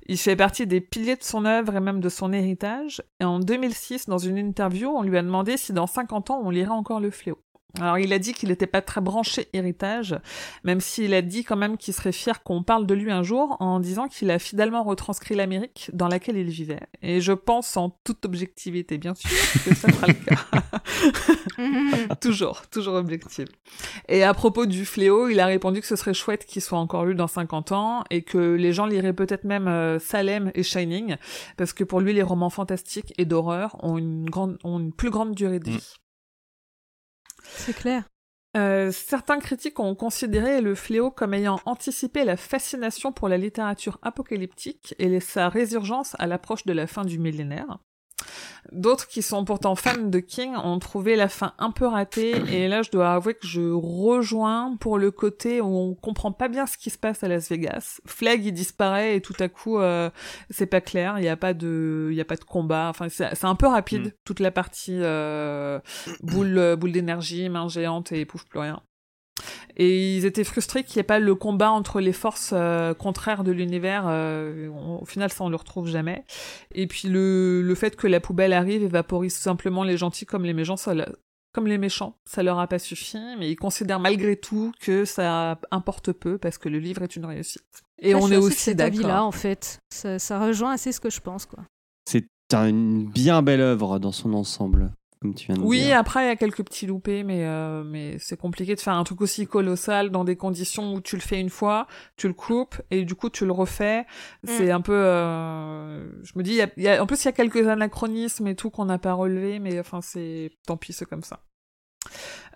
Il fait partie des piliers de son œuvre et même de son héritage. Et en 2006, dans une interview, on lui a demandé si dans 50 ans on lirait encore Le Fléau. Alors il a dit qu'il n'était pas très branché héritage, même s'il a dit quand même qu'il serait fier qu'on parle de lui un jour en disant qu'il a fidèlement retranscrit l'Amérique dans laquelle il vivait. Et je pense en toute objectivité, bien sûr, que ça sera le cas. toujours, toujours objectif. Et à propos du fléau, il a répondu que ce serait chouette qu'il soit encore lu dans 50 ans et que les gens liraient peut-être même euh, Salem et Shining, parce que pour lui les romans fantastiques et d'horreur ont une, grande, ont une plus grande durée de vie. C'est clair. Euh, certains critiques ont considéré le fléau comme ayant anticipé la fascination pour la littérature apocalyptique et sa résurgence à l'approche de la fin du millénaire. D'autres qui sont pourtant fans de King ont trouvé la fin un peu ratée et là je dois avouer que je rejoins pour le côté où on comprend pas bien ce qui se passe à Las Vegas. Flag il disparaît et tout à coup euh, c'est pas clair, il y a pas de il y a pas de combat, enfin c'est un peu rapide Mm. toute la partie euh, boule boule d'énergie, main géante et pouf plus rien. Et ils étaient frustrés qu'il n'y ait pas le combat entre les forces euh, contraires de l'univers. euh, on- au final, ça, on le retrouve jamais. Et puis le, le fait que la poubelle arrive et vaporise simplement les gentils comme les méchants, ça, comme les méchants, ça leur a pas suffi. Mais ils considèrent malgré tout que ça importe peu parce que le livre est une réussite. Et Ouais, on je est aussi d'accord. en fait. Ça, ça rejoint assez ce que je pense, quoi. C'est une bien belle œuvre dans son ensemble, comme tu viens de Oui, dire. après il y a quelques petits loupés, mais euh, mais c'est compliqué de faire un truc aussi colossal dans des conditions où tu le fais une fois, tu le coupes et du coup tu le refais. C'est un peu, euh, je me dis, il y a, y a- en plus il y a quelques anachronismes et tout qu'on n'a pas relevé, mais enfin c'est, tant pis c'est comme ça.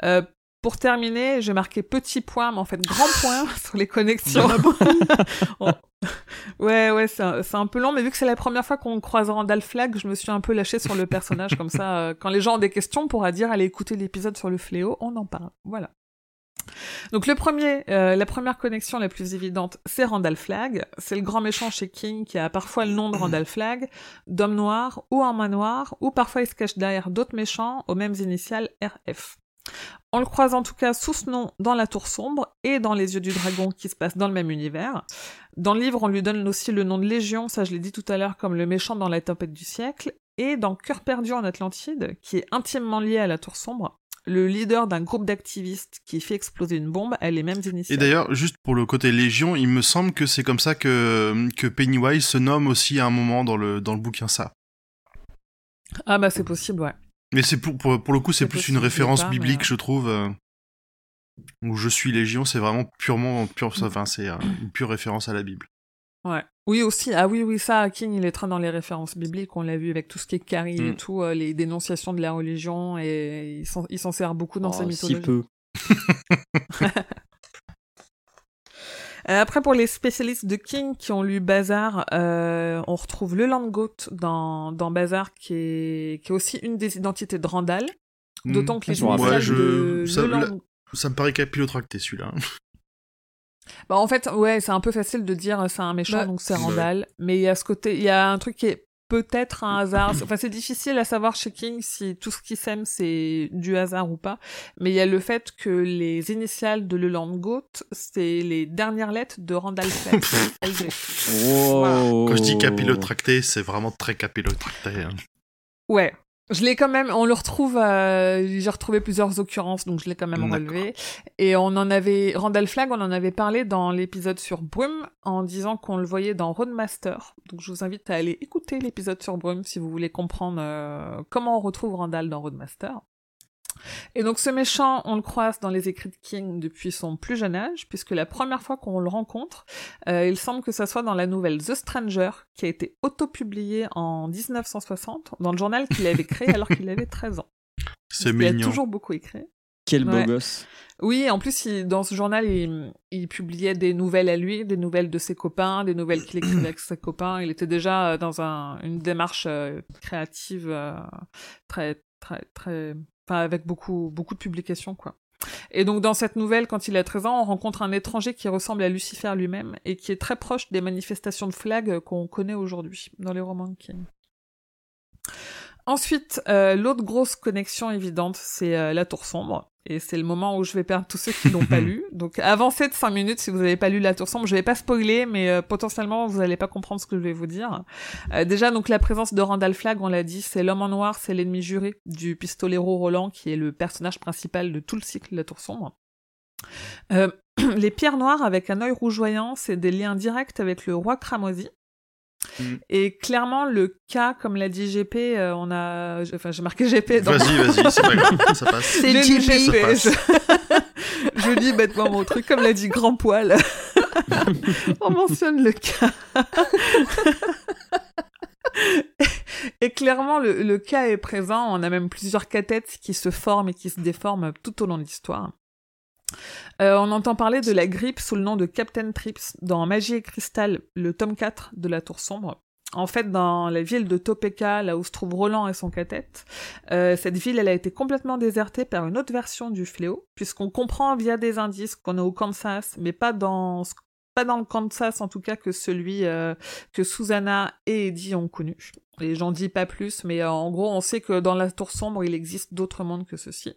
Euh, pour terminer, j'ai marqué petit point, mais en fait grand point sur les connexions. Ouais, ouais, c'est un, peu long, mais vu que c'est la première fois qu'on croise Randall Flagg, je me suis un peu lâchée sur le personnage, comme ça, euh, quand les gens ont des questions, on pourra dire, allez écouter l'épisode sur le fléau, on en parle. Voilà. Donc le premier, euh, la première connexion la plus évidente, c'est Randall Flagg. C'est le grand méchant chez King qui a parfois le nom de Randall Flagg, d'homme noir ou en main noire, ou parfois il se cache derrière d'autres méchants aux mêmes initiales RF. On le croise en tout cas sous ce nom dans La Tour Sombre et dans Les Yeux du Dragon qui se passe dans le même univers. Dans le livre, on lui donne aussi le nom de Légion, ça je l'ai dit tout à l'heure, comme le méchant dans La Tempête du siècle. Et dans Cœur perdu en Atlantide, qui est intimement lié à La Tour Sombre, le leader d'un groupe d'activistes qui fait exploser une bombe a les mêmes Et initiales. d'ailleurs, juste pour le côté Légion, il me semble que c'est comme ça que, que Pennywise se nomme aussi à un moment dans le, dans le bouquin ça. Ah bah c'est possible, ouais. Mais c'est pour, pour, pour le coup, c'est plus une référence pas, biblique, euh, je trouve. euh, où je suis Légion, c'est vraiment purement, pure, enfin, c'est euh, une pure référence à la Bible. Ouais. Oui aussi, ah oui oui ça, King il est très dans les références bibliques, on l'a vu avec tout ce qui est Carrie et Mm. tout, euh, les dénonciations de la religion et il s'en, sert beaucoup dans Oh, sa si mythologie. peu. Euh, après, pour les spécialistes de King qui ont lu Bazar, euh, on retrouve le Land Goat dans, dans Bazar, qui est, qui est aussi une des identités de Randall. D'autant que les initiales Ouais, je- de ça- la- Ça me paraît capillotracté celui-là. Bah, en fait, ouais, c'est un peu facile de dire euh, c'est un méchant, Bah, donc c'est Ouais. Randall. Mais il y a ce côté, il y a un truc qui est peut-être un hasard. Enfin, c'est difficile à savoir chez King si tout ce qui sème c'est du hasard ou pas. Mais il y a le fait que les initiales de Le Land Goat, c'est les dernières lettres de Randall Flagg. LG. Oh. Quand je dis capillotracté, c'est vraiment très capillotracté. hein. Ouais. Je l'ai quand même, on le retrouve, euh, j'ai retrouvé plusieurs occurrences, donc je l'ai quand même relevé. Et on en avait, Randall Flagg, on en avait parlé dans l'épisode sur Brume, en disant qu'on le voyait dans Roadmaster. Donc je vous invite à aller écouter l'épisode sur Brume si vous voulez comprendre euh, comment on retrouve Randall dans Roadmaster. Et donc ce méchant, on le croise dans les écrits de King depuis son plus jeune âge, puisque la première fois qu'on le rencontre, euh, il semble que ça soit dans la nouvelle The Stranger, qui a été auto-publiée en 1960, dans le journal qu'il avait créé alors qu'il avait 13 ans. C'est Il a mignon. toujours beaucoup écrit. Quel beau Ouais. gosse. Oui, en plus, il- dans ce journal, il, il publiait des nouvelles à lui, des nouvelles de ses copains, des nouvelles qu'il écrivait avec ses copains. Il était déjà euh, dans un, une démarche euh, créative euh, très, très, très, avec beaucoup, beaucoup de publications, quoi. Et donc, dans cette nouvelle, quand il a 13 ans, on rencontre un étranger qui ressemble à Lucifer lui-même et qui est très proche des manifestations de flag qu'on connaît aujourd'hui dans les romans de King. Ensuite, euh, l'autre grosse connexion évidente, c'est euh, la Tour Sombre. Et c'est le moment où je vais perdre tous ceux qui l'ont pas lu. Donc avancez de 5 minutes si vous n'avez pas lu La Tour Sombre. Je vais pas spoiler, mais euh, potentiellement vous n'allez pas comprendre ce que je vais vous dire. Euh, déjà, donc la présence de Randall Flagg, on l'a dit, c'est l'homme en noir, c'est l'ennemi juré du pistolero Roland, qui est le personnage principal de tout le cycle La Tour Sombre. Euh, les pierres noires avec un œil rougeoyant, c'est des liens directs avec le roi Cramoisi. Mm. Et clairement, le cas, comme l'a dit GP, euh, on a, enfin, j'ai marqué GP dans Vas-y, vas-y, c'est pas grave, ça passe. C'est GP. GP, Ça je... je lis bêtement mon truc, comme l'a dit Grand Poil. on mentionne le cas. et clairement, le, le cas est présent. On a même plusieurs cathètes qui se forment et qui se déforment tout au long de l'histoire. Euh, on entend parler de la grippe sous le nom de Captain Trips dans Magie et Cristal, le tome 4 de la Tour Sombre. En fait, dans la ville de Topeka, là où se trouve Roland et son cathète, euh, cette ville, elle a été complètement désertée par une autre version du fléau, puisqu'on comprend via des indices qu'on est au Kansas, mais pas dans pas dans le Kansas en tout cas que celui euh, que Susanna et Eddie ont connu. Et j'en dis pas plus, mais euh, en gros, on sait que dans la Tour Sombre, il existe d'autres mondes que ceci.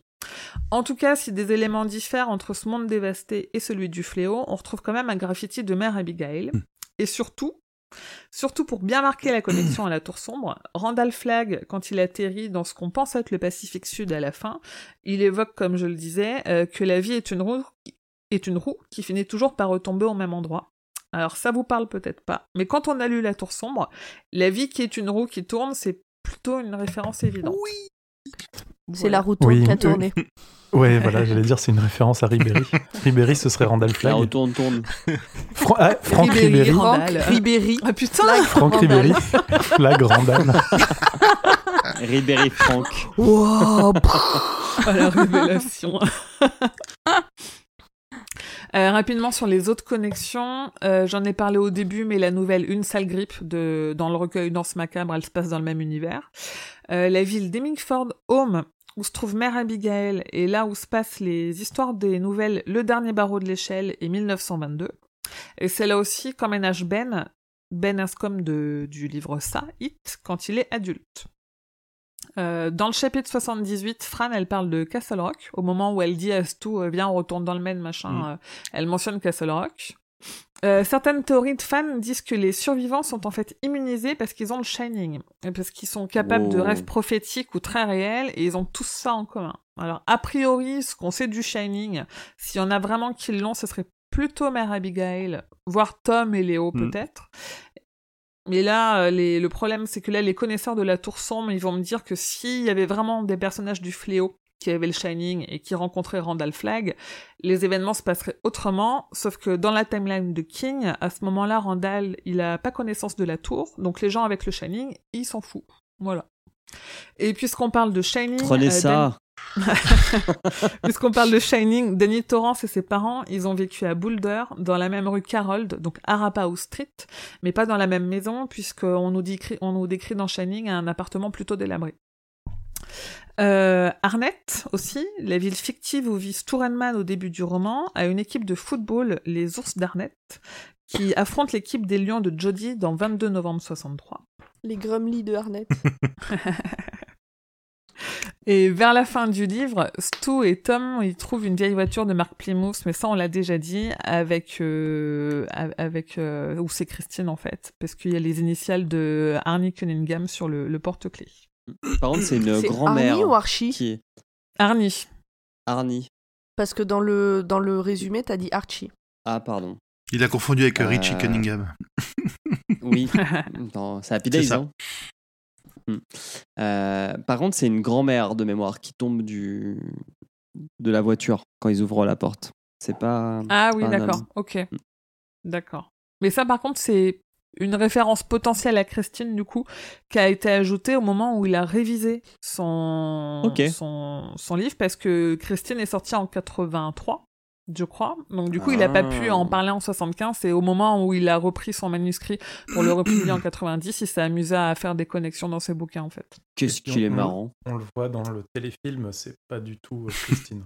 En tout cas, si des éléments diffèrent entre ce monde dévasté et celui du fléau, on retrouve quand même un graffiti de Mère Abigail. Et surtout, surtout pour bien marquer la connexion à la Tour Sombre, Randall Flagg, quand il atterrit dans ce qu'on pense être le Pacifique Sud à la fin, il évoque, comme je le disais, euh, que la vie est une roue est une roue qui finit toujours par retomber au même endroit. Alors ça vous parle peut-être pas, mais quand on a lu La Tour Sombre, la vie qui est une roue qui tourne, c'est plutôt une référence évidente. C'est la roue tourne Oui. qui a tourné. Ouais, voilà, j'allais dire, c'est une référence à Ribéry. Ribéry, ce serait Randall La Flagg. retourne, tourne. Fran- ah, Franck Ribéry. Franck. Ribéry. Ah putain Franck Ribéry. Flagg, Randall. Ribéry Franck. Wow, Oh, la révélation. Euh, rapidement sur les autres connexions, euh, j'en ai parlé au début, mais la nouvelle Une sale grippe de, dans le recueil Danse macabre, elle se passe dans le même univers. Euh, la ville d'Hemingford Home, où se trouve Mère Abigail, et là où se passent les histoires des nouvelles Le dernier barreau de l'échelle et 1922. Et c'est là aussi qu'emménage Ben, Ben Ascom de, du livre Ça, It, quand il est adulte. Euh, dans le chapitre 78, Fran, elle parle de Castle Rock. Au moment où elle dit à Stu, euh, viens, on retourne dans le Maine, machin, Mm. euh, elle mentionne Castle Rock. Euh, certaines théories de fans disent que les survivants sont en fait immunisés parce qu'ils ont le Shining, et parce qu'ils sont capables de rêves prophétiques ou très réels, et ils ont tous ça en commun. Alors, a priori, ce qu'on sait du Shining, s'il y en a vraiment qui l'ont, ce serait plutôt Mère Abigail, voire Tom et Léo Mm. peut-être. Mais là, euh, les- le problème, c'est que là, les connaisseurs de la Tour Sombre, ils vont me dire que s'il y avait vraiment des personnages du Fléau qui avaient le Shining et qui rencontraient Randall Flagg, les événements se passeraient autrement, sauf que dans la timeline de King, à ce moment-là, Randall, il a pas connaissance de la tour, donc les gens avec le Shining, ils s'en foutent. Voilà. Et puisqu'on parle de Shining... Prenez euh, ça. Puisqu'on parle de Shining, Danny Torrance et ses parents, ils ont vécu à Boulder, dans la même rue Carold, donc Arapahoe Street, mais pas dans la même maison, puisqu'on nous, on nous décrit dans Shining un appartement plutôt délabré. Euh, Arnett aussi, la ville fictive où vit Sturenman au début du roman, a une équipe de football, les Ours d'Arnett, qui affronte l'équipe des Lions de Jody dans 22 novembre 63. Les Grumly de Arnett. Et vers la fin du livre, Stu et Tom, ils trouvent une vieille voiture de marque Plymouth, mais ça on l'a déjà dit, avec euh, avec euh, ou c'est Christine en fait, parce qu'il y a les initiales de Arnie Cunningham sur le, le porte-clés. Par contre, c'est une grand-mère Arnie ou Archie qui est Arnie. Arnie. Parce que dans le, dans le résumé, t'as dit Archie. Ah, pardon. Il a confondu avec Euh, Richie Cunningham. Oui. non, c'est Happy Days, ça. hein. Hmm. Euh, par contre, c'est une grand-mère de mémoire qui tombe du de la voiture quand ils ouvrent la porte. C'est pas. Ah oui, d'accord. Ok. D'accord. Mais ça, par contre, c'est une référence potentielle à Christine, du coup, qui a été ajoutée au moment où il a révisé son, son, son livre, parce que Christine est sortie en 83, je crois. Donc, du coup, il n'a pas pu Ah. en parler en 75. C'est au moment où il a repris son manuscrit pour le republier en 90, il s'est amusé à faire des connexions dans ses bouquins, en fait. Qu'est-ce Et qu'il est on- marrant. On le voit dans le téléfilm, c'est pas du tout euh, Christine.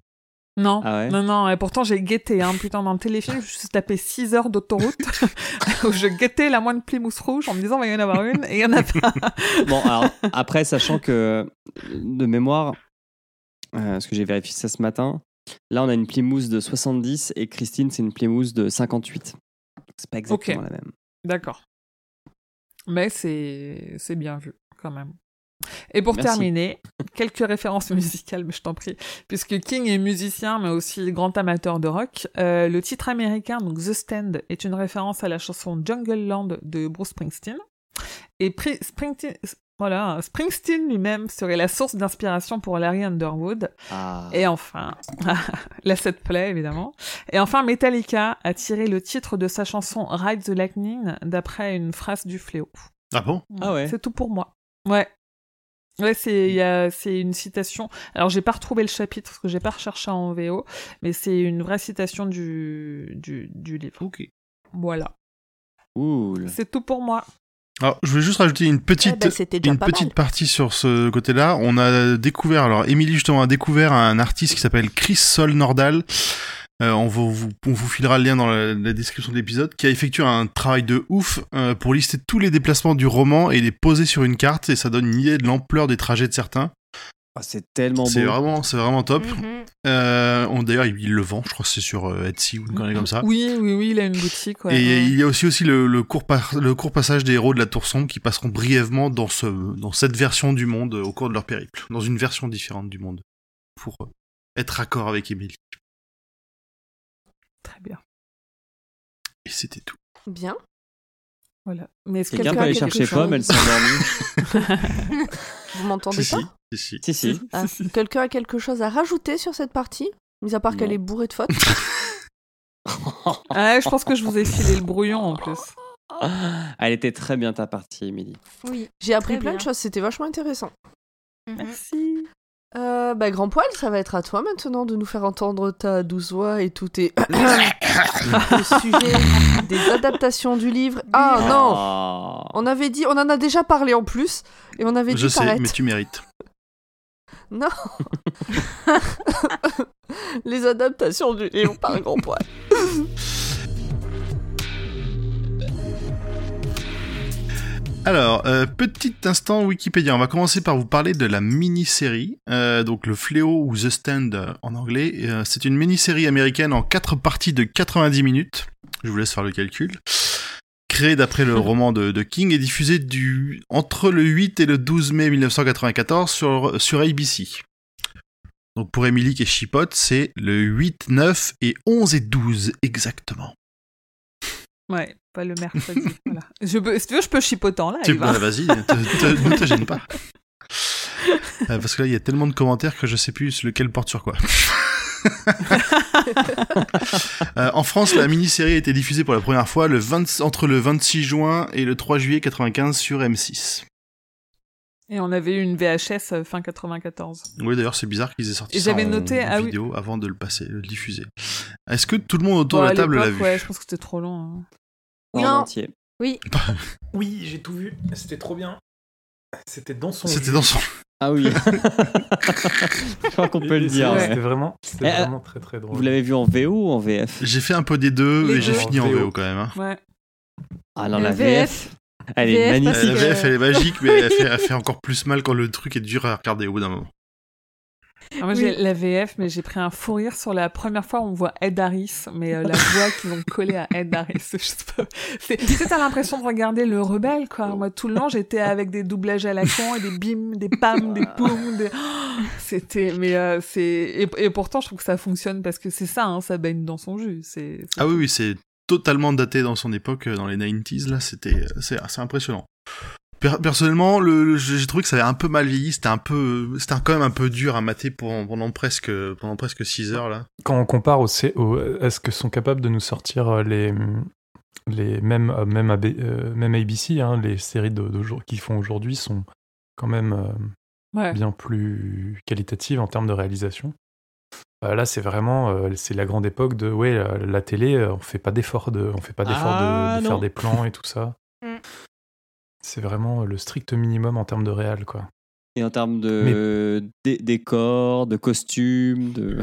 Non, Ah ouais non, non, et pourtant j'ai guetté, hein, putain, dans le téléfilm, je me suis tapé 6 heures d'autoroute où je guettais la moindre Plymouth rouge en me disant, il va y en avoir une, et il y en a pas. Bon, alors, après, sachant que de mémoire, euh, parce que j'ai vérifié ça ce matin, là, on a une Plymouth de 70 et Christine, c'est une Plymouth de 58. C'est pas exactement Ok. la même. D'accord. Mais c'est bien vu, quand même. Et pour Merci. terminer, quelques références musicales, mais je t'en prie. Puisque King est musicien, mais aussi grand amateur de rock, euh, le titre américain, donc The Stand, est une référence à la chanson Jungle Land de Bruce Springsteen. Et Pri- Springsteen, voilà, Springsteen lui-même serait la source d'inspiration pour Larry Underwood. Ah. Et enfin, la set play évidemment. Et enfin, Metallica a tiré le titre de sa chanson Ride the Lightning d'après une phrase du Fléau. Ah bon? Ah ouais. C'est tout pour moi. Ouais. Ouais, c'est il y a- c'est une citation. Alors j'ai pas retrouvé le chapitre parce que j'ai pas recherché en VO, mais c'est une vraie citation du du, du livre. Ok. Voilà. Cool. C'est tout pour moi. Alors, je voulais juste rajouter une Eh petite, ben, c'était déjà une petite mal. partie sur ce côté-là. On a découvert, alors Émilie justement a découvert un artiste qui s'appelle Chris Sol Nordal. Euh, on, vous, vous- on vous filera le lien dans la, la description de l'épisode, qui a effectué un travail de ouf euh, pour lister tous les déplacements du roman et les poser sur une carte, et ça donne une idée de l'ampleur des trajets de certains. Ah, c'est tellement beau. C'est vraiment, c'est vraiment top. Mhm. Euh, on- D'ailleurs, il, il le vend, je crois que c'est sur euh, Etsy ou une connerie comme ça. Oui, oui, oui, il a une boutique. Ouais. Et Ouais. il y a aussi, aussi le, le court par- le court passage des héros de la Tour Sombre qui passeront brièvement dans, ce, dans cette version du monde au cours de leur périple, dans une version différente du monde, pour être raccord avec Emily. Très bien. Et c'était tout. Bien. Voilà. Mais est-ce que Quelqu'un peut aller chercher pomme, elle s'est endormie. Vous m'entendez Si, pas si, si, si. si, si. Ah, Quelqu'un a quelque chose à rajouter sur cette partie Mis à part qu'elle est bourrée de fautes. Ah, je pense que je vous ai filé le brouillon en plus. Elle était très bien ta partie, Émilie. Oui. J'ai appris plein de choses, c'était vachement intéressant. Merci. Euh, bah, Grand Poil, ça va être à toi maintenant de nous faire entendre ta douce voix et tout tes le sujet des adaptations du livre. Ah non Ah. On avait dit, on en a déjà parlé en plus, et on avait dit Je sais, mais tu mérites. Non Les adaptations du livre par Grand Poil. Alors, euh, petit instant Wikipédia. On va commencer par vous parler de la mini-série, euh, donc le Fléau ou The Stand euh, en anglais. Euh, c'est une mini-série américaine en quatre parties de 90 minutes. Je vous laisse faire le calcul. Créée d'après le roman de, de King et diffusée du, entre le 8 et le 12 mai 1994 sur, sur ABC. Donc pour Emily qui est chipote, c'est le 8, 9 et 11 et 12 exactement. Ouais, pas le mercredi. voilà. Je peux, si tu veux, je peux chipoter en live. Tu- hein. bah, Vas-y, ne te gêne pas. Euh, parce que là, il y a tellement de commentaires que je sais plus lequel porte sur quoi. Euh, en France, la mini-série a été diffusée pour la première fois le 20 entre le 26 juin et le 3 juillet 95 sur M6. Et on avait eu une VHS euh, fin 94. Oui, d'ailleurs, c'est bizarre qu'ils aient sorti Et ça j'avais en noté- ah oui. vidéo avant de le passer, de le diffuser. Est-ce que tout le monde autour Bon, de la table l'a vu? Ouais, je pense que c'était trop long. hein. En Non. entier. Oui. Oui, j'ai tout vu. C'était trop bien. C'était dans son. C'était jus. dans son. Ah oui. je crois qu'on peut le dire. ouais. C'était vraiment, c'était Eh, euh, vraiment très très drôle. Vous l'avez vu en VO ou en VF J'ai fait un peu des deux Les et j'ai fini en VO. VO quand même. hein. Ouais. Ah non, la VF. Elle est VF, magnifique. La VF, elle est magique, mais elle fait, elle fait encore plus mal quand le truc est dur à regarder au bout d'un moment. Ah, moi, j'ai la VF, mais j'ai pris un fou rire sur la première fois où on voit Ed Harris, mais euh, la voix qu'ils ont collée à Ed Harris. Je sais pas. C'est, t'as l'impression de regarder le rebelle, quoi. Moi, tout le long, j'étais avec des doublages à la con et des bim, des pam, des poum, des... Oh, c'était, mais euh, c'est, et, et pourtant, je trouve que ça fonctionne parce que c'est ça, hein, ça baigne dans son jus. C'est, Ah oui, oui, c'est totalement daté dans son époque, euh, dans les 90s, là, c'était, c'est, c'est impressionnant. Per- personnellement, le, le- j'ai trouvé que ça avait un peu mal vieilli, c'était un peu, c'était quand même un peu dur à mater pour, pendant presque, pendant presque 6 heures, là. Quand on compare au, est-ce que sont capables de nous sortir euh, les les mêmes euh, même, AB euh, même ABC hein, les séries de, qu'ils font aujourd'hui sont quand même euh, ouais. bien plus qualitatives en termes de réalisation. Euh, là, c'est vraiment euh, c'est la grande époque de ouais la, la télé, on fait pas d'effort de on fait pas d'effort Ah, de, de non. faire des plans et tout ça. C'est vraiment le strict minimum en termes de réal quoi. Et en termes de dé- décors, de costumes, de.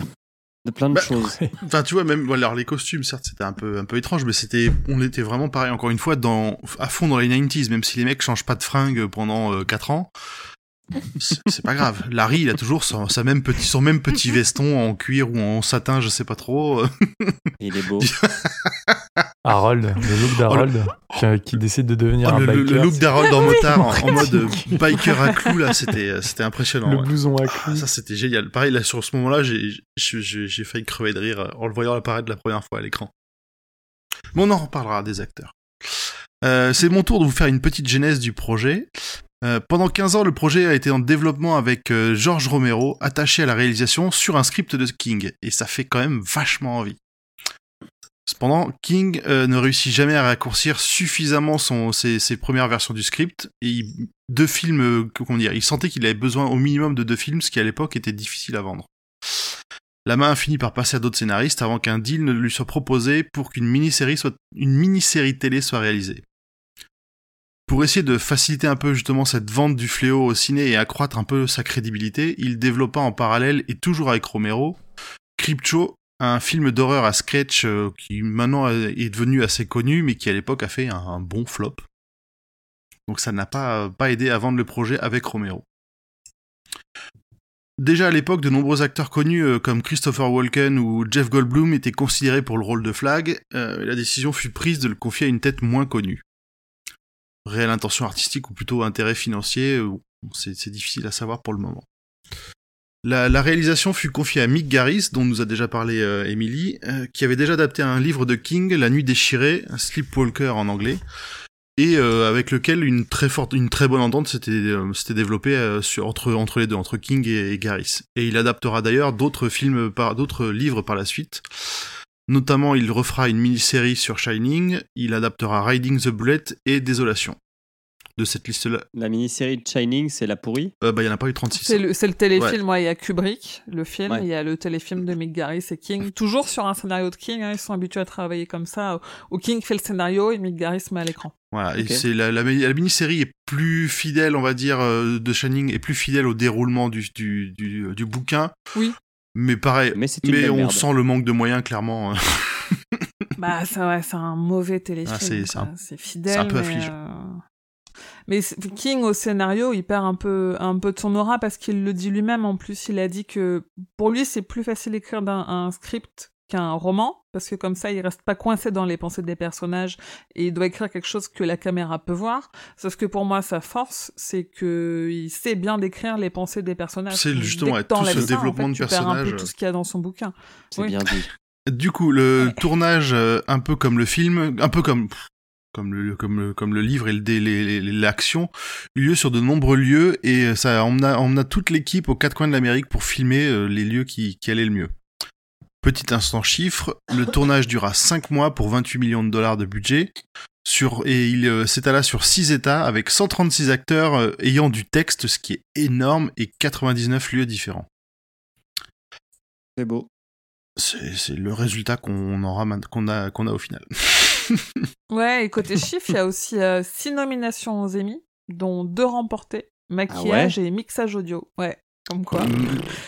de plein de Bah, choses. Enfin, tu vois, même, alors les costumes, certes, c'était un peu, un peu étrange, mais c'était, on était vraiment pareil, encore une fois, dans, à fond dans les 90s, même si les mecs changent pas de fringues pendant 4 ans. C'est pas grave. Larry, il a toujours son, sa même petit, son même petit veston en cuir ou en satin, je sais pas trop. Il est beau. Harold, le look d'Harold, qui, qui décide de devenir Oh, un le, biker. le look d'Harold en motard, en, mode biker à clous, là, c'était, c'était impressionnant. le ouais. blouson à Ah, clous. ça c'était génial. Pareil là sur ce moment-là, j'ai j'ai- j'ai j'ai failli crever de rire euh, en le voyant apparaître la première fois à l'écran. Mais on en reparlera des acteurs. Euh, c'est mon tour de vous faire une petite genèse du projet. Euh, pendant 15 ans, le projet a été en développement avec euh, George Romero, attaché à la réalisation sur un script de King, et ça fait quand même vachement envie. Cependant, King euh, ne réussit jamais à raccourcir suffisamment ses, premières versions du script, et il- deux films, comment dire, il sentait qu'il avait besoin au minimum de deux films, ce qui à l'époque était difficile à vendre. La main a fini par passer à d'autres scénaristes avant qu'un deal ne lui soit proposé pour qu'une mini-série mini-série télé soit réalisée. Pour essayer de faciliter un peu justement cette vente du fléau au ciné et accroître un peu sa crédibilité, il développa en parallèle et toujours avec Romero, Crypto, un film d'horreur à sketch euh, qui maintenant est devenu assez connu mais qui à l'époque a fait un, bon flop. Donc ça n'a pas, aidé à vendre le projet avec Romero. Déjà à l'époque, de nombreux acteurs connus euh, comme Christopher Walken ou Jeff Goldblum étaient considérés pour le rôle de Flag, euh, la décision fut prise de le confier à une tête moins connue. Réelle intention artistique ou plutôt intérêt financier, euh, c'est difficile à savoir pour le moment. La, réalisation fut confiée à Mick Garris, dont nous a déjà parlé euh, Emily, euh, qui avait déjà adapté un livre de King, La Nuit déchirée, Sleepwalker en anglais, et euh, avec lequel une très forte, une très bonne entente s'était développée entre les deux, entre King et, et Garris. Et il adaptera d'ailleurs d'autres films par d'autres livres par la suite. Notamment, il refera une mini-série sur Shining, il adaptera Riding the Bullet et Désolation. De cette liste-là, La mini-série de Shining, c'est la pourrie? euh, bah, il y en a pas eu 36. C'est le, le téléfilm, ouais, il y a Kubrick, le film, Ouais. il y a le téléfilm de Mick Garris et King, toujours sur un scénario de King, hein, ils sont habitués à travailler comme ça, où King fait le scénario et Mick Garris met à l'écran. Voilà, et c'est la, la, la mini-série est plus fidèle, on va dire, euh, de Shining, est plus fidèle au déroulement du, du, du, du bouquin. Oui. Mais pareil, Mais on merde. sent le manque de moyens, clairement. euh. Bah, ça, ouais, c'est un mauvais téléfilm. Ah, c'est- fidèle. c'est un peu mais, affligeant. euh, Mais King au scénario, il perd un peu, un peu de son aura parce qu'il le dit lui-même. En plus, il a dit que pour lui, c'est plus facile d'écrire un script qu'un roman parce que comme ça, il reste pas coincé dans les pensées des personnages et il doit écrire quelque chose que la caméra peut voir. Sauf que pour moi, sa force, c'est que il sait bien décrire les pensées des personnages. C'est justement, ouais, tout ce ça, en développement fait, de personnage. tout ce qu'il y a dans son bouquin. C'est Oui. bien dit. Du coup, le Ouais. tournage, euh, un peu comme le film, un peu comme comme le comme le comme le livre et le dé- les- les- l'action, eut lieu sur de nombreux lieux et ça emmena, emmena toute l'équipe aux quatre coins de l'Amérique pour filmer euh, les lieux qui, qui allaient le mieux. Petit instant chiffre, le tournage dura 5 mois pour 28 millions de dollars de budget. Sur, et il euh, s'étala sur 6 États avec 136 acteurs euh, ayant du texte, ce qui est énorme, et 99 lieux différents. C'est beau. C'est c'est le résultat qu'on aura qu'on a qu'on a au final. Ouais, et côté chiffres, il y a aussi euh, six nominations aux Emmy, dont deux remportées, maquillage et mixage audio. Ouais, comme quoi.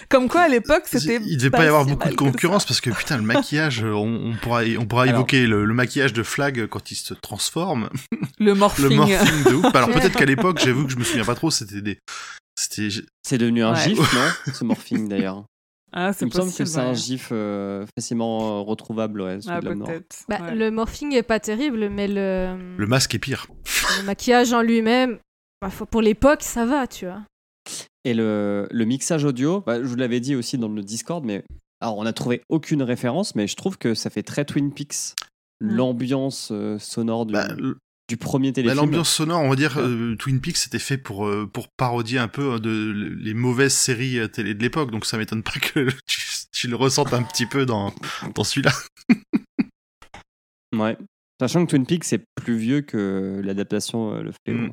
Comme quoi, à l'époque, c'était. Il devait pas y avoir si beaucoup de concurrence parce que putain le maquillage, euh, on, on pourra on pourra Alors. évoquer le, le maquillage de Flag quand il se transforme, Le morphing. le morphing de ouf. Alors peut-être qu'à l'époque, j'avoue que je me souviens pas trop, c'était des c'était C'est devenu un Ouais. gif, non Ce morphing d'ailleurs? Ah, Il c'est me semble que c'est un gif euh, facilement euh, retrouvable ouais, Ah. Bah, ouais. Le morphing est pas terrible, mais le, le masque est pire. le maquillage en lui-même, bah, pour l'époque, ça va, tu vois. Et le, le mixage audio, bah, je vous l'avais dit aussi dans le Discord, mais alors on n'a trouvé aucune référence, mais je trouve que ça fait très Twin Peaks. L'ambiance euh, sonore du, Bah, du premier bah, téléfilm. l'ambiance sonore, on va dire euh, Twin Peaks c'était fait pour euh, pour parodier un peu de les mauvaises séries télé de l'époque, donc ça m'étonne pas que tu, tu le ressentes un petit peu dans dans celui-là. Ouais. Sachant que Twin Peaks c'est plus vieux que l'adaptation Le. Mm.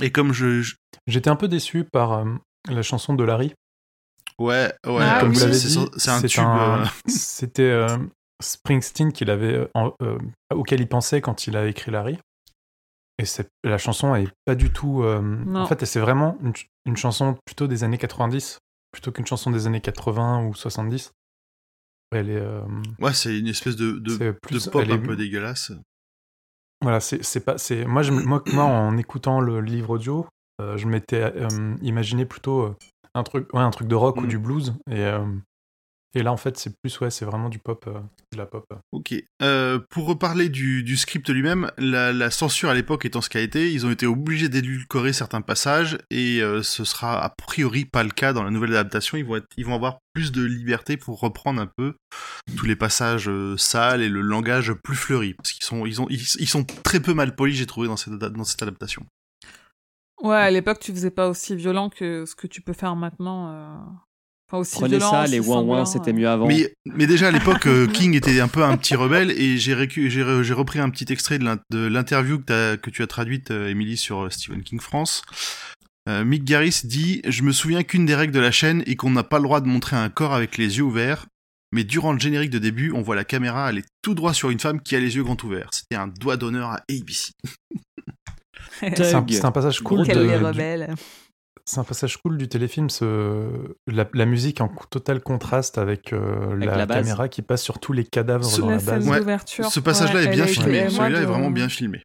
Et comme je, J'étais un peu déçu par euh, la chanson de Larry. ouais ouais, Ah Comme oui. vous l'avez c'est dit, c'est un tube. un- euh, C'était euh, Springsteen qu'il avait, euh, en- auquel il pensait quand il a écrit Larry. Et c'est- la chanson est pas du tout. euh, Non. en fait, c'est vraiment une, ch- une chanson plutôt des années 90, plutôt qu'une chanson des années 80 ou 70. Elle est. euh, Ouais, c'est une espèce de, de, plus- pop un est- peu dégueulasse. Voilà, c'est c'est pas. c'est Moi, je, moi, moi, en écoutant le livre audio, euh, je m'étais euh, imaginé plutôt euh, un truc, ouais, un truc de rock ou Mm. du blues. Et, euh, et là, en fait, c'est plus, ouais, c'est vraiment du pop, euh, de la pop. Ok. Euh, pour reparler du, du script lui-même, la, la censure à l'époque étant ce qu'a été, ils ont été obligés d'édulcorer certains passages et euh, ce sera a priori pas le cas dans la nouvelle adaptation. Ils vont, être, ils vont avoir plus de liberté pour reprendre un peu tous les passages euh, sales et le langage plus fleuri parce qu'ils sont, ils ont, ils, ils sont très peu mal polis, j'ai trouvé dans cette, dans cette adaptation. Ouais, à l'époque, tu faisais pas aussi violent que ce que tu peux faire maintenant. Enfin, aussi Prenez violent, ça, aussi les ouin c'était euh. mieux avant. Mais, mais déjà à l'époque, euh, King était un peu un petit rebelle et j'ai récu- j'ai re- j'ai repris un petit extrait de l'in- de l'interview que, tu as traduite, euh, Emily, sur Stephen King France. Euh, Mick Garris dit Je me souviens qu'une des règles de la chaîne est qu'on n'a pas le droit de montrer un corps avec les yeux ouverts, mais durant le générique de début, on voit la caméra aller tout droit sur une femme qui a les yeux grands ouverts. C'était un doigt d'honneur à ABC. C'est un, un passage cool. Quelle de- les du- rebelles. C'est un passage cool du téléfilm, ce... la, la musique en total contraste avec, euh, Avec la, caméra qui passe sur tous les cadavres dans la la base. scène Ouais, d'ouverture. Ce passage-là Ouais, est bien filmé. Celui-là est vraiment bien filmé.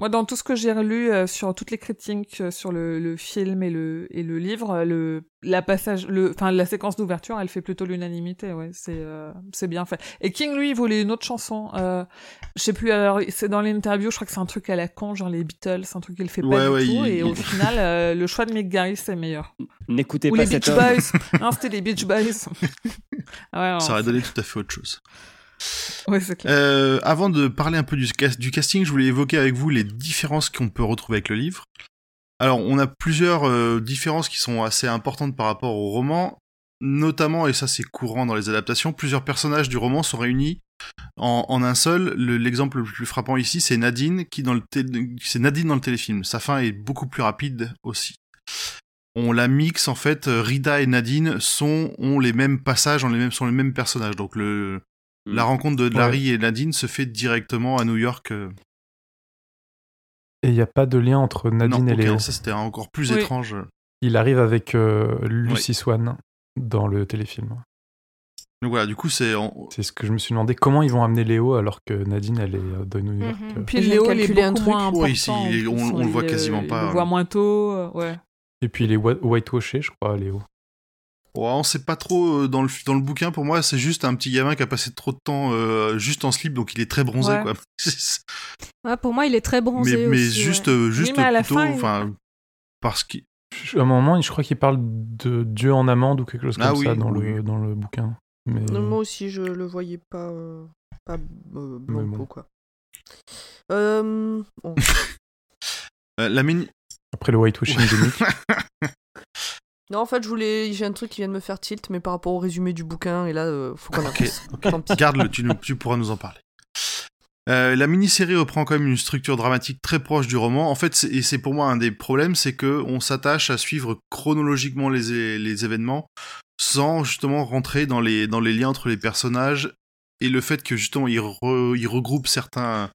Moi, dans tout ce que j'ai relu euh, sur toutes les critiques euh, sur le, le film et le, et le livre, euh, le, la passage, le, enfin, la séquence d'ouverture, elle fait plutôt l'unanimité, ouais, c'est, euh, c'est bien fait. Et King, lui, il voulait une autre chanson, euh, je sais plus, alors, c'est dans l'interview, je crois que c'est un truc à la con, genre les Beatles, un truc qu'il fait pas Ouais, du ouais, tout, il- et il- au final, euh, le choix de Mick Garris, c'est meilleur. N'écoutez Ou pas les cet Beach homme. Boys. non, c'était les Beach Boys. Ouais, Ça aurait donné tout à fait autre chose. Euh, avant de parler un peu du, cast- du casting, je voulais évoquer avec vous les différences qu'on peut retrouver avec le livre. Alors, on a plusieurs euh, différences qui sont assez importantes par rapport au roman, notamment, et ça c'est courant dans les adaptations, plusieurs personnages du roman sont réunis en, un seul. Le- L'exemple le plus frappant ici, c'est Nadine, qui dans le c'est Nadine dans le téléfilm. Sa fin est beaucoup plus rapide aussi. On la mixe en fait. Rida et Nadine sont ont les mêmes passages, ont les mêmes sont les mêmes personnages. Donc le Mm. la rencontre de Ouais. Larry et Nadine se fait directement à New York. euh, Et il n'y a pas de lien entre Nadine non, et aucun. Léo. Ça c'était encore plus Oui. étrange. Il arrive avec euh, Lucy Swan dans le téléfilm. Donc voilà, du coup c'est en- C'est ce que je me suis demandé. Comment ils vont amener Léo alors que Nadine, elle est euh, de New York euh. Puis Léo, il est calculé un beaucoup truc. moins important. Ouais, ici, on- on le voit quasiment il pas, le hein. voit moins tôt, ouais. Et puis il est wa- whitewashé, je crois, Léo. Ouais, on sait pas trop euh, dans le dans le bouquin. Pour moi, c'est juste un petit gamin qui a passé trop de temps euh, juste en slip, donc il est très bronzé Ouais. quoi. Ouais, pour moi, il est très bronzé mais juste ouais. juste mais à la plutôt, il- enfin parce qu'il À un moment, je crois qu'il parle de Dieu en amande ou quelque chose comme Ah oui, ça dans, oui. le, dans le bouquin. Mais... Non, Moi aussi, je le voyais pas, euh, pas euh, Mais blanco, bon. quoi. Euh, bon. euh, la mini Après le whitewashing de Nick. Non, en fait, je voulais. J'ai un truc qui vient de me faire tilt, mais par rapport au résumé du bouquin, et là, euh, faut qu'on Ok, avance. ok. Tant pis. Garde-le, tu, pourras nous en parler. Euh, la mini-série reprend quand même une structure dramatique très proche du roman. En fait, et c'est pour moi un des problèmes, c'est que on s'attache à suivre chronologiquement les, événements sans justement rentrer dans les, dans les liens entre les personnages et le fait que justement ils, re- ils regroupent certains,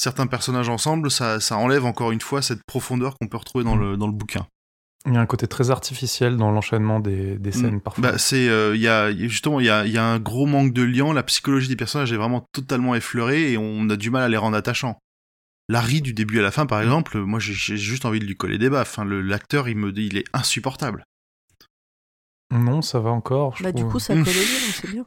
certains personnages ensemble, ça, ça enlève encore une fois cette profondeur qu'on peut retrouver dans le, dans le bouquin. Il y a un côté très artificiel dans l'enchaînement des, des scènes parfois. Bah, c'est, euh, il y a, justement, il y a, il y a un gros manque de lien. La psychologie des personnages est vraiment totalement effleurée et on a du mal à les rendre attachants. Larry, du début à la fin, par exemple, moi, j'ai- j'ai juste envie de lui coller des baffes. Hein. Le- L'acteur, il me dit, il est insupportable. Non, ça va encore. je Bah, du coup, ça colle livre, c'est bien.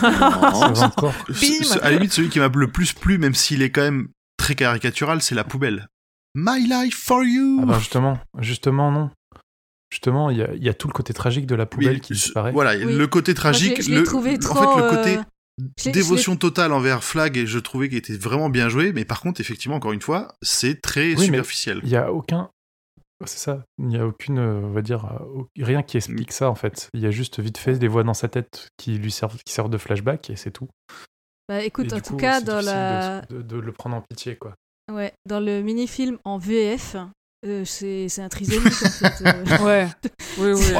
ça va encore. Ce- ce- à la limite, celui qui m'a le plus plu, même s'il est quand même très caricatural, c'est la poubelle. My life for you. Ah bah justement, justement non. Justement, il y a, il y a tout le côté tragique de la poubelle Oui, qui disparaît. Voilà, Oui. le côté tragique, je je le, trouvé en trop, fait, le côté euh, dévotion totale envers Flag, et je trouvais qu'il était vraiment bien joué, mais par contre, effectivement, encore une fois, c'est très Oui, superficiel. Il y a aucun. C'est ça. Il n'y a aucune, euh, on va dire, euh, rien qui explique ça en fait. Il y a juste vite fait des voix dans sa tête qui lui servent, qui servent de flashback et c'est tout. Bah écoute, Et en tout coup, cas, dans la... de, de- de le prendre en pitié quoi. Ouais, dans le mini-film en VF, euh, c'est c'est un trisomique en fait. euh. Ouais. Oui, oui.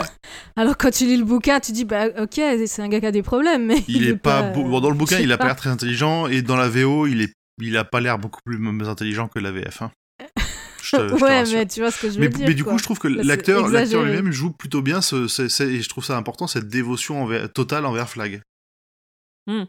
Alors quand tu lis le bouquin, tu dis bah ok, c'est un gars qui a des problèmes, mais Il, est, pas, beau- bon, dans le bouquin, il a pas pas. l'air très intelligent, et dans la VO, il est, il a pas l'air beaucoup plus intelligent que la VF. Hein. Je te- je te ouais, mais tu vois ce que je veux mais, dire. mais du quoi. coup, je trouve que l'acteur, lui-même joue plutôt bien. Ce, ce- ce- et je trouve ça important cette dévotion envers, totale envers Flag. Hmm.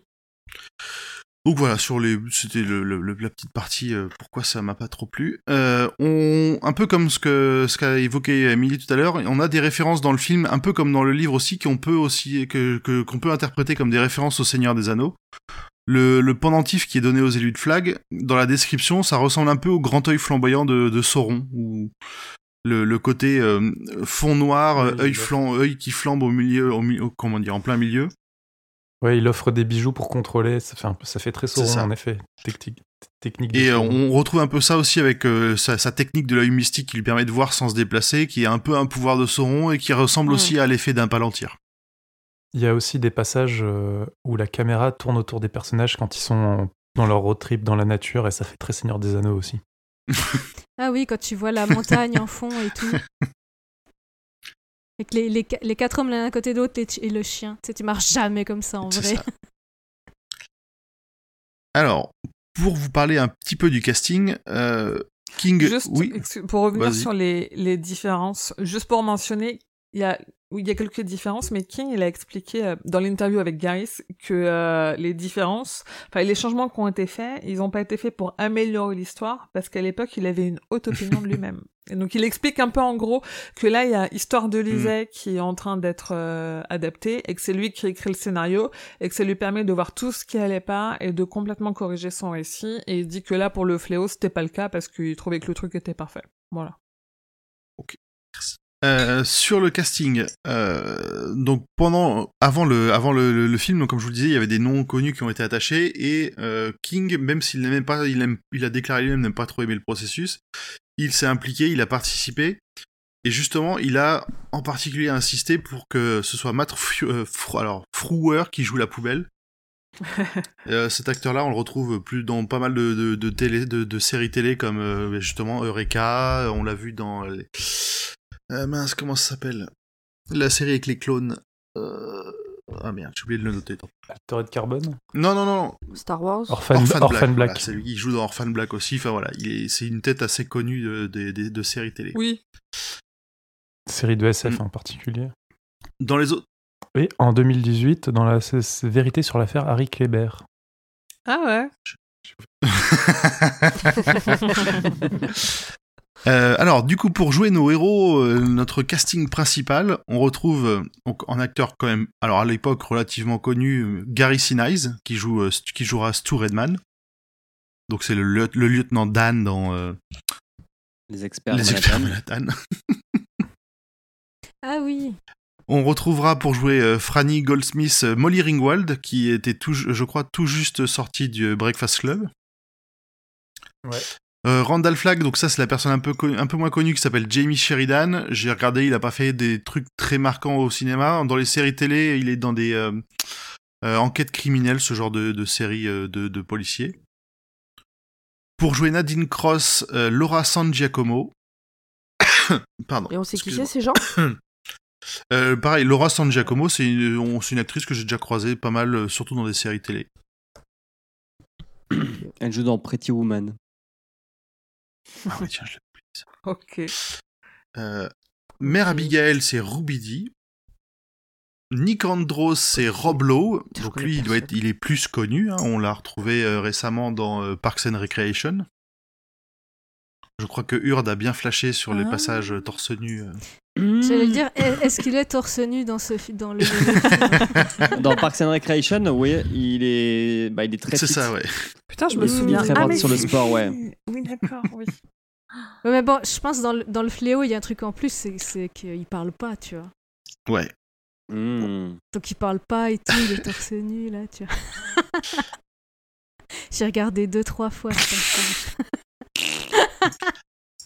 Donc voilà, sur les, c'était le, le- la petite partie. euh, pourquoi ça m'a pas trop plu. Euh, on, un peu comme ce que ce qu'a évoqué Emily tout à l'heure, on a des références dans le film, un peu comme dans le livre aussi, qu'on peut aussi que que- qu'on peut interpréter comme des références au Seigneur des Anneaux. Le, le pendentif qui est donné aux élus de Flag, dans la description, ça ressemble un peu au grand œil flamboyant de, de Sauron, ou le, le côté euh, fond noir, Oui, œil qui flambe au milieu, au, au- comment dire, en plein milieu. Ouais, il offre des bijoux pour contrôler. Ça fait, un peu, ça fait très Sauron, en effet. Technique, Et euh, on retrouve un peu ça aussi avec euh, sa, sa technique de l'œil mystique qui lui permet de voir sans se déplacer, qui est un peu un pouvoir de Sauron et qui ressemble Mm. aussi à l'effet d'un palantir. Il y a aussi des passages euh, où la caméra tourne autour des personnages quand ils sont en- dans leur road trip dans la nature et ça fait très Seigneur des Anneaux aussi. Ah oui, quand tu vois la montagne en fond et tout. Avec les, les, les quatre hommes l'un à côté de l'autre et, et le chien. Tu sais, tu marches jamais comme ça en vrai. ça. Alors, pour vous parler un petit peu du casting, euh, King, Juste oui, pour revenir sur les, les différences, juste pour mentionner, il y a, il y a quelques différences, mais King, il a expliqué euh, dans l'interview avec Garris que euh, les différences, enfin les changements qui ont été faits, ils n'ont pas été faits pour améliorer l'histoire, parce qu'à l'époque, il avait une haute opinion de lui-même. Et donc il explique un peu en gros que là, il y a Histoire de Lisée qui est en train d'être euh, adaptée, et que c'est lui qui écrit le scénario, et que ça lui permet de voir tout ce qui allait pas et de complètement corriger son récit. Et il dit que là, pour le fléau, c'était pas le cas parce qu'il trouvait que le truc était parfait. Voilà. Euh, sur le casting, euh, donc pendant, avant le, avant le, le- le film, donc comme je vous le disais, il y avait des noms connus qui ont été attachés et euh, King, même s'il n'aimait pas, il, aime, il a déclaré lui-même n'aime pas trop aimer le processus, il s'est impliqué, il a participé et justement, il a en particulier insisté pour que ce soit Matt Fr- alors Frewer qui joue la poubelle. Cet acteur-là, on le retrouve plus dans pas mal de, de, de télé, de, de séries télé comme justement Eureka. On l'a vu dans les... Euh, mince, comment ça s'appelle? La série avec les clones. Euh... Ah merde, j'ai oublié de le noter. tant pis. Altered Carbon? Non, non, non. Star Wars? Orphan, Orphan, Orphan Black. Black. voilà, c'est lui qui joue dans Orphan Black aussi. Enfin voilà, il est, c'est une tête assez connue de, de, de- de séries télé. Oui. Série de SF Mm. en particulier. Dans les autres. Et en 2018, dans la vérité sur l'affaire Harry Kleber. Ah ouais. Euh, alors, du coup, pour jouer nos héros, euh, notre casting principal, on retrouve euh, donc, en acteur quand même, alors à l'époque relativement connu, euh, Gary Sinise, qui, joue, euh, qui jouera Stu Redman. Donc c'est le, lieu- le lieutenant Dan dans euh, Les experts. Les de Experts Manhattan. Ah oui. On retrouvera pour jouer euh, Franny Goldsmith euh, Molly Ringwald, qui était tout, je crois tout juste sortie du Breakfast Club. Ouais. Euh, Randall Flagg, donc ça c'est la personne un peu, connu- un peu moins connue qui s'appelle Jamie Sheridan. J'ai regardé, il a pas fait des trucs très marquants au cinéma. Dans les séries télé, il est dans des euh, euh, enquêtes criminelles, ce genre de, de séries euh, de, de policiers. Pour jouer Nadine Cross, euh, Laura San Giacomo. Pardon. Et on sait qui c'est ces gens Euh, pareil, Laura San Giacomo, c'est une, on- c'est une actrice que j'ai déjà croisée pas mal, surtout dans des séries télé. Elle joue dans Pretty Woman. Ah ouais, tiens, je l'ai. Ok. Euh, Mère Abigail, c'est Ruby Dee. Nick Andros, c'est Rob Lowe. Donc lui, il, doit être, il est plus connu. hein. On l'a retrouvé euh, récemment dans euh, Parks and Recreation. Je crois que Hurd a bien flashé sur les Ah. passages torse nu. J'allais dire, est- est-ce qu'il est torse nu dans ce dans le, film Dans Parks and Recreation, oui, il est, bah, il est très C'est ça, ouais. Putain, je me souviens. très Ah, mais sur le sport, ouais. Oui, d'accord, oui. Ouais, mais bon, je pense dans le, dans le fléau, il y a un truc en plus, c'est, c'est qu'il parle pas, tu vois. Ouais. Hmm. Donc il parle pas et tout, il est torse nu, là, tu vois. J'ai regardé deux, trois fois.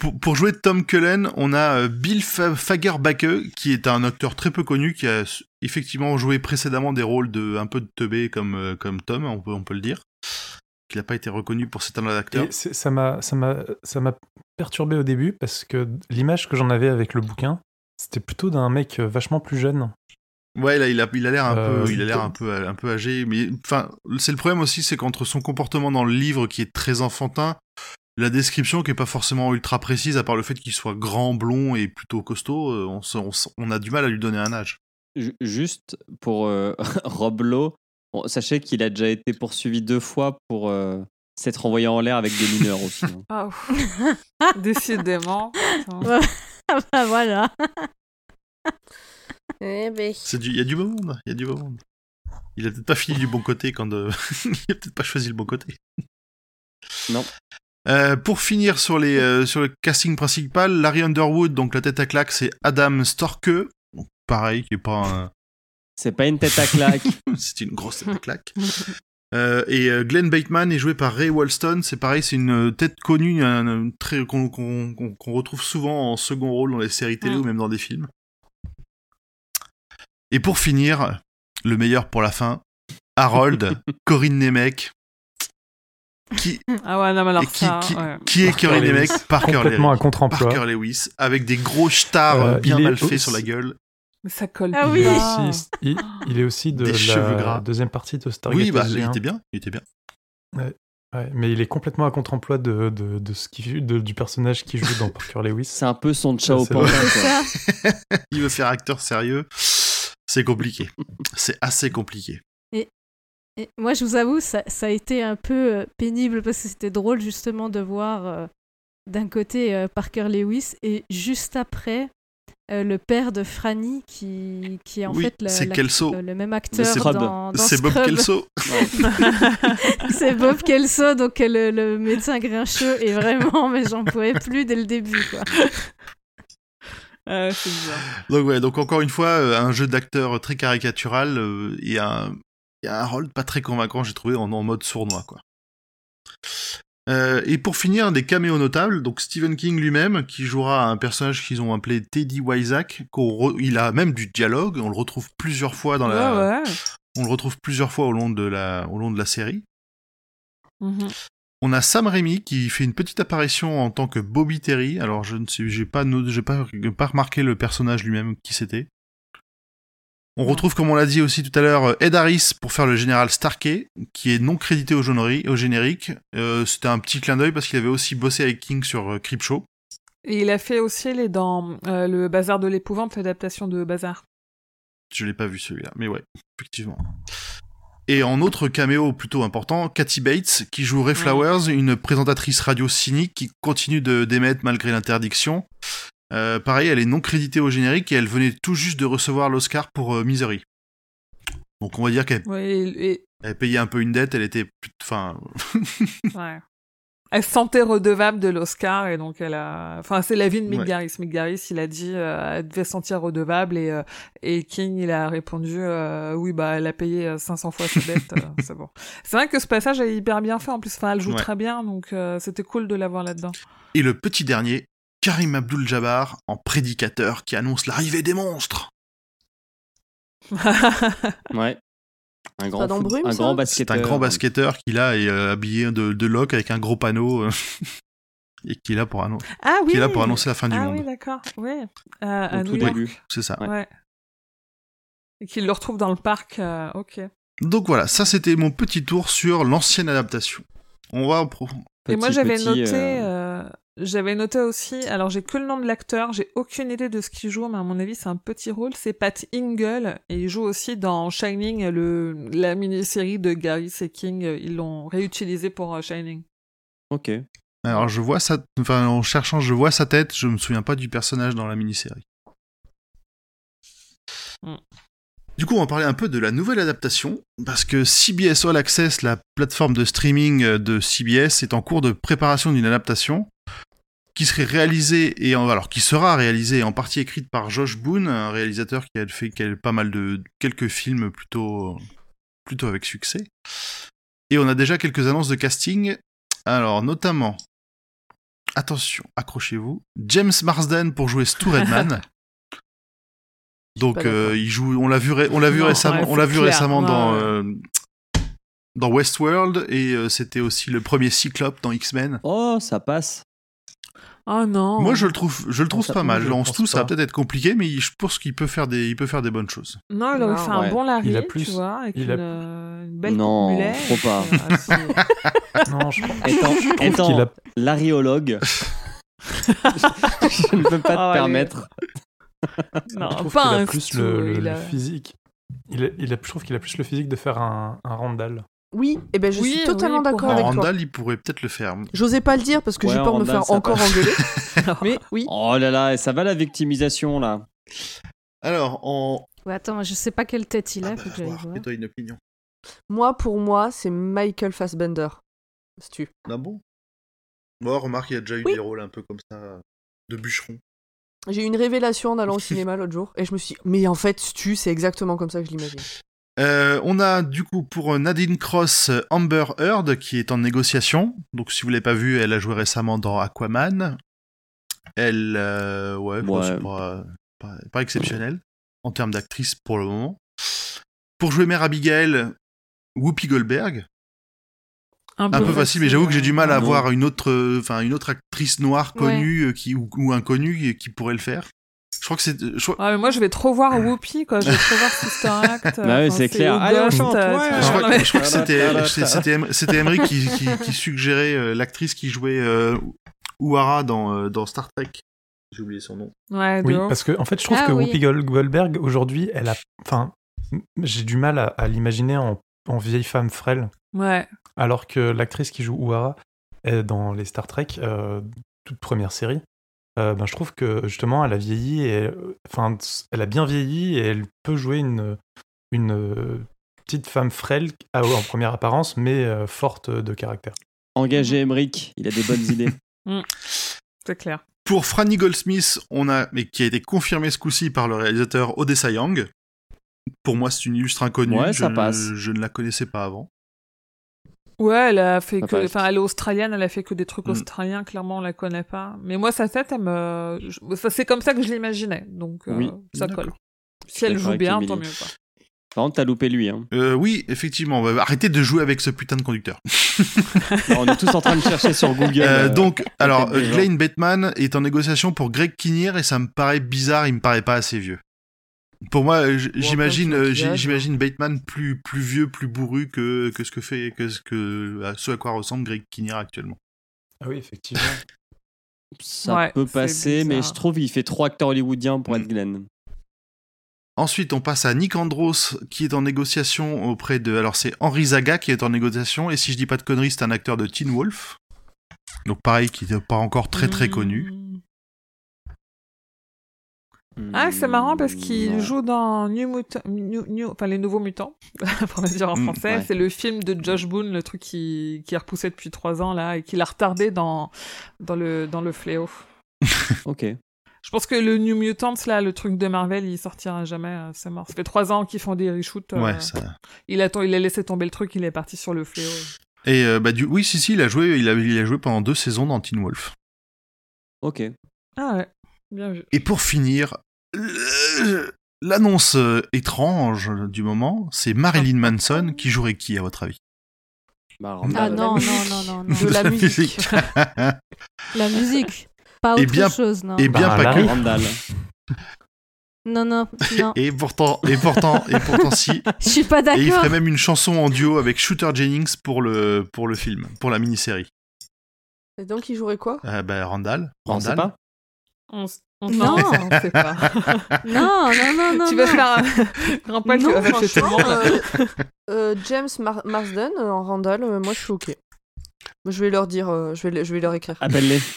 Pour, pour jouer Tom Cullen, on a euh, Bill Fa- Fagerbacke, qui est un acteur très peu connu, qui a effectivement joué précédemment des rôles de un peu de teubé comme, euh, comme Tom, on peut, on peut le dire. Il n'a pas été reconnu pour cet talent d'acteur. Ça m'a ça m'a ça m'a perturbé au début parce que l'image que j'en avais avec le bouquin, c'était plutôt d'un mec euh, vachement plus jeune. Ouais, là, il a, il a l'air un Euh, peu, il a l'air Tom- un peu, un peu âgé, mais enfin, c'est le problème aussi, c'est qu'entre son comportement dans le livre qui est très enfantin la description qui est pas forcément ultra précise, à part le fait qu'il soit grand, blond et plutôt costaud, euh, on, se- on se- on a du mal à lui donner un âge. Ju- Juste pour euh, Rob Lowe, bon, sachez qu'il a déjà été poursuivi deux fois pour euh, s'être envoyé en l'air avec des mineurs aussi. hein. Ah, ouf. Décidément. Ah bah voilà. Eh ben. C'est du, il y a du beau monde, il y a du beau monde. Il a peut-être pas fini du bon côté quand euh, il a peut-être pas choisi le bon côté. Non. Euh, pour finir sur les euh, sur le casting principal, Larry Underwood, donc la tête à claque, c'est Adam Storke. Donc, pareil, qui est pas un, C'est pas une tête à claque. c'est une grosse tête à claque. Euh, et euh, Glenn Bateman est joué par Ray Walston. C'est pareil, c'est une tête connue, un, un très qu'on qu'on- qu'on- qu'on retrouve souvent en second rôle dans les séries télé ou même dans des films. Et pour finir, le meilleur pour la fin, Harold, Corinne Nemec. Qui, Ah ouais, non, mais alors qui, ça, qui, ouais. qui est Lewis. Nemec Parker Complètement à Lewis. contre-emploi. Parker Lewis, avec des gros stars Euh, bien il est mal faits sur la gueule. Mais ça colle Ah oui. Il, est aussi, il, il est aussi de Des cheveux la gras. deuxième partie de Stargate Oui, bah, SG1. il était bien, il était bien. Ouais, mais il est complètement à contre-emploi de, de, de ce qui, de- du personnage qui joue dans Parker Lewis. C'est un peu son Pantin, vrai. quoi. Il veut faire acteur sérieux. C'est compliqué. C'est assez compliqué. Et moi, je vous avoue, ça, ça a été un peu euh, pénible parce que c'était drôle justement de voir euh, d'un côté euh, Parker Lewis et juste après euh, le père de Franny qui, qui est en Oui, fait la- c'est la- Kelso. le, le même acteur c'est dans, Bob. dans C'est Bob Scrub. Kelso. c'est Bob Kelso, donc euh, le, le médecin grincheux et vraiment, mais j'en pouvais plus dès le début. Quoi. C'est bizarre. Donc ouais, donc encore une fois, euh, un jeu d'acteur très caricatural euh, et un, et un rôle pas très convaincant, j'ai trouvé, en, en mode sournois, quoi. Euh, et pour finir, des caméos notables, donc Stephen King lui-même, qui jouera un personnage qu'ils ont appelé Teddy re- il a même du dialogue, on le retrouve plusieurs fois dans la, Ouais, on le retrouve plusieurs fois au long de la, au long de la série. Mhm. On a Sam Raimi qui fait une petite apparition en tant que Bobby Terry. Alors je ne sais, j'ai pas, j'ai pas, pas remarqué le personnage lui-même qui c'était. On retrouve, comme on l'a dit aussi tout à l'heure, Ed Harris pour faire le général Starkey, qui est non crédité au, générique- au générique. Euh, C'était un petit clin d'œil parce qu'il avait aussi bossé avec King sur euh, Creepshow. Et il a fait aussi les dans euh, le Bazar de l'épouvante, l'adaptation de Bazar. Je l'ai pas vu celui-là, mais ouais, effectivement. Et en autre caméo plutôt important, Cathy Bates, qui joue Ray Flowers, une présentatrice radio cynique qui continue de d'émettre malgré l'interdiction. Euh, pareil, elle est non créditée au générique et elle venait tout juste de recevoir l'Oscar pour euh, Misery. Donc on va dire qu'elle Ouais, et, et- elle payait un peu une dette, elle était... plus- Enfin... ouais. Elle se sentait redevable de l'Oscar et donc elle a. Enfin, c'est la vie de Mick Ouais. Garris. Mick Garris, il a dit euh, elle devait se sentir redevable et, euh, et King, il a répondu oui, bah, elle a payé euh, 500 fois sa dette, c'est bon. C'est vrai que ce passage est hyper bien fait en plus. Enfin, elle joue Ouais. très bien donc c'était cool de l'avoir là-dedans. Et le petit dernier, Karim Abdul-Jabbar en prédicateur qui annonce l'arrivée des monstres. Ouais. Un grand, foot- Brume, un ça? Grand C'est basketteur. un grand basketteur qui là est euh, habillé de, de loc avec un gros panneau euh, et qui est là pour annoncer. ah oui qui est là pour annoncer la fin du Ah monde. oui, d'accord. Oui. Euh, à Au New tout York. début. C'est ça. Ouais. Ouais. Et qu'il le retrouve dans le parc. euh, ok. Donc voilà, ça c'était mon petit tour sur l'ancienne adaptation. On va pro- Et moi Petit, j'avais petit, noté, j'avais noté aussi, alors j'ai que le nom de l'acteur, j'ai aucune idée de ce qu'il joue, mais à mon avis c'est un petit rôle, c'est Pat Ingle, et il joue aussi dans Shining, le, la mini-série de Gary et King, ils l'ont réutilisé pour euh, Shining. Ok. Alors je vois sa, enfin en cherchant, je vois sa tête. Je me souviens pas du personnage dans la mini-série. Hmm. Du coup, on va parler un peu de la nouvelle adaptation parce que CBS All Access, la plateforme de streaming euh, de CBS, est en cours de préparation d'une adaptation qui serait réalisée et alors qui sera réalisée et en partie écrite par Josh Boone, un réalisateur qui a fait pas mal de quelques films plutôt plutôt avec succès. Et on a déjà quelques annonces de casting. Alors notamment attention, accrochez-vous, James Marsden pour jouer Stu Redman. Donc euh, il joue, on l'a vu, ré- on l'a vu Non, récemment, ouais, on l'a vu clair. récemment Ouais, dans euh, dans Westworld et euh, c'était aussi le premier Cyclope dans X-Men. Oh, ça passe. Oh non. Moi, je le trouve, je le trouve pas mal. je pense tout, ça va peut-être être compliqué, mais je pense qu'il peut faire des, il peut faire des bonnes choses. Non, il Non, fait un ouais. bon Larry, Il a tu plus- vois, avec il une, a- une belle Non, trop pas. Non, je Étant, étant qu'il a- l'ariologue, je ne peux pas te Ah, allez. permettre. non, je trouve pas qu'il a plus stu, le, le- il le a- physique. Il a, il a- je trouve qu'il a plus le physique de faire un, un Randall. Oui, et ben je Oui, suis totalement oui, d'accord avec En toi. Randall, il pourrait peut-être le faire. J'osais pas le dire parce que Ouais, j'ai peur de me Randall, faire encore passe. engueuler. Mais oui. Oh là là, ça va la victimisation là. Alors, en. Ouais, attends, je sais pas quelle tête il a, Ah faut bah, que voir, une opinion. Moi, pour moi, c'est Michael Fassbender. Stu. Ah bon? Bon, remarque, il y a déjà eu Oui. des rôles un peu comme ça, de bûcheron. J'ai eu une révélation en allant au cinéma l'autre jour et je me suis dit, mais en fait, Stu, c'est exactement comme ça que je l'imagine. Euh, on a du coup pour Nadine Cross euh, Amber Heard qui est en négociation. Donc si vous l'avez pas vu, elle a joué récemment dans Aquaman. Elle, euh, ouais, Ouais. c'est pas, pas, pas exceptionnel en termes d'actrice pour le moment. Pour jouer Mère Abigail, Whoopi Goldberg. Un peu facile, mais j'avoue que j'ai du mal à Non. voir une autre, euh, enfin une autre actrice noire connue euh, qui ou, ou inconnue qui pourrait le faire. Je crois que c'est, je mais moi, je vais trop voir Whoopi, quoi. Je vais trop voir Sister Act. Bah oui, Enfin, c'est clair. Allez, on chante, euh, Je crois, que c'était c'était c'était Em- c'était Emery qui, qui, qui suggérait euh, l'actrice qui jouait euh, dans euh, dans Star Trek. J'ai oublié son nom. Ouais, Oui, parce que en fait, je trouve Ah que oui. Whoopi Gold- Goldberg aujourd'hui, elle a, enfin, j'ai du mal à, à l'imaginer en, en vieille femme frêle, Ouais. alors que l'actrice qui joue Uhura est dans les Star Trek, euh, toute première série. euh, ben, je trouve que justement, elle a vieilli et, euh, enfin, elle a bien vieilli et elle peut jouer une une petite femme frêle à- en première apparence, mais euh, forte de caractère. Engagé Emmerich, il a des bonnes idées. C'est clair. Pour Franny Goldsmith, on a mais qui a été confirmé ce coup-ci par le réalisateur Odessa Young. Pour moi, c'est une illustre inconnue. Ouais, je, ça passe. je ne la connaissais pas avant. Ouais, elle a fait Ça que, enfin, elle est australienne, elle a fait que des trucs Mm. australiens, clairement, on la connaît pas. Mais moi, sa tête, elle me, je- ça, c'est comme ça que je l'imaginais. Donc, euh, Oui. ça colle. Si elle joue bien, Emily. tant mieux, quoi. Par contre, t'as loupé lui. Hein. Euh, oui, effectivement. bah, arrêtez de jouer avec ce putain de conducteur. Non, on est tous en train de chercher sur Google. Euh, donc, alors, euh. Glenn Bateman est en négociation pour Greg Kinnear et ça me paraît bizarre, il me paraît pas assez vieux. Pour moi, j'imagine, euh, j'imagine Bateman plus plus vieux, plus bourru que que ce que fait que ce que à ce à quoi ressemble Greg Kinnear actuellement. Ah oui, effectivement. ça Ouais, peut passer, mais je trouve qu'il fait trop acteur hollywoodien pour Mm. être Glenn. Ensuite, on passe à Nick Andros qui est en négociation auprès de alors c'est Henri Zaga qui est en négociation et si je dis pas de conneries, c'est un acteur de Teen Wolf. Donc pareil, qui n'est pas encore très très connu. Ah, c'est marrant parce qu'il joue dans New Mutant, New- New- enfin les Nouveaux Mutants, pour le dire en Mm, français. ouais. C'est le film de Josh Boone, le truc qui, qui est repoussé depuis trois ans là et qui l'a retardé dans dans le dans le fléau. Ok. Je pense que le New Mutants là, le truc de Marvel, il sortira jamais. euh, c'est mort. Ça fait trois ans qu'ils font des reshoots. euh, Ouais, ça. Il a il a laissé tomber le truc, il est parti sur le fléau. Et euh, bah du oui, si si, il a joué, il a il a joué pendant deux saisons dans Teen Wolf. Ok. Ah ouais, bien vu. Et pour finir, l'annonce euh, étrange du moment, c'est Marilyn Manson qui jouerait qui à votre avis? Bah, Ah Randall. non, non, non, non, non. De la musique. La musique. Pas Et autre bien- chose, non. et bien Bah, pas Larry. que. Randall. Non, non, non. Et pourtant, et pourtant, et pourtant si. Je suis pas Et il d'accord. ferait même une chanson en duo avec Shooter Jennings pour le pour le film, pour la mini-série. Et donc, il jouerait quoi? Euh, bah Randall. On sait Randall. On, s- on Non. sait, on sait pas. Non, non, non, non. tu vas faire un grand poil, tu Non, vas faire chez tout le franchement, monde. euh, euh, James Mar- Marsden euh, en Randall, euh, moi je suis ok. Je vais leur dire, euh, je, vais, je vais leur écrire. Appelle-les.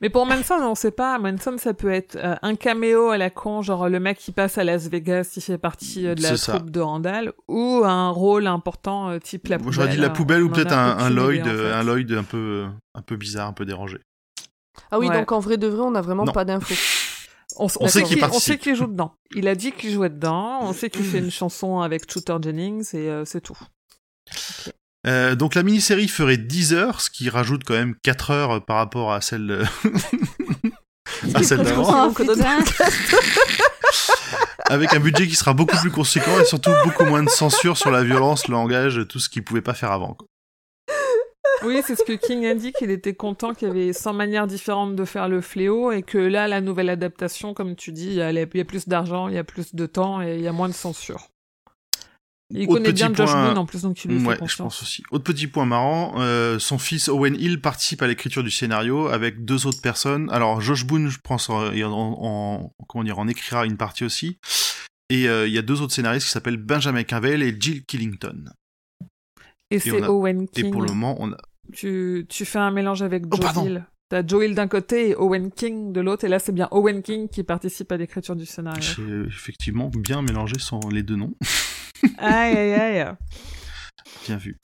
Mais pour Manson, on sait pas. Manson, ça peut être euh, un caméo à la con, genre le mec qui passe à Las Vegas, il fait partie euh, de la C'est ça. troupe de Randall, ou un rôle important euh, type la poubelle. J'aurais dit la poubelle ou peut-être un, Lloyd, idée, en fait. un Lloyd un peu un peu bizarre, un peu dérangé. Ah oui, Ouais. donc en vrai de vrai, on a vraiment Non. pas d'infos. On, On sait qu'il on participe. sait qu'il joue dedans. Il a dit qu'il jouait dedans. On sait qu'il fait une chanson avec Shooter Jennings et euh, c'est tout. Euh, donc la mini-série ferait 10 heures, ce qui rajoute quand même 4 heures par rapport à celle euh, à celle d'avant, Oh avec un budget qui sera beaucoup plus conséquent et surtout beaucoup moins de censure sur la violence, le langage, tout ce qu'ils pouvaient pas faire avant. quoi. Oui, c'est ce que King a dit, qu'il était content qu'il y avait 100 manières différentes de faire le fléau et que là, la nouvelle adaptation, comme tu dis, il y a, plus d'argent, il y a plus de temps et il y a moins de censure. Il Autre connaît bien Josh Boone en plus, donc il lui Ouais, fait je pense aussi. Autre petit point marrant, euh, son fils Owen Hill participe à l'écriture du scénario avec deux autres personnes. Alors Josh Boone, je pense, en, en- en- comment dire, en écrira une partie aussi. Et euh, il y a deux autres scénaristes qui s'appellent Benjamin Cavell et Jill Killington. Et c'est a- Owen Et King. pour le moment, on a... tu, tu fais un mélange avec Oh, Joe. Hill. T'as Joe Hill d'un côté et Owen King de l'autre, et là c'est bien Owen King qui participe à l'écriture du scénario. j'ai effectivement bien mélangé son, les deux noms. aïe aïe aïe. Bien vu.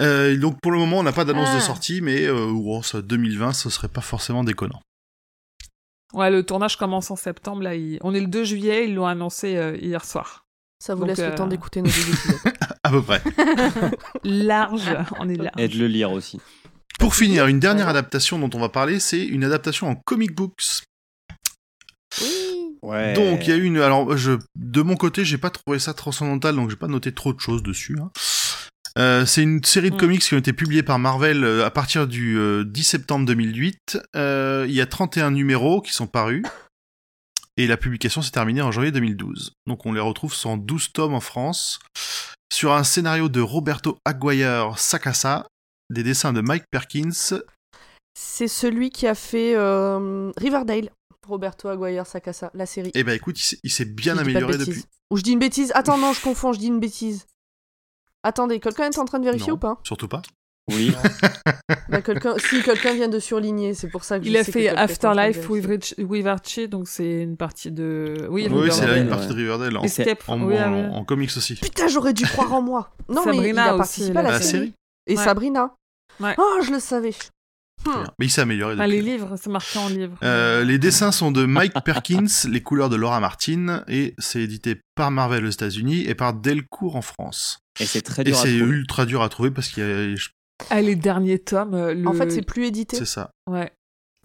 Euh, donc pour le moment, on n'a pas d'annonce Ah. de sortie, mais euh, bon, ça, 2020, ce serait pas forcément déconnant. Ouais, le tournage commence en septembre, là. il- On est le 2 juillet, ils l'ont annoncé euh, hier soir. Ça vous Donc, laisse euh, le temps d'écouter nos deux épisodes. À peu près. Large, on est large. Et de le lire aussi. Pour finir, une dernière adaptation dont on va parler, c'est une adaptation en comic books. Oui. Ouais. Donc il y a eu une. Alors je, de mon côté, j'ai pas trouvé ça transcendantal, donc j'ai pas noté trop de choses dessus. hein. Euh, c'est une série de Mm. comics qui ont été publiés par Marvel euh, à partir du euh, 10 septembre 2008. Euh, il y a 31 numéros qui sont parus. Et la publication s'est terminée en janvier 2012. Donc on les retrouve sur 12 tomes en France. Sur un scénario de Roberto Aguirre Sacasa, des dessins de Mike Perkins. C'est celui qui a fait euh, Riverdale, Roberto Aguirre Sacasa, la série. Et ben écoute, il s'est- bien je amélioré depuis. Ou je dis une bêtise. Attends, non, je confonds, je dis une bêtise. Attendez, quelqu'un est en train de vérifier Non. ou pas? Surtout pas. Oui. bah, quelqu'un... Si, quelqu'un vient de surligner, c'est pour ça que je Il a sais fait en Afterlife with, Rich- with Archie, donc c'est une partie de. Oui, Oui, c'est là une partie de Riverdale. En, Et Step, en, oui, en- en comics aussi. Putain, j'aurais dû croire en moi. Non, mais il Sabrina a aussi, participé à la, La série. série. Et Ouais. Sabrina. Ouais. Oh, je le savais. Hmm. Mais il s'est amélioré Ah, les livres, c'est marqué en livre. Euh, les dessins sont de Mike Perkins, les couleurs de Laura Martin, et c'est édité par Marvel aux États-Unis et par Delcourt en France. Et c'est très Et dur à c'est ultra dur à trouver parce qu'il y a. je- Ah, les derniers tomes. euh, le- En fait, c'est plus édité. C'est ça. Ouais.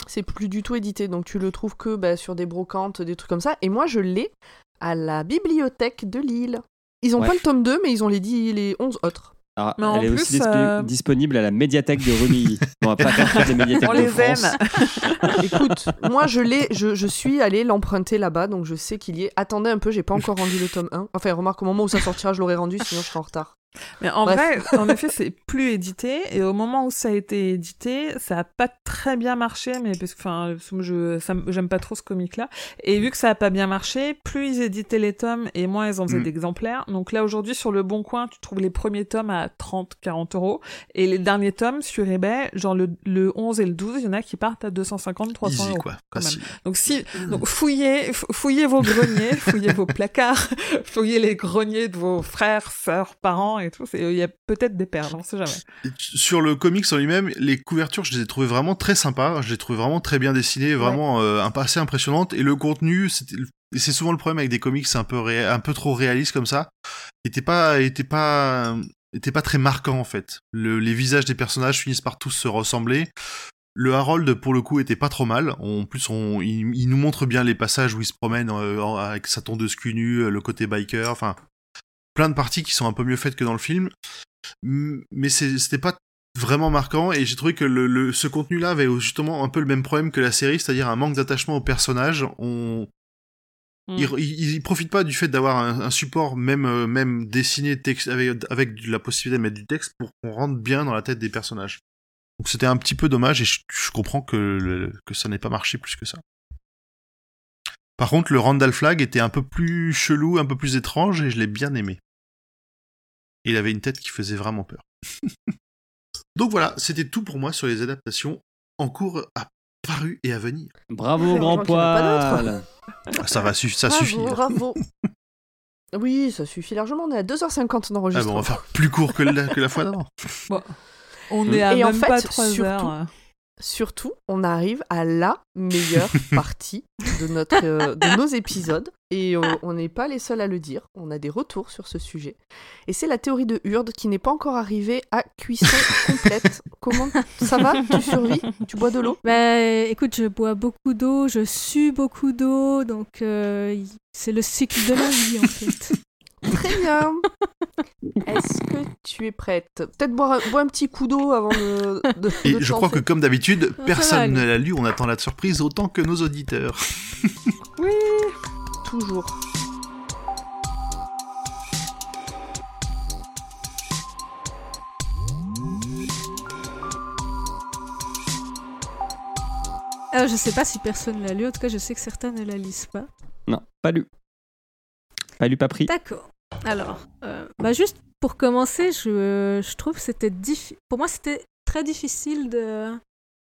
C'est plus du tout édité. Donc, tu le trouves que bah, sur des brocantes, des trucs comme ça. Et moi, je l'ai à la bibliothèque de Lille. Ils ont Ouais. pas le tome 2, mais ils ont les, 10, les 11 autres. Alors, Mais en elle est plus, aussi euh, disponible à la médiathèque de Rumilly. On va pas faire les médiathèques On de les France. aime. Écoute, moi, je l'ai, je, je suis allée l'emprunter là-bas, donc je sais qu'il y est. Attendez un peu, j'ai pas encore rendu le tome 1. Enfin, remarque, au moment où ça sortira, je l'aurais rendu, sinon je serai en retard. Mais en Bref. vrai, en effet, c'est plus édité. Et au moment où ça a été édité, ça a pas très bien marché. Mais parce que, enfin, je, j'aime pas trop ce comic-là. Et vu que ça a pas bien marché, plus ils éditaient les tomes et moins ils en faisaient Mm. d'exemplaires. Donc là, aujourd'hui, sur le Bon Coin, tu trouves les premiers tomes à 30, 40 euros. Et les derniers tomes sur eBay, genre le, le 11 et le 12, il y en a qui partent à 250, 300 Easy euros. quoi. quand même. Donc si, donc fouillez, fou- fouillez vos greniers, fouillez vos placards, fouillez les greniers de vos frères, sœurs, parents et tout. Il y a peut-être des perles, on sait jamais. Sur le comics en lui-même, les couvertures, je les ai trouvées vraiment très sympas. Je les ai trouvées vraiment très bien dessinées, vraiment euh, assez impressionnantes. Et le contenu, c'est souvent le problème avec des comics un peu ré- un peu trop réalistes comme ça. Était pas était pas était pas très marquant en fait. Le- les visages des personnages finissent par tous se ressembler. Le Harold, pour le coup, était pas trop mal. En plus, on, il, il nous montre bien les passages où il se promène euh, avec sa tondeuse cul nue, le côté biker, enfin, plein de parties qui sont un peu mieux faites que dans le film. Mais c'était pas vraiment marquant et j'ai trouvé que le, le- ce contenu-là avait justement un peu le même problème que la série, c'est-à-dire un manque d'attachement au personnage. On, Mm. il, il, il profite pas du fait d'avoir un, un support même euh, même dessiné texte avec avec la possibilité de mettre du texte pour qu'on rentre bien dans la tête des personnages. Donc c'était un petit peu dommage et je, je comprends que le- que ça n'ait pas marché plus que ça. Par contre, le Randall Flag était un peu plus chelou, un peu plus étrange et je l'ai bien aimé. Il avait une tête qui faisait vraiment peur. Donc voilà, c'était tout pour moi sur les adaptations en cours à paru et à venir. Bravo, Ouais, grand en poil. Ah, Ça va, su- ça bravo, suffit. Bravo. Oui, ça suffit largement. On est à 2h50 Ah d'enregistrement. bon, on va faire plus court que la, que la fois d'avant. On est à Et en même fait, pas 3 surtout- heures. Surtout, on arrive à la meilleure partie de, notre, euh, de nos épisodes. Et euh, on n'est pas les seuls à le dire. On a des retours sur ce sujet. Et c'est la théorie de Hurde qui n'est pas encore arrivée à cuisson complète. Comment ça va? Tu survis? Tu bois de l'eau? Bah écoute, je bois beaucoup d'eau, je sue beaucoup d'eau, donc euh, c'est le cycle de la vie en fait. Très bien. Est-ce que tu es prête? Peut-être boire, un- boire un petit coup d'eau avant de. de- Et de je crois que comme d'habitude, personne ne l'a lu, on attend la surprise autant que nos auditeurs. Oui. Toujours. Euh, je sais pas si personne l'a lu, en tout cas je sais que certains ne la lisent pas. Non, pas lu. Pas lu, pas pris. D'accord. Alors, euh, bah juste pour commencer, je, je trouve c'était diffi- pour moi c'était très difficile de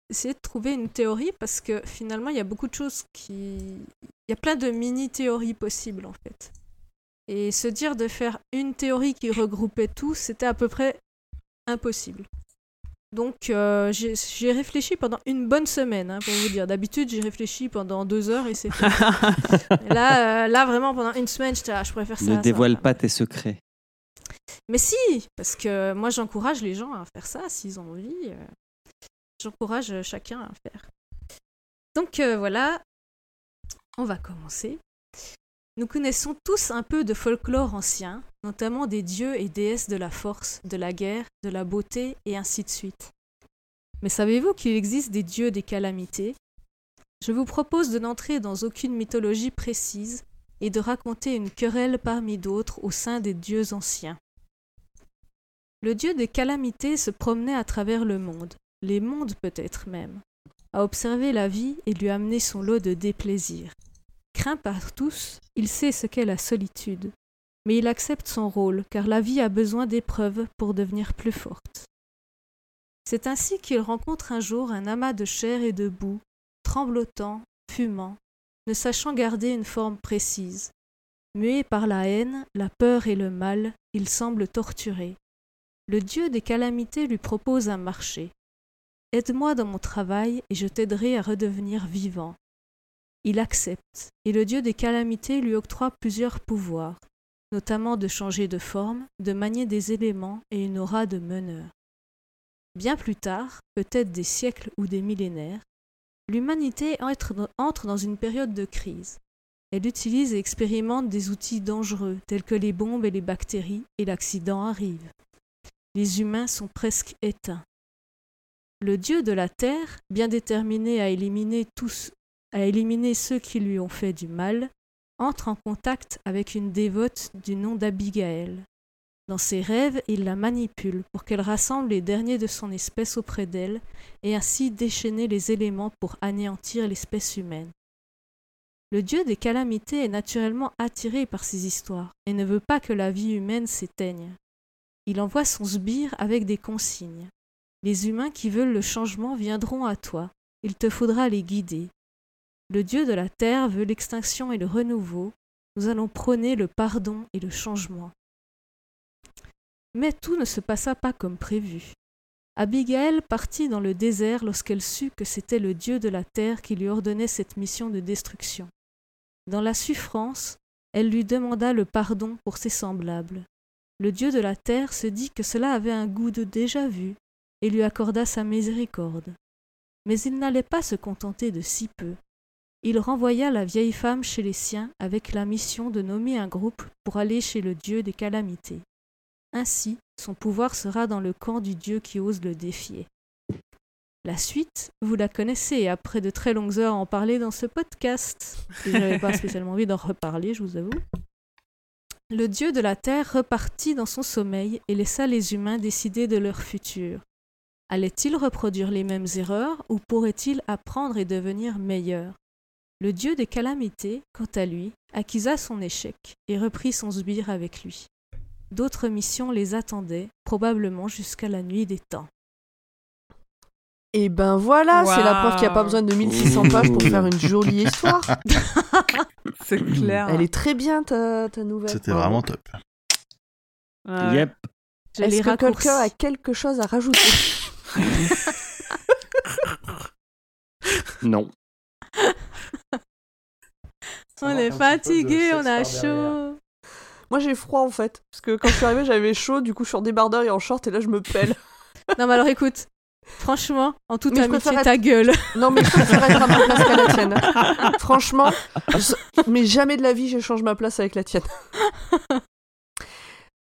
essayer de trouver une théorie parce que finalement il y a beaucoup de choses qui il y a plein de mini théories possibles en fait. Et se dire de faire une théorie qui regroupait tout, c'était à peu près impossible. Donc euh, j'ai réfléchi pendant une bonne semaine, hein, pour vous dire. D'habitude, j'ai réfléchi pendant deux heures et c'est là, euh, là, vraiment, pendant une semaine, j'étais là, je préfère ça. ne dévoile ça. pas tes secrets. Mais si, parce que moi j'encourage les gens à faire ça s'ils ont envie. euh, J'encourage chacun à faire. Donc euh, voilà, on va commencer. Nous connaissons tous un peu de folklore ancien, notamment des dieux et déesses de la force, de la guerre, de la beauté et ainsi de suite. Mais savez-vous qu'il existe des dieux des calamités? Je vous propose de n'entrer dans aucune mythologie précise et de raconter une querelle parmi d'autres au sein des dieux anciens. Le dieu des calamités se promenait à travers le monde, les mondes peut-être même, à observer la vie et lui amener son lot de déplaisirs. Craint par tous, il sait ce qu'est la solitude, mais il accepte son rôle car la vie a besoin d'épreuves pour devenir plus forte. C'est ainsi qu'il rencontre un jour un amas de chair et de boue, tremblotant, fumant, ne sachant garder une forme précise. Muet par la haine, la peur et le mal, il semble torturé. Le dieu des calamités lui propose un marché. Aide-moi dans mon travail et je t'aiderai à redevenir vivant. Il accepte, et le dieu des calamités lui octroie plusieurs pouvoirs, notamment de changer de forme, de manier des éléments et une aura de meneur. Bien plus tard, peut-être des siècles ou des millénaires, l'humanité entre dans une période de crise. Elle utilise et expérimente des outils dangereux tels que les bombes et les bactéries, et l'accident arrive. Les humains sont presque éteints. Le dieu de la terre, bien déterminé à éliminer tous, à éliminer ceux qui lui ont fait du mal, entre en contact avec une dévote du nom d'Abigaël. Dans ses rêves, il la manipule pour qu'elle rassemble les derniers de son espèce auprès d'elle et ainsi déchaîner les éléments pour anéantir l'espèce humaine. Le dieu des calamités est naturellement attiré par ces histoires et ne veut pas que la vie humaine s'éteigne. Il envoie son sbire avec des consignes. Les humains qui veulent le changement viendront à toi. Il te faudra les guider. Le Dieu de la terre veut l'extinction et le renouveau. Nous allons prôner le pardon et le changement. Mais tout ne se passa pas comme prévu. Abigaël partit dans le désert lorsqu'elle sut que c'était le Dieu de la terre qui lui ordonnait cette mission de destruction. Dans la souffrance, elle lui demanda le pardon pour ses semblables. Le Dieu de la terre se dit que cela avait un goût de déjà vu et lui accorda sa miséricorde. Mais il n'allait pas se contenter de si peu. Il renvoya la vieille femme chez les siens avec la mission de nommer un groupe pour aller chez le Dieu des calamités. Ainsi, son pouvoir sera dans le camp du Dieu qui ose le défier. La suite, vous la connaissez après de très longues heures en parler dans ce podcast. Et j'avais pas spécialement envie d'en reparler, je vous avoue. Le dieu de la terre repartit dans son sommeil et laissa les humains décider de leur futur. Allait-il reproduire les mêmes erreurs ou pourrait-il apprendre et devenir meilleur? Le dieu des calamités, quant à lui, accusa son échec et reprit son sbire avec lui. D'autres missions les attendaient, probablement jusqu'à la nuit des temps. Et ben voilà, c'est la preuve qu'il n'y a pas besoin de 1600 pages pour faire une jolie histoire. C'est clair. Elle est très bien ta, ta nouvelle. C'était vraiment top. Ouais. Yep. Est-ce que quelqu'un a quelque chose à rajouter? Non. On est fatigué, on a chaud. Moi j'ai froid en fait, parce que quand je suis arrivée j'avais chaud, du coup je suis en débardeur et en short et là je me pèle. Non mais alors écoute, franchement, en toute Mais je amitié, préfère ta gueule. Non mais je préfère être à ma place qu'à la tienne. Franchement, je- mais jamais de la vie je change ma place avec la tienne.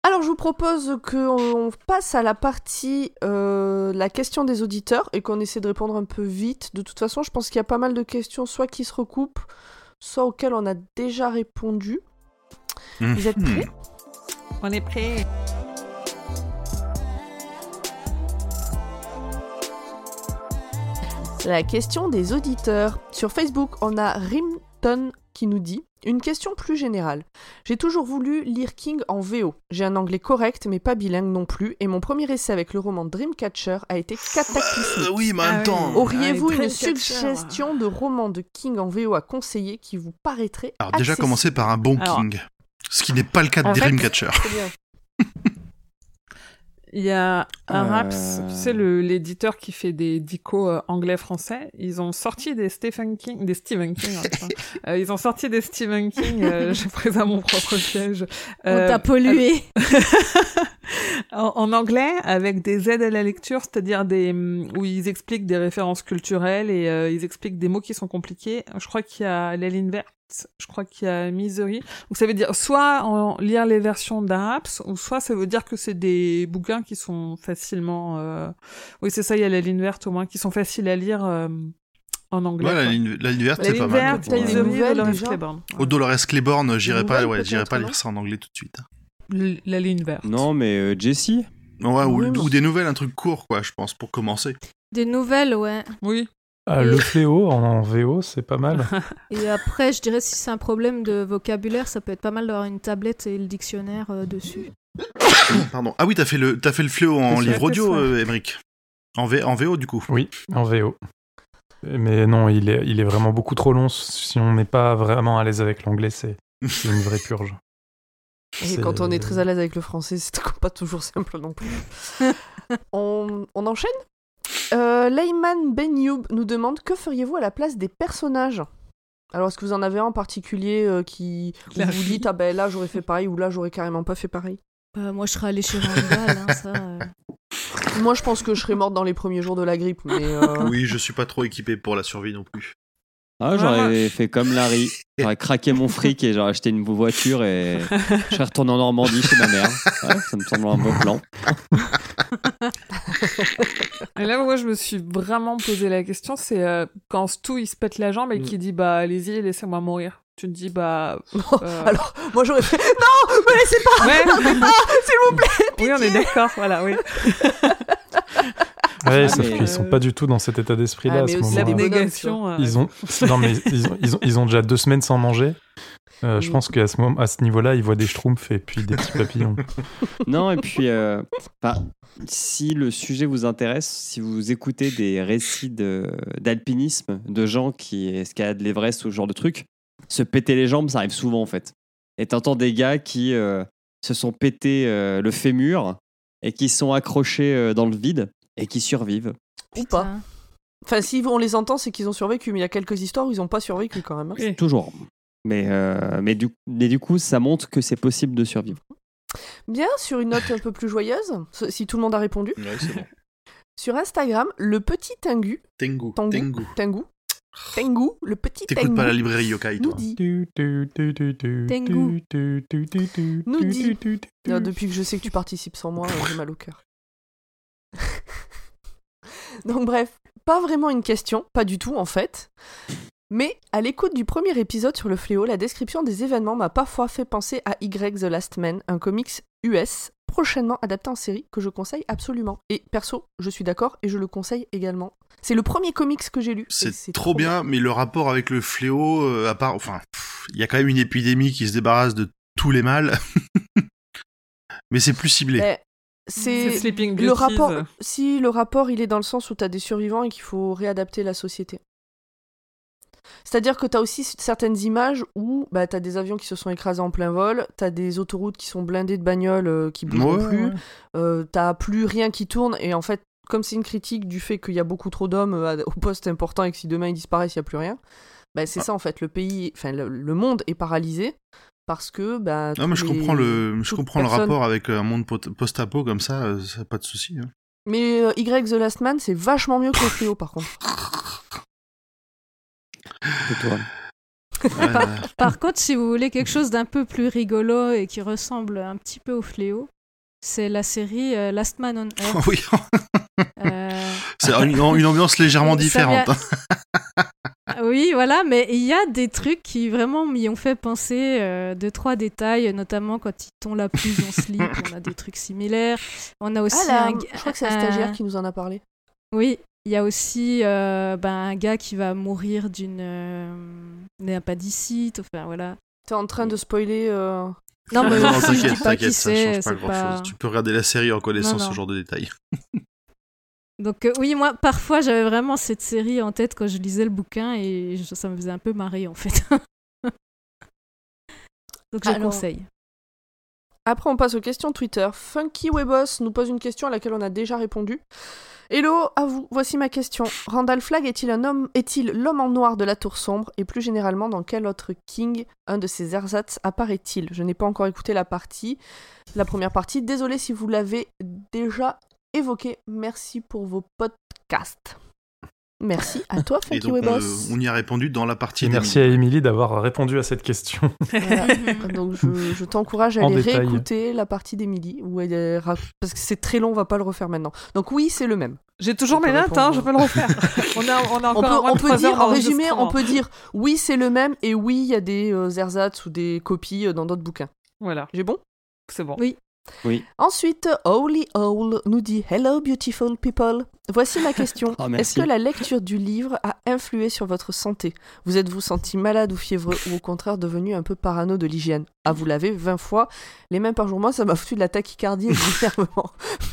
Alors, je vous propose qu'on passe à la partie euh, la question des auditeurs et qu'on essaie de répondre un peu vite. De toute façon, je pense qu'il y a pas mal de questions, soit qui se recoupent, soit auxquelles on a déjà répondu. Vous êtes Mhm. prêts? On est prêt. C'est la question des auditeurs. Sur Facebook, on a Rimton qui nous dit Une question plus générale. J'ai toujours voulu lire King en VO. J'ai un anglais correct, mais pas bilingue non plus, et mon premier essai avec le roman Dreamcatcher a été cataclysmique. Euh, oui, mais en même Ah temps. Auriez-vous Ah, une suggestion de roman de King en VO à conseiller qui vous paraîtrait Alors déjà accessible? par un bon Alors- King. Ce qui n'est pas le cas de fait- Dreamcatcher. Très bien. Il y a un Euh, Raps, tu sais, l'éditeur qui fait des dicos euh, anglais-français. Ils ont sorti des Stephen King, des Stephen King, putain. Euh, ils ont sorti des Stephen King, euh, je présente mon propre piège. On Euh, t'a pollué. en, en anglais avec des aides à la lecture, c'est-à-dire des hum, où ils expliquent des références culturelles et ils expliquent des mots qui sont compliqués. Je crois qu'il y a la ligne verte, je crois qu'il y a Misery. Donc ça veut dire soit en lire les versions d'Araps ou soit ça veut dire que c'est des bouquins qui sont facilement euh, oui, c'est ça, il y a la ligne verte au moins qui sont faciles à lire euh, en anglais. Ouais, la ligne, la ligne verte, La c'est ligne pas mal. verte, des Misery, nouvelles, Dolores Claiborne. Au Dolores Claiborne, j'irai pas, ouais, pas lire ça en anglais tout de suite. L- La ligne verte. Non, mais euh, Jessie Ouais, ou, ou des nouvelles, un truc court, quoi, je pense, pour commencer. Des nouvelles, ouais. Oui. Ah, le fléau en VO, c'est pas mal. Et après, je dirais si c'est un problème de vocabulaire, ça peut être pas mal d'avoir une tablette et le dictionnaire euh, dessus. Pardon. Ah oui, t'as fait le, t'as fait le fléau en livre audio, euh, Émeric. En, V- en VO, du coup. Oui, en VO. Mais non, il est, il est vraiment beaucoup trop long. Si on n'est pas vraiment à l'aise avec l'anglais, c'est c'est une vraie purge. Et C'est- quand on est très à l'aise avec le français, c'est pas toujours simple non plus. on, on enchaîne? Euh, Layman Ben Youb nous demande que feriez-vous à la place des personnages? Alors, est-ce que vous en avez un en particulier euh, qui où vous fille. dites ah ben là j'aurais fait pareil ou là j'aurais carrément pas fait pareil? Bah, moi, je serais allée chez Randall, hein, ça. euh. Moi, je pense que je serais morte dans les premiers jours de la grippe, mais euh, Oui, je suis pas trop équipé pour la survie non plus. Ah, j'aurais fait comme Larry. J'aurais craqué mon fric et j'aurais acheté une voiture et je serais retourné en Normandie chez ma mère. Ouais, ça me semble un bon plan. Et là, moi, je me suis vraiment posé la question, c'est euh, quand Stu, il se pète la jambe et Mm. qu'il dit, bah, allez-y, laissez-moi mourir. Tu te dis, bah... euh, alors moi j'aurais fait non, me laissez pas, Ouais, s'il vous plaît. oui, on est d'accord, voilà, oui. Ouais, Ah, sauf qu'ils sont euh, pas du tout dans cet état d'esprit-là Ah, à ce moment-là. euh, Ils ont, non, mais ils ont, ils ont, ils ont déjà deux semaines sans manger. Euh, Je pense qu'à ce, moment- à ce niveau-là, ils voient des schtroumpfs et puis des petits papillons. Non, et puis, euh, si le sujet vous intéresse, si vous écoutez des récits d'alpinisme, de, gens qui escaladent l'Everest ou ce genre de trucs, se péter les jambes, ça arrive souvent en fait. Et t'entends des gars qui euh, se sont pété euh, le fémur et qui sont accrochés euh, dans le vide et qui survivent. Ou pas. Enfin, si on les entend, c'est qu'ils ont survécu, mais il y a quelques histoires où ils ont pas survécu quand même. hein. oui. Toujours. Mais, euh, mais, du, mais du coup, ça montre que c'est possible de survivre. Bien, sur une note un peu plus joyeuse, si tout le monde a répondu. Ouais, c'est bon. Sur Instagram, le petit Tengu, Tengu. Tengu. Tengu. Tengu, Tengu, le petit T'écoutes Tengu, pas la librairie Yokai, nous toi. dit, Tengu. Nous dit. Euh, tu. depuis que je sais que tu participes sans moi, euh, j'ai mal au cœur. Donc bref, pas vraiment une question, pas du tout en fait. Mais à l'écoute du premier épisode sur le fléau, la description des événements m'a parfois fait penser à Y The Last Man, un comics US prochainement adapté en série que je conseille absolument. Et perso, je suis d'accord et je le conseille également. C'est le premier comics que j'ai lu. C'est trop bien, mais le rapport avec le fléau, euh, à part, enfin, il y a quand même une épidémie qui se débarrasse de tous les mâles. mais c'est plus ciblé. Mais C'est le rapport. Si le rapport, il est dans le sens où t'as des survivants et qu'il faut réadapter la société. C'est-à-dire que t'as aussi certaines images où bah, t'as des avions qui se sont écrasés en plein vol, t'as des autoroutes qui sont blindées de bagnoles euh, qui bougent Ouais, plus, ouais. euh, t'as plus rien qui tourne et en fait, comme c'est une critique du fait qu'il y a beaucoup trop d'hommes euh, au poste important et que si demain ils disparaissent, il n'y a plus rien, bah, Ah. c'est ça en fait. Le pays, enfin le, le monde est paralysé parce que. Bah, Non, mais je les- comprends le, je comprends le rapport avec un monde post-apo comme ça, euh, ça pas de souci. hein. Mais euh, Y The Last Man, c'est vachement mieux que le fléau par contre. Et toi Ouais, ouais. Par contre, si vous voulez quelque chose d'un peu plus rigolo et qui ressemble un petit peu au fléau, c'est la série euh, Last Man on Earth. oui, Euh, c'est une, une ambiance légèrement différente. vient- Oui, voilà, mais il y a des trucs qui vraiment m'y ont fait penser, euh, deux, trois détails, notamment quand ils t'ont la plus en slip, on a des trucs similaires. On a aussi Ah là, un, je crois que c'est un- un stagiaire qui nous en a parlé. Oui, il y a aussi euh, ben, un gars qui va mourir d'une euh, appendicite, enfin voilà. T'es en train de spoiler. euh, Non, mais Non, je t'inquiète, dis pas qui ça c'est, change pas c'est grand pas... chose. Tu peux regarder la série en connaissant Non, ce genre de détails. Donc euh, oui, moi, parfois, j'avais vraiment cette série en tête quand je lisais le bouquin et je- ça me faisait un peu marrer, en fait. Donc je Alors, conseille. Après, on passe aux questions Twitter. Funky Webos nous pose une question à laquelle on a déjà répondu. Hello, à vous. Voici ma question. Randall Flagg est-il un homme, est-il l'homme en noir de la Tour sombre Et plus généralement, dans quel autre King un de ses ersatz apparaît-il? Je n'ai pas encore écouté la partie, la première partie. Désolé si vous l'avez déjà évoqué. Merci pour vos podcasts. Merci à toi, Funky donc, Webos. on, on y a répondu dans la partie. Et merci à Émilie d'avoir répondu à cette question. Voilà. Donc je, je t'encourage à En aller détail. réécouter la partie d'Emily où elle est ra- parce que c'est très long, on va pas le refaire maintenant. Donc oui, c'est le même. J'ai toujours mes notes, hein, je peux le refaire. on, a, on a On encore peut, on dire en résumé, on peut dire oui, c'est le même et oui, il y a des euh, ersatz ou des copies euh, dans d'autres bouquins. Voilà, J'ai bon? C'est bon. Oui. Ensuite, Holy Owl nous dit Hello beautiful people. Voici ma question. Oh, Est-ce que la lecture du livre a influé sur votre santé? Vous êtes-vous senti malade ou fiévreux ou au contraire devenu un peu parano de l'hygiène? Ah, vous l'avez 20 fois, les mêmes par jour. Moi, ça m'a foutu de la tachycardie et.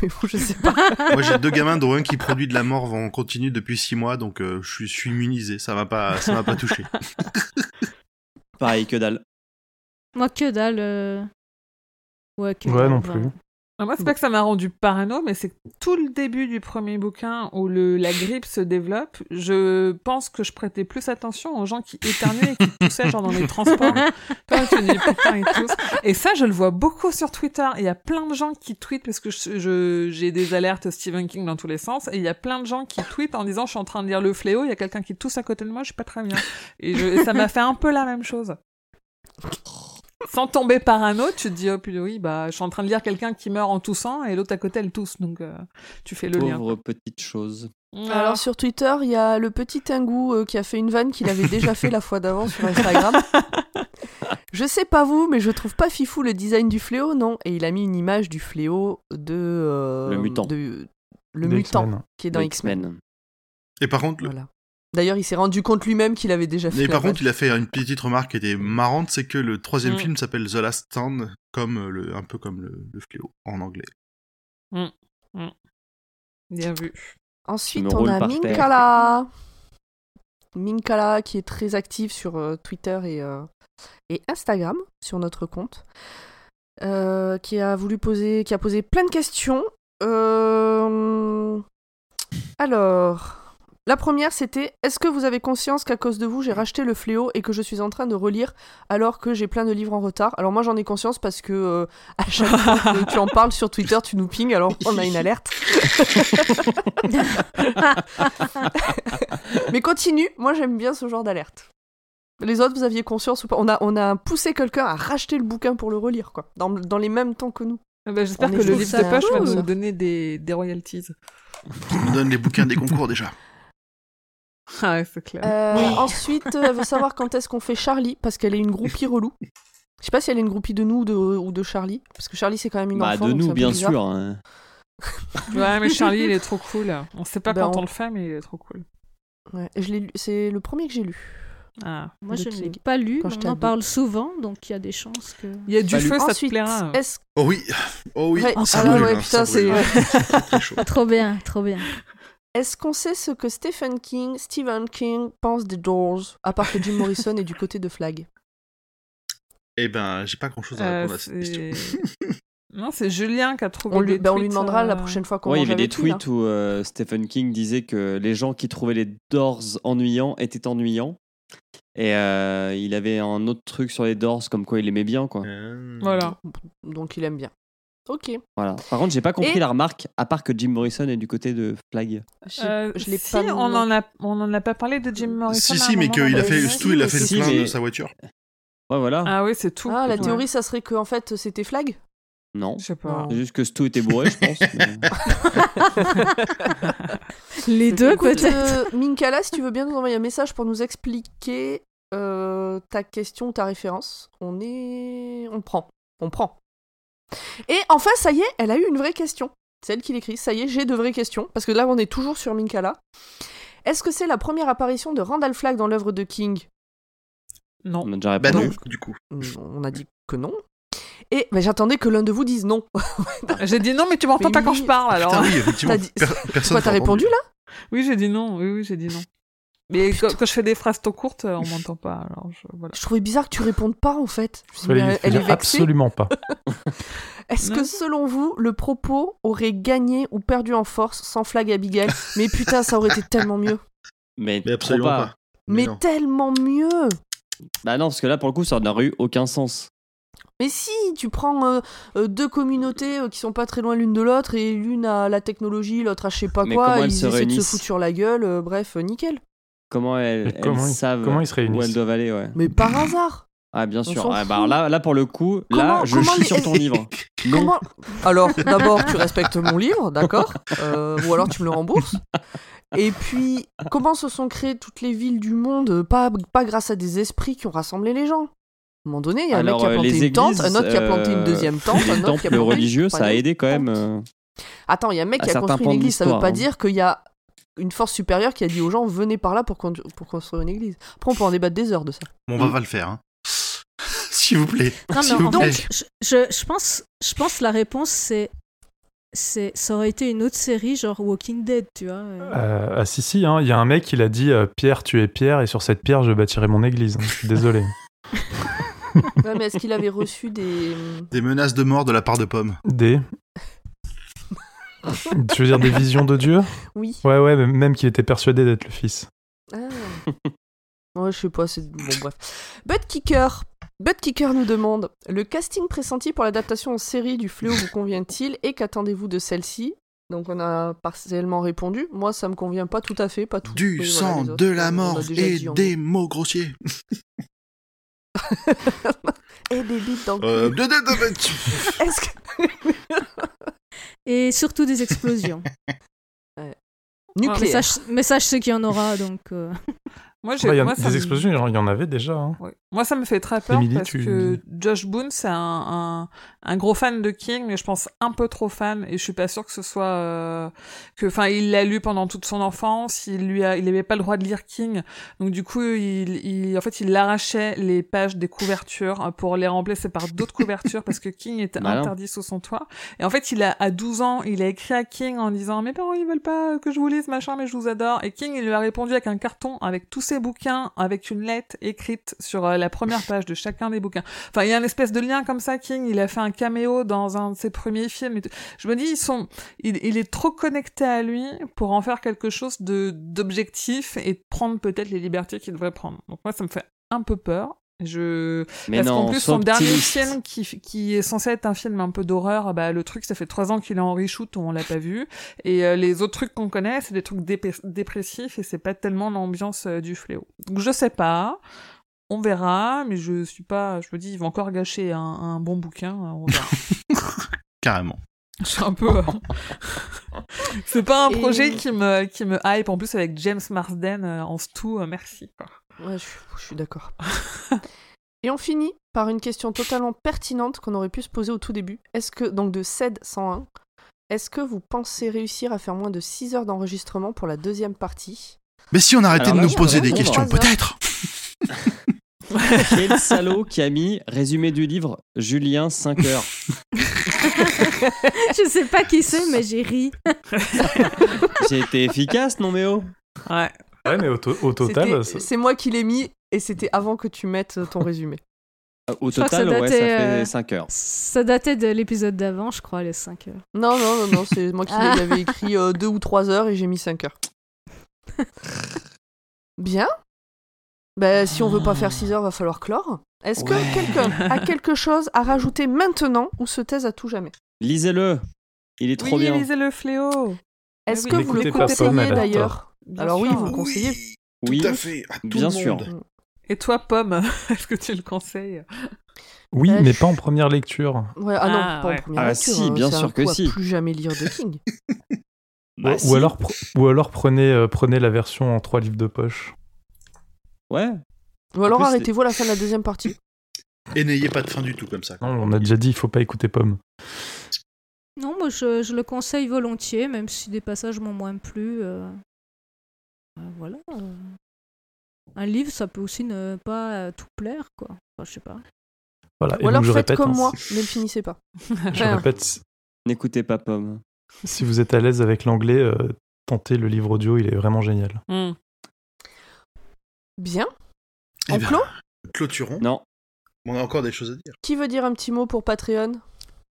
Mais bon, je sais pas. Moi, j'ai deux gamins, dont un qui produit de la morve en continu depuis six mois, donc euh, je suis- je suis immunisé. Ça m'a pas, ça m'a pas touché. Pareil, que dalle. Moi, que dalle. euh, Ouais, que Ouais, dalle, non plus. Ah, Moi, c'est pas que ça m'a rendu parano, mais c'est tout le début du premier bouquin où le, la grippe se développe, je pense que je prêtais plus attention aux gens qui éternuaient et qui toussaient, genre dans les transports. Toi, tu dis putain, ils toussent. Et ça, je le vois beaucoup sur Twitter. Il y a plein de gens qui tweetent parce que je, je- j'ai des alertes Stephen King dans tous les sens. Et il y a plein de gens qui tweetent en disant je suis en train de lire le fléau, il y a quelqu'un qui tousse à côté de moi, je suis pas très bien. Et, je- et ça m'a fait un peu la même chose. Sans tomber parano, tu te dis, oh putain, oui, bah, je suis en train de lire quelqu'un qui meurt en toussant et l'autre à côté, elle tousse. Donc, euh, tu fais le lien. Pauvre petite chose. Alors sur Twitter, il y a le petit Tingu euh, qui a fait une vanne qu'il avait déjà fait la fois d'avant sur Instagram. je sais pas vous, mais je trouve pas fifou le design du fléau, non. Et il a mis une image du fléau de euh, Le mutant. de- le mutant X-Men. qui est dans X-Men. Et par contre, le- Voilà. D'ailleurs, il s'est rendu compte lui-même qu'il avait déjà fait. mais par contre, il a fait une petite remarque qui était marrante, c'est que le troisième Mm. film s'appelle The Last Stand, comme euh, le, un peu comme le, le fléau en anglais. Bien vu. Ensuite, on a. Minkala. Minkala qui est très active sur euh, Twitter et, euh, et Instagram, sur notre compte. euh, qui a voulu poser, qui a posé plein de questions. Euh, Alors, la première c'était est-ce que vous avez conscience qu'à cause de vous j'ai racheté le fléau et que je suis en train de relire alors que j'ai plein de livres en retard? Alors moi j'en ai conscience parce que euh, à chaque fois que tu en parles sur Twitter tu nous pings alors on a une alerte. Mais continue, moi j'aime bien ce genre d'alerte. Les autres, vous aviez conscience ou pas? On a, on a poussé quelqu'un à racheter le bouquin pour le relire, quoi. Dans, dans les mêmes temps que nous. Eh ben, J'espère On que le livre de poche va nous donner des, des royalties. Nous donne les bouquins des concours déjà. Ah ouais, c'est clair. Euh, Ensuite, euh, elle veut savoir quand est-ce qu'on fait Charlie, parce qu'elle est une groupie relou. Je sais pas si elle est une groupie de nous ou de, ou de Charlie, parce que Charlie c'est quand même une Bah, enfant. de nous, bien bizarre. sûr. hein. Ouais, mais Charlie, il est trop cool. On sait pas Ben, quand on- on le fait, mais il est trop cool. Ouais, je l'ai lu- c'est le premier que j'ai lu. Ah. Moi, de je ne l'ai pas lu, Quand on en parle souvent, donc il y a des chances que... Il y a du feu, ça te Ensuite, plaira. est-ce Oh oui, oh oui, Ouais, ça ah ouais, hein, putain, c'est-. Trop bien, trop bien. Est-ce qu'on sait ce que Stephen King, Stephen King pense des Doors, à part que Jim Morrison est du côté de Flag? Eh ben, j'ai pas grand chose à Euh, répondre à cette question. c'est- non, c'est Julien qui a trouvé on lui, des bah, on lui demandera la euh, prochaine fois qu'on Ouais, il y avait des tweets où euh, Stephen King disait que les gens qui trouvaient les Doors ennuyants étaient ennuyants. Et euh, il avait un autre truc sur les Doors, comme quoi il aimait bien, quoi. Voilà. Donc il aime bien. Ok. Voilà. Par contre, j'ai pas compris Et- la remarque, à part que Jim Morrison est du côté de Flag. J'ai- Euh, je l'ai si, pas. on en a, on en a pas parlé de Jim Morrison. Si, si, mais qu'il a fait, Stu, il a fait le Si, plein mais- de sa voiture. Ouais, voilà. Ah oui, c'est tout. Ah, la Ouais. théorie, ça serait que en fait, c'était Flag? Non. Je sais pas. Juste que Stu était bourré, je pense. mais- Les deux, Écoute, peut-être. euh, Minkala, si tu veux bien nous envoyer un message pour nous expliquer euh, ta question, ta référence, on est, on prend, on prend. Et enfin, ça y est, elle a eu une vraie question. C'est elle qui l'écrit. Ça y est, j'ai de vraies questions parce que là, on est toujours sur Minkala. Est-ce que c'est la première apparition de Randall Flagg dans l'œuvre de King? Non. On a déjà Bah répondu. non, du coup. On a dit que non. Et j'attendais que l'un de vous dise non. J'ai dit non, mais tu m'entends pas quand je parle, alors. Putain, oui, effectivement. Dit- per- personne Quoi, t'as t'a répondu là? Oui, j'ai dit non. Oui, oui, j'ai dit non. Mais quand, quand je fais des phrases trop courtes, euh, on m'entend pas. Alors je, voilà. Je trouvais bizarre que tu répondes pas en fait. Je mais faut elle est vexée. absolument pas. Est-ce que selon vous, le propos aurait gagné ou perdu en force sans Flag Abigail? Mais putain, ça aurait été tellement mieux. Mais, Mais absolument pas? pas. Mais tellement mieux Bah non, parce que là, pour le coup, ça n'aurait eu aucun sens. Mais si, tu prends euh, euh, deux communautés euh, qui sont pas très loin l'une de l'autre et l'une a la technologie, l'autre a je sais pas Mais quoi, ils essaient de se foutre sur la gueule, euh, bref, euh, nickel. Comment elles, comment savent comment ils se où elles doivent aller, ouais. Mais par hasard Ah, bien On sûr. s'en Ah, bah, fout. là, là, pour le coup, là, Comment- je comment chie les- sur ton livre. Non. Comment Alors, d'abord, tu respectes mon livre, d'accord Euh, Ou alors tu me le rembourses. Et puis, comment se sont créées toutes les villes du monde pas, pas grâce à des esprits qui ont rassemblé les gens? À un moment donné, il y a Alors, un mec qui a euh, planté une tente, un autre qui a planté une euh, deuxième tente, Les un autre qui a temples planté religieux, une ça a aidé quand même. euh, Attends, il y a un mec à qui a certains construit une de église, ça veut l'histoire, pas hein. dire qu'il y a une force supérieure qui a dit aux gens venez par là pour, con- pour construire une église. Après, on peut en débattre des heures de ça. Bon, on va pas le faire. Hein. S'il vous plaît. Non, mais vous en plaît. fait, je, je, je pense, je pense la réponse, c'est. c'est ça aurait été une autre série, genre Walking Dead, tu vois. euh. Ah si, si, hein, il y a un mec, il a dit euh, Pierre, tu es Pierre, et sur cette pierre, je bâtirai mon église. Je suis désolé. Ouais, mais est-ce qu'il avait reçu des. Des menaces de mort de la part de Pomme. Des. tu veux dire des visions de Dieu Oui. Ouais, ouais, mais même qu'il était persuadé d'être le fils. Ah. Ouais, je sais pas, c'est. Bon, bref. Butt Kicker. Butt Kicker nous demande Le casting pressenti pour l'adaptation en série du Fléau vous convient-il et qu'attendez-vous de celle-ci? Donc, on a partiellement répondu. Moi, ça me convient pas tout à fait, pas tout. Du sang, de la mort et des mots grossiers. Et des bites dans le Euh, cul. de- de- de- de- Est-ce que. Et surtout des explosions. Nucléaire. je, mais ça, je sais qu'il y en aura, donc. euh, Moi, j'ai. Ouais, il y en- moi, des me- explosions, il y en- il y en avait déjà. hein. Ouais. Moi, ça me fait très peur parce tu- que Josh Boone, c'est un, un, un gros fan de King, mais je pense un peu trop fan, et je suis pas sûre que ce soit euh, que, enfin, il l'a lu pendant toute son enfance, il lui a, il avait pas le droit de lire King, donc du coup, il, il en fait, il arrachait les pages des couvertures pour les remplacer par d'autres couvertures parce que King était interdit sous son toit. Et en fait, il a à 12 ans, il a écrit à King en disant mes parents ils veulent pas que je vous lise machin, mais je vous adore. Et King il lui a répondu avec un carton avec tous ses bouquins, avec une lettre écrite sur euh, la première page de chacun des bouquins. Enfin, il y a une espèce de lien comme ça. King il a fait un caméo dans un de ses premiers films. et. Je me dis ils sont, il, il est trop connecté à lui pour en faire quelque chose de d'objectif et prendre peut-être les libertés qu'il devrait prendre. Donc moi ça me fait un peu peur. Je Mais parce qu'en plus, son dernier film, qui, qui est censé être un film un peu d'horreur, bah, le truc, ça fait trois ans qu'il est en reshoot, on l'a pas vu. Et euh, les autres trucs qu'on connaît, c'est des trucs dépressifs et c'est pas tellement l'ambiance euh, du fléau. Donc je sais pas. On verra, mais je suis pas. Je me dis, ils vont encore gâcher un, un bon bouquin. euh, On verra. Carrément. je suis un peu. euh, c'est pas un Et- projet qui me qui me hype. En plus avec James Marsden en Stu, euh, merci. Ouais, je, je suis d'accord. Et on finit par une question totalement pertinente qu'on aurait pu se poser au tout début. Est-ce que, donc de CED 101, est-ce que vous pensez réussir à faire moins de 6 heures d'enregistrement pour la deuxième partie? Mais si on arrêtait Alors de là, nous poser des questions, peut-être Quel salaud qui a mis résumé du livre Julien 5 heures. je sais pas qui c'est, mais j'ai ri. J'ai été efficace, non mais oh Ouais. Ouais, mais au, to- au total, C'est moi qui l'ai mis et c'était avant que tu mettes ton résumé. Euh, Au Je que ça total, ouais, ça fait euh, 5 heures. Ça datait de l'épisode d'avant, je crois, les 5 heures. Non, non, non, non, c'est moi qui Ah. l'avais écrit 2 ou 3 heures et j'ai mis 5 heures. Bien. Ben, si on veut pas faire 6 heures, va falloir clore. Est-ce que quelqu'un a quelque chose à rajouter maintenant ou se taise à tout jamais? Lisez-le. Il est trop oui, bien. lisez le fléau. Est-ce oui, que vous a d'ailleurs? Bien Alors oui, vous le conseillez. Oui, Tout à fait. À tout bien le sûr. Et toi, Pomme, est-ce que tu le conseilles? Oui, Euh, mais je- pas en première lecture. Ouais, ah non, Ah, pas ouais. en première Ah, lecture, si, hein, bien sûr un que coup à si. plus jamais lire de King. Bah, ou, si. alors, ou alors prenez, euh, prenez la version en trois livres de poche. Ouais. Ou alors arrêtez-vous à la fin de la deuxième partie. Et n'ayez pas de fin du tout comme ça. Non, on a déjà dit, il faut pas écouter Pomme. Non, moi je, je le conseille volontiers, même si des passages m'ont moins plu. euh, voilà. euh. Un livre, ça peut aussi ne pas euh, tout plaire, quoi. Enfin, je sais pas. Voilà. Et Ou alors donc, je faites répète, comme hein, moi, mais le finissez pas. Je répète, N'écoutez pas Pomme. si vous êtes à l'aise avec l'anglais, euh, tentez le livre audio, il est vraiment génial. Hmm. Bien. Eh En clos Clôturons. Non. On a encore des choses à dire. Qui veut dire un petit mot pour Patreon?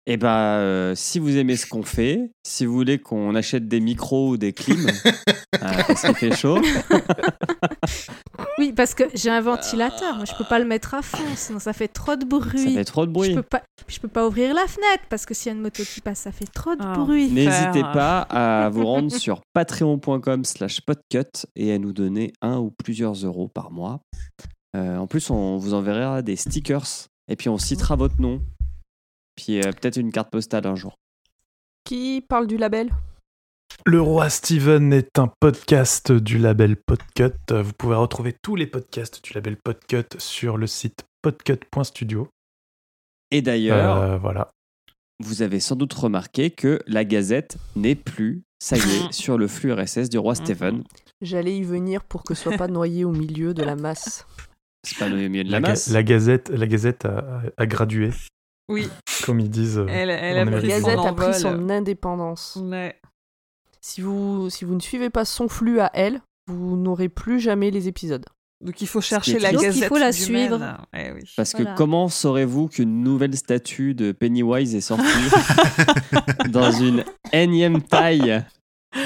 Eh ben, euh, si vous aimez ce qu'on fait, si vous voulez qu'on achète des micros ou des clims, parce qu'il fait chaud, Oui, parce que j'ai un ventilateur, moi je peux pas le mettre à fond, sinon ça fait trop de ça bruit. fait trop de Je bruit. peux pas, je peux pas ouvrir la fenêtre parce que s'il y a une moto qui passe, ça fait trop de Ah. bruit. N'hésitez pas à vous rendre sur patreon.com slash podcut et à nous donner un ou plusieurs euros par mois. Euh, en plus, on vous enverra des stickers et puis on citera votre nom. Puis euh, peut-être une carte postale un jour. Qui parle du label? Le Roi Steven est un podcast du label Podcut. Vous pouvez retrouver tous les podcasts du label Podcut sur le site podcut.studio. Et d'ailleurs, Euh, voilà. vous avez sans doute remarqué que la gazette n'est plus, ça y est, sur le flux RSS du roi Stephen. J'allais y venir pour que ce soit pas noyé au milieu de la masse. C'est pas le milieu de la, La, ga- masse. la gazette, la gazette a, gradué, Oui, comme ils disent. euh, elle, a La pris Gazette a pris son indépendance. Ouais. Si vous, si vous ne suivez pas son flux à elle, vous n'aurez plus jamais les épisodes. Donc il faut chercher la. Donc, il gazette faut la suivre. Eh oui. Parce que comment saurez-vous qu'une nouvelle statue de Pennywise est sortie dans une énième taille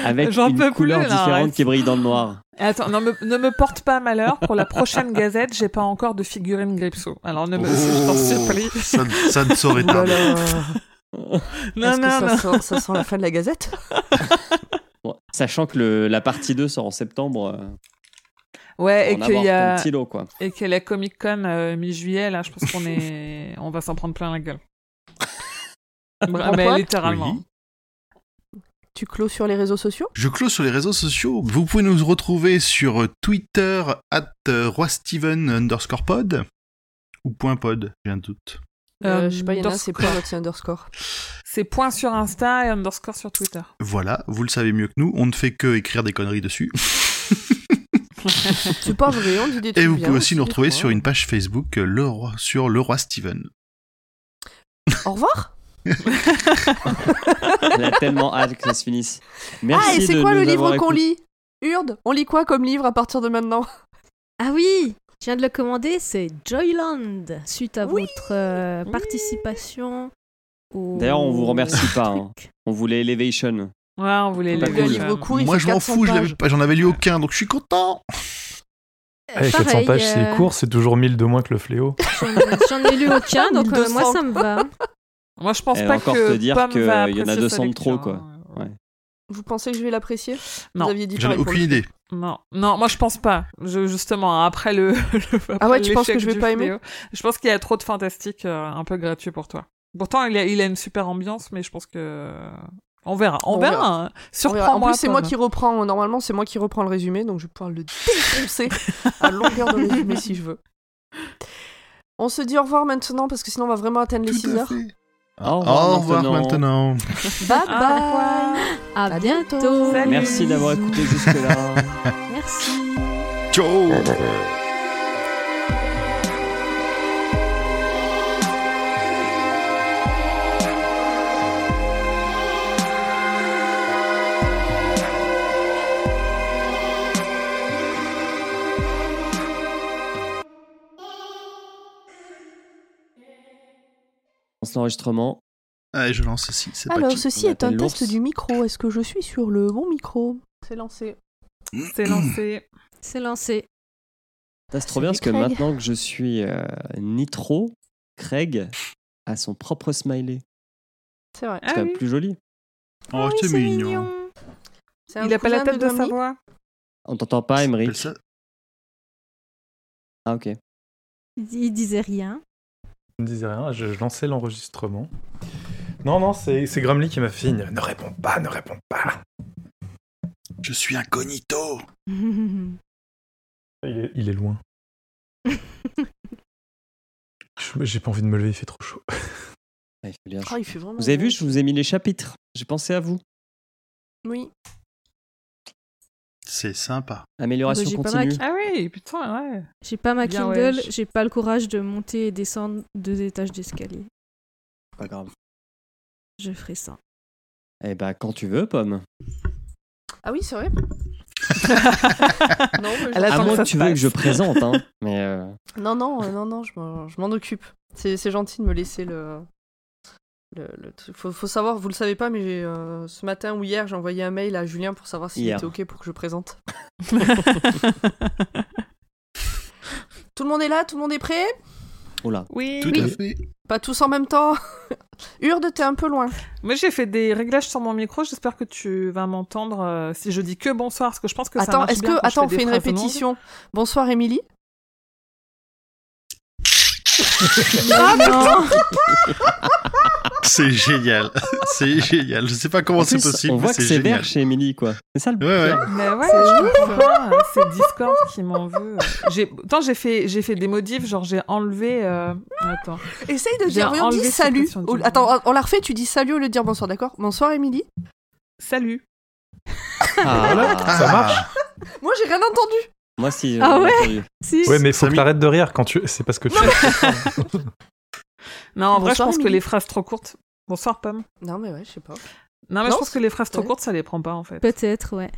avec peux une plus, couleur là, différente qui brille dans le noir? Attends, non, me- ne me porte pas malheur. Pour la prochaine gazette, j'ai pas encore de figurine Gripso. Alors ne me. Oh, ça, ça ne saurait tarder. Non, Est-ce que non, ça, non. Sent, ça sent la fin de la Gazette? Bon, Sachant que le- la partie 2 sort en septembre, euh, Ouais, et qu'il y a ton petit lot, quoi. et que la Comic Con euh, mi-juillet, là, je pense qu'on est, on va s'en prendre plein la gueule. Mais littéralement. Oui. Tu clôt sur les réseaux sociaux? Je close sur les réseaux sociaux. Vous pouvez nous retrouver sur Twitter at euh, underscore pod ou point pod, j'ai un doute. Euh, Je sais pas, il y en a c'est notre underscore. C'est point sur Insta et underscore sur Twitter. Voilà, vous le savez mieux que nous, on ne fait que écrire des conneries dessus. C'est pas vrai, on dit des trucs Et vous bien, pouvez aussi nous retrouver sur une page Facebook euh, le roi, sur le roi Steven. Au revoir Elle a tellement hâte que ça se finisse. Merci Ah, et c'est quoi le livre qu'on lit? Urde, on lit quoi comme livre à partir de maintenant? Ah oui, je viens de le commander, c'est Joyland, suite à Oui. votre euh, Oui. participation. au- D'ailleurs, on vous remercie pas, hein. On voulait Elevation. Ouais, on voulait cool. Il Moi je m'en 400 fous, pages. j'en avais lu aucun, donc je suis content. Eh, 400 Pareil, pages, euh, c'est court, c'est toujours 1000 de moins que le fléau. J'en ai lu aucun, donc euh, 1200. moi ça me va. Moi, je pense Et pas encore que te dire Pomme que va il y en a apprécier 200 sa de trop, quoi. Hein. Vous pensez que je vais l'apprécier? Non. Vous aviez dit J'en ai aucune idée. Non, non, moi je pense pas. Je, justement, après le. le- Ah ouais, tu penses que je vais pas aimer Je pense qu'il y a trop de fantastique euh, un peu gratuit pour toi. Pourtant, il a, il a une super ambiance, mais je pense que. On verra. On, On verra. verra. hein. Verra. En Surprends-moi. plus, c'est moi qui reprends. Normalement, c'est moi qui reprends le résumé, donc je vais pouvoir le défoncer à longueur de résumé si je veux. On se dit au revoir maintenant parce que sinon on va vraiment atteindre les 6 Tout à heures. fait. Au revoir, Au revoir maintenant. maintenant. Bye bye. À, À bientôt. bientôt. Salut. Merci d'avoir écouté jusque-là. Merci. Ciao. Lance l'enregistrement. Allez, je lance ceci. C'est Alors, ceci est un test du micro. Est-ce que je suis sur le bon micro? C'est lancé. C'est lancé. C'est lancé. Ça, C'est trop bien parce que maintenant que je suis euh, Nitro, Craig a son propre smiley. C'est vrai. Ah C'est quand même oui. plus joli. Oh, Oui, c'est mignon. C'est Il a pas la tête de sa voix. On t'entend pas, Emery. Ah, ok. Il, il disait rien. Je ne disais rien, je, je lançais l'enregistrement. Non, non, c'est c'est Grumly qui m'a fait signe. Ne réponds pas, ne réponds pas. Je suis incognito. Il est, il est loin. J'ai pas envie de me lever, il fait trop chaud. Ah, il fait bien chaud. Ah, il fait vraiment Vous avez vu, je vous ai mis les chapitres. J'ai pensé à vous. Oui. C'est sympa. Amélioration Bah, continue. Ah oui, putain, ouais. J'ai pas ma Bien, Kindle, ouais. j'ai pas le courage de monter et descendre deux étages d'escalier. Pas grave. Je ferai ça. Eh ben, quand tu veux, Pomme. Ah oui, c'est vrai. non, mais Elle je- À moins que tu veux que je présente, hein. Mais euh, non, non, euh, non, non, je m'en, je m'en occupe. C'est, c'est gentil de me laisser le. Le, le truc. Faut, faut savoir, vous le savez pas, mais euh, ce matin ou hier, j'ai envoyé un mail à Julien pour savoir s'il était OK pour que je présente. Tout le monde est là? Tout le monde est prêt? Oula. oui, Tout oui. à fait. Pas tous en même temps Urde, t'es un peu loin. Moi, j'ai fait des réglages sur mon micro. J'espère que tu vas m'entendre euh, si je dis que bonsoir, parce que je pense que ça attends, marche est-ce bien que. Attends, on fait une répétition. Bonsoir, Émilie. Ah non C'est génial. C'est génial. Je sais pas comment En c'est possible. on mais voit que c'est vert chez Emily, quoi. C'est ça le Ouais, ouais. Mais ouais, C'est hein. C'est Discord qui m'en veut. Attends, j'ai fait, j'ai fait des modifs, genre j'ai enlevé. euh, Attends. Essaye de dire, dis enlevé salut. du. Attends, on la refait, tu dis salut au lieu de dire bonsoir, d'accord? Bonsoir, Émilie. Salut. Ah, Ça marche Moi, j'ai rien entendu. Moi, si. Ah j'ai ouais? entendu. Si. Ouais, mais faut que t'arrêtes de rire quand tu. C'est parce que tu. Non, en vrai, je pense que les phrases trop courtes. Bonsoir, Pomme. Non, mais ouais, je sais pas. Non, mais Non, je pense que les phrases trop ouais. courtes, ça les prend pas en fait. Peut-être, ouais.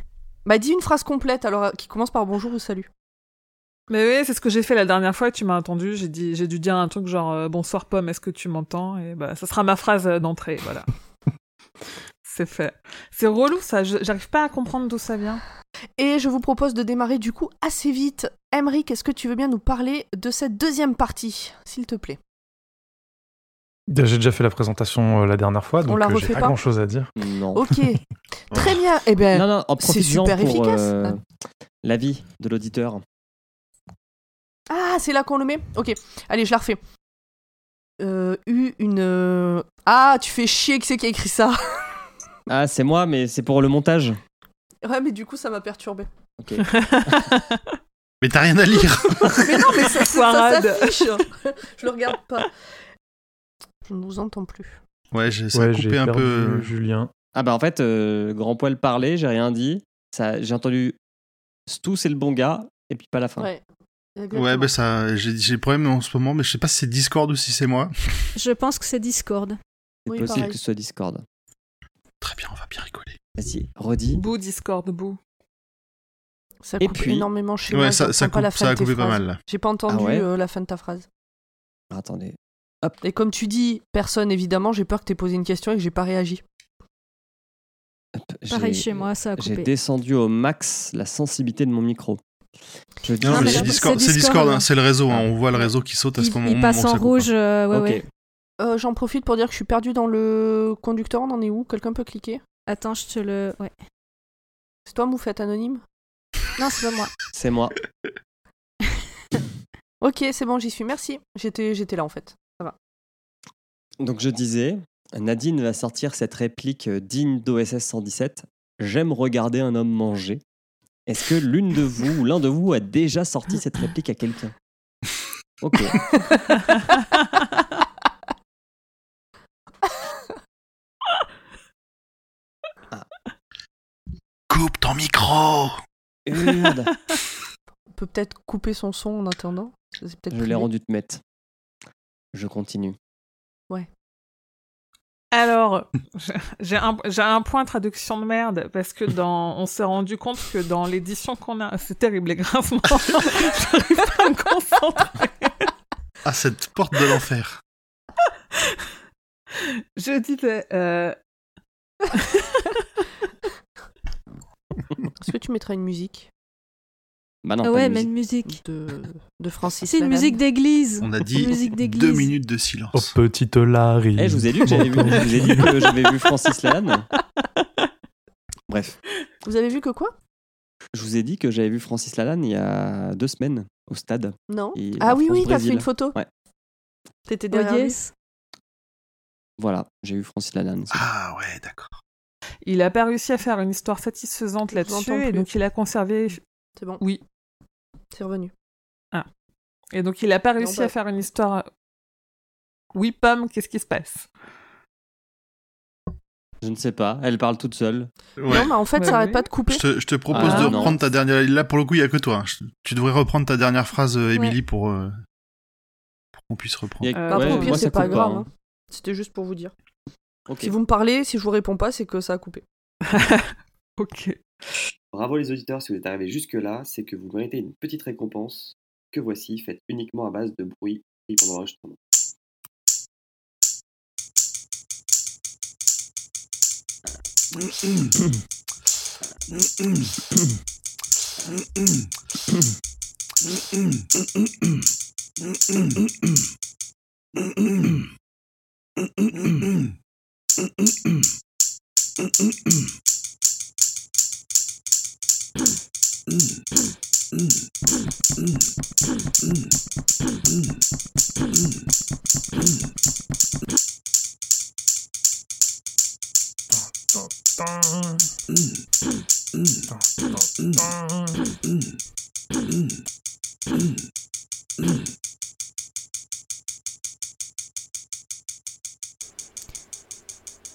Bah, dis une phrase complète alors euh, qui commence par bonjour ou salut. Mais oui, c'est ce que j'ai fait la dernière fois et tu m'as entendu. J'ai dit, j'ai dû dire un truc genre euh, bonsoir Pomme, est-ce que tu m'entends? Et bah, ça sera ma phrase euh, d'entrée, voilà. c'est fait. C'est relou ça. J'arrive pas à comprendre d'où ça vient. Et je vous propose de démarrer du coup assez vite. Emric, est-ce que tu veux bien nous parler de cette deuxième partie, s'il te plaît? J'ai déjà fait la présentation euh, la dernière fois, donc euh, j'ai pas, pas grand chose à dire. Non. Ok. Très bien. Eh ben, Non, non, en c'est super pour efficace. euh, l'avis de l'auditeur. ah, c'est là qu'on le met Ok. Allez, je la refais. Euh, eu une. euh, Ah, tu fais chier que c'est qui a écrit ça? Ah, c'est moi, mais c'est pour le montage. ouais, mais du coup, ça m'a perturbé. Ok. Mais t'as rien à lire. mais non, mais ça, ça, ça Foirade. s'affiche. je le regarde pas. Je ne vous entends plus. Ouais, j'ai Ouais, coupé un peu. Julien. Ah, bah en fait, euh, Grand Poil parlait, j'ai rien dit. Ça, j'ai entendu Stu, c'est le bon gars, et puis pas la fin. Ouais. exactement. Ouais, bah ça, j'ai des problèmes en ce moment, mais je sais pas si c'est Discord ou si c'est moi. Je pense que c'est Discord. C'est Oui, possible pareil. que ce soit Discord. Très bien, on va bien rigoler. Vas-y, redis. Bou Discord, bou. Ça Et coupe puis- énormément chez Ouais, moi. ça, ça, pas la coupe, fin ça a coupé pas mal. J'ai pas entendu Ah ouais euh, la fin de ta phrase. Ah, Et comme tu dis, personne évidemment, j'ai peur que t'aies posé une question et que j'ai pas réagi. Pareil j'ai- chez moi, ça a J'ai coupé. descendu au max la sensibilité de mon micro. Je dis- Non, mais mais c'est Discord, c'est hein. hein, c'est le réseau. hein, Ah. On voit le réseau qui saute à ce Il, moment il passe en rouge, euh, ouais, Ok. ouais. Euh, J'en profite pour dire que je suis perdu dans le conducteur. On en est où? Quelqu'un peut cliquer? Attends, je te le. Ouais. C'est toi, Moufette Anonyme? Non, c'est pas moi. C'est moi. Ok, c'est bon, j'y suis. Merci. J'étais j'étais là en fait. Donc je disais, Nadine va sortir cette réplique euh, digne d'OSS 117. J'aime regarder un homme manger. Est-ce que l'une de vous ou l'un de vous a déjà sorti cette réplique à quelqu'un? Ok. Coupe ton micro. On peut peut-être couper son son en attendant. Je l'ai rendu te mettre. Je continue. Alors, j'ai un, j'ai un point traduction de merde parce que dans, on s'est rendu compte que dans l'édition qu'on a, c'est terrible les grincements. J'arrive pas à me concentrer. Ah, cette porte de l'enfer. Je disais, euh, Est-ce que tu mettras une musique? Bah non, Ah pas ouais, de mais musique. une musique. de, de Francis C'est une musique d'église. On a dit deux minutes de Oh, silence. petite Larry. Eh, je vous ai dit que j'avais vu, Francis Lalanne. Bref, Vous avez vu que quoi? Je vous ai dit que j'avais vu Francis Lalanne il y a deux semaines au stade. Non. Ah oui, oui, t'as fait une photo. Ouais. T'étais Oh, derrière yes. Voilà, j'ai vu Francis Lalanne. Ah ouais, d'accord. Il n'a pas réussi à faire une histoire satisfaisante là-dessus, et donc il a conservé. C'est bon. Oui. C'est revenu. Et donc il n'a pas réussi bah- à faire une histoire. Oui, Pomme, qu'est-ce qui se passe? Je ne sais pas, elle parle toute seule. Ouais. Non, mais en fait, Ouais, ça arrête oui. pas de couper. Je te, je te propose Ah, de non. reprendre ta dernière. Là, pour le coup, il y a que toi. hein. Je- Tu devrais reprendre ta dernière phrase, euh, Émilie, pour, euh, pour qu'on puisse reprendre. A- Euh, Bah, après, ouais, au pire, c'est pas grave. hein. hein. C'était juste pour vous dire. Si vous me parlez, si je vous réponds pas, c'est que ça a coupé. Ok. Bravo les auditeurs, si vous êtes arrivés jusque-là, c'est que vous méritez une petite récompense que voici, faite uniquement à base de bruit pris pendant l'enregistrement.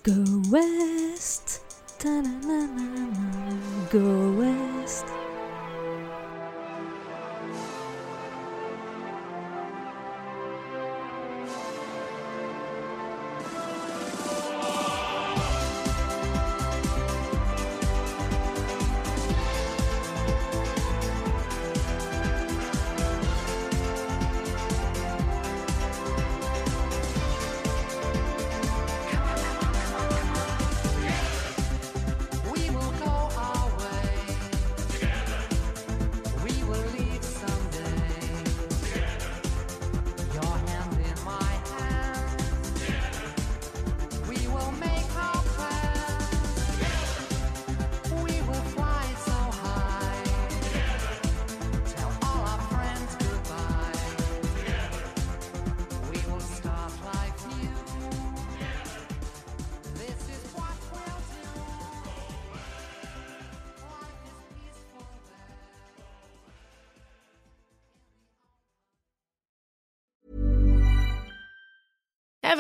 Go west. Go west.